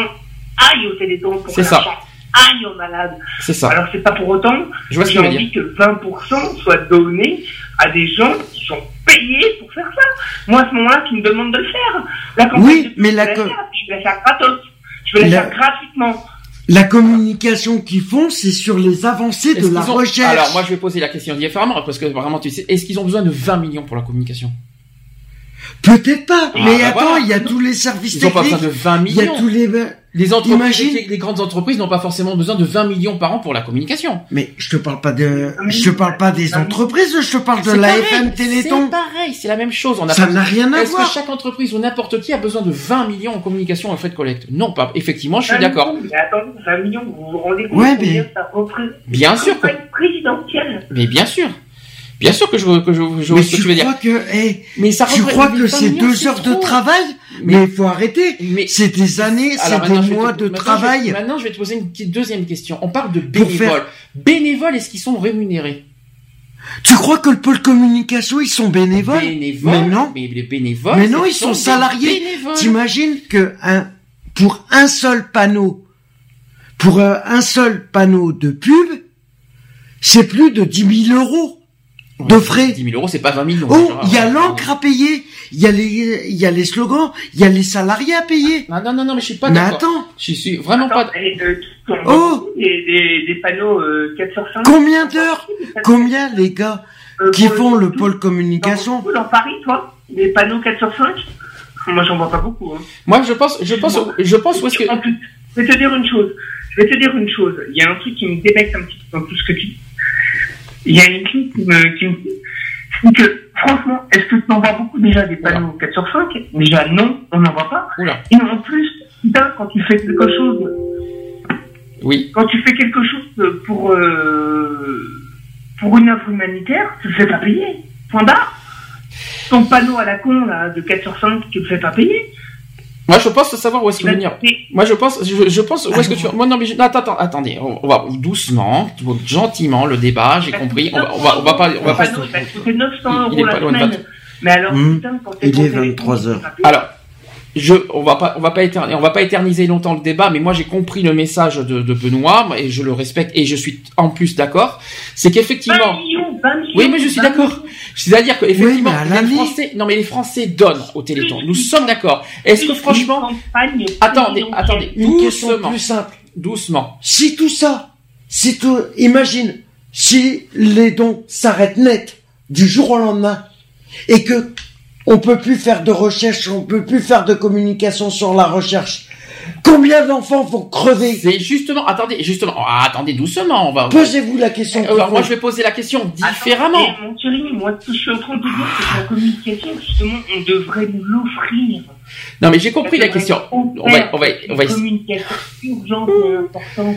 [SPEAKER 4] aille au téléthon, pour que
[SPEAKER 2] C'est ça.
[SPEAKER 4] l'argent aille aux malades.
[SPEAKER 2] C'est ça.
[SPEAKER 4] Alors c'est pas pour autant
[SPEAKER 2] Je vois ce
[SPEAKER 4] que j'ai envie que 20% soit donné à des gens qui sont payés pour faire ça. Moi à ce moment-là, qui me demandent de le faire. La campagne
[SPEAKER 3] Oui, mais
[SPEAKER 4] je
[SPEAKER 3] la
[SPEAKER 4] faire, je vais la faire gratos. Je vais la
[SPEAKER 3] La-
[SPEAKER 4] faire gratuitement.
[SPEAKER 3] La communication qu'ils font, c'est sur les avancées de la
[SPEAKER 2] ont-
[SPEAKER 3] recherche.
[SPEAKER 2] Alors, moi, je vais poser la question différemment, parce que vraiment, tu sais, est-ce qu'ils ont besoin de 20 millions pour la communication?
[SPEAKER 3] Peut-être pas,
[SPEAKER 2] Ah,
[SPEAKER 3] mais
[SPEAKER 2] bah
[SPEAKER 3] attends,
[SPEAKER 2] voilà.
[SPEAKER 3] il y a tous les services
[SPEAKER 2] Ils n'ont pas
[SPEAKER 3] techniques.
[SPEAKER 2] besoin de 20
[SPEAKER 3] Il y a
[SPEAKER 2] millions.
[SPEAKER 3] tous les.
[SPEAKER 2] Les entreprises,
[SPEAKER 3] Imagine-
[SPEAKER 2] les, les grandes entreprises n'ont pas forcément besoin de 20 millions par an pour la communication.
[SPEAKER 3] Mais je te parle pas de, je te parle pas des entreprises, je te parle de
[SPEAKER 2] C'est
[SPEAKER 3] la
[SPEAKER 2] pareil,
[SPEAKER 3] FM Téléthon.
[SPEAKER 2] C'est pareil, c'est la même chose. On a
[SPEAKER 3] Ça n'a rien à
[SPEAKER 2] Est-ce
[SPEAKER 3] voir.
[SPEAKER 2] que chaque entreprise ou n'importe qui a besoin de 20 millions en communication en frais de collecte? Non, pas. Effectivement, je suis
[SPEAKER 4] 20
[SPEAKER 2] d'accord.
[SPEAKER 4] Mais attendez, 20 millions, vous vous rendez compte
[SPEAKER 2] Ouais, mais-
[SPEAKER 4] ça représente?
[SPEAKER 2] Bien sûr
[SPEAKER 4] présidentielle.
[SPEAKER 2] Mais bien sûr. Bien sûr que je, que je, je vois
[SPEAKER 3] Mais
[SPEAKER 2] ce que
[SPEAKER 3] tu
[SPEAKER 2] veux dire.
[SPEAKER 3] que, eh,
[SPEAKER 2] Mais ça
[SPEAKER 3] tu crois
[SPEAKER 2] mais
[SPEAKER 3] que
[SPEAKER 2] 20
[SPEAKER 3] c'est deux heures de travail Mais il faut arrêter. C'est des années, c'est des mois
[SPEAKER 2] te-
[SPEAKER 3] de
[SPEAKER 2] maintenant,
[SPEAKER 3] travail.
[SPEAKER 2] je vais- maintenant, je vais te poser une petite deuxième question. On parle de bénévoles.
[SPEAKER 3] faire-
[SPEAKER 2] Bénévoles, est-ce qu'ils sont rémunérés?
[SPEAKER 3] Tu crois que le pôle communication, ils sont bénévoles?
[SPEAKER 2] Bénévoles
[SPEAKER 3] Mais non.
[SPEAKER 2] Mais les bénévoles.
[SPEAKER 3] Mais non, ils sont
[SPEAKER 2] des
[SPEAKER 3] salariés.
[SPEAKER 2] bénévoles.
[SPEAKER 3] T'imagines que un, pour un seul panneau, pour euh, un seul panneau de pub, c'est plus de 10 000 euros de frais.
[SPEAKER 2] 10 000 euros, c'est pas 20 millions.
[SPEAKER 3] Oh, il y a
[SPEAKER 2] euh,
[SPEAKER 3] l'encre à payer, il y a les, il y a les slogans, il y a les salariés à payer.
[SPEAKER 2] Non, non, non, non, mais je suis pas
[SPEAKER 3] Mais
[SPEAKER 2] d'accord.
[SPEAKER 3] attends.
[SPEAKER 2] Je suis vraiment pas.
[SPEAKER 4] Et, voit
[SPEAKER 3] Oh
[SPEAKER 4] beaucoup des, des, panneaux euh, 4 sur 5.
[SPEAKER 3] Combien d'heures Combien les gars
[SPEAKER 4] Euh,
[SPEAKER 3] qui font le pôle communication
[SPEAKER 4] Beaucoup dans Paris, toi Des panneaux 4 sur 5 Moi, j'en vois pas beaucoup. Hein.
[SPEAKER 2] Moi, je pense, je pense, je pense où est-ce que.
[SPEAKER 4] En plus, je vais te dire une chose. Je vais te dire une chose. Il y a un truc qui me débecte un petit peu dans tout ce que tu dis. Il y a une fille qui me, qui me dit c'est que, franchement, est-ce que tu en vois beaucoup déjà des panneaux 4 sur 5 Déjà, non, on n'en voit pas. Et en plus, putain, quand tu fais quelque chose,
[SPEAKER 2] Oui.
[SPEAKER 4] quand tu fais quelque chose pour, euh, pour une œuvre humanitaire, tu le fais pas payer. Point barre. Ton panneau à la con, là, de 4 sur 5, tu le fais pas payer.
[SPEAKER 2] Moi, je pense savoir où est-ce que venir. Moi, je pense, je, je pense où est-ce que tu. Moi, non, mais je- non, attends, attends, attendez. On, va doucement, gentiment, le débat. J'ai compris. On va, on va, on va pas, on va pas.
[SPEAKER 4] il va te coûter 900
[SPEAKER 2] Il est
[SPEAKER 4] euros
[SPEAKER 2] pas
[SPEAKER 4] la
[SPEAKER 2] loin de
[SPEAKER 4] semaine.
[SPEAKER 2] 20.
[SPEAKER 4] Mais alors,
[SPEAKER 3] Hmm.
[SPEAKER 4] putain, quand t'es
[SPEAKER 3] Il est
[SPEAKER 4] ton téléphone,
[SPEAKER 3] 23 heures.
[SPEAKER 2] Alors, je, on va pas, on va pas éterniser, on va pas éterniser longtemps le débat, mais moi j'ai compris le message de, de Benoît et je le respecte et je suis en plus d'accord. C'est qu'effectivement.
[SPEAKER 4] 20 millions, 20 millions,
[SPEAKER 2] Oui, mais je suis
[SPEAKER 4] 20
[SPEAKER 2] d'accord. C'est-à-dire que effectivement, les. Français, non mais les Français donnent au Téléthon. Nous sommes d'accord. Est-ce que franchement, attendez, attendez,
[SPEAKER 3] Une question
[SPEAKER 2] doucement,
[SPEAKER 3] plus simple.
[SPEAKER 2] doucement.
[SPEAKER 3] Si tout ça, si tout, imagine, si les dons s'arrêtent net du jour au lendemain et que on peut plus faire de recherche, on peut plus faire de communication sur la recherche. Combien d'enfants vont crever
[SPEAKER 2] C'est justement, attendez, justement, ah, attendez doucement, on va.
[SPEAKER 3] Posez-vous la question.
[SPEAKER 2] Euh, alors, moi je vais poser la question différemment.
[SPEAKER 4] Et mon Thierry, moi, ce que je suis en train de dire, c'est que la communication, justement, on devrait nous l'offrir.
[SPEAKER 2] Non mais j'ai compris la question. On va, on va, on va.
[SPEAKER 4] Une communication urgente et importante.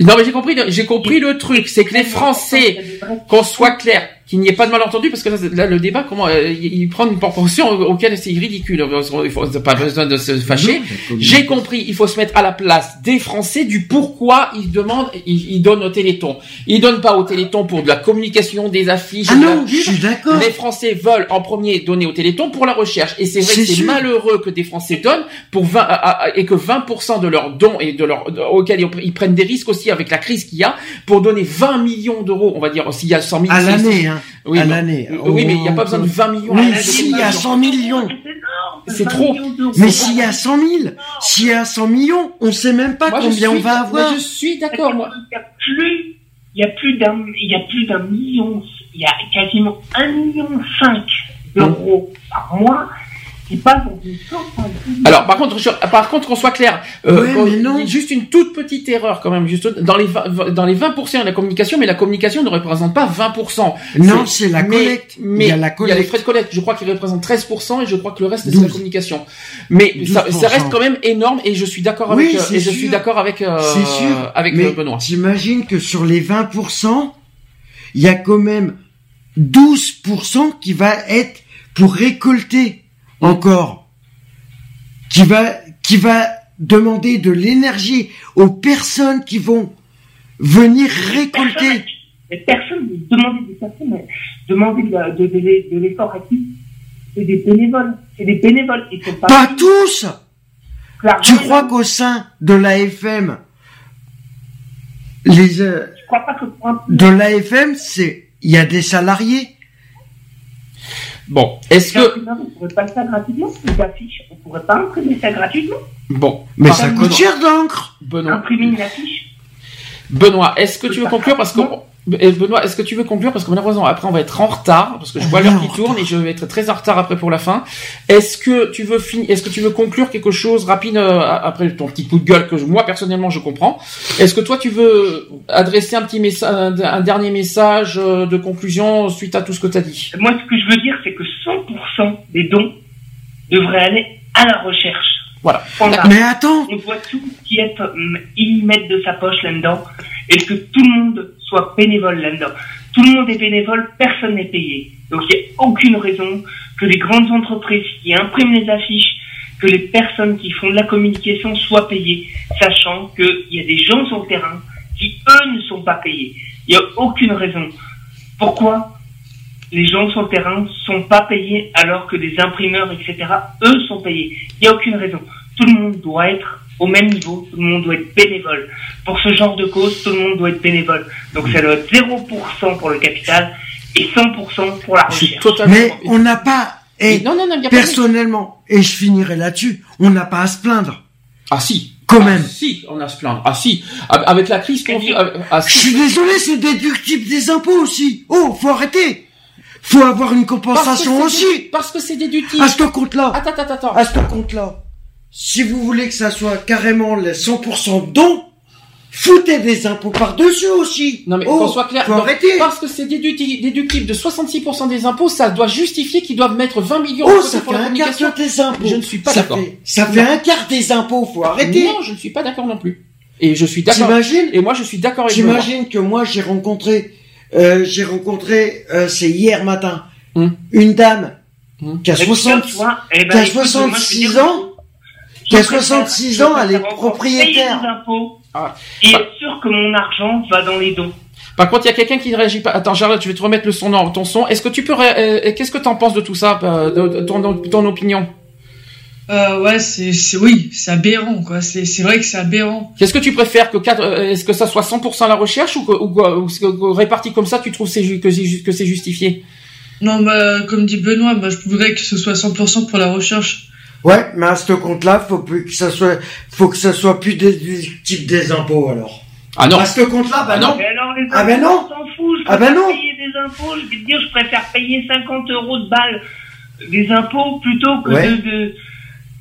[SPEAKER 2] Non mais j'ai compris, j'ai compris le truc, c'est que les Français, qu'on soit clair, qu'il n'y ait pas de malentendu, parce que là, là, le débat, comment, euh, il prend une proportion au- auquel c'est ridicule. Il faut pas besoin de se fâcher. J'ai compris, il faut se mettre à la place des Français du pourquoi ils demandent, ils, ils donnent au Téléthon. Ils donnent pas au Téléthon pour de la communication, des affiches.
[SPEAKER 3] Ah non, je suis d'accord.
[SPEAKER 2] Les Français veulent en premier donner au Téléthon pour la recherche. Et c'est vrai
[SPEAKER 3] C'est
[SPEAKER 2] que c'est
[SPEAKER 3] sûr.
[SPEAKER 2] malheureux que des Français donnent pour 20, à- à- et que 20% de leurs dons et de leurs, auxquels ils, ils prennent des risques aussi avec la crise qu'il y a pour donner 20 millions d'euros, on va dire, s'il y a 100 000.
[SPEAKER 3] À l'année, hein.
[SPEAKER 2] Oui,
[SPEAKER 3] à
[SPEAKER 2] mais-
[SPEAKER 3] l'année.
[SPEAKER 2] Oui, mais il n'y a pas besoin de
[SPEAKER 3] peut-
[SPEAKER 2] 20 millions. de
[SPEAKER 3] s'il y a
[SPEAKER 2] communication.
[SPEAKER 3] 100 millions.
[SPEAKER 2] C'est trop.
[SPEAKER 3] Mais s'il y a 100 000, s'il y a 100 millions, on sait même pas
[SPEAKER 2] Moi,
[SPEAKER 3] combien
[SPEAKER 2] suis-
[SPEAKER 3] on va avoir.
[SPEAKER 2] mais je suis d'accord, moi.
[SPEAKER 4] Il y a plus, il y a plus d'un, il y a plus d'un million, il y a quasiment un million cinq d'euros par mois
[SPEAKER 2] Alors, par contre, je- par contre, qu'on soit clair, euh,
[SPEAKER 3] Ouais, mais non.
[SPEAKER 2] juste une toute petite erreur quand même, juste dans les 20, dans les 20% de la communication, mais la communication ne représente pas 20%.
[SPEAKER 3] Non, c'est la collecte.
[SPEAKER 2] Mais
[SPEAKER 3] Il y a la
[SPEAKER 2] les
[SPEAKER 3] collecte.
[SPEAKER 2] frais de collecte. Je crois qu'ils représentent 13% et je crois que le reste c'est
[SPEAKER 3] 12.
[SPEAKER 2] la communication. Mais ça,
[SPEAKER 3] 12%.
[SPEAKER 2] ça reste quand même énorme et je suis d'accord
[SPEAKER 3] Oui,
[SPEAKER 2] avec, euh,
[SPEAKER 3] c'est
[SPEAKER 2] et je
[SPEAKER 3] sûr.
[SPEAKER 2] suis d'accord avec, euh,
[SPEAKER 3] C'est sûr.
[SPEAKER 2] avec
[SPEAKER 3] mais
[SPEAKER 2] euh, Benoît.
[SPEAKER 3] T'imagines que sur les 20%, il y a quand même 12% qui va être pour récolter encore. Qui va, qui va demander de l'énergie aux personnes qui vont venir récolter.
[SPEAKER 4] Les personnes, demander des personnes, mais demander de, de, de, de l'effort à qui? C'est des bénévoles. C'est des bénévoles. Ils sont pas,
[SPEAKER 3] Pas tous!
[SPEAKER 4] Clairement,
[SPEAKER 3] Tu crois qu'au sein de l'AFM, les, euh,
[SPEAKER 4] Je crois pas que pour un
[SPEAKER 3] de l'AFM, c'est, il y a des salariés?
[SPEAKER 2] Bon, est-ce que,
[SPEAKER 4] on pourrait pas le faire gratuitement Les affiches, on pourrait pas imprimer ça gratuitement
[SPEAKER 2] bon.
[SPEAKER 3] Mais ça coûte
[SPEAKER 2] Benoît-
[SPEAKER 3] cher d'encre.
[SPEAKER 2] Benoît.
[SPEAKER 4] Imprimer une affiche
[SPEAKER 2] Benoît, est-ce que tu veux conclure parce que Eh, Benoît, est-ce que tu veux conclure? Parce que malheureusement après on va être en retard parce que je vois l'heure qui tourne et je vais être très en retard après pour la fin. Est-ce que tu veux finir Est-ce que tu veux conclure quelque chose rapide euh, après ton petit coup de gueule que je- moi personnellement je comprends Est-ce que toi tu veux adresser un petit message, un, dernier message euh, de conclusion suite à tout ce que tu as dit?
[SPEAKER 4] Moi, ce que je veux dire, c'est que 100% des dons devraient aller à la recherche.
[SPEAKER 2] Voilà.
[SPEAKER 3] Mais attends.
[SPEAKER 4] On doit tout qui est hum, y mettre de sa poche là-dedans et que tout le monde soit bénévole là-dedans. Tout le monde est bénévole, personne n'est payé. Donc il n'y a aucune raison que les grandes entreprises qui impriment les affiches, que les personnes qui font de la communication soient payées, sachant qu'il y a des gens sur le terrain qui, eux, ne sont pas payés. Il n'y a aucune raison. Pourquoi les gens sur le terrain sont pas payés alors que les imprimeurs, etc., eux sont payés? Il n'y a aucune raison. Tout le monde doit être au même niveau, tout le monde doit être bénévole. Pour ce genre de cause, tout le monde doit être bénévole. Donc ça doit être 0% pour le capital et 100% pour la recherche.
[SPEAKER 3] Mais on n'a pas, et
[SPEAKER 2] non, non, non, il y a pas de-
[SPEAKER 3] personnellement, et je finirai là-dessus, on n'a pas à se plaindre.
[SPEAKER 2] Ah si.
[SPEAKER 3] Quand
[SPEAKER 2] Ah,
[SPEAKER 3] même.
[SPEAKER 2] Si, on a à se plaindre. Ah si, Avec- la crise qu'on vit. ah,
[SPEAKER 3] Je suis désolé, c'est déductible des impôts aussi. Oh, faut arrêter. Faut avoir une compensation
[SPEAKER 2] Parce
[SPEAKER 3] aussi.
[SPEAKER 2] Parce que c'est déductible.
[SPEAKER 3] À ce compte-là.
[SPEAKER 2] Attends, attends, attends.
[SPEAKER 3] À ce compte-là. Si vous voulez que ça soit carrément les 100% dons, Foutez des impôts par-dessus aussi.
[SPEAKER 2] Non mais
[SPEAKER 3] Oh,
[SPEAKER 2] qu'on soit clair,
[SPEAKER 3] faut arrêter.
[SPEAKER 2] parce que c'est déducti- déductible de 66% des impôts, ça doit justifier qu'ils doivent mettre 20 millions de
[SPEAKER 3] Oh, ça
[SPEAKER 2] pour
[SPEAKER 3] fait un quart des impôts.
[SPEAKER 2] Je ne suis pas
[SPEAKER 3] Ça
[SPEAKER 2] d'accord.
[SPEAKER 3] fait- Ça fait un quart des impôts, faut arrêter.
[SPEAKER 2] Non, je ne suis pas d'accord non plus. Et je suis d'accord.
[SPEAKER 3] T'imagines
[SPEAKER 2] Et moi, je suis d'accord avec Benoît.
[SPEAKER 3] J'imagine que moi j'ai rencontré, euh, j'ai rencontré, euh, c'est hier matin,
[SPEAKER 2] Hum.
[SPEAKER 3] une dame qui a
[SPEAKER 4] Mais
[SPEAKER 3] 60,
[SPEAKER 4] tu vois, eh ben,
[SPEAKER 3] qui a
[SPEAKER 4] écoute, moi, je veux
[SPEAKER 3] 66
[SPEAKER 4] dire-
[SPEAKER 3] ans, qui a
[SPEAKER 4] Je préfère-
[SPEAKER 3] 66
[SPEAKER 4] je
[SPEAKER 3] ans, elle est propriétaire.
[SPEAKER 2] Ah.
[SPEAKER 4] et être sûr que mon argent va dans les dons.
[SPEAKER 2] Par contre, il y a quelqu'un qui ne réagit pas. Attends, Charlotte, je vais te remettre le son, dans ton son. Est-ce que tu peux, ré- euh, qu'est-ce que t'en penses de tout ça, euh, de, ton, de ton opinion?
[SPEAKER 30] Euh, ouais, c'est, c'est, oui, c'est aberrant, quoi. C'est, c'est vrai que c'est aberrant.
[SPEAKER 2] Qu'est-ce que tu préfères que quatre- est-ce que ça soit 100% la recherche ou, que, ou, réparti comme ça, tu trouves c'est ju- que c'est ju- que c'est justifié?
[SPEAKER 30] Non, bah, comme dit Benoît, bah, je voudrais que ce soit 100% pour la recherche.
[SPEAKER 3] Ouais, mais à ce compte-là, faut plus que ça soit, faut que ça soit plus déductible des impôts alors.
[SPEAKER 2] Ah non.
[SPEAKER 3] À ce compte-là, bah
[SPEAKER 2] Ah
[SPEAKER 3] non.
[SPEAKER 2] non.
[SPEAKER 4] Mais alors, les
[SPEAKER 3] Ah ben non.
[SPEAKER 4] on s'en fout. Je
[SPEAKER 3] Ah ben
[SPEAKER 4] préfère
[SPEAKER 3] non.
[SPEAKER 4] payer des impôts. Je vais te dire, je préfère payer 50 euros de balle des impôts plutôt que
[SPEAKER 3] Ouais.
[SPEAKER 4] de, de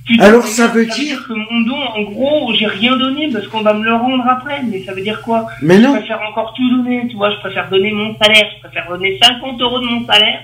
[SPEAKER 4] plutôt
[SPEAKER 3] Alors,
[SPEAKER 4] que-
[SPEAKER 3] ça veut dire-
[SPEAKER 4] que mon don, en gros, j'ai rien donné parce qu'on va me le rendre après. Mais ça veut dire quoi?
[SPEAKER 3] Mais
[SPEAKER 4] je
[SPEAKER 3] non.
[SPEAKER 4] préfère encore tout donner, tu vois. Je préfère donner mon salaire. Je préfère donner 50 euros de mon salaire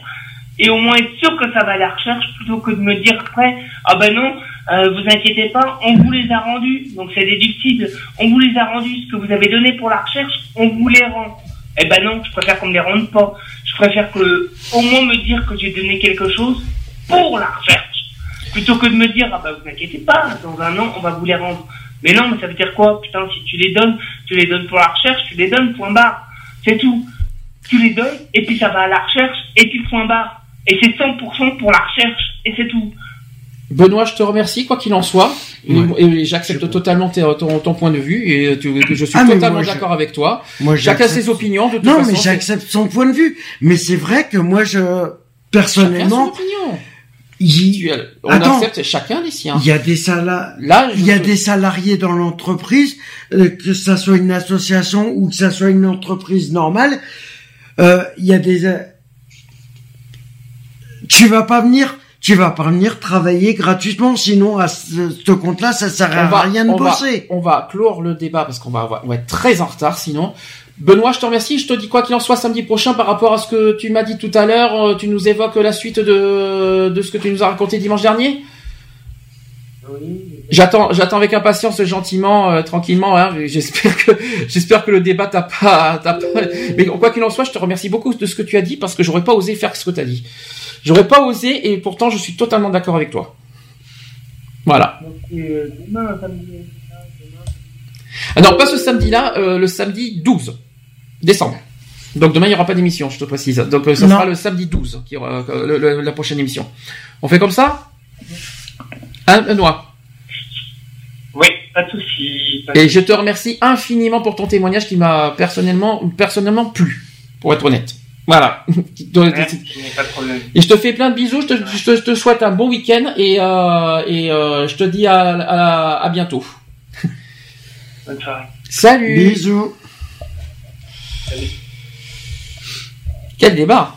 [SPEAKER 4] et au moins être sûr que ça va à la recherche plutôt que de me dire après, ah ben non, euh, vous inquiétez pas, on vous les a rendus, donc c'est déductible, on vous les a rendus, ce que vous avez donné pour la recherche, on vous les rend. Eh ben non, je préfère qu'on me les rende pas. Je préfère que, au moins me dire que j'ai donné quelque chose pour la recherche, plutôt que de me dire, ah ben vous inquiétez pas, dans un an, on va vous les rendre. Mais non, mais ça veut dire quoi? Putain, si tu les donnes, tu les donnes pour la recherche, tu les donnes, point barre. C'est tout. Tu les donnes, et puis ça va à la recherche, et puis point barre. Et c'est 100% pour la recherche, et c'est tout.
[SPEAKER 2] Benoît, je te remercie, quoi qu'il en soit. Et- Et, j'accepte totalement ton, ton point de vue et tu- que je suis
[SPEAKER 3] Ah,
[SPEAKER 2] totalement d'accord avec toi.
[SPEAKER 3] Moi,
[SPEAKER 2] Chacun
[SPEAKER 3] j'accepte-
[SPEAKER 2] ses opinions, de toute
[SPEAKER 3] Non,
[SPEAKER 2] façon.
[SPEAKER 3] mais j'accepte son point de vue. Mais c'est vrai que moi, je, personnellement,
[SPEAKER 2] Chacun son opinion.
[SPEAKER 3] il-
[SPEAKER 2] Tu- On
[SPEAKER 3] Attends.
[SPEAKER 2] accepte chacun les siens.
[SPEAKER 3] Il y a des salariés.
[SPEAKER 2] Là, je
[SPEAKER 3] il y a
[SPEAKER 2] peux-
[SPEAKER 3] des salariés dans l'entreprise, euh, que ça soit une association ou que ça soit une entreprise normale. euh, Il y a des. Tu vas pas venir. Tu vas pas venir travailler gratuitement, sinon à ce, ce compte-là, ça sert à
[SPEAKER 2] va,
[SPEAKER 3] rien de
[SPEAKER 2] on va-
[SPEAKER 3] bosser.
[SPEAKER 2] on va clore le débat parce qu'on va, va être très en retard sinon. Benoît, je te remercie. Je te dis quoi qu'il en soit samedi prochain par rapport à ce que tu m'as dit tout à l'heure. euh, Tu nous évoques la suite de, de ce que tu nous as raconté dimanche dernier. J'attends, j'attends avec impatience, gentiment, euh, tranquillement. Hein, j'espère que, j'espère que le débat t'a pas, t'a pas. Mais quoi qu'il en soit, je te remercie beaucoup de ce que tu as dit parce que j'aurais pas osé faire ce que tu as dit. J'aurais pas osé et pourtant je suis totalement d'accord avec toi. Voilà.
[SPEAKER 4] Donc, euh, demain, samedi.
[SPEAKER 2] Ah non, pas ce samedi-là, euh, le samedi 12 décembre. Donc demain, il n'y aura pas d'émission, je te précise. Donc euh, ça
[SPEAKER 3] Non.
[SPEAKER 2] sera le samedi 12, qui aura, euh, le- le- la prochaine émission. On fait comme ça? Benoît
[SPEAKER 4] Oui, pas de souci.
[SPEAKER 2] Et je te remercie infiniment pour ton témoignage qui m'a personnellement, personnellement plu, pour être honnête. Voilà.
[SPEAKER 4] Merci, pas de problème.
[SPEAKER 2] Et je te fais plein de bisous, je te, je te- je te souhaite un bon week-end et, euh, et euh, je te dis à, à, à bientôt.
[SPEAKER 4] Bonne soirée.
[SPEAKER 2] Salut
[SPEAKER 3] Bisous.
[SPEAKER 2] Quel débat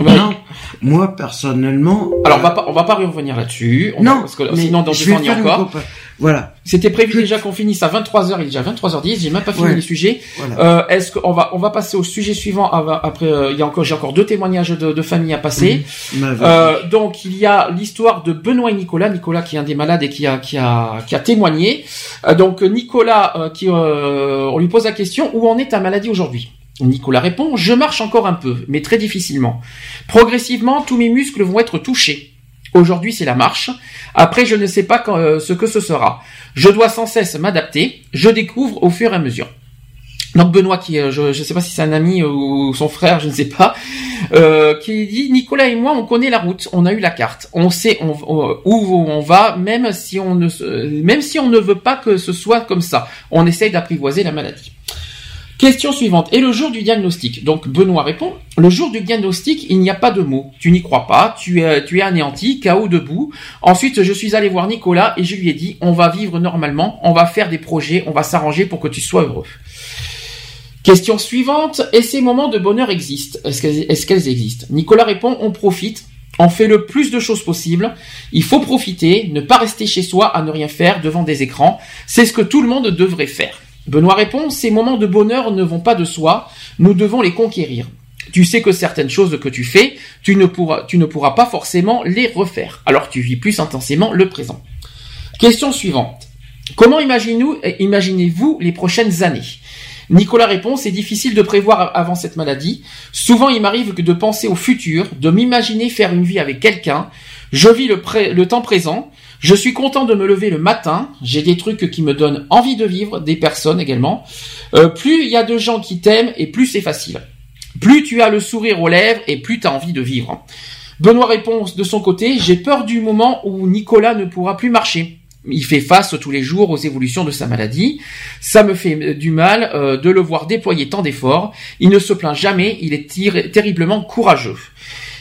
[SPEAKER 3] Non, moi personnellement.
[SPEAKER 2] Alors on va pas on va pas revenir là-dessus. On
[SPEAKER 3] Non,
[SPEAKER 2] va- parce que
[SPEAKER 3] mais
[SPEAKER 2] sinon dans
[SPEAKER 3] je vais
[SPEAKER 2] temps, il y encore.
[SPEAKER 3] Voilà.
[SPEAKER 2] C'était prévu déjà qu'on finisse à 23h, il est déjà 23h10, j'ai même pas fini
[SPEAKER 3] Ouais.
[SPEAKER 2] les sujets.
[SPEAKER 3] Voilà.
[SPEAKER 2] Euh, est-ce qu'on va on va passer au sujet suivant? Av- après euh, il y a encore j'ai encore deux témoignages de, de famille à passer.
[SPEAKER 3] Mhm.
[SPEAKER 2] Euh, donc il y a l'histoire de Benoît et Nicolas, Nicolas qui est un des malades et qui a qui a qui a témoigné. Euh, donc Nicolas euh, qui euh, on lui pose la question où en est ta maladie aujourd'hui? Nicolas répond Je marche encore un peu, mais très difficilement. Progressivement, tous mes muscles vont être touchés. Aujourd'hui, c'est la marche. Après, je ne sais pas euh, ce que ce sera. Je dois sans cesse m'adapter. Je découvre au fur et à mesure. Donc Benoît, qui euh, je ne sais pas si c'est un ami ou son frère, je ne sais pas, euh, qui dit Nicolas et moi, on connaît la route, on a eu la carte, on sait où on va, même si on ne même si on ne veut pas que ce soit comme ça. On essaye d'apprivoiser la maladie. Question suivante. Et le jour du diagnostic? Donc Benoît répond Le jour du diagnostic, il n'y a pas de mots. Tu n'y crois pas, tu es, tu es anéanti, KO debout. Ensuite, je suis allé voir Nicolas et je lui ai dit On va vivre normalement, on va faire des projets, on va s'arranger pour que tu sois heureux. Question suivante. Et ces moments de bonheur existent? Est-ce qu'elles existent? Nicolas répond On profite. On fait le plus de choses possible. Il faut profiter, ne pas rester chez soi à ne rien faire devant des écrans. C'est ce que tout le monde devrait faire. Benoît répond, ces moments de bonheur ne vont pas de soi, nous devons les conquérir. Tu sais que certaines choses que tu fais, tu ne pourras, pas forcément les refaire. Alors tu vis plus intensément le présent. Question suivante. Comment imaginez-vous imaginez les prochaines années? Nicolas répond, c'est difficile de prévoir avant cette maladie. Souvent, il m'arrive que de penser au futur, de m'imaginer faire une vie avec quelqu'un. Je vis le temps présent. Je suis content de me lever le matin. J'ai des trucs qui me donnent envie de vivre, des personnes également. Euh, plus il y a de gens qui t'aiment et plus c'est facile. Plus tu as le sourire aux lèvres et plus tu as envie de vivre. Benoît répond de son côté, j'ai peur du moment où Nicolas ne pourra plus marcher il fait face tous les jours aux évolutions de sa maladie. Ça me fait du mal euh, de le voir déployer tant d'efforts. Il ne se plaint jamais, il est terriblement courageux.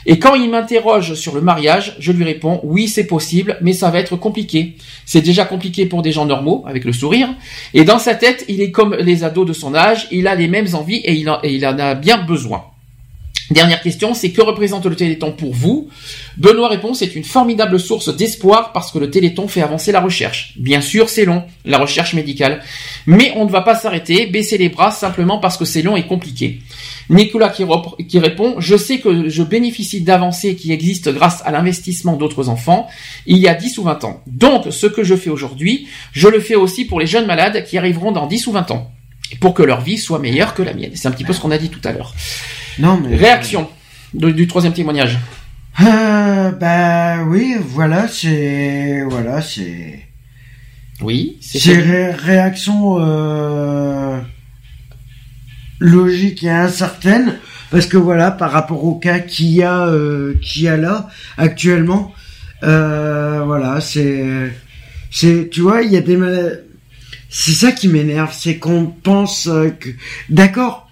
[SPEAKER 2] Et quand il m'interroge sur le mariage, je lui réponds oui c'est possible, mais ça va être compliqué. C'est déjà compliqué pour des gens normaux, avec le sourire. Et dans sa tête, il est comme les ados de son âge, il a les mêmes envies et il en a bien besoin. Dernière question, c'est que représente le Téléthon pour vous? Benoît répond, c'est une formidable source d'espoir parce que le Téléthon fait avancer la recherche. Bien sûr, c'est long, la recherche médicale. Mais on ne va pas s'arrêter, baisser les bras simplement parce que c'est long et compliqué. Nicolas qui, répond, je sais que je bénéficie d'avancées qui existent grâce à l'investissement d'autres enfants il y a 10 ou 20 ans. Donc, ce que je fais aujourd'hui, je le fais aussi pour les jeunes malades qui arriveront dans 10 ou 20 ans. Pour que leur vie soit meilleure que la mienne. C'est un petit peu ce qu'on a dit tout à l'heure.
[SPEAKER 3] Non, mais...
[SPEAKER 2] Réaction du troisième témoignage.
[SPEAKER 3] Euh, bah oui, voilà, c'est voilà, c'est.
[SPEAKER 2] Oui,
[SPEAKER 3] c'est ré réaction euh, logique et incertaine parce que voilà, par rapport au cas qu'il y a euh, qu'il y a là actuellement, euh, voilà, c'est c'est tu vois, il y a des c'est ça qui m'énerve, c'est qu'on pense euh, que d'accord,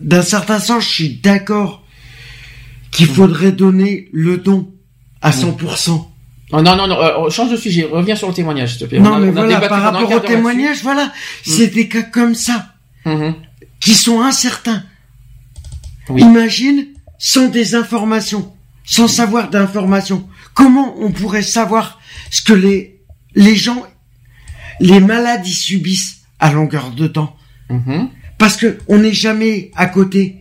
[SPEAKER 3] d'un certain sens, je suis d'accord qu'il faudrait donner le don à 100%.
[SPEAKER 2] Mm. Oh, non, non, non, euh, change de sujet, reviens sur le témoignage, s'il te plaît.
[SPEAKER 3] Non, mais voilà, par rapport au témoignage, voilà, mm. c'est des cas comme ça,
[SPEAKER 2] mm-hmm.
[SPEAKER 3] qui sont incertains. Imagine, sans des informations, sans savoir d'informations, comment on pourrait savoir ce que les, les gens, les malades y subissent à longueur de temps.
[SPEAKER 2] Mm-hmm.
[SPEAKER 3] Parce que on n'est jamais à côté.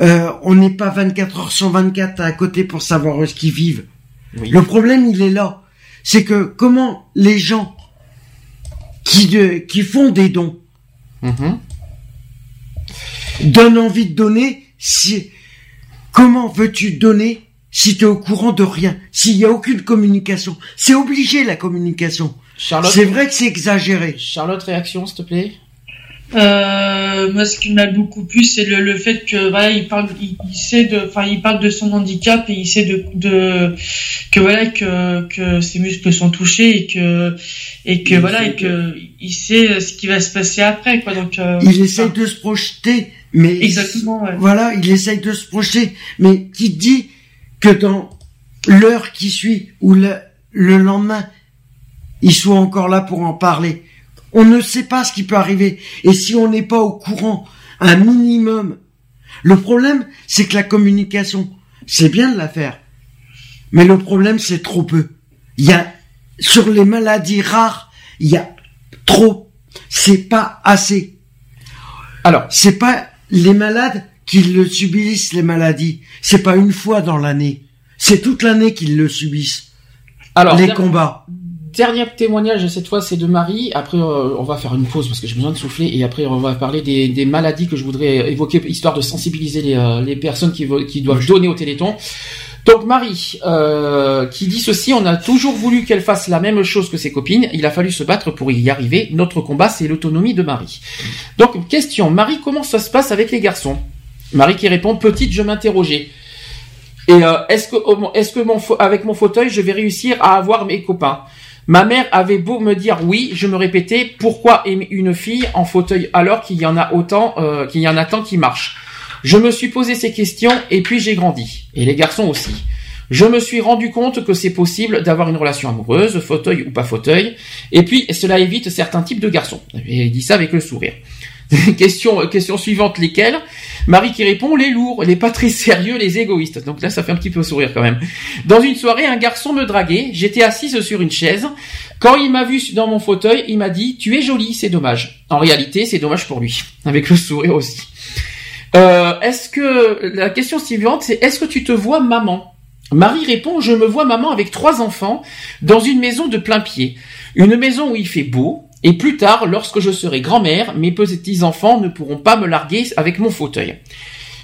[SPEAKER 3] Euh, on n'est pas 24 heures sur 24 à côté pour savoir ce qu'ils vivent. Le problème, il est là. C'est que comment les gens qui, qui font des dons
[SPEAKER 2] mm-hmm.
[SPEAKER 3] donnent envie de donner, si, comment veux-tu donner si tu es au courant de rien, s'il n'y a aucune communication C'est obligé la communication. C'est vrai que c'est exagéré.
[SPEAKER 2] Charlotte, réaction, s'il te plaît
[SPEAKER 30] euh, moi, ce qui m'a beaucoup plu, c'est le, le, fait que voilà, il parle, il, sait de, enfin, il parle de son handicap et il sait de, de que voilà que que ses muscles sont touchés et que et que voilà et que il sait ce qui va se passer après quoi. Donc euh,
[SPEAKER 3] il essaye de se projeter, mais
[SPEAKER 30] exactement. Ouais.
[SPEAKER 3] Voilà, il essaye de se projeter, mais qui dit que dans l'heure qui suit ou le, le lendemain, il soit encore là pour en parler on ne sait pas ce qui peut arriver. Et si on n'est pas au courant, un minimum. Le problème, c'est que la communication, c'est bien de la faire. Mais le problème, c'est trop peu. Il y a, sur les maladies rares, il y a trop. C'est pas assez. Alors, c'est pas les malades qui le subissent, les maladies. C'est pas une fois dans l'année. C'est toute l'année qu'ils le subissent. Alors, les combats
[SPEAKER 2] dernier témoignage cette fois c'est de Marie. Après euh, on va faire une pause parce que j'ai besoin de souffler et après on va parler des, maladies que je voudrais évoquer histoire de sensibiliser les, euh, personnes qui, qui doivent donner au Téléthon. Donc Marie euh, qui dit ceci, on a toujours voulu qu'elle fasse la même chose que ses copines, il a fallu se battre pour y arriver. Notre combat c'est l'autonomie de Marie. Donc question, Marie comment ça se passe avec les garçons? Marie qui répond petite je m'interrogeais. Et est-ce que est-ce que mon avec mon fauteuil je vais réussir à avoir mes copains? Ma mère avait beau me dire oui, je me répétais pourquoi aimer une fille en fauteuil alors qu'il y en a autant, euh, qu'il y en a tant qui marchent? Je me suis posé ces questions et puis j'ai grandi. Et les garçons aussi. Je me suis rendu compte que c'est possible d'avoir une relation amoureuse, fauteuil ou pas fauteuil, et puis cela évite certains types de garçons. Il dit ça avec le sourire. question, question suivante, lesquelles? Marie qui répond, les lourds, les pas très sérieux, les égoïstes. Donc là, ça fait un petit peu sourire quand même. Dans une soirée, un garçon me draguait, j'étais assise sur une chaise. Quand il m'a vu dans mon fauteuil, il m'a dit, tu es jolie, c'est dommage. En réalité, c'est dommage pour lui. Avec le sourire aussi. Euh, est-ce que, la question suivante, c'est, est-ce que tu te vois maman? Marie répond, je me vois maman avec trois enfants dans une maison de plein pied. Une maison où il fait beau, et plus tard, lorsque je serai grand-mère, mes petits-enfants ne pourront pas me larguer avec mon fauteuil.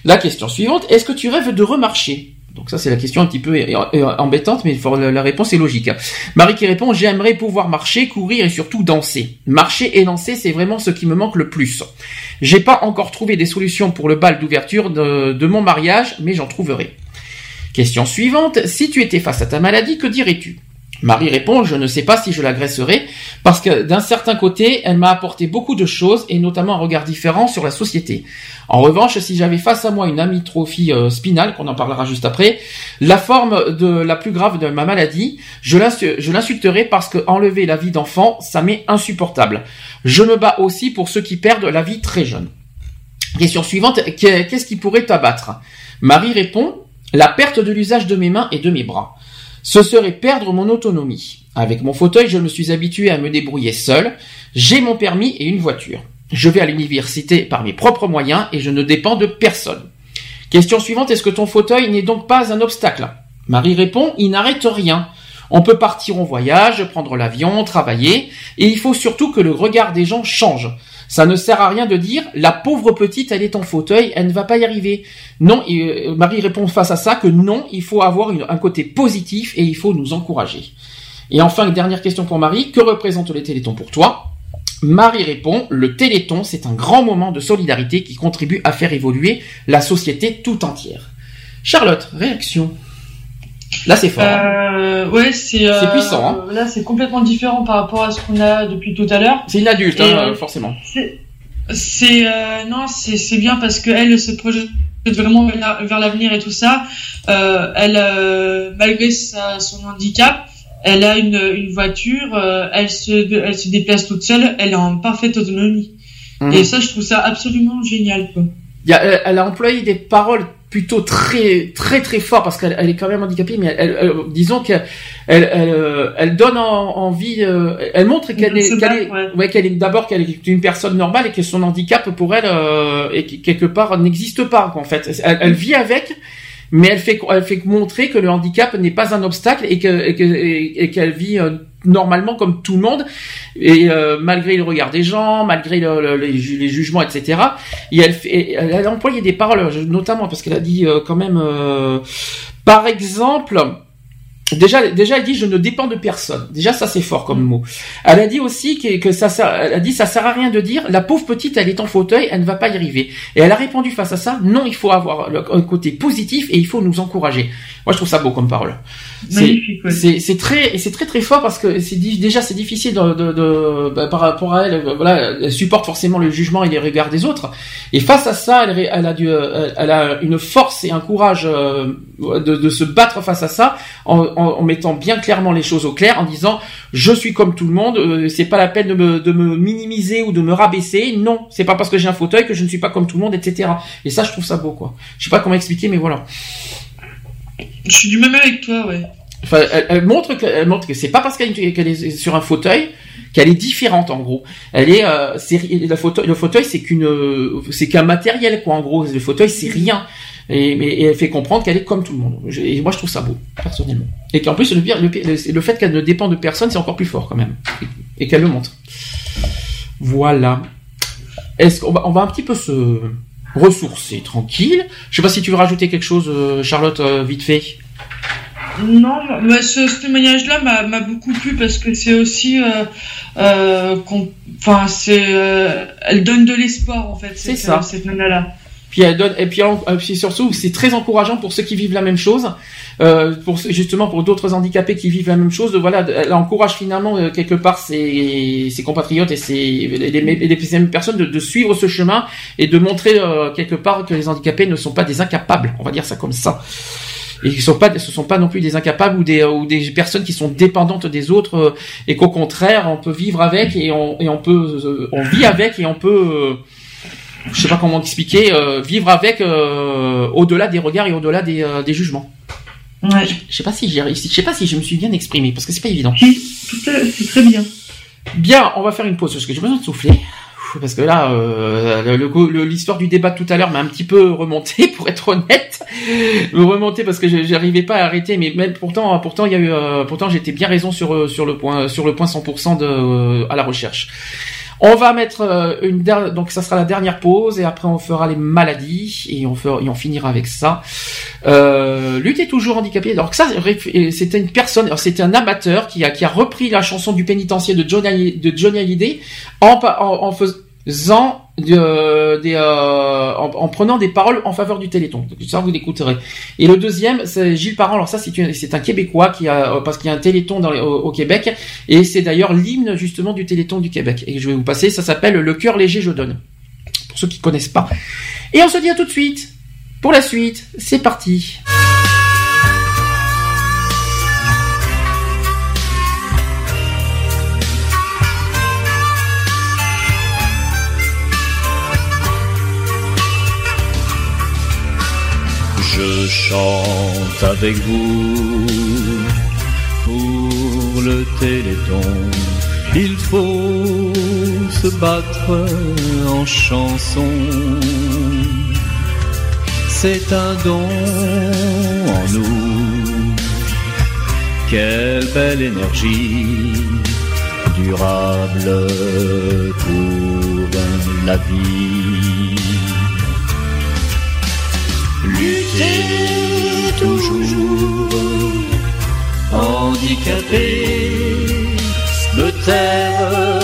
[SPEAKER 2] La question suivante, est-ce que tu rêves de remarcher? Donc ça c'est la question un petit peu embêtante, mais la réponse est logique. Marie qui répond j'aimerais pouvoir marcher, courir et surtout danser. Marcher et danser c'est vraiment ce qui me manque le plus. J'ai pas encore trouvé des solutions pour le bal d'ouverture de, de mon mariage, mais j'en trouverai. Question suivante si tu étais face à ta maladie, que dirais-tu? Marie répond, je ne sais pas si je l'agresserai, parce que d'un certain côté, elle m'a apporté beaucoup de choses, et notamment un regard différent sur la société. En revanche, si j'avais face à moi une amytrophie euh, spinale, qu'on en parlera juste après, la forme de la plus grave de ma maladie, je l'insulterai parce que enlever la vie d'enfant, ça m'est insupportable. Je me bats aussi pour ceux qui perdent la vie très jeune. Question suivante, qu'est-ce qui pourrait t'abattre? Marie répond, la perte de l'usage de mes mains et de mes bras ce serait perdre mon autonomie. Avec mon fauteuil, je me suis habitué à me débrouiller seul. J'ai mon permis et une voiture. Je vais à l'université par mes propres moyens et je ne dépends de personne. Question suivante, est-ce que ton fauteuil n'est donc pas un obstacle? Marie répond, il n'arrête rien. On peut partir en voyage, prendre l'avion, travailler, et il faut surtout que le regard des gens change. Ça ne sert à rien de dire la pauvre petite, elle est en fauteuil, elle ne va pas y arriver. Non, euh, Marie répond face à ça que non, il faut avoir un côté positif et il faut nous encourager. Et enfin, dernière question pour Marie, que représente le Téléthon pour toi? Marie répond, le Téléthon, c'est un grand moment de solidarité qui contribue à faire évoluer la société tout entière. Charlotte, réaction Là, c'est fort.
[SPEAKER 30] Hein. Euh, ouais, c'est.
[SPEAKER 2] c'est puissant. Hein.
[SPEAKER 30] Là, c'est complètement différent par rapport à ce qu'on a depuis tout à l'heure.
[SPEAKER 2] C'est une adulte, hein, forcément.
[SPEAKER 30] C'est, euh, non, c'est, bien parce que elle se projette vraiment vers l'avenir et tout ça. Euh, elle, euh, malgré sa, son handicap, elle a une, une voiture, euh, elle se, elle se déplace toute seule, elle est en parfaite autonomie. Mhm. Et ça, je trouve ça absolument génial, quoi.
[SPEAKER 2] Il y a, elle a employé des paroles plutôt très très très fort parce qu'elle elle est quand même handicapée mais elle, disons qu'elle elle, elle, elle, donne envie euh, elle montre qu'elle est qu'elle est, ouais. qu'elle est d'abord qu'elle est une personne normale et que son handicap pour elle euh, et quelque part n'existe pas en fait elle, vit avec mais elle fait elle fait montrer que le handicap n'est pas un obstacle et que et qu'elle vit euh, normalement comme tout le monde et euh, malgré le regard des gens malgré les, jugements etc et elle, a employé des paroles notamment parce qu'elle a dit euh, quand même par exemple Déjà, déjà, elle dit je ne dépends de personne. Déjà, ça c'est fort comme mot. Elle a dit aussi que, que ça, sert, elle a dit ça sert à rien de dire la pauvre petite, elle est en fauteuil, elle ne va pas y arriver. Et elle a répondu face à ça non, il faut avoir un côté positif et il faut nous encourager. Moi, je trouve ça beau comme parole. C'est très c'est très très fort parce que c'est déjà c'est difficile de, de, de bah, par rapport à elle. Voilà, elle supporte forcément le jugement et les regards des autres. Et face à ça, elle, elle a du, elle a une force et un courage euh, de, de se battre face à ça en en, mettant bien clairement les choses au clair, en disant je suis comme tout le monde, euh, c'est pas la peine de me, de me minimiser ou de me rabaisser. Non, c'est pas parce que j'ai un fauteuil que je ne suis pas comme tout le monde, etc. Et ça, je trouve ça beau, quoi. Je sais pas comment expliquer, mais voilà.
[SPEAKER 30] Je suis du même avec toi, ouais.
[SPEAKER 2] Enfin, elle, montre que, elle montre que c'est pas parce qu'elle est sur un fauteuil qu'elle est différente en gros. Elle est, euh, le fauteuil, le fauteuil c'est qu'une, c'est qu'un matériel quoi en gros. Le fauteuil c'est rien et, elle fait comprendre qu'elle est comme tout le monde. et moi, je trouve ça beau, personnellement. Et qu'en plus, le, fait qu'elle ne dépend de personne, c'est encore plus fort quand même. Et, qu'elle le montre. Voilà. Est-ce qu'on on va un petit peu se ressourcer tranquille. Je sais pas si tu veux rajouter quelque chose, euh, Charlotte, euh, vite fait.
[SPEAKER 30] Non, bah, ce, témoignage-là m'a beaucoup plu parce que c'est aussi, euh, euh enfin, c'est, elle donne de l'espoir en fait.
[SPEAKER 2] C'est ça.
[SPEAKER 30] Cette nana-là.
[SPEAKER 2] Puis elle donne, et puis, puis surtout, c'est très encourageant pour ceux qui vivent la même chose, euh, pour justement pour d'autres handicapés qui vivent la même chose. Voilà, elle encourage finalement euh, quelque part ses, ses compatriotes et ses les, les, mêmes personnes de, de, suivre ce chemin et de montrer euh, quelque part que les handicapés ne sont pas des incapables. On va dire ça comme ça. Et ils sont pas, ce sont pas non plus des incapables ou des ou des personnes qui sont dépendantes des autres euh, et qu'au contraire on peut vivre avec et on et on peut on vit avec et on peut je sais pas comment expliquer, euh, vivre avec euh, au-delà des regards et au-delà des, euh, des jugements.
[SPEAKER 30] Ouais.
[SPEAKER 2] Je sais pas si j'ai réussi, je sais pas si je me suis bien exprimé parce que c'est pas évident.
[SPEAKER 30] C'est très bien.
[SPEAKER 2] Bien, on va faire une pause parce que j'ai besoin de souffler. Parce que là, l'histoire du débat de tout à l'heure m'a un petit peu remonté, pour être honnête. Me remonté parce que j'arrivais pas à arrêter, mais même pourtant, pourtant il y a eu, pourtant j'étais bien raison sur sur le point, sur le point 100% de à la recherche. On va mettre euh, une der- donc ça sera la dernière pause et après on fera les maladies et on finira avec ça. Euh, lutter toujours handicapé. Alors que ça c'était une personne, c'était un amateur qui a qui a repris la chanson du pénitencier de Johnny de Johnny Hallyday en faisant des euh, en, en prenant des paroles en faveur du Téléthon. Ça vous l'écouterez. Et le deuxième, c'est Gilles Parent. Alors ça, c'est un Québécois qui a euh, parce qu'il y a un Téléthon au, Québec et c'est d'ailleurs l'hymne justement du Téléthon du Québec. Et je vais vous passer. Ça s'appelle Le cœur léger je donne. Pour ceux qui connaissent pas. Et on se dit à tout de suite pour la suite. C'est parti.
[SPEAKER 44] Je chante avec vous pour le téléthon. Il faut se battre en chanson. C'est un don en nous. Quelle belle énergie durable pour la vie. Lutter toujours handicapé, me taire,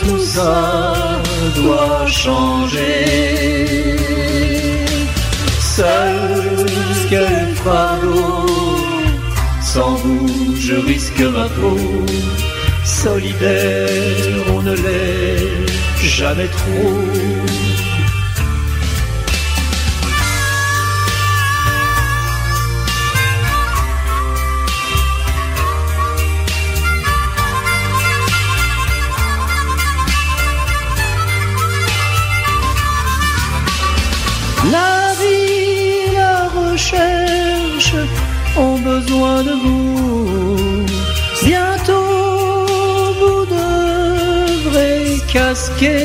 [SPEAKER 44] tout ça doit changer. Seul quel fardeau, sans vous je risque ma peau. Solidaire, on ne l'est jamais trop. La recherche ont besoin de vous. Bientôt vous devrez casquer.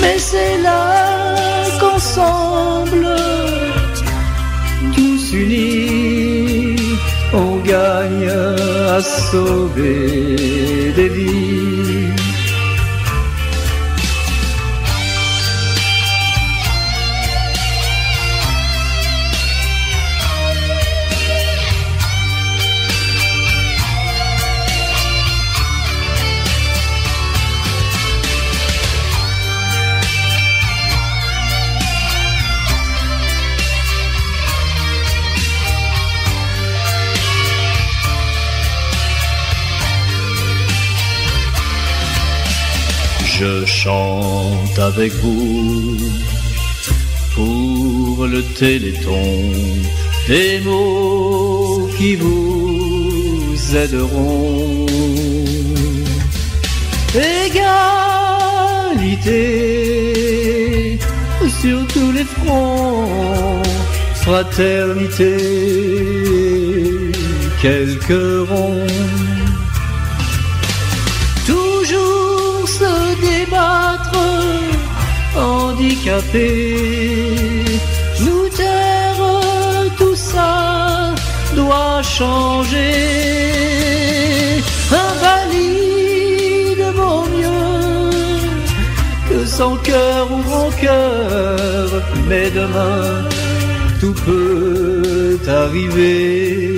[SPEAKER 44] Mais c'est là qu'ensemble, tous unis, on gagne à sauver des vies. Chante avec vous pour le téléthon des mots qui vous aideront. Égalité sur tous les fronts, fraternité, quelques ronds. Handicapé, nous taire, tout ça doit changer. Invalide vaut mieux que sans cœur ou rancœur, mais demain tout peut arriver.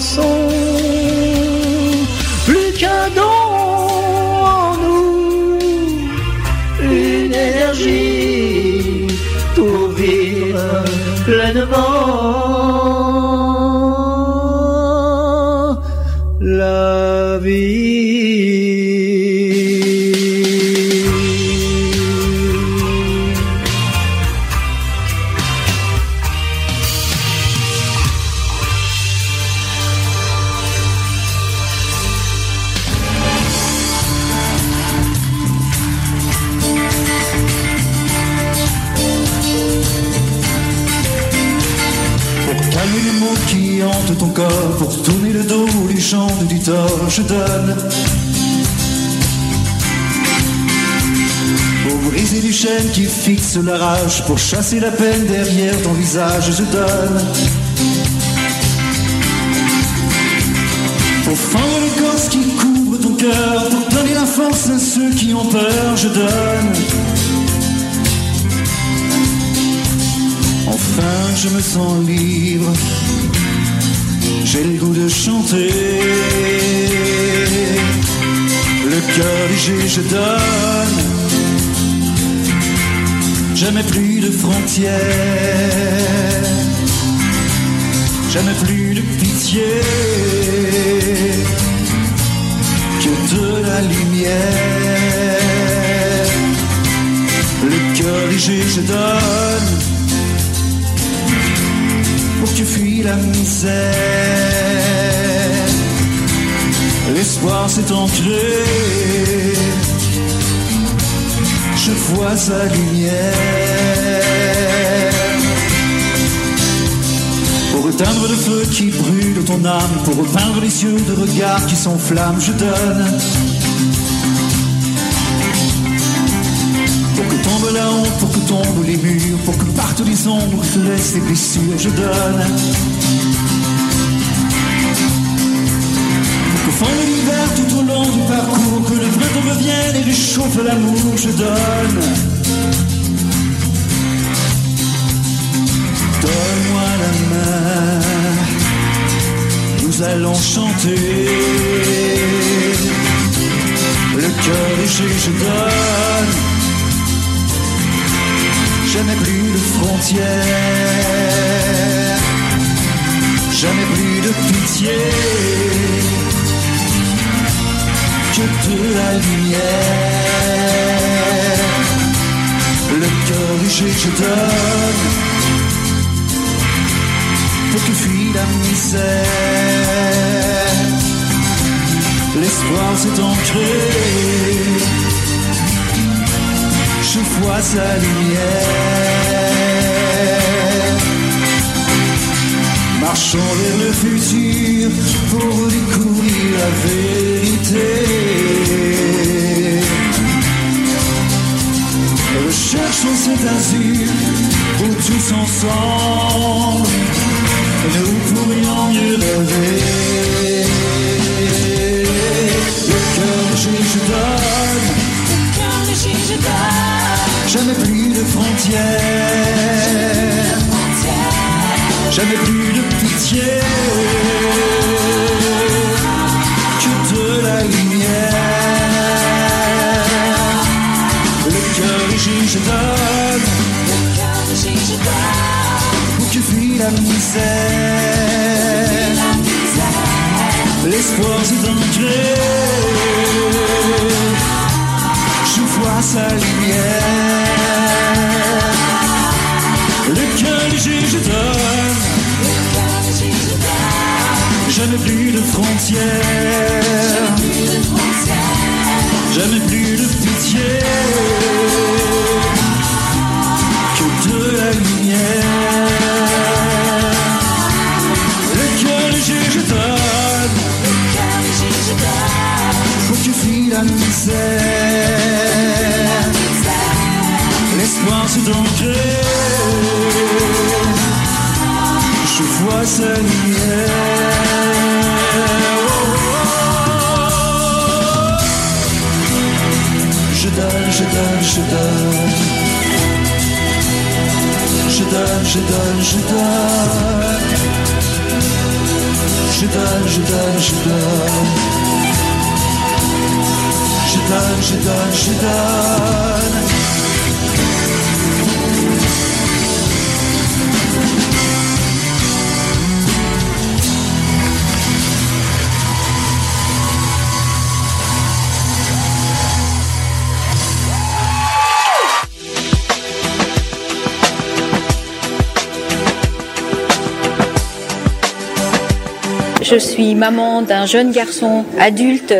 [SPEAKER 44] Chanson.
[SPEAKER 45] Je donne. Pour briser les chaînes qui fixent la rage, pour chasser la peine derrière ton visage, je donne. Pour fendre l'écorce qui couvre ton cœur, pour donner la force à ceux qui ont peur, je donne. Enfin, je me sens libre. J'ai le goût de chanter. Le cœur léger, je donne. Jamais plus de frontières. Jamais plus de pitié. Que de la lumière. Le cœur léger, je donne pour que tu fuis la misère. L'espoir s'est ancré, je vois sa lumière. Pour éteindre le feu qui brûle ton âme, pour repeindre les yeux de regards qui s'enflamment, je donne. Pour que tombent les murs, pour que partent les ombres, laissent les blessures, je donne. Pour que fonde l'hiver tout au long du parcours, que le printemps revienne et réchauffe l'amour, je donne. Donne-moi la main, nous allons chanter. Le cœur léger, je donne jamais plus de frontières, jamais plus de pitié, que de la lumière. Le cœur léger je donne, pour que fuit la misère. L'espoir s'est ancré je vois sa lumière. Marchons vers le futur pour découvrir la vérité. Recherchons cet azur où tous ensemble nous pourrions mieux rêver. Le cœur léger je donne Jamais plus de frontières, jamais plus de pitié,
[SPEAKER 21] maman d'un jeune garçon adulte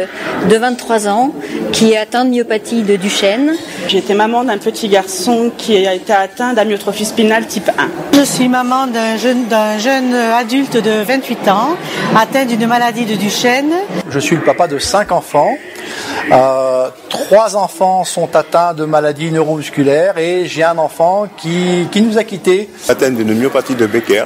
[SPEAKER 21] de 23 ans qui est atteint de myopathie de Duchenne.
[SPEAKER 46] Été maman d'un petit garçon qui a été atteint d'amyotrophie spinale type 1.
[SPEAKER 22] Je suis maman d'un jeune, d'un jeune adulte de 28 ans atteint d'une maladie de Duchenne.
[SPEAKER 47] Je suis le papa de cinq enfants. Euh, trois enfants sont atteints de maladies neuromusculaires et j'ai un enfant qui, qui nous a quittés.
[SPEAKER 48] atteint d'une myopathie de Becker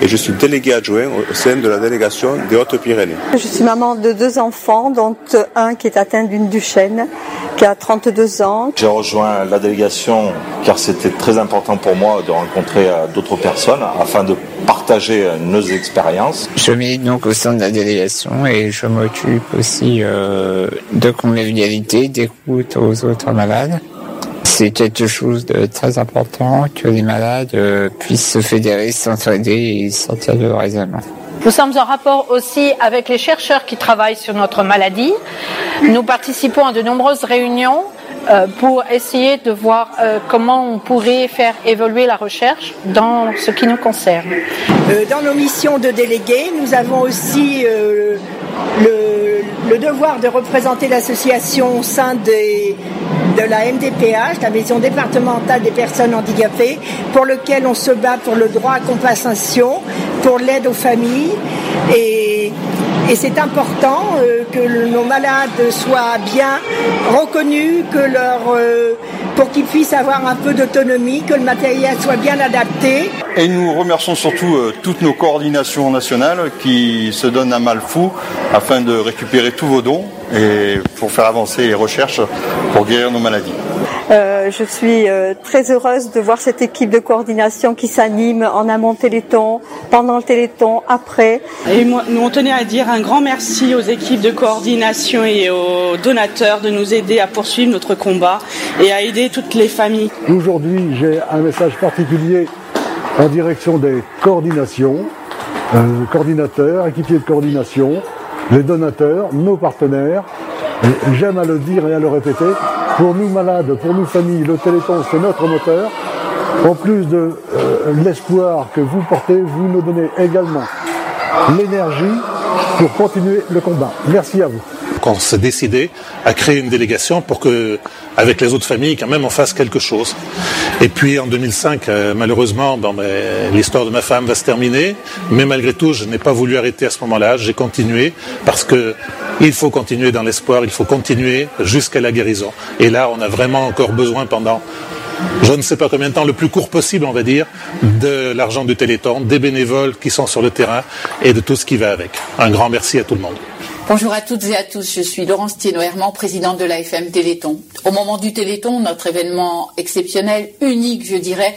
[SPEAKER 48] et je suis délégué adjoint au sein de la délégation des Hautes-Pyrénées.
[SPEAKER 22] Je suis maman de deux enfants, dont un qui est atteint d'une Duchenne, qui a 32 ans.
[SPEAKER 49] J'ai rejoint la délégation car c'était très important pour moi de rencontrer euh, d'autres personnes afin de partager euh, nos expériences.
[SPEAKER 50] Je milite donc au sein de la délégation et je m'occupe aussi euh, de convivialité, d'écoute aux autres malades. C'est quelque chose de très important que les malades euh, puissent se fédérer, s'entraider et sortir de leur isolement.
[SPEAKER 51] Nous sommes en rapport aussi avec les chercheurs qui travaillent sur notre maladie. Nous participons à de nombreuses réunions pour essayer de voir euh, comment on pourrait faire évoluer la recherche dans ce qui nous concerne.
[SPEAKER 22] Euh, dans nos missions de délégués, nous avons aussi euh, le, devoir de représenter l'association au sein de la MDPH, la Maison départementale des personnes handicapées, pour lequel on se bat pour le droit à compensation, pour l'aide aux familles. Et, c'est important euh, que nos malades soient bien reconnus, euh, pour qu'ils puissent avoir un peu d'autonomie, que le matériel soit bien adapté.
[SPEAKER 48] Et nous remercions surtout euh, toutes nos coordinations nationales qui se donnent un mal fou afin de récupérer tous vos dons et pour faire avancer les recherches pour guérir nos maladies.
[SPEAKER 22] Euh, je suis euh, très heureuse de voir cette équipe de coordination qui s'anime en amont Téléthon, pendant le Téléthon, après.
[SPEAKER 46] Et moi, nous on tenait à dire un grand merci aux équipes de coordination et aux donateurs de nous aider à poursuivre notre combat et à aider toutes les familles.
[SPEAKER 52] Aujourd'hui, j'ai un message particulier en direction des coordinations, euh, coordinateurs, équipiers de coordination, les donateurs, nos partenaires. J'aime à le dire et à le répéter. Pour nous malades, pour nous familles, le Téléthon, c'est notre moteur. En plus de euh, l'espoir que vous portez, vous nous donnez également l'énergie pour continuer le combat. Merci à vous.
[SPEAKER 53] qu'on s'est décidé à créer une délégation pour que, avec les autres familles, quand même, on fasse quelque chose. Et puis en 2005, euh, malheureusement, ben, l'histoire de ma femme va se terminer, mais malgré tout, je n'ai pas voulu arrêter à ce moment-là. J'ai continué parce que il faut continuer dans l'espoir, il faut continuer jusqu'à la guérison. Et là, on a vraiment encore besoin pendant je ne sais pas combien de temps, le plus court possible, on va dire, de l'argent du Téléthon, des bénévoles qui sont sur le terrain et de tout ce qui va avec. Un grand merci à tout le monde.
[SPEAKER 25] Bonjour à toutes et à tous, je suis Laurence Thienot-Herman, présidente de l'AFM Téléthon. Au moment du Téléthon, notre événement exceptionnel, unique je dirais,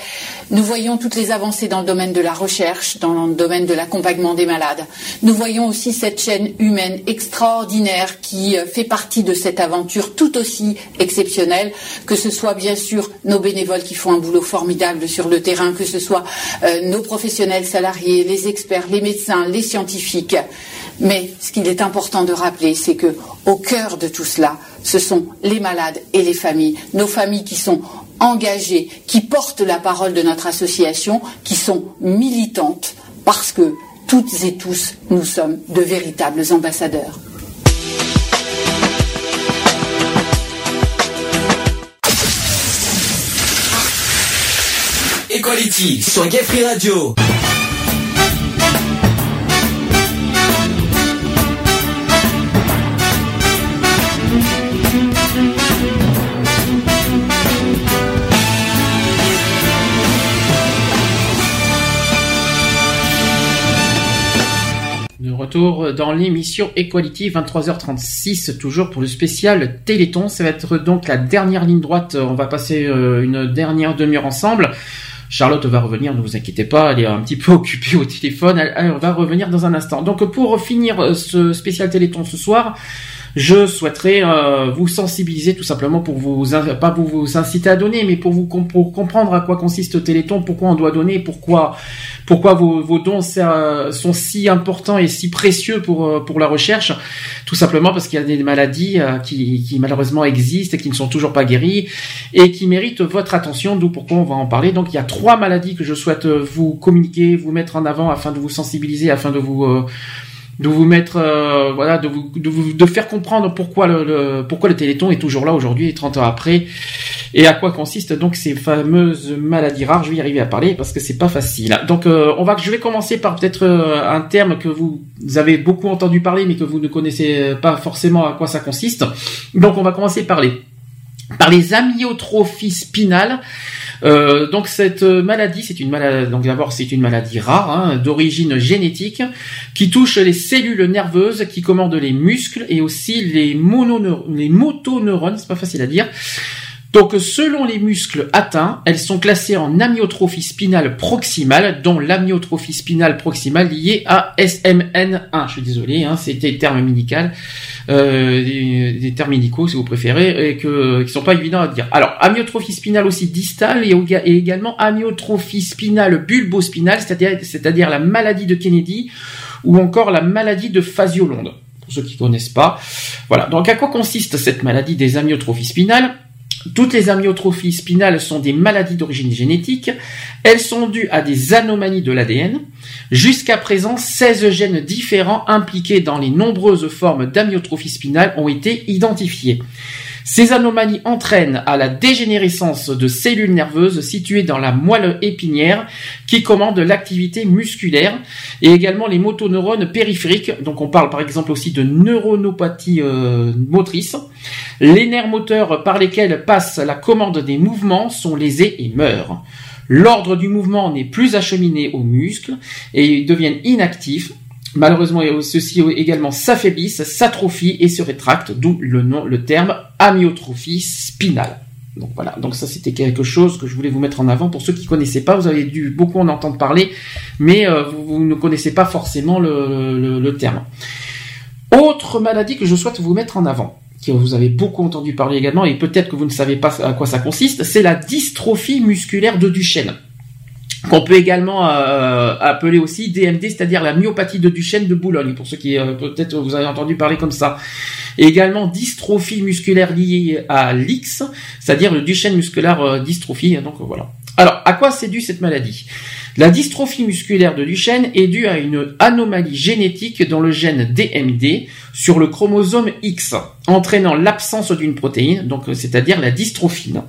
[SPEAKER 25] nous voyons toutes les avancées dans le domaine de la recherche, dans le domaine de l'accompagnement des malades. Nous voyons aussi cette chaîne humaine extraordinaire qui euh, fait partie de cette aventure tout aussi exceptionnelle, que ce soit bien sûr nos bénévoles qui font un boulot formidable sur le terrain, que ce soit euh, nos professionnels salariés, les experts, les médecins, les scientifiques. Mais ce qu'il est important de rappeler, c'est que au cœur de tout cela, ce sont les malades et les familles, nos familles qui sont engagées, qui portent la parole de notre association, qui sont militantes, parce que toutes et tous, nous sommes de véritables ambassadeurs.
[SPEAKER 54] Equality sur Gay Radio.
[SPEAKER 2] Retour dans l'émission Equality, 23h36, toujours pour le spécial Téléthon. Ça va être donc la dernière ligne droite. On va passer euh, une dernière demi-heure ensemble. Charlotte va revenir, ne vous inquiétez pas, elle est un petit peu occupée au téléphone. Elle, elle va revenir dans un instant. Donc pour finir euh, ce spécial Téléthon ce soir, je souhaiterais euh, vous sensibiliser tout simplement pour vous pas pour vous inciter à donner, mais pour vous pour comprendre à quoi consiste Téléthon, pourquoi on doit donner, pourquoi pourquoi vos, vos dons euh, sont si importants et si précieux pour euh, pour la recherche. Tout simplement parce qu'il y a des maladies euh, qui, qui malheureusement existent et qui ne sont toujours pas guéries et qui méritent votre attention. D'où pourquoi on va en parler. Donc il y a trois maladies que je souhaite vous communiquer, vous mettre en avant afin de vous sensibiliser, afin de vous euh, de vous mettre, euh, voilà, de vous, de vous, de faire comprendre pourquoi le, le- pourquoi le Téléthon est toujours là aujourd'hui, 30 ans après, et à quoi consistent donc ces fameuses maladies rares? Je vais y arriver à parler parce que c'est pas facile. Donc, euh, on va, je vais commencer par peut-être euh, un terme que vous avez beaucoup entendu parler, mais que vous ne connaissez pas forcément à quoi ça consiste. Donc, on va commencer par les par les amyotrophies spinales. Euh, donc cette maladie, c'est une maladie. Donc d'abord, c'est une maladie rare, hein, d'origine génétique, qui touche les cellules nerveuses, qui commandent les muscles et aussi les les motoneurones. C'est pas facile à dire. Donc, selon les muscles atteints, elles sont classées en amyotrophie spinale proximale, dont l'amyotrophie spinale proximale liée à SMN1. Je suis désolé, hein, c'était le terme médical, euh, des, des termes médicaux si vous préférez, et que qui sont pas évidents à dire. Alors, amyotrophie spinale aussi distale et, et également amyotrophie spinale bulbospinale, c'est-à-dire c'est-à-dire la maladie de Kennedy ou encore la maladie de Faziolonde. Pour ceux qui connaissent pas, voilà. Donc, à quoi consiste cette maladie des amyotrophies spinales toutes les amyotrophies spinales sont des maladies d'origine génétique. Elles sont dues à des anomalies de l'ADN. Jusqu'à présent, 16 gènes différents impliqués dans les nombreuses formes d'amyotrophie spinale ont été identifiés. Ces anomalies entraînent à la dégénérescence de cellules nerveuses situées dans la moelle épinière qui commandent l'activité musculaire et également les motoneurones périphériques. Donc on parle par exemple aussi de neuronopathie euh, motrice. Les nerfs moteurs par lesquels passe la commande des mouvements sont lésés et meurent. L'ordre du mouvement n'est plus acheminé aux muscles et ils deviennent inactifs. Malheureusement, ceux-ci également s'affaiblissent, s'atrophient et se rétractent, d'où le nom, le terme amyotrophie spinale. Donc voilà, ça c'était quelque chose que je voulais vous mettre en avant pour ceux qui connaissaient pas. Vous avez dû beaucoup en entendre parler, mais euh, vous, ne connaissez pas forcément le, le- le terme. Autre maladie que je souhaite vous mettre en avant, que vous avez beaucoup entendu parler également, et peut-être que vous ne savez pas à quoi ça consiste, c'est la dystrophie musculaire de Duchenne qu'on peut également euh, appeler aussi DMD, c'est-à-dire la myopathie de Duchenne de Boulogne, pour ceux qui euh, peut-être vous avez entendu parler comme ça. Et également dystrophie musculaire liée à l'X, c'est-à-dire le Duchenne musculaire euh, dystrophie. Donc voilà. Alors, à quoi c'est dû cette maladie? La dystrophie musculaire de Duchenne est due à une anomalie génétique dans le gène DMD sur le chromosome X, entraînant l'absence d'une protéine, donc euh, c'est-à-dire la dystrophine.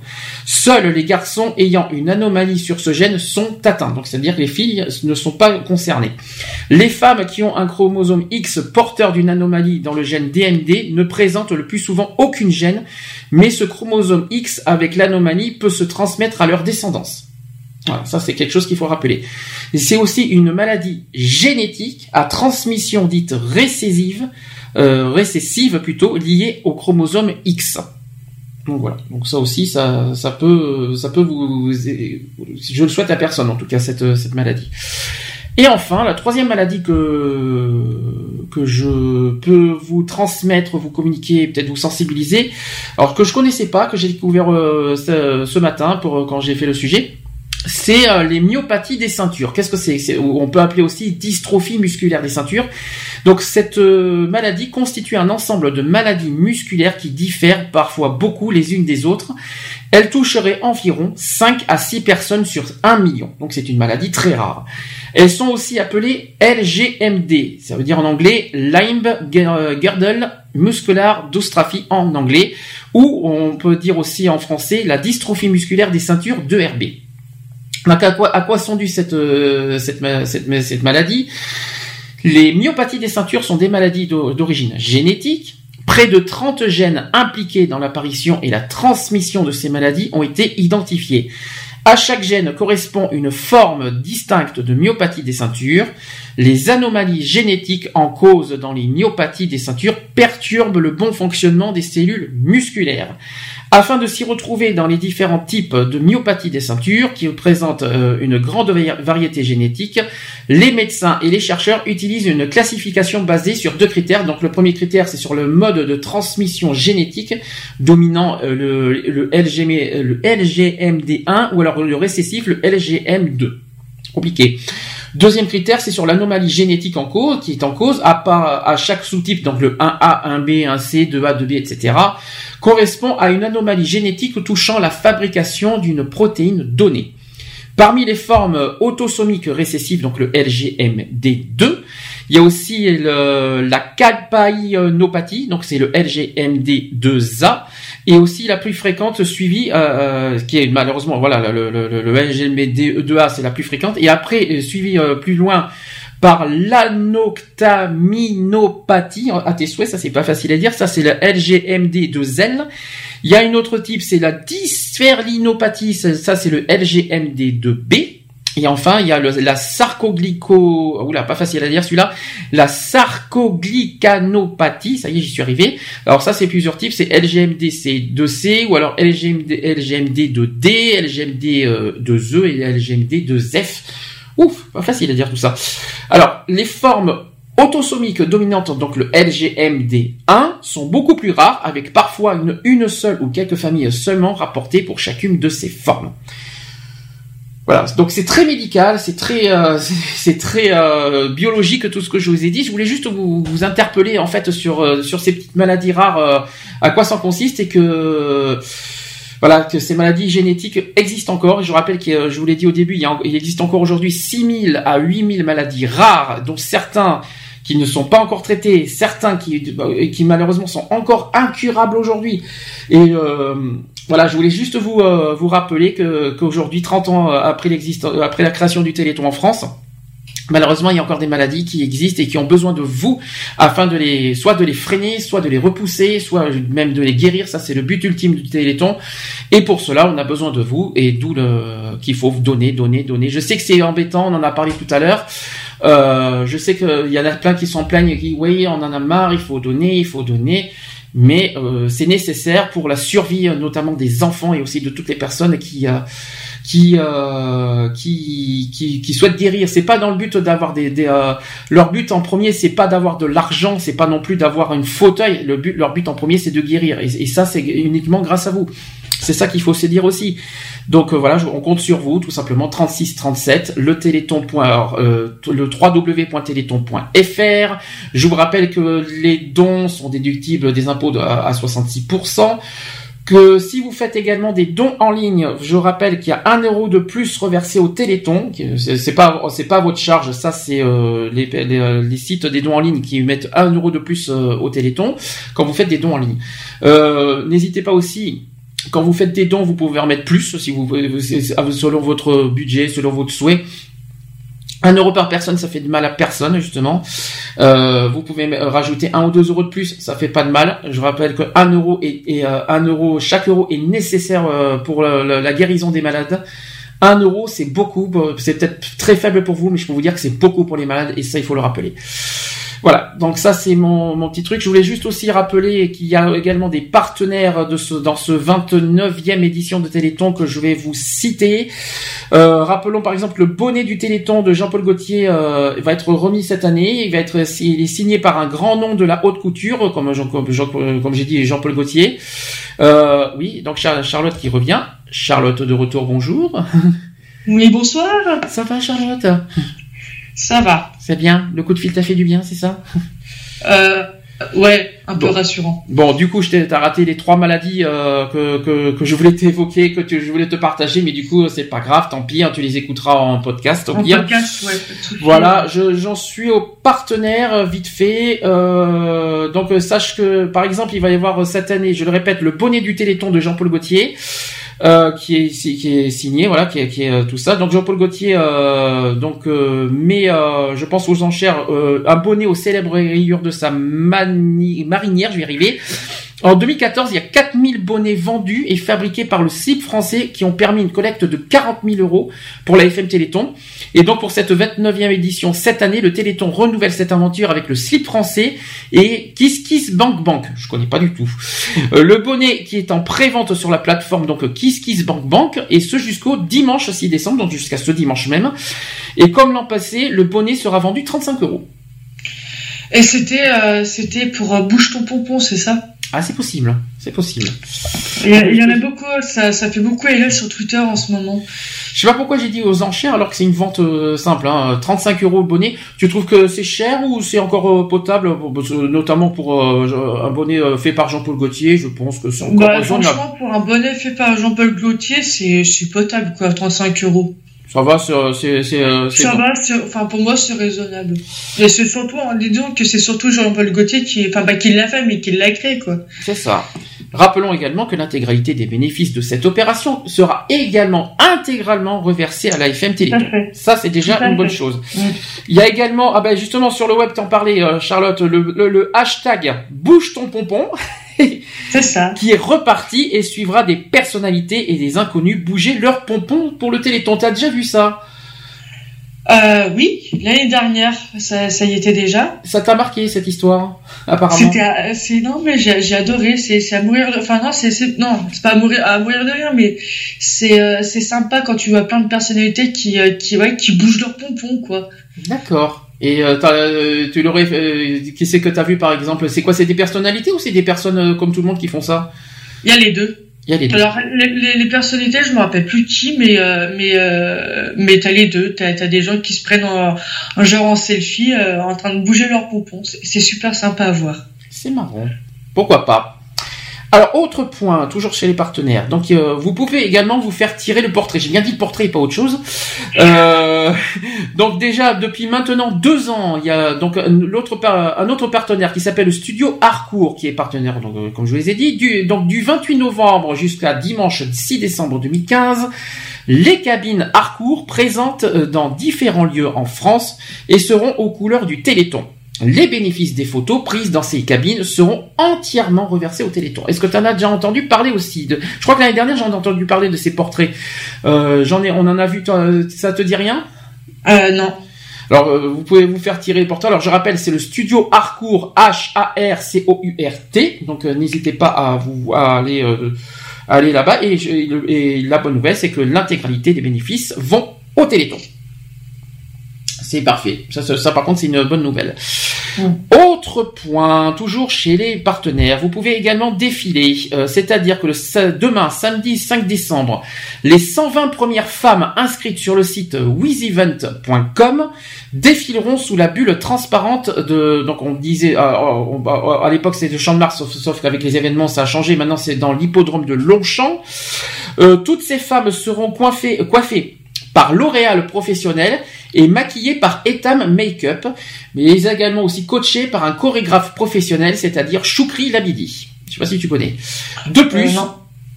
[SPEAKER 2] Seuls les garçons ayant une anomalie sur ce gène sont atteints, donc c'est-à-dire que les filles ne sont pas concernées. Les femmes qui ont un chromosome X porteur d'une anomalie dans le gène DMD ne présentent le plus souvent aucune gène, mais ce chromosome X avec l'anomalie peut se transmettre à leur descendance. Voilà, ça c'est quelque chose qu'il faut rappeler. C'est aussi une maladie génétique à transmission dite récessive, euh, récessive plutôt, liée au chromosome X. Donc voilà. Donc ça aussi, ça, ça peut, ça peut vous, je le souhaite à personne en tout cas cette cette maladie. Et enfin, la troisième maladie que que je peux vous transmettre, vous communiquer, peut-être vous sensibiliser, alors que je connaissais pas, que j'ai découvert euh, ce, ce matin pour quand j'ai fait le sujet, c'est euh, les myopathies des ceintures. Qu'est-ce que c'est? On peut appeler aussi dystrophie musculaire des ceintures. Donc cette euh, maladie constitue un ensemble de maladies musculaires qui diffèrent parfois beaucoup les unes des autres. Elle toucherait environ 5 à 6 personnes sur 1 million. Donc c'est une maladie très rare. Elles sont aussi appelées LGMD. Ça veut dire en anglais Limb Girdle Muscular Dystrophy en anglais. Ou on peut dire aussi en français la dystrophie musculaire des ceintures 2RB. À quoi, sont dues cette, euh, cette, cette, ma- cette maladie? Les myopathies des ceintures sont des maladies d'o- d'origine génétique. Près de 30 gènes impliqués dans l'apparition et la transmission de ces maladies ont été identifiés. À chaque gène correspond une forme distincte de myopathie des ceintures. Les anomalies génétiques en cause dans les myopathies des ceintures perturbent le bon fonctionnement des cellules musculaires. Afin de s'y retrouver dans les différents types de myopathie des ceintures qui présentent euh, une grande vari- variété génétique, les médecins et les chercheurs utilisent une classification basée sur deux critères. Donc le premier critère c'est sur le mode de transmission génétique dominant euh, le, le LGMD1 ou alors le récessif le LGM2. Compliqué. Deuxième critère, c'est sur l'anomalie génétique en cause, qui est en cause, à part à chaque sous-type, donc le 1A, 1B, 1C, 2A, 2B, etc., correspond à une anomalie génétique touchant la fabrication d'une protéine donnée. Parmi les formes autosomiques récessives, donc le LGMD2, Il y a aussi le, la calpaïnopathie, donc c'est le LGMD2A, et aussi la plus fréquente suivie, euh, euh, qui est malheureusement, voilà, le, le, le, le LGMD2A c'est la plus fréquente, et après euh, suivi euh, plus loin par l'anoctaminopathie, à tes souhaits, ça c'est pas facile à dire, ça c'est le LGMD2L. Il y a une autre type, c'est la dysferlinopathie, ça c'est le LGMD2B. Et enfin, il y a la sarcoglyco, oula, pas facile à dire celui-là, la sarcoglycanopathie, ça y est, j'y suis arrivé. Alors ça, c'est plusieurs types, c'est LGMD2C ou alors LGMD, LGMD2D, LGMD2E euh, et LGMD2F. Ouf, pas facile à dire tout ça. Alors, les formes autosomiques dominantes, donc le LGMD1, sont beaucoup plus rares, avec parfois une, seule ou quelques familles seulement rapportées pour chacune de ces formes. Voilà, donc c'est très médical, c'est très, euh, c'est très euh, biologique tout ce que je vous ai dit. Je voulais juste vous, vous interpeller en fait sur euh, sur ces petites maladies rares, euh, à quoi ça consiste et que voilà que ces maladies génétiques existent encore. Et je rappelle que euh, je vous l'ai dit au début, il, existe encore aujourd'hui 6000 à 8000 maladies rares, dont certains qui ne sont pas encore traités, certains qui, et qui malheureusement sont encore incurables aujourd'hui. Et euh, voilà, je voulais juste vous euh, vous rappeler qu'aujourd'hui, 30 ans après après la création du Téléthon en France, Malheureusement, il y a encore des maladies qui existent et qui ont besoin de vous afin de les, soit de les freiner, soit de les repousser, soit même de les guérir. Ça, c'est le but ultime du Téléthon. Et pour cela, on a besoin de vous et d'où le, qu'il faut donner, donner, donner. Je sais que c'est embêtant, on en a parlé tout à l'heure. Euh, je sais qu'il y en a plein qui s'en plaignent et qui, oui, on en a marre, il faut donner, il faut donner. Mais euh, c'est nécessaire pour la survie, euh, notamment des enfants et aussi de toutes les personnes qui euh, qui, euh, qui qui qui souhaitent guérir. C'est pas dans le but d'avoir des, des euh, leur but en premier, c'est pas d'avoir de l'argent, c'est pas non plus d'avoir une fauteuil. Le but, leur but en premier, c'est de guérir. Et, ça, c'est uniquement grâce à vous. C'est ça qu'il faut se dire aussi. Donc euh, voilà, on compte sur vous, tout simplement 36 37, le téléthon. Euh, le www.téléthon.fr. Je vous rappelle que les dons sont déductibles des impôts à à 66%. Que si vous faites également des dons en ligne, je rappelle qu'il y a un euro de plus reversé au Téléthon. C'est pas c'est pas votre charge, ça c'est euh, euh, les sites des dons en ligne qui mettent un euro de plus euh, au Téléthon quand vous faites des dons en ligne. Euh, N'hésitez pas aussi quand vous faites des dons, vous pouvez en mettre plus selon votre budget, selon votre souhait. Un euro par personne, ça fait de mal à personne justement. Euh, vous pouvez rajouter un ou deux euros de plus, ça fait pas de mal. Je rappelle que un euro et, euh, un euro, chaque euro est nécessaire euh, pour le- la guérison des malades. Un euro, c'est beaucoup. C'est peut-être très faible pour vous, mais je peux vous dire que c'est beaucoup pour les malades et ça, il faut le rappeler. Voilà, donc ça c'est mon, mon petit truc. Je voulais juste aussi rappeler qu'il y a également des partenaires de ce, dans ce 29e édition de Téléthon que je vais vous citer. Euh, rappelons par exemple le bonnet du Téléthon de Jean-Paul Gaultier euh, va être remis cette année. Il va être il est signé par un grand nom de la haute couture, comme, Jean- comme, comme j'ai dit Jean-Paul Gaultier. Euh, oui, donc Char- Charlotte qui revient. Charlotte de retour, bonjour.
[SPEAKER 30] Oui, bonsoir.
[SPEAKER 2] Ça va Charlotte?
[SPEAKER 30] Ça va.
[SPEAKER 2] C'est bien. Le coup de fil t'a fait du bien, c'est ça?
[SPEAKER 30] Euh, ouais, un peu
[SPEAKER 2] Bon.
[SPEAKER 30] rassurant.
[SPEAKER 2] Bon, du coup, je t'ai- t'as raté les trois maladies euh, que, que, que je voulais t'évoquer, que tu- je voulais te partager, mais du coup, c'est pas grave, tant pis, hein, tu les écouteras en podcast.
[SPEAKER 30] En
[SPEAKER 2] pire.
[SPEAKER 30] podcast, ouais.
[SPEAKER 2] Voilà, je- j'en suis au partenaire vite fait. Euh, donc sache que par exemple, il va y avoir euh, cette année, je le répète, le bonnet du Téléthon de Jean-Paul Gaultier. Euh, qui est qui est signé voilà qui est, qui est euh, tout ça. Donc Jean-Paul Gaultier euh, donc euh, met euh, je pense aux enchères bonnet aux célèbres rayures de sa mani- marinière je vais y arriver en 2014, il y a 4000 bonnets vendus et fabriqués par le slip français qui ont permis une collecte de 40 000 euros pour la FM Téléthon. Et donc pour cette 29e édition, cette année, le Téléthon renouvelle cette aventure avec le slip français et Kiss Kiss Bank Bank. Je connais pas du tout. Euh, le bonnet qui est en pré-vente sur la plateforme donc Kiss Kiss Bank Bank et ce jusqu'au dimanche 6 décembre, donc jusqu'à ce dimanche même. Et comme l'an passé, le bonnet sera vendu 35 euros.
[SPEAKER 30] Et c'était euh, c'était pour euh, Bouge ton pompon, c'est ça?
[SPEAKER 2] Ah, c'est possible. C'est possible.
[SPEAKER 30] Il y, en a beaucoup, ça, ça fait beaucoup élever sur Twitter en ce moment.
[SPEAKER 2] Je sais pas pourquoi j'ai dit aux enchères alors que c'est une vente euh, simple, hein, 35 euros le bonnet. Tu trouves que c'est cher ou c'est encore euh, potable, que notamment pour euh, un bonnet fait par Jean-Paul Gaultier Je pense que c'est encore
[SPEAKER 30] Bah,
[SPEAKER 2] raisonnable.
[SPEAKER 30] franchement, pour un bonnet fait par Jean-Paul Gaultier, c'est c'est potable, quoi, 35 euros.
[SPEAKER 2] Ça va, c'est, euh, c'est
[SPEAKER 30] Ça va, c'est- enfin pour moi c'est raisonnable. Et c'est surtout, disons que c'est surtout Jean-Paul Gaultier qui, enfin pas qui l'a fait, mais qui l'a créé quoi.
[SPEAKER 2] C'est ça. Rappelons également que l'intégralité des bénéfices de cette opération sera également intégralement reversée à l'AFM Téléthon. Ça, c'est déjà une bonne chose. Il y a également, ah ben justement sur le web, t'en parlais, euh, Charlotte, le, le- le hashtag bouge ton pompon.
[SPEAKER 30] C'est ça.
[SPEAKER 2] Qui est reparti et suivra des personnalités et des inconnus bouger leur pompon pour le Téléthon. T'as déjà vu ça?
[SPEAKER 30] Euh, oui, l'année dernière, ça, ça y était déjà.
[SPEAKER 2] Ça t'a marqué cette histoire, apparemment?
[SPEAKER 30] C'était, c'est non mais j'ai, adoré. C'est, à mourir. De, enfin non, c'est, non, c'est pas à mourir, à mourir de rien, mais c'est, euh, c'est sympa quand tu vois plein de personnalités qui, euh, qui, ouais, qui bougent leur pompon quoi.
[SPEAKER 2] D'accord. Et euh, euh, tu l'aurais, euh, qui c'est que t'as vu par exemple C'est quoi C'est des personnalités ou c'est des personnes comme tout le monde qui font ça?
[SPEAKER 30] Il y a les deux.
[SPEAKER 2] Il y a les deux.
[SPEAKER 30] Alors les, les, les personnalités, je me rappelle plus qui, mais euh, mais mais t'as les deux. T'as as des gens qui se prennent en, en genre en selfie, en train de bouger leur pompon. C'est c'est super sympa à voir.
[SPEAKER 2] C'est marrant. Pourquoi pas? Alors, autre point, toujours chez les partenaires. Donc, euh, vous pouvez également vous faire tirer le portrait. J'ai bien dit le portrait et pas autre chose. Euh, donc, déjà, depuis maintenant deux ans, il y a donc un- autre partenaire qui s'appelle le Studio Harcourt, qui est partenaire, donc, euh, comme je vous les ai dit, du, donc du 28 novembre jusqu'à dimanche 6 décembre 2015. Les cabines Harcourt présentent euh, dans différents lieux en France et seront aux couleurs du Téléthon. Les bénéfices des photos prises dans ces cabines seront entièrement reversés au Téléthon. Est-ce que tu en as déjà entendu parler aussi de... Je crois que l'année dernière j'en ai entendu parler de ces portraits. Euh, j'en ai, on en a vu. Ça te dit rien?
[SPEAKER 30] Euh, non.
[SPEAKER 2] Alors euh, vous pouvez vous faire tirer le portrait. Alors je rappelle, c'est le studio Harcourt H A R C O U R T. Donc euh, n'hésitez pas à vous à aller euh, aller là-bas. Et, et la bonne nouvelle, c'est que l'intégralité des bénéfices vont au Téléthon. C'est parfait. Ça, ça, ça, par contre, c'est une bonne nouvelle. Autre point, toujours chez les partenaires, vous pouvez également défiler, euh, c'est-à-dire que le demain, samedi 5 décembre, les 120 premières femmes inscrites sur le site wizevent.com défileront sous la bulle transparente de, donc on disait, euh, on- on- à l'époque c'était le Champ de Mars, sauf, sauf qu'avec les événements ça a changé, maintenant c'est dans l'hippodrome de Longchamp. Euh, toutes ces femmes seront coiffées, coiffées par L'Oréal professionnel et maquillées par Etam Makeup, mais également aussi coachées par un chorégraphe professionnel, c'est-à-dire Choukri Labidi. Je sais pas si tu connais. De plus,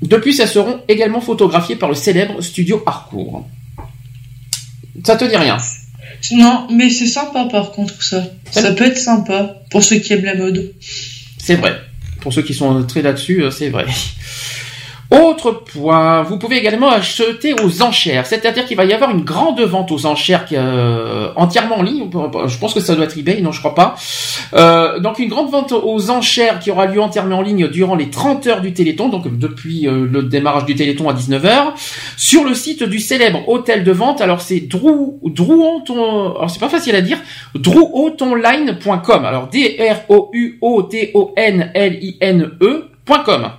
[SPEAKER 2] de plus, elles seront également photographiées par le célèbre studio Harcourt. Ça te dit rien?
[SPEAKER 30] Non, mais c'est sympa par contre ça. Ça peut être sympa pour ceux qui aiment la mode.
[SPEAKER 2] C'est vrai. Pour ceux qui sont très là-dessus, euh, c'est vrai. Autre point, vous pouvez également acheter aux enchères, c'est-à-dire qu'il va y avoir une grande vente aux enchères euh, entièrement en ligne. Je pense que ça doit être eBay, non, je crois pas. Euh, donc une grande vente aux enchères qui aura lieu entièrement en ligne durant les 30 heures du Téléthon, donc depuis euh, le démarrage du Téléthon à 19h, sur le site du célèbre hôtel de vente. Alors c'est Drou, Drouonton, alors c'est pas facile à dire, drouotonline.com. Alors D-R-O-U-O-T-O-N-L-I-N-E.com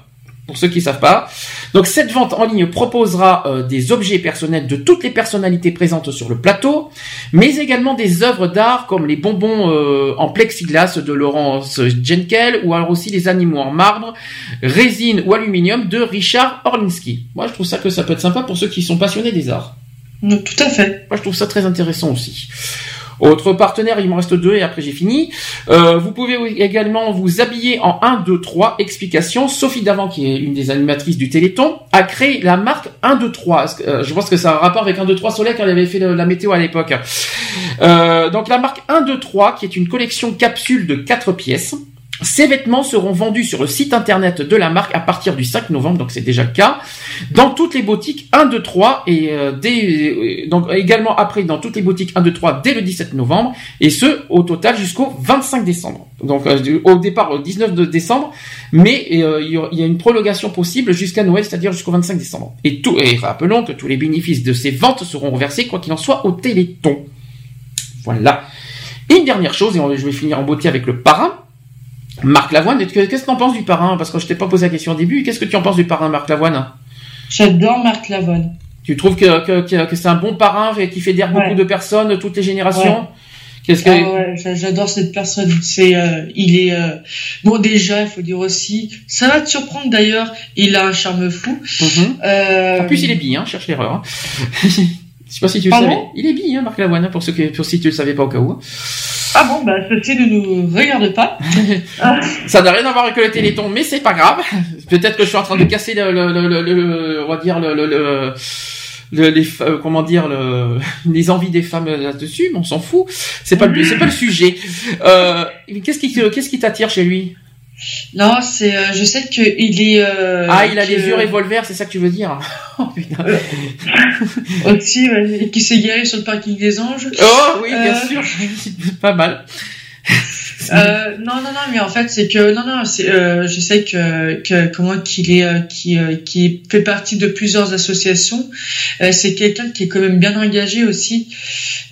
[SPEAKER 2] pour ceux qui savent pas. Donc cette vente en ligne proposera euh, des objets personnels de toutes les personnalités présentes sur le plateau, mais également des œuvres d'art comme les bonbons euh, en plexiglas de Laurence Jenkel ou alors aussi les animaux en marbre, résine ou aluminium de Richard Orlinski. Moi je trouve ça que ça peut être sympa pour ceux qui sont passionnés des arts.
[SPEAKER 30] tout à fait.
[SPEAKER 2] Moi je trouve ça très intéressant aussi. Autre partenaire, il m'en reste deux et après j'ai fini. Euh, vous pouvez également vous habiller en 1, 2, 3 explications. Sophie Davant, qui est une des animatrices du Téléthon, a créé la marque 1, 2, 3. Est-ce que- euh, je pense que ça a un rapport avec 1, 2, 3 Soleil quand elle avait fait la météo à l'époque. Euh, donc la marque 1, 2, 3, qui est une collection capsule de 4 pièces. Ces vêtements seront vendus sur le site internet de la marque à partir du 5 novembre, donc c'est déjà le cas, dans toutes les boutiques 1, 2, 3 et euh, dès, euh, donc également après dans toutes les boutiques 1, 2, 3 dès le 17 novembre et ce au total jusqu'au 25 décembre. Donc euh, au départ au 19 de décembre, mais euh, il y a une prolongation possible jusqu'à Noël, c'est-à-dire jusqu'au 25 décembre. Et tout et rappelons que tous les bénéfices de ces ventes seront reversés quoi qu'il en soit au Téléthon. Voilà. Et une dernière chose, et je vais finir en beauté avec le parrain. Marc Lavoine, est-ce que- qu'est-ce que t'en penses du parrain? Parce que je t'ai pas posé la question au début. Qu'est-ce que tu en penses du parrain, Marc Lavoine?
[SPEAKER 30] J'adore Marc Lavoine.
[SPEAKER 2] Tu trouves que, que, que- que c'est un bon parrain qui fédère beaucoup
[SPEAKER 30] Ouais.
[SPEAKER 2] de personnes, toutes les générations?
[SPEAKER 30] Ouais.
[SPEAKER 2] Qu'est-ce que
[SPEAKER 30] Ah ouais, j'adore cette personne. C'est, euh, il est euh, bon déjà. Il faut dire aussi, ça va te surprendre d'ailleurs. Il a un charme fou. Euh,
[SPEAKER 2] En plus, il est bi, hein, cherche l'erreur. hein. Je sais pas si tu le savais. Il est bi, hein, Marc Lavoine, hein, pour ceux pour si tu le savais pas au cas où.
[SPEAKER 30] Ah bon, bah ceci ne nous regarde pas.
[SPEAKER 2] Ça n'a rien à voir avec le Téléthon, mais c'est pas grave. Peut-être que je suis en train de casser le, le, le, le- le- on va dire le, le, le- le- les, euh, comment dire, le, les envies des femmes là-dessus, mais on s'en fout. C'est pas le, c'est pas le sujet. Euh, qu'est-ce qui, te- qu'est-ce qui t'attire chez lui?
[SPEAKER 30] Non, c'est, euh, je sais qu'il est. euh,
[SPEAKER 2] Ah, il a
[SPEAKER 30] que-
[SPEAKER 2] les yeux revolver, c'est ça que tu veux dire Oh putain.
[SPEAKER 30] Aussi, ouais, qui s'est garé sur le parking des anges.
[SPEAKER 2] Oh oui, bien
[SPEAKER 30] Euh,
[SPEAKER 2] sûr, pas mal.
[SPEAKER 30] Euh, non, non, non, mais en fait, c'est que non, non, c'est, euh, je sais que, que comment qu'il est, euh, qui, qui fait partie de plusieurs associations. C'est quelqu'un qui est quand même bien engagé aussi,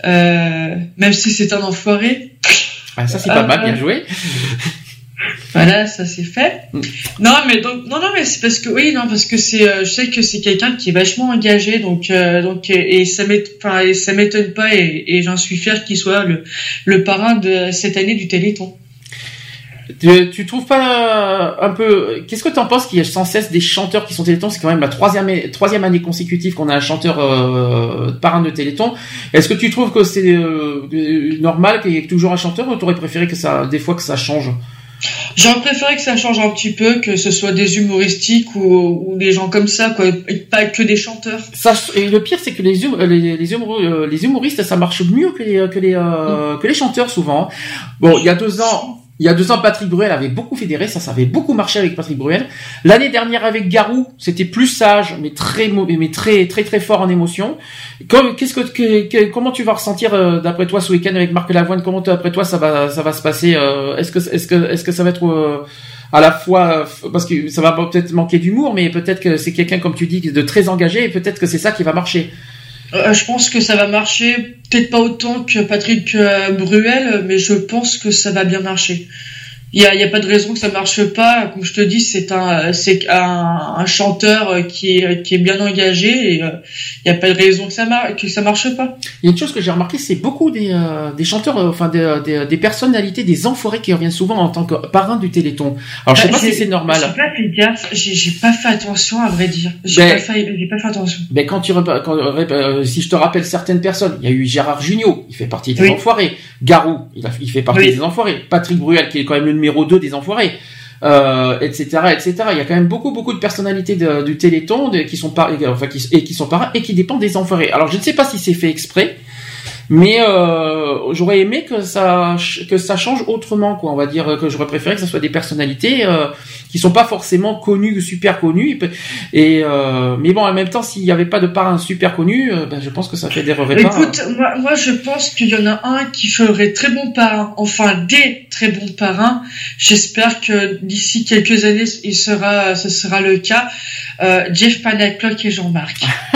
[SPEAKER 30] même si c'est un enfoiré.
[SPEAKER 2] Ah, ça c'est pas mal, bien joué.
[SPEAKER 30] Voilà, ça c'est fait. Non, mais donc non, non, mais c'est parce que oui, non, parce que c'est, euh, je sais que c'est quelqu'un qui est vachement engagé, donc euh, donc et, et ça m'ét- enfin, et ça m'étonne pas et, et j'en suis fier qu'il soit le le parrain de cette année du Téléthon.
[SPEAKER 2] Tu, tu trouves pas un peu Qu'est-ce que tu en penses qu'il y a sans cesse des chanteurs qui sont Téléthon? C'est quand même la troisième troisième année consécutive qu'on a un chanteur euh, parrain de Téléthon. Est-ce que tu trouves que c'est normal qu'il y ait toujours un chanteur ou t'aurais préféré que ça des fois que ça change?
[SPEAKER 30] J'aurais préféré que ça change un petit peu, que ce soit des humoristiques ou, ou des gens comme ça, quoi, et pas que des chanteurs.
[SPEAKER 2] ça, et le pire, c'est que les, hum- les, les, euh, les humoristes, ça marche mieux que les, que les, euh, que les chanteurs souvent. Bon, il y a deux ans, il y a deux ans, Patrick Bruel avait beaucoup fédéré, ça, ça avait beaucoup marché avec Patrick Bruel. L'année dernière avec Garou, c'était plus sage, mais très mais très, très, très fort en émotion. Qu'est-ce que, comment tu vas ressentir euh, d'après toi ce week-end avec Marc Lavoine? Comment d'après toi ça va, ça va se passer euh, Est-ce que, est-ce que, est-ce que ça va être euh, à la fois parce que ça va peut-être manquer d'humour, mais peut-être que c'est quelqu'un comme tu dis de très engagé et peut-être que c'est ça qui va marcher.
[SPEAKER 30] Euh, je pense que ça va marcher, peut-être pas autant que Patrick euh, Bruel, mais je pense que ça va bien marcher. Il y a, il y a pas de raison que ça marche pas. Comme je te dis, c'est un, c'est un, un chanteur euh, qui est, qui est bien engagé et euh, il y a pas de raison que ça marche, que ça marche pas.
[SPEAKER 2] Il y a une chose que j'ai remarqué, c'est beaucoup des, euh, des chanteurs, euh, enfin des, des, des personnalités, des enfoirés qui reviennent souvent en tant que parrain du Téléthon. Alors je sais
[SPEAKER 30] Bah,
[SPEAKER 2] pas si c'est normal.
[SPEAKER 30] J'ai pas fait gaffe, j'ai pas fait attention à vrai dire. J'ai
[SPEAKER 2] Ben-
[SPEAKER 30] pas, fait- j'ai pas fait attention.
[SPEAKER 2] Mais quand tu quand, euh, si je te rappelle certaines personnes, il y a eu Gérard Jugnot, il fait partie des
[SPEAKER 30] Oui.
[SPEAKER 2] enfoirés. Garou, il, a- il fait partie
[SPEAKER 30] Oui.
[SPEAKER 2] des enfoirés. Patrick Bruel, qui est quand même le numéro 2 des enfoirés. Euh, etc etc il y a quand même beaucoup beaucoup de personnalités du Téléthon qui sont par, enfin, qui, et qui sont parrains et qui dépendent des enfoirés alors je ne sais pas si c'est fait exprès mais euh, j'aurais aimé que ça que ça change autrement quoi on va dire que j'aurais préféré que ce soit des personnalités euh, qui sont pas forcément connues super connues et, euh, mais bon en même temps s'il n'y avait pas de parrain super connu euh, ben, je pense que ça fédérerait pas
[SPEAKER 30] Écoute, moi, moi je pense qu'il y en a un qui ferait très bon parrain, enfin des très bons parrains. J'espère que d'ici quelques années, il sera, ce sera le cas. Euh, Jeff Panaclock et Jean-Marc.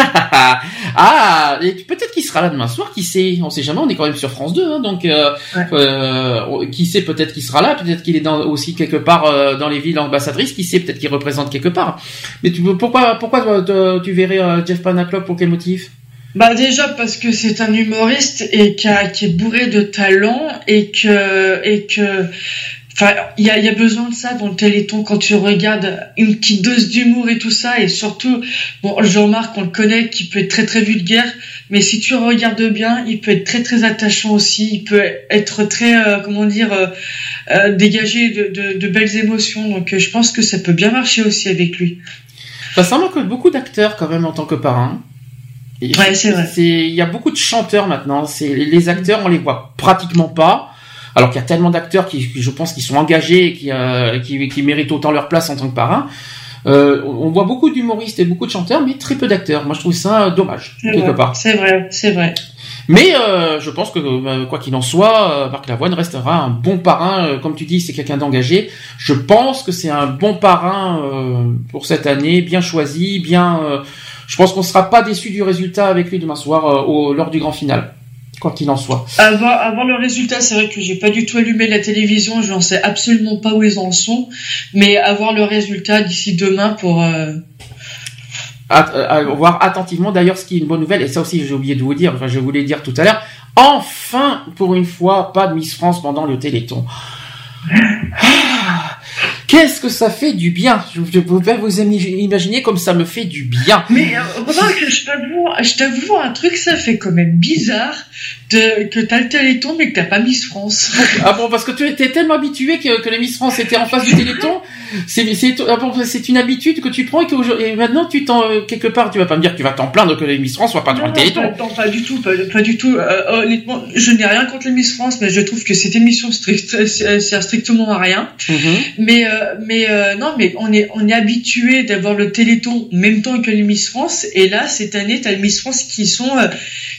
[SPEAKER 2] ah, et peut-être qu'il sera là demain soir, qui sait? On sait jamais, on est quand même sur France 2, hein, donc euh, euh, qui sait peut-être qu'il sera là, peut-être qu'il est dans, aussi quelque part euh, dans les villes ambassadrices, qui sait peut-être qu'il représente quelque part. Mais tu, pourquoi, pourquoi euh, tu verrais Jeff Panaclock pour quel motif?
[SPEAKER 30] Bah déjà parce que c'est un humoriste et qui, a- qui est bourré de talent et que et que enfin il y a, il y a besoin de ça dans le Téléthon quand tu regardes une petite dose d'humour et tout ça. Et surtout bon Jean-Marc on le connaît qui peut être très très vulgaire mais si tu regardes bien il peut être très très attachant aussi il peut être très euh, comment dire euh, euh, dégagé de, de, de belles émotions donc je pense que ça peut bien marcher aussi avec lui
[SPEAKER 2] Ça semble que beaucoup d'acteurs quand même en tant que parrain.
[SPEAKER 30] Ouais, c'est vrai.
[SPEAKER 2] Il y a beaucoup de chanteurs maintenant. C'est les acteurs, on les voit pratiquement pas. Alors qu'il y a tellement d'acteurs qui, qui, je pense, qui sont engagés et qui, euh, qui, qui méritent autant leur place en tant que parrain. Euh, on voit beaucoup d'humoristes et beaucoup de chanteurs, mais très peu d'acteurs. Moi, je trouve ça dommage
[SPEAKER 30] C'est
[SPEAKER 2] quelque
[SPEAKER 30] vrai,
[SPEAKER 2] part.
[SPEAKER 30] c'est vrai c'est vrai
[SPEAKER 2] Mais euh, je pense que euh, quoi qu'il en soit, euh, Marc Lavoine restera un bon parrain. Euh, comme tu dis, c'est quelqu'un d'engagé. Je pense que c'est un bon parrain euh, pour cette année, bien choisi, bien. euh, je pense qu'on sera pas déçu du résultat avec lui demain soir euh, au, lors du grand final, quoi qu'il en soit.
[SPEAKER 30] Avant, avant le résultat, c'est vrai que j'ai pas du tout allumé la télévision, je n'en sais absolument pas où ils en sont, mais avoir le résultat d'ici demain pour. euh,
[SPEAKER 2] At- euh, à voir attentivement d'ailleurs ce qui est une bonne nouvelle et ça aussi j'ai oublié de vous dire enfin je voulais dire tout à l'heure enfin pour une fois pas de Miss France pendant le Téléthon Ah, Qu'est-ce que ça fait du bien? Je ne peux pas vous imaginer comme ça me fait du bien.
[SPEAKER 30] Mais euh, remarque, je t'avoue, je t'avoue un truc, ça fait quand même bizarre de, que t'as le Téléthon mais que t'as pas Miss France.
[SPEAKER 2] Ah bon, parce que tu étais tellement habitué que, que les Miss France étaient en face du Téléthon. C'est c'est ah bon, c'est une habitude que tu prends et que et maintenant tu t'en euh, quelque part tu vas pas me dire que tu vas t'en plaindre que les Miss France soient pas dans le Téléthon.
[SPEAKER 30] non, pas du tout, pas, pas du tout. Euh, honnêtement, je n'ai rien contre les Miss France, mais je trouve que cette émission strict, sert strictement à rien.
[SPEAKER 2] Mhm.
[SPEAKER 30] Mais euh, mais euh, non, mais on est on est habitué d'avoir le Téléthon en même temps que les Miss France, et là cette année t'as les Miss France qui sont euh,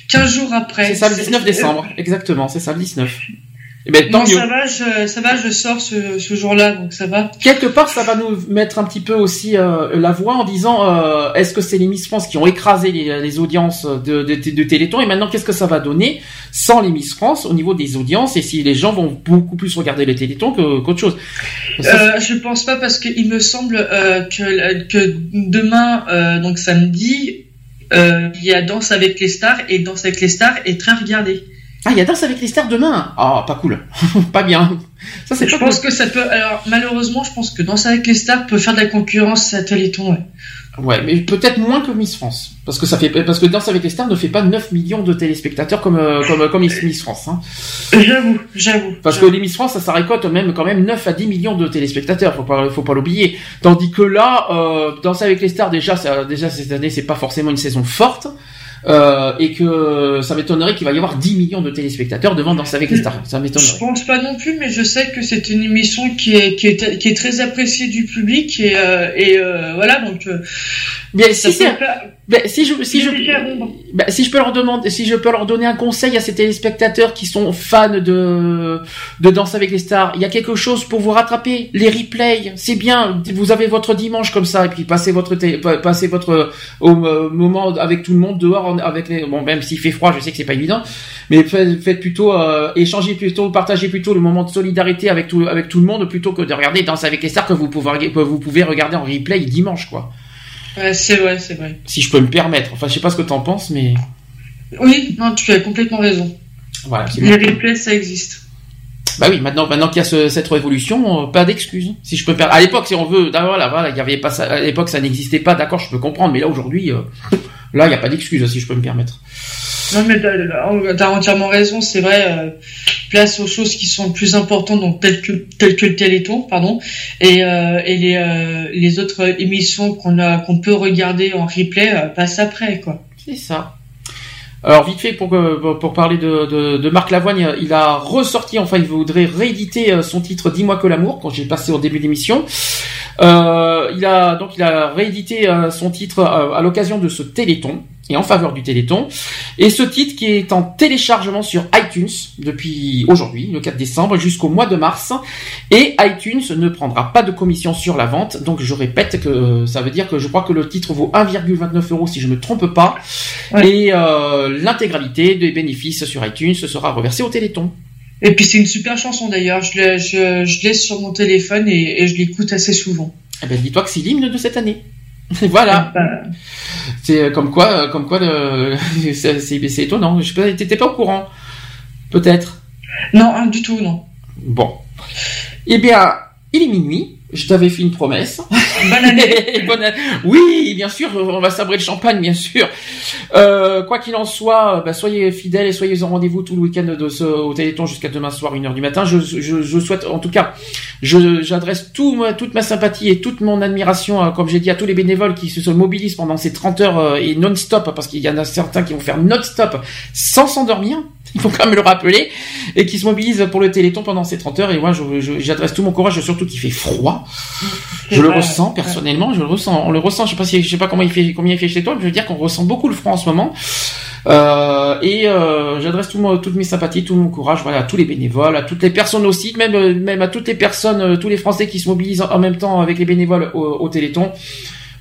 [SPEAKER 30] 15 jours après.
[SPEAKER 2] C'est ça le 19 décembre, exactement, c'est ça le 19. Eh ben, tant
[SPEAKER 30] Non,
[SPEAKER 2] mieux.
[SPEAKER 30] ça va, je, ça va, je sors ce, ce jour-là, donc ça va.
[SPEAKER 2] Quelque part, ça va nous mettre un petit peu aussi euh, la voix en disant euh, est-ce que c'est les Miss France qui ont écrasé les, les audiences de, de, de Téléthon et maintenant qu'est-ce que ça va donner sans les Miss France au niveau des audiences et si les gens vont beaucoup plus regarder le Téléthon qu'autre chose? Ça,
[SPEAKER 30] Euh, je pense pas parce qu'il me semble euh, que, que demain, euh, donc samedi, euh, il y a Danse avec les stars et Danse avec les stars est très regardé.
[SPEAKER 2] Ah, il y a Danse avec les stars demain. Ah, pas cool, pas bien. Ça c'est
[SPEAKER 30] je
[SPEAKER 2] pas
[SPEAKER 30] pense
[SPEAKER 2] cool.
[SPEAKER 30] que ça peut. Alors malheureusement, je pense que Danse avec les stars peut faire de la concurrence à Téléthon. Ouais.
[SPEAKER 2] Ouais, mais peut-être moins que Miss France parce que ça fait parce que Danse avec les stars ne fait pas 9 millions de téléspectateurs comme euh, comme comme Miss France. Hein.
[SPEAKER 30] J'avoue, j'avoue.
[SPEAKER 2] Parce que les Miss France, ça, ça récolte même quand même 9 à 10 millions de téléspectateurs, faut pas, faut pas l'oublier. Tandis que là, euh, Danser avec les stars, déjà, ça, déjà cette année, c'est pas forcément une saison forte. Euh, et que ça m'étonnerait qu'il va y avoir 10 millions de téléspectateurs devant Danser avec les stars. Ça
[SPEAKER 30] Je
[SPEAKER 2] m'étonnerait.
[SPEAKER 30] pense pas non plus, mais je sais que c'est une émission qui est, qui est, qui est très appréciée du public et, euh, et euh, voilà donc. Euh,
[SPEAKER 2] Bien, si ben, si je, si je, ben, si je peux leur demander, si je peux leur donner un conseil à ces téléspectateurs qui sont fans de, de Danse avec les stars, il y a quelque chose pour vous rattraper. Les replays, c'est bien. Vous avez votre dimanche comme ça, et puis passez votre, passez votre, au euh, moment avec tout le monde dehors, avec les, bon, même s'il fait froid, je sais que c'est pas évident, mais faites, faites plutôt, euh, échangez plutôt, partagez plutôt le moment de solidarité avec tout, avec tout le monde plutôt que de regarder Danse avec les stars que vous pouvez, que vous pouvez regarder en replay dimanche, quoi.
[SPEAKER 30] Ouais, c'est vrai, c'est vrai.
[SPEAKER 2] Si je peux me permettre. Enfin, je sais pas ce que t'en penses, mais
[SPEAKER 30] Oui, non, tu as complètement raison.
[SPEAKER 2] voilà. c'est
[SPEAKER 30] Les replays, ça existe.
[SPEAKER 2] Bah oui, maintenant, maintenant qu'il y a ce- cette révolution, euh, pas d'excuses. Si je peux perdre. À l'époque, si on veut, ah, voilà, voilà, il y avait pas ça. À l'époque, ça n'existait pas. D'accord, je peux comprendre. Mais là, aujourd'hui, euh, là, il n'y a pas d'excuses, si je peux me permettre.
[SPEAKER 30] Non, mais t'as t'as entièrement raison, c'est vrai. euh, place aux choses qui sont plus importantes, donc telles que que le Téléthon, pardon, et, euh, et les euh, les autres émissions qu'on a qu'on peut regarder en replay euh, passent après, quoi.
[SPEAKER 2] C'est ça. Alors vite fait pour pour parler de, de, Marc Lavoine, il a ressorti, enfin il voudrait rééditer son titre Dis-moi que l'amour quand j'ai passé au début de l'émission. Euh, il a donc il a réédité son titre euh, à l'occasion de ce Téléthon et en faveur du Téléthon. Et ce titre qui est en téléchargement sur iTunes depuis aujourd'hui, le 4 décembre, jusqu'au mois de mars. Et iTunes ne prendra pas de commission sur la vente. Donc je répète que euh, ça veut dire que je crois que le titre vaut 1,29 euros si je me trompe pas. Et euh, l'intégralité des bénéfices sur iTunes sera reversée au Téléthon.
[SPEAKER 30] Et puis c'est une super chanson d'ailleurs. Je l'ai- je sur mon téléphone et, et je l'écoute assez souvent.
[SPEAKER 2] Eh ben, dis-toi que c'est l'hymne de cette année. voilà. C'est euh, comme quoi, euh, comme quoi, le- c'est étonnant. Je sais pas, t'étais pas au courant, peut-être.
[SPEAKER 30] Non, du tout, non.
[SPEAKER 2] Bon. Eh bien, il est minuit. Je t'avais fait une promesse.
[SPEAKER 30] Bonne année.
[SPEAKER 2] Bonne année. Oui, bien sûr, on va sabrer le champagne, bien sûr. Euh, quoi qu'il en soit, bah, soyez fidèles et soyez au rendez-vous tout le week-end de ce, au Téléthon jusqu'à demain soir, 1h du matin. Je, je, je souhaite, en tout cas, je, j'adresse tout, toute ma sympathie et toute mon admiration, euh, comme j'ai dit, à tous les bénévoles qui se mobilisent pendant ces 30 heures euh, et non-stop, parce qu'il y en a certains qui vont faire non-stop sans s'endormir. Il faut quand même le rappeler et qui se mobilisent pour le Téléthon pendant ces 30 heures. Et moi, j'adresse tout mon courage, surtout qu'il fait froid. Je le ressens personnellement, je le ressens. On le ressent. Je sais pas si, je sais pas comment il fait, combien il fait chez toi, mais je veux dire qu'on ressent beaucoup le froid en ce moment. Euh, et euh, j'adresse tout mon- toutes mes sympathies, tout mon courage, voilà, à tous les bénévoles, à toutes les personnes aussi, même même à toutes les personnes, euh, tous les Français qui se mobilisent en même temps avec les bénévoles au, au Téléthon.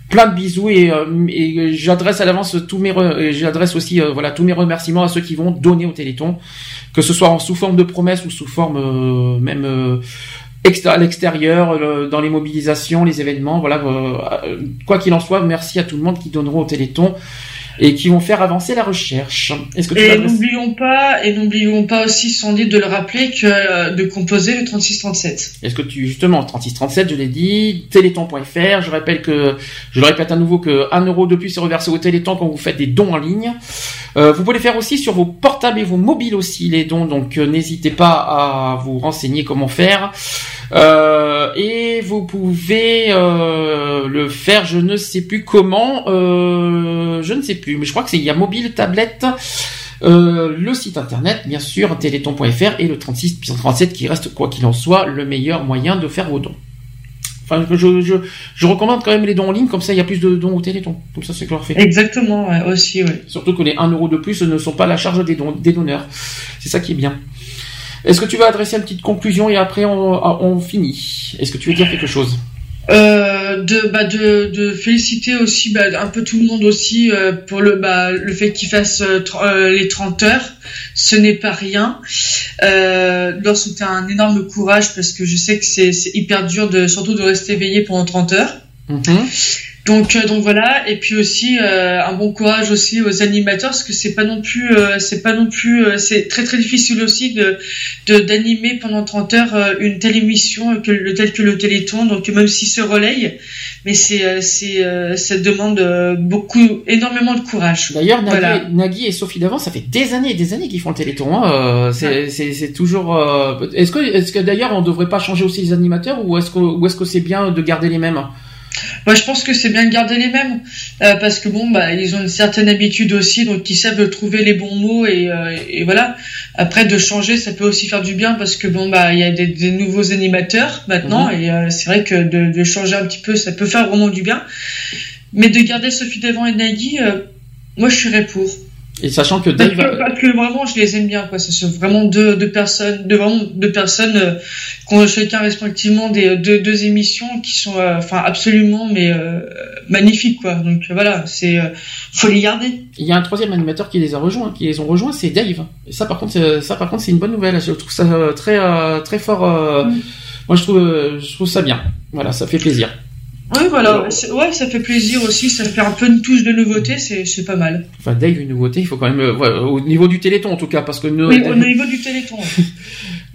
[SPEAKER 2] Plein de bisous et, et j'adresse à l'avance tous mes, j'adresse aussi euh, voilà tous mes remerciements à ceux qui vont donner au Téléthon, que ce soit en sous forme de promesses ou sous forme même à l'extérieur, euh, dans les mobilisations, les événements, voilà. euh, euh, quoi qu'il en soit, merci à tout le monde qui donneront au Téléthon et qui vont faire avancer la recherche. Est-ce que tu
[SPEAKER 30] Et n'oublions pas, et n'oublions pas aussi, Sandy, de le rappeler que euh, de composer le 3637.
[SPEAKER 2] Est-ce que tu justement 3637, je l'ai dit, téléthon.fr, je rappelle que je le répète à nouveau que 1 euro de plus est reversé au Téléthon quand vous faites des dons en ligne. Euh, vous pouvez les faire aussi sur vos portables et vos mobiles aussi les dons, donc euh, n'hésitez pas à vous renseigner comment faire. Euh, et vous pouvez euh, le faire, je ne sais plus comment, euh, je ne sais plus, mais je crois que c'est il y a mobile, tablette. Euh, le site internet, bien sûr, téléthon.fr et le 3637 qui reste, quoi qu'il en soit, le meilleur moyen de faire vos dons. Enfin, je, je, je recommande quand même les dons en ligne, comme ça il y a plus de dons au Téléthon. Comme ça c'est fait.
[SPEAKER 30] Exactement, ouais, aussi, oui.
[SPEAKER 2] Surtout que les 1 euro de plus ne sont pas la charge des, dons, des donneurs. C'est ça qui est bien. Est-ce que tu vas adresser une petite conclusion et après on, on finit? Est-ce que tu veux dire quelque chose?
[SPEAKER 30] Euh, de, bah, de, de féliciter aussi bah, un peu tout le monde aussi euh, pour le, bah, le fait qu'ils fassent euh, les 30 heures. Ce n'est pas rien. Euh, leur souhaiter un énorme courage parce que je sais que c'est hyper dur de surtout de rester éveillé pendant 30 heures. Euh, donc voilà, et puis aussi euh, un bon courage aussi aux animateurs parce que c'est pas non plus, euh, c'est pas non plus, euh, c'est très très difficile aussi de de- d'animer pendant 30 heures euh, une telle émission euh, que le tel que le Téléthon. Donc même s'il se relaye, mais c'est euh, c'est euh, ça demande euh, beaucoup, énormément de courage.
[SPEAKER 2] D'ailleurs, Nagui,
[SPEAKER 30] Voilà.
[SPEAKER 2] Nagui et Sophie d'avant, ça fait des années et des années qu'ils font le Téléthon. Hein. euh, c'est c'est toujours. euh, Est-ce que, est-ce que d'ailleurs on devrait pas changer aussi les animateurs ou est-ce que, ou est-ce que c'est bien de garder les mêmes
[SPEAKER 30] Moi, je pense que c'est bien de garder les mêmes euh, parce que bon, bah, ils ont une certaine habitude aussi, donc ils savent trouver les bons mots et, euh, et voilà. Après, de changer, ça peut aussi faire du bien parce que bon, bah, il y a des, des nouveaux animateurs maintenant
[SPEAKER 2] Mhm.
[SPEAKER 30] et euh, c'est vrai que de, de changer un petit peu, ça peut faire vraiment du bien. Mais de garder Sophie Devant et Nagui, moi, je serais pour.
[SPEAKER 2] Et sachant que
[SPEAKER 30] Parce
[SPEAKER 2] Dave.
[SPEAKER 30] que, parce que vraiment, je les aime bien, quoi. Ce sont vraiment deux, deux personnes, deux, vraiment deux personnes euh, qui ont chacun respectivement des deux, deux émissions qui sont, euh, absolument, mais euh, magnifiques, quoi. Donc voilà, c'est, euh, faut les garder.
[SPEAKER 2] Il y a un troisième animateur qui les a rejoints, qui les ont rejoints, c'est Dave. Et ça, par contre, c'est- ça, par contre, c'est une bonne nouvelle. Je trouve ça très, très fort. euh, Moi, je trouve, je trouve ça bien. Voilà, ça fait plaisir.
[SPEAKER 30] Ouais, voilà, c'est- ouais, ça fait plaisir aussi, ça fait un peu une touche de nouveauté, c'est, c'est pas mal.
[SPEAKER 2] Enfin, Dave, une nouveauté, il faut quand même, euh, voilà, au niveau du Téléthon en tout cas, parce que nous,
[SPEAKER 30] Oui, au niveau du Téléthon.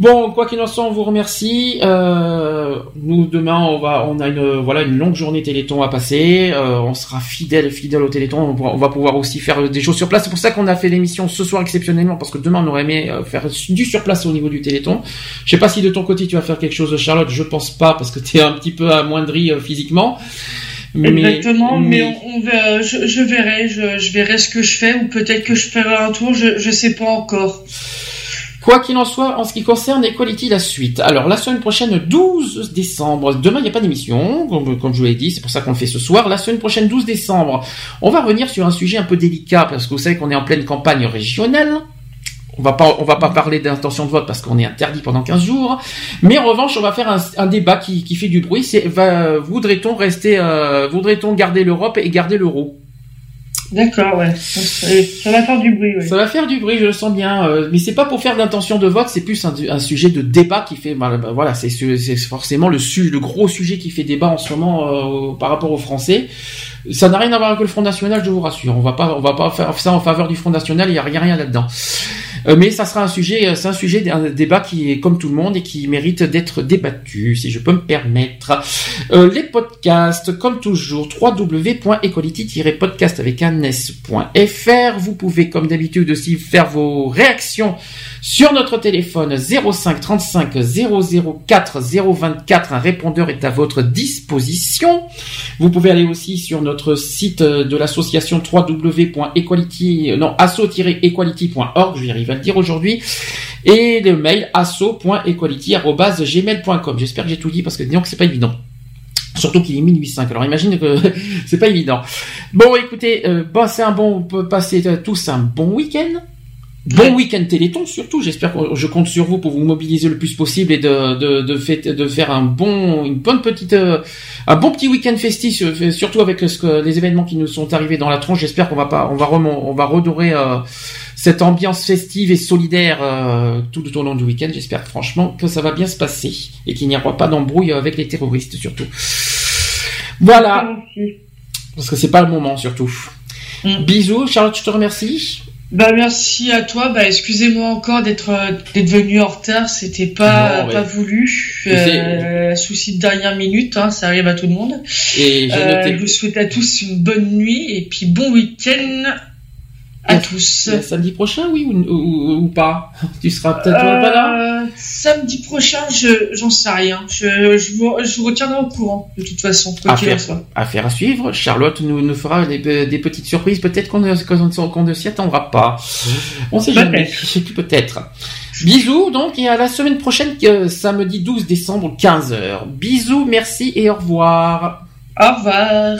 [SPEAKER 2] Bon, quoi qu'il en soit, on vous remercie. Euh, nous demain, on va, on a une, voilà, une longue journée Téléthon à passer. Euh, on sera fidèle, fidèle au Téléthon. On, va pouvoir aussi faire des choses sur place. C'est pour ça qu'on a fait l'émission ce soir exceptionnellement, parce que demain on aurait aimé euh, faire du sur place au niveau du Téléthon. Je sais pas si de ton côté tu vas faire quelque chose, Charlotte. Je pense pas, parce que tu es un petit peu amoindri euh, physiquement.
[SPEAKER 30] Exactement, mais, on, on verra, je, je verrai, je, je verrai ce que je fais, ou peut-être que je ferai un tour, je, je sais pas encore.
[SPEAKER 2] Quoi qu'il en soit, en ce qui concerne Equality, la suite. Alors, la semaine prochaine, 12 décembre. Demain, il n'y a pas d'émission, comme, je vous l'ai dit, c'est pour ça qu'on le fait ce soir. La semaine prochaine, 12 décembre, on va revenir sur un sujet un peu délicat, parce que vous savez qu'on est en pleine campagne régionale. On va pas, on va pas parler d'intention de vote parce qu'on est interdit pendant 15 jours. Mais en revanche, on va faire un, débat qui, qui fait du bruit. C'est, voudrait-on rester, euh, voudrait-on garder l'Europe et garder l'euro?
[SPEAKER 30] D'accord, ouais. Ça va faire du bruit, ouais.
[SPEAKER 2] Ça va faire du bruit, je le sens bien. euh, mais c'est pas pour faire d'intention de vote, c'est plus un, sujet de débat qui fait. bah, bah, voilà, c'est forcément le, le gros sujet qui fait débat en ce moment euh, par rapport aux Français. Ça n'a rien à voir avec le Front National, je vous rassure. On va pas, on va pas faire ça en faveur du Front National. Il y a rien, rien là-dedans. Euh, mais ça sera un sujet, euh, c'est un sujet, un débat qui est comme tout le monde et qui mérite d'être débattu, si je peux me permettre. Euh, les podcasts, comme toujours, www.equality-podcast avec un s.fr. Vous pouvez, comme d'habitude, aussi faire vos réactions sur notre téléphone 05 35 004 024. Un répondeur est à votre disposition. Vous pouvez aller aussi sur notre site de l'association www.equality, non, asso-equality.org, je vais arriver à le dire aujourd'hui, et le mail asso.equality.gmail.com. J'espère que j'ai tout dit parce que disons que c'est pas évident. Surtout qu'il est minuit 5, alors imagine que c'est pas évident. Bon, écoutez, euh, c'est un bon, passer euh, tous un bon week-end. Bon week-end Téléthon surtout. J'espère que je compte sur vous pour vous mobiliser le plus possible et de de de, fait- de faire un bon une bonne petite euh, un bon petit week-end festif euh, surtout avec ce que les événements qui nous sont arrivés dans la tronche. J'espère qu'on va pas on va remon- on va redorer euh, cette ambiance festive et solidaire euh, tout au long du week-end. J'espère franchement que ça va bien se passer et qu'il n'y aura pas d'embrouille avec les terroristes surtout. Voilà. Parce que c'est pas le moment surtout. Bisous, Charlotte, je te remercie.
[SPEAKER 30] Bah merci à toi. Bah excusez-moi encore d'être euh, d'être venu en retard. C'était pas
[SPEAKER 2] Non, ouais.
[SPEAKER 30] pas voulu. Euh, souci de dernière minute, hein, ça arrive à tout le monde.
[SPEAKER 2] Et j'ai
[SPEAKER 30] Euh, je vous souhaite à tous une bonne nuit et puis bon week-end à tous.
[SPEAKER 2] Samedi prochain, oui ou, ou- ou pas? Tu seras peut-être pas là?
[SPEAKER 30] Euh, samedi prochain, je j'en sais rien. Je, je, vous, je vous retiendrai au courant de toute façon.
[SPEAKER 2] Affaire, affaire à suivre. Charlotte nous, nous fera des, des petites surprises. Peut-être qu'on ne, qu'on ne s'y attendra pas. On sait jamais. Peut-être. Bisous donc et à la semaine prochaine, euh, samedi 12 décembre, 15h. Bisous, merci et au revoir.
[SPEAKER 30] Au revoir.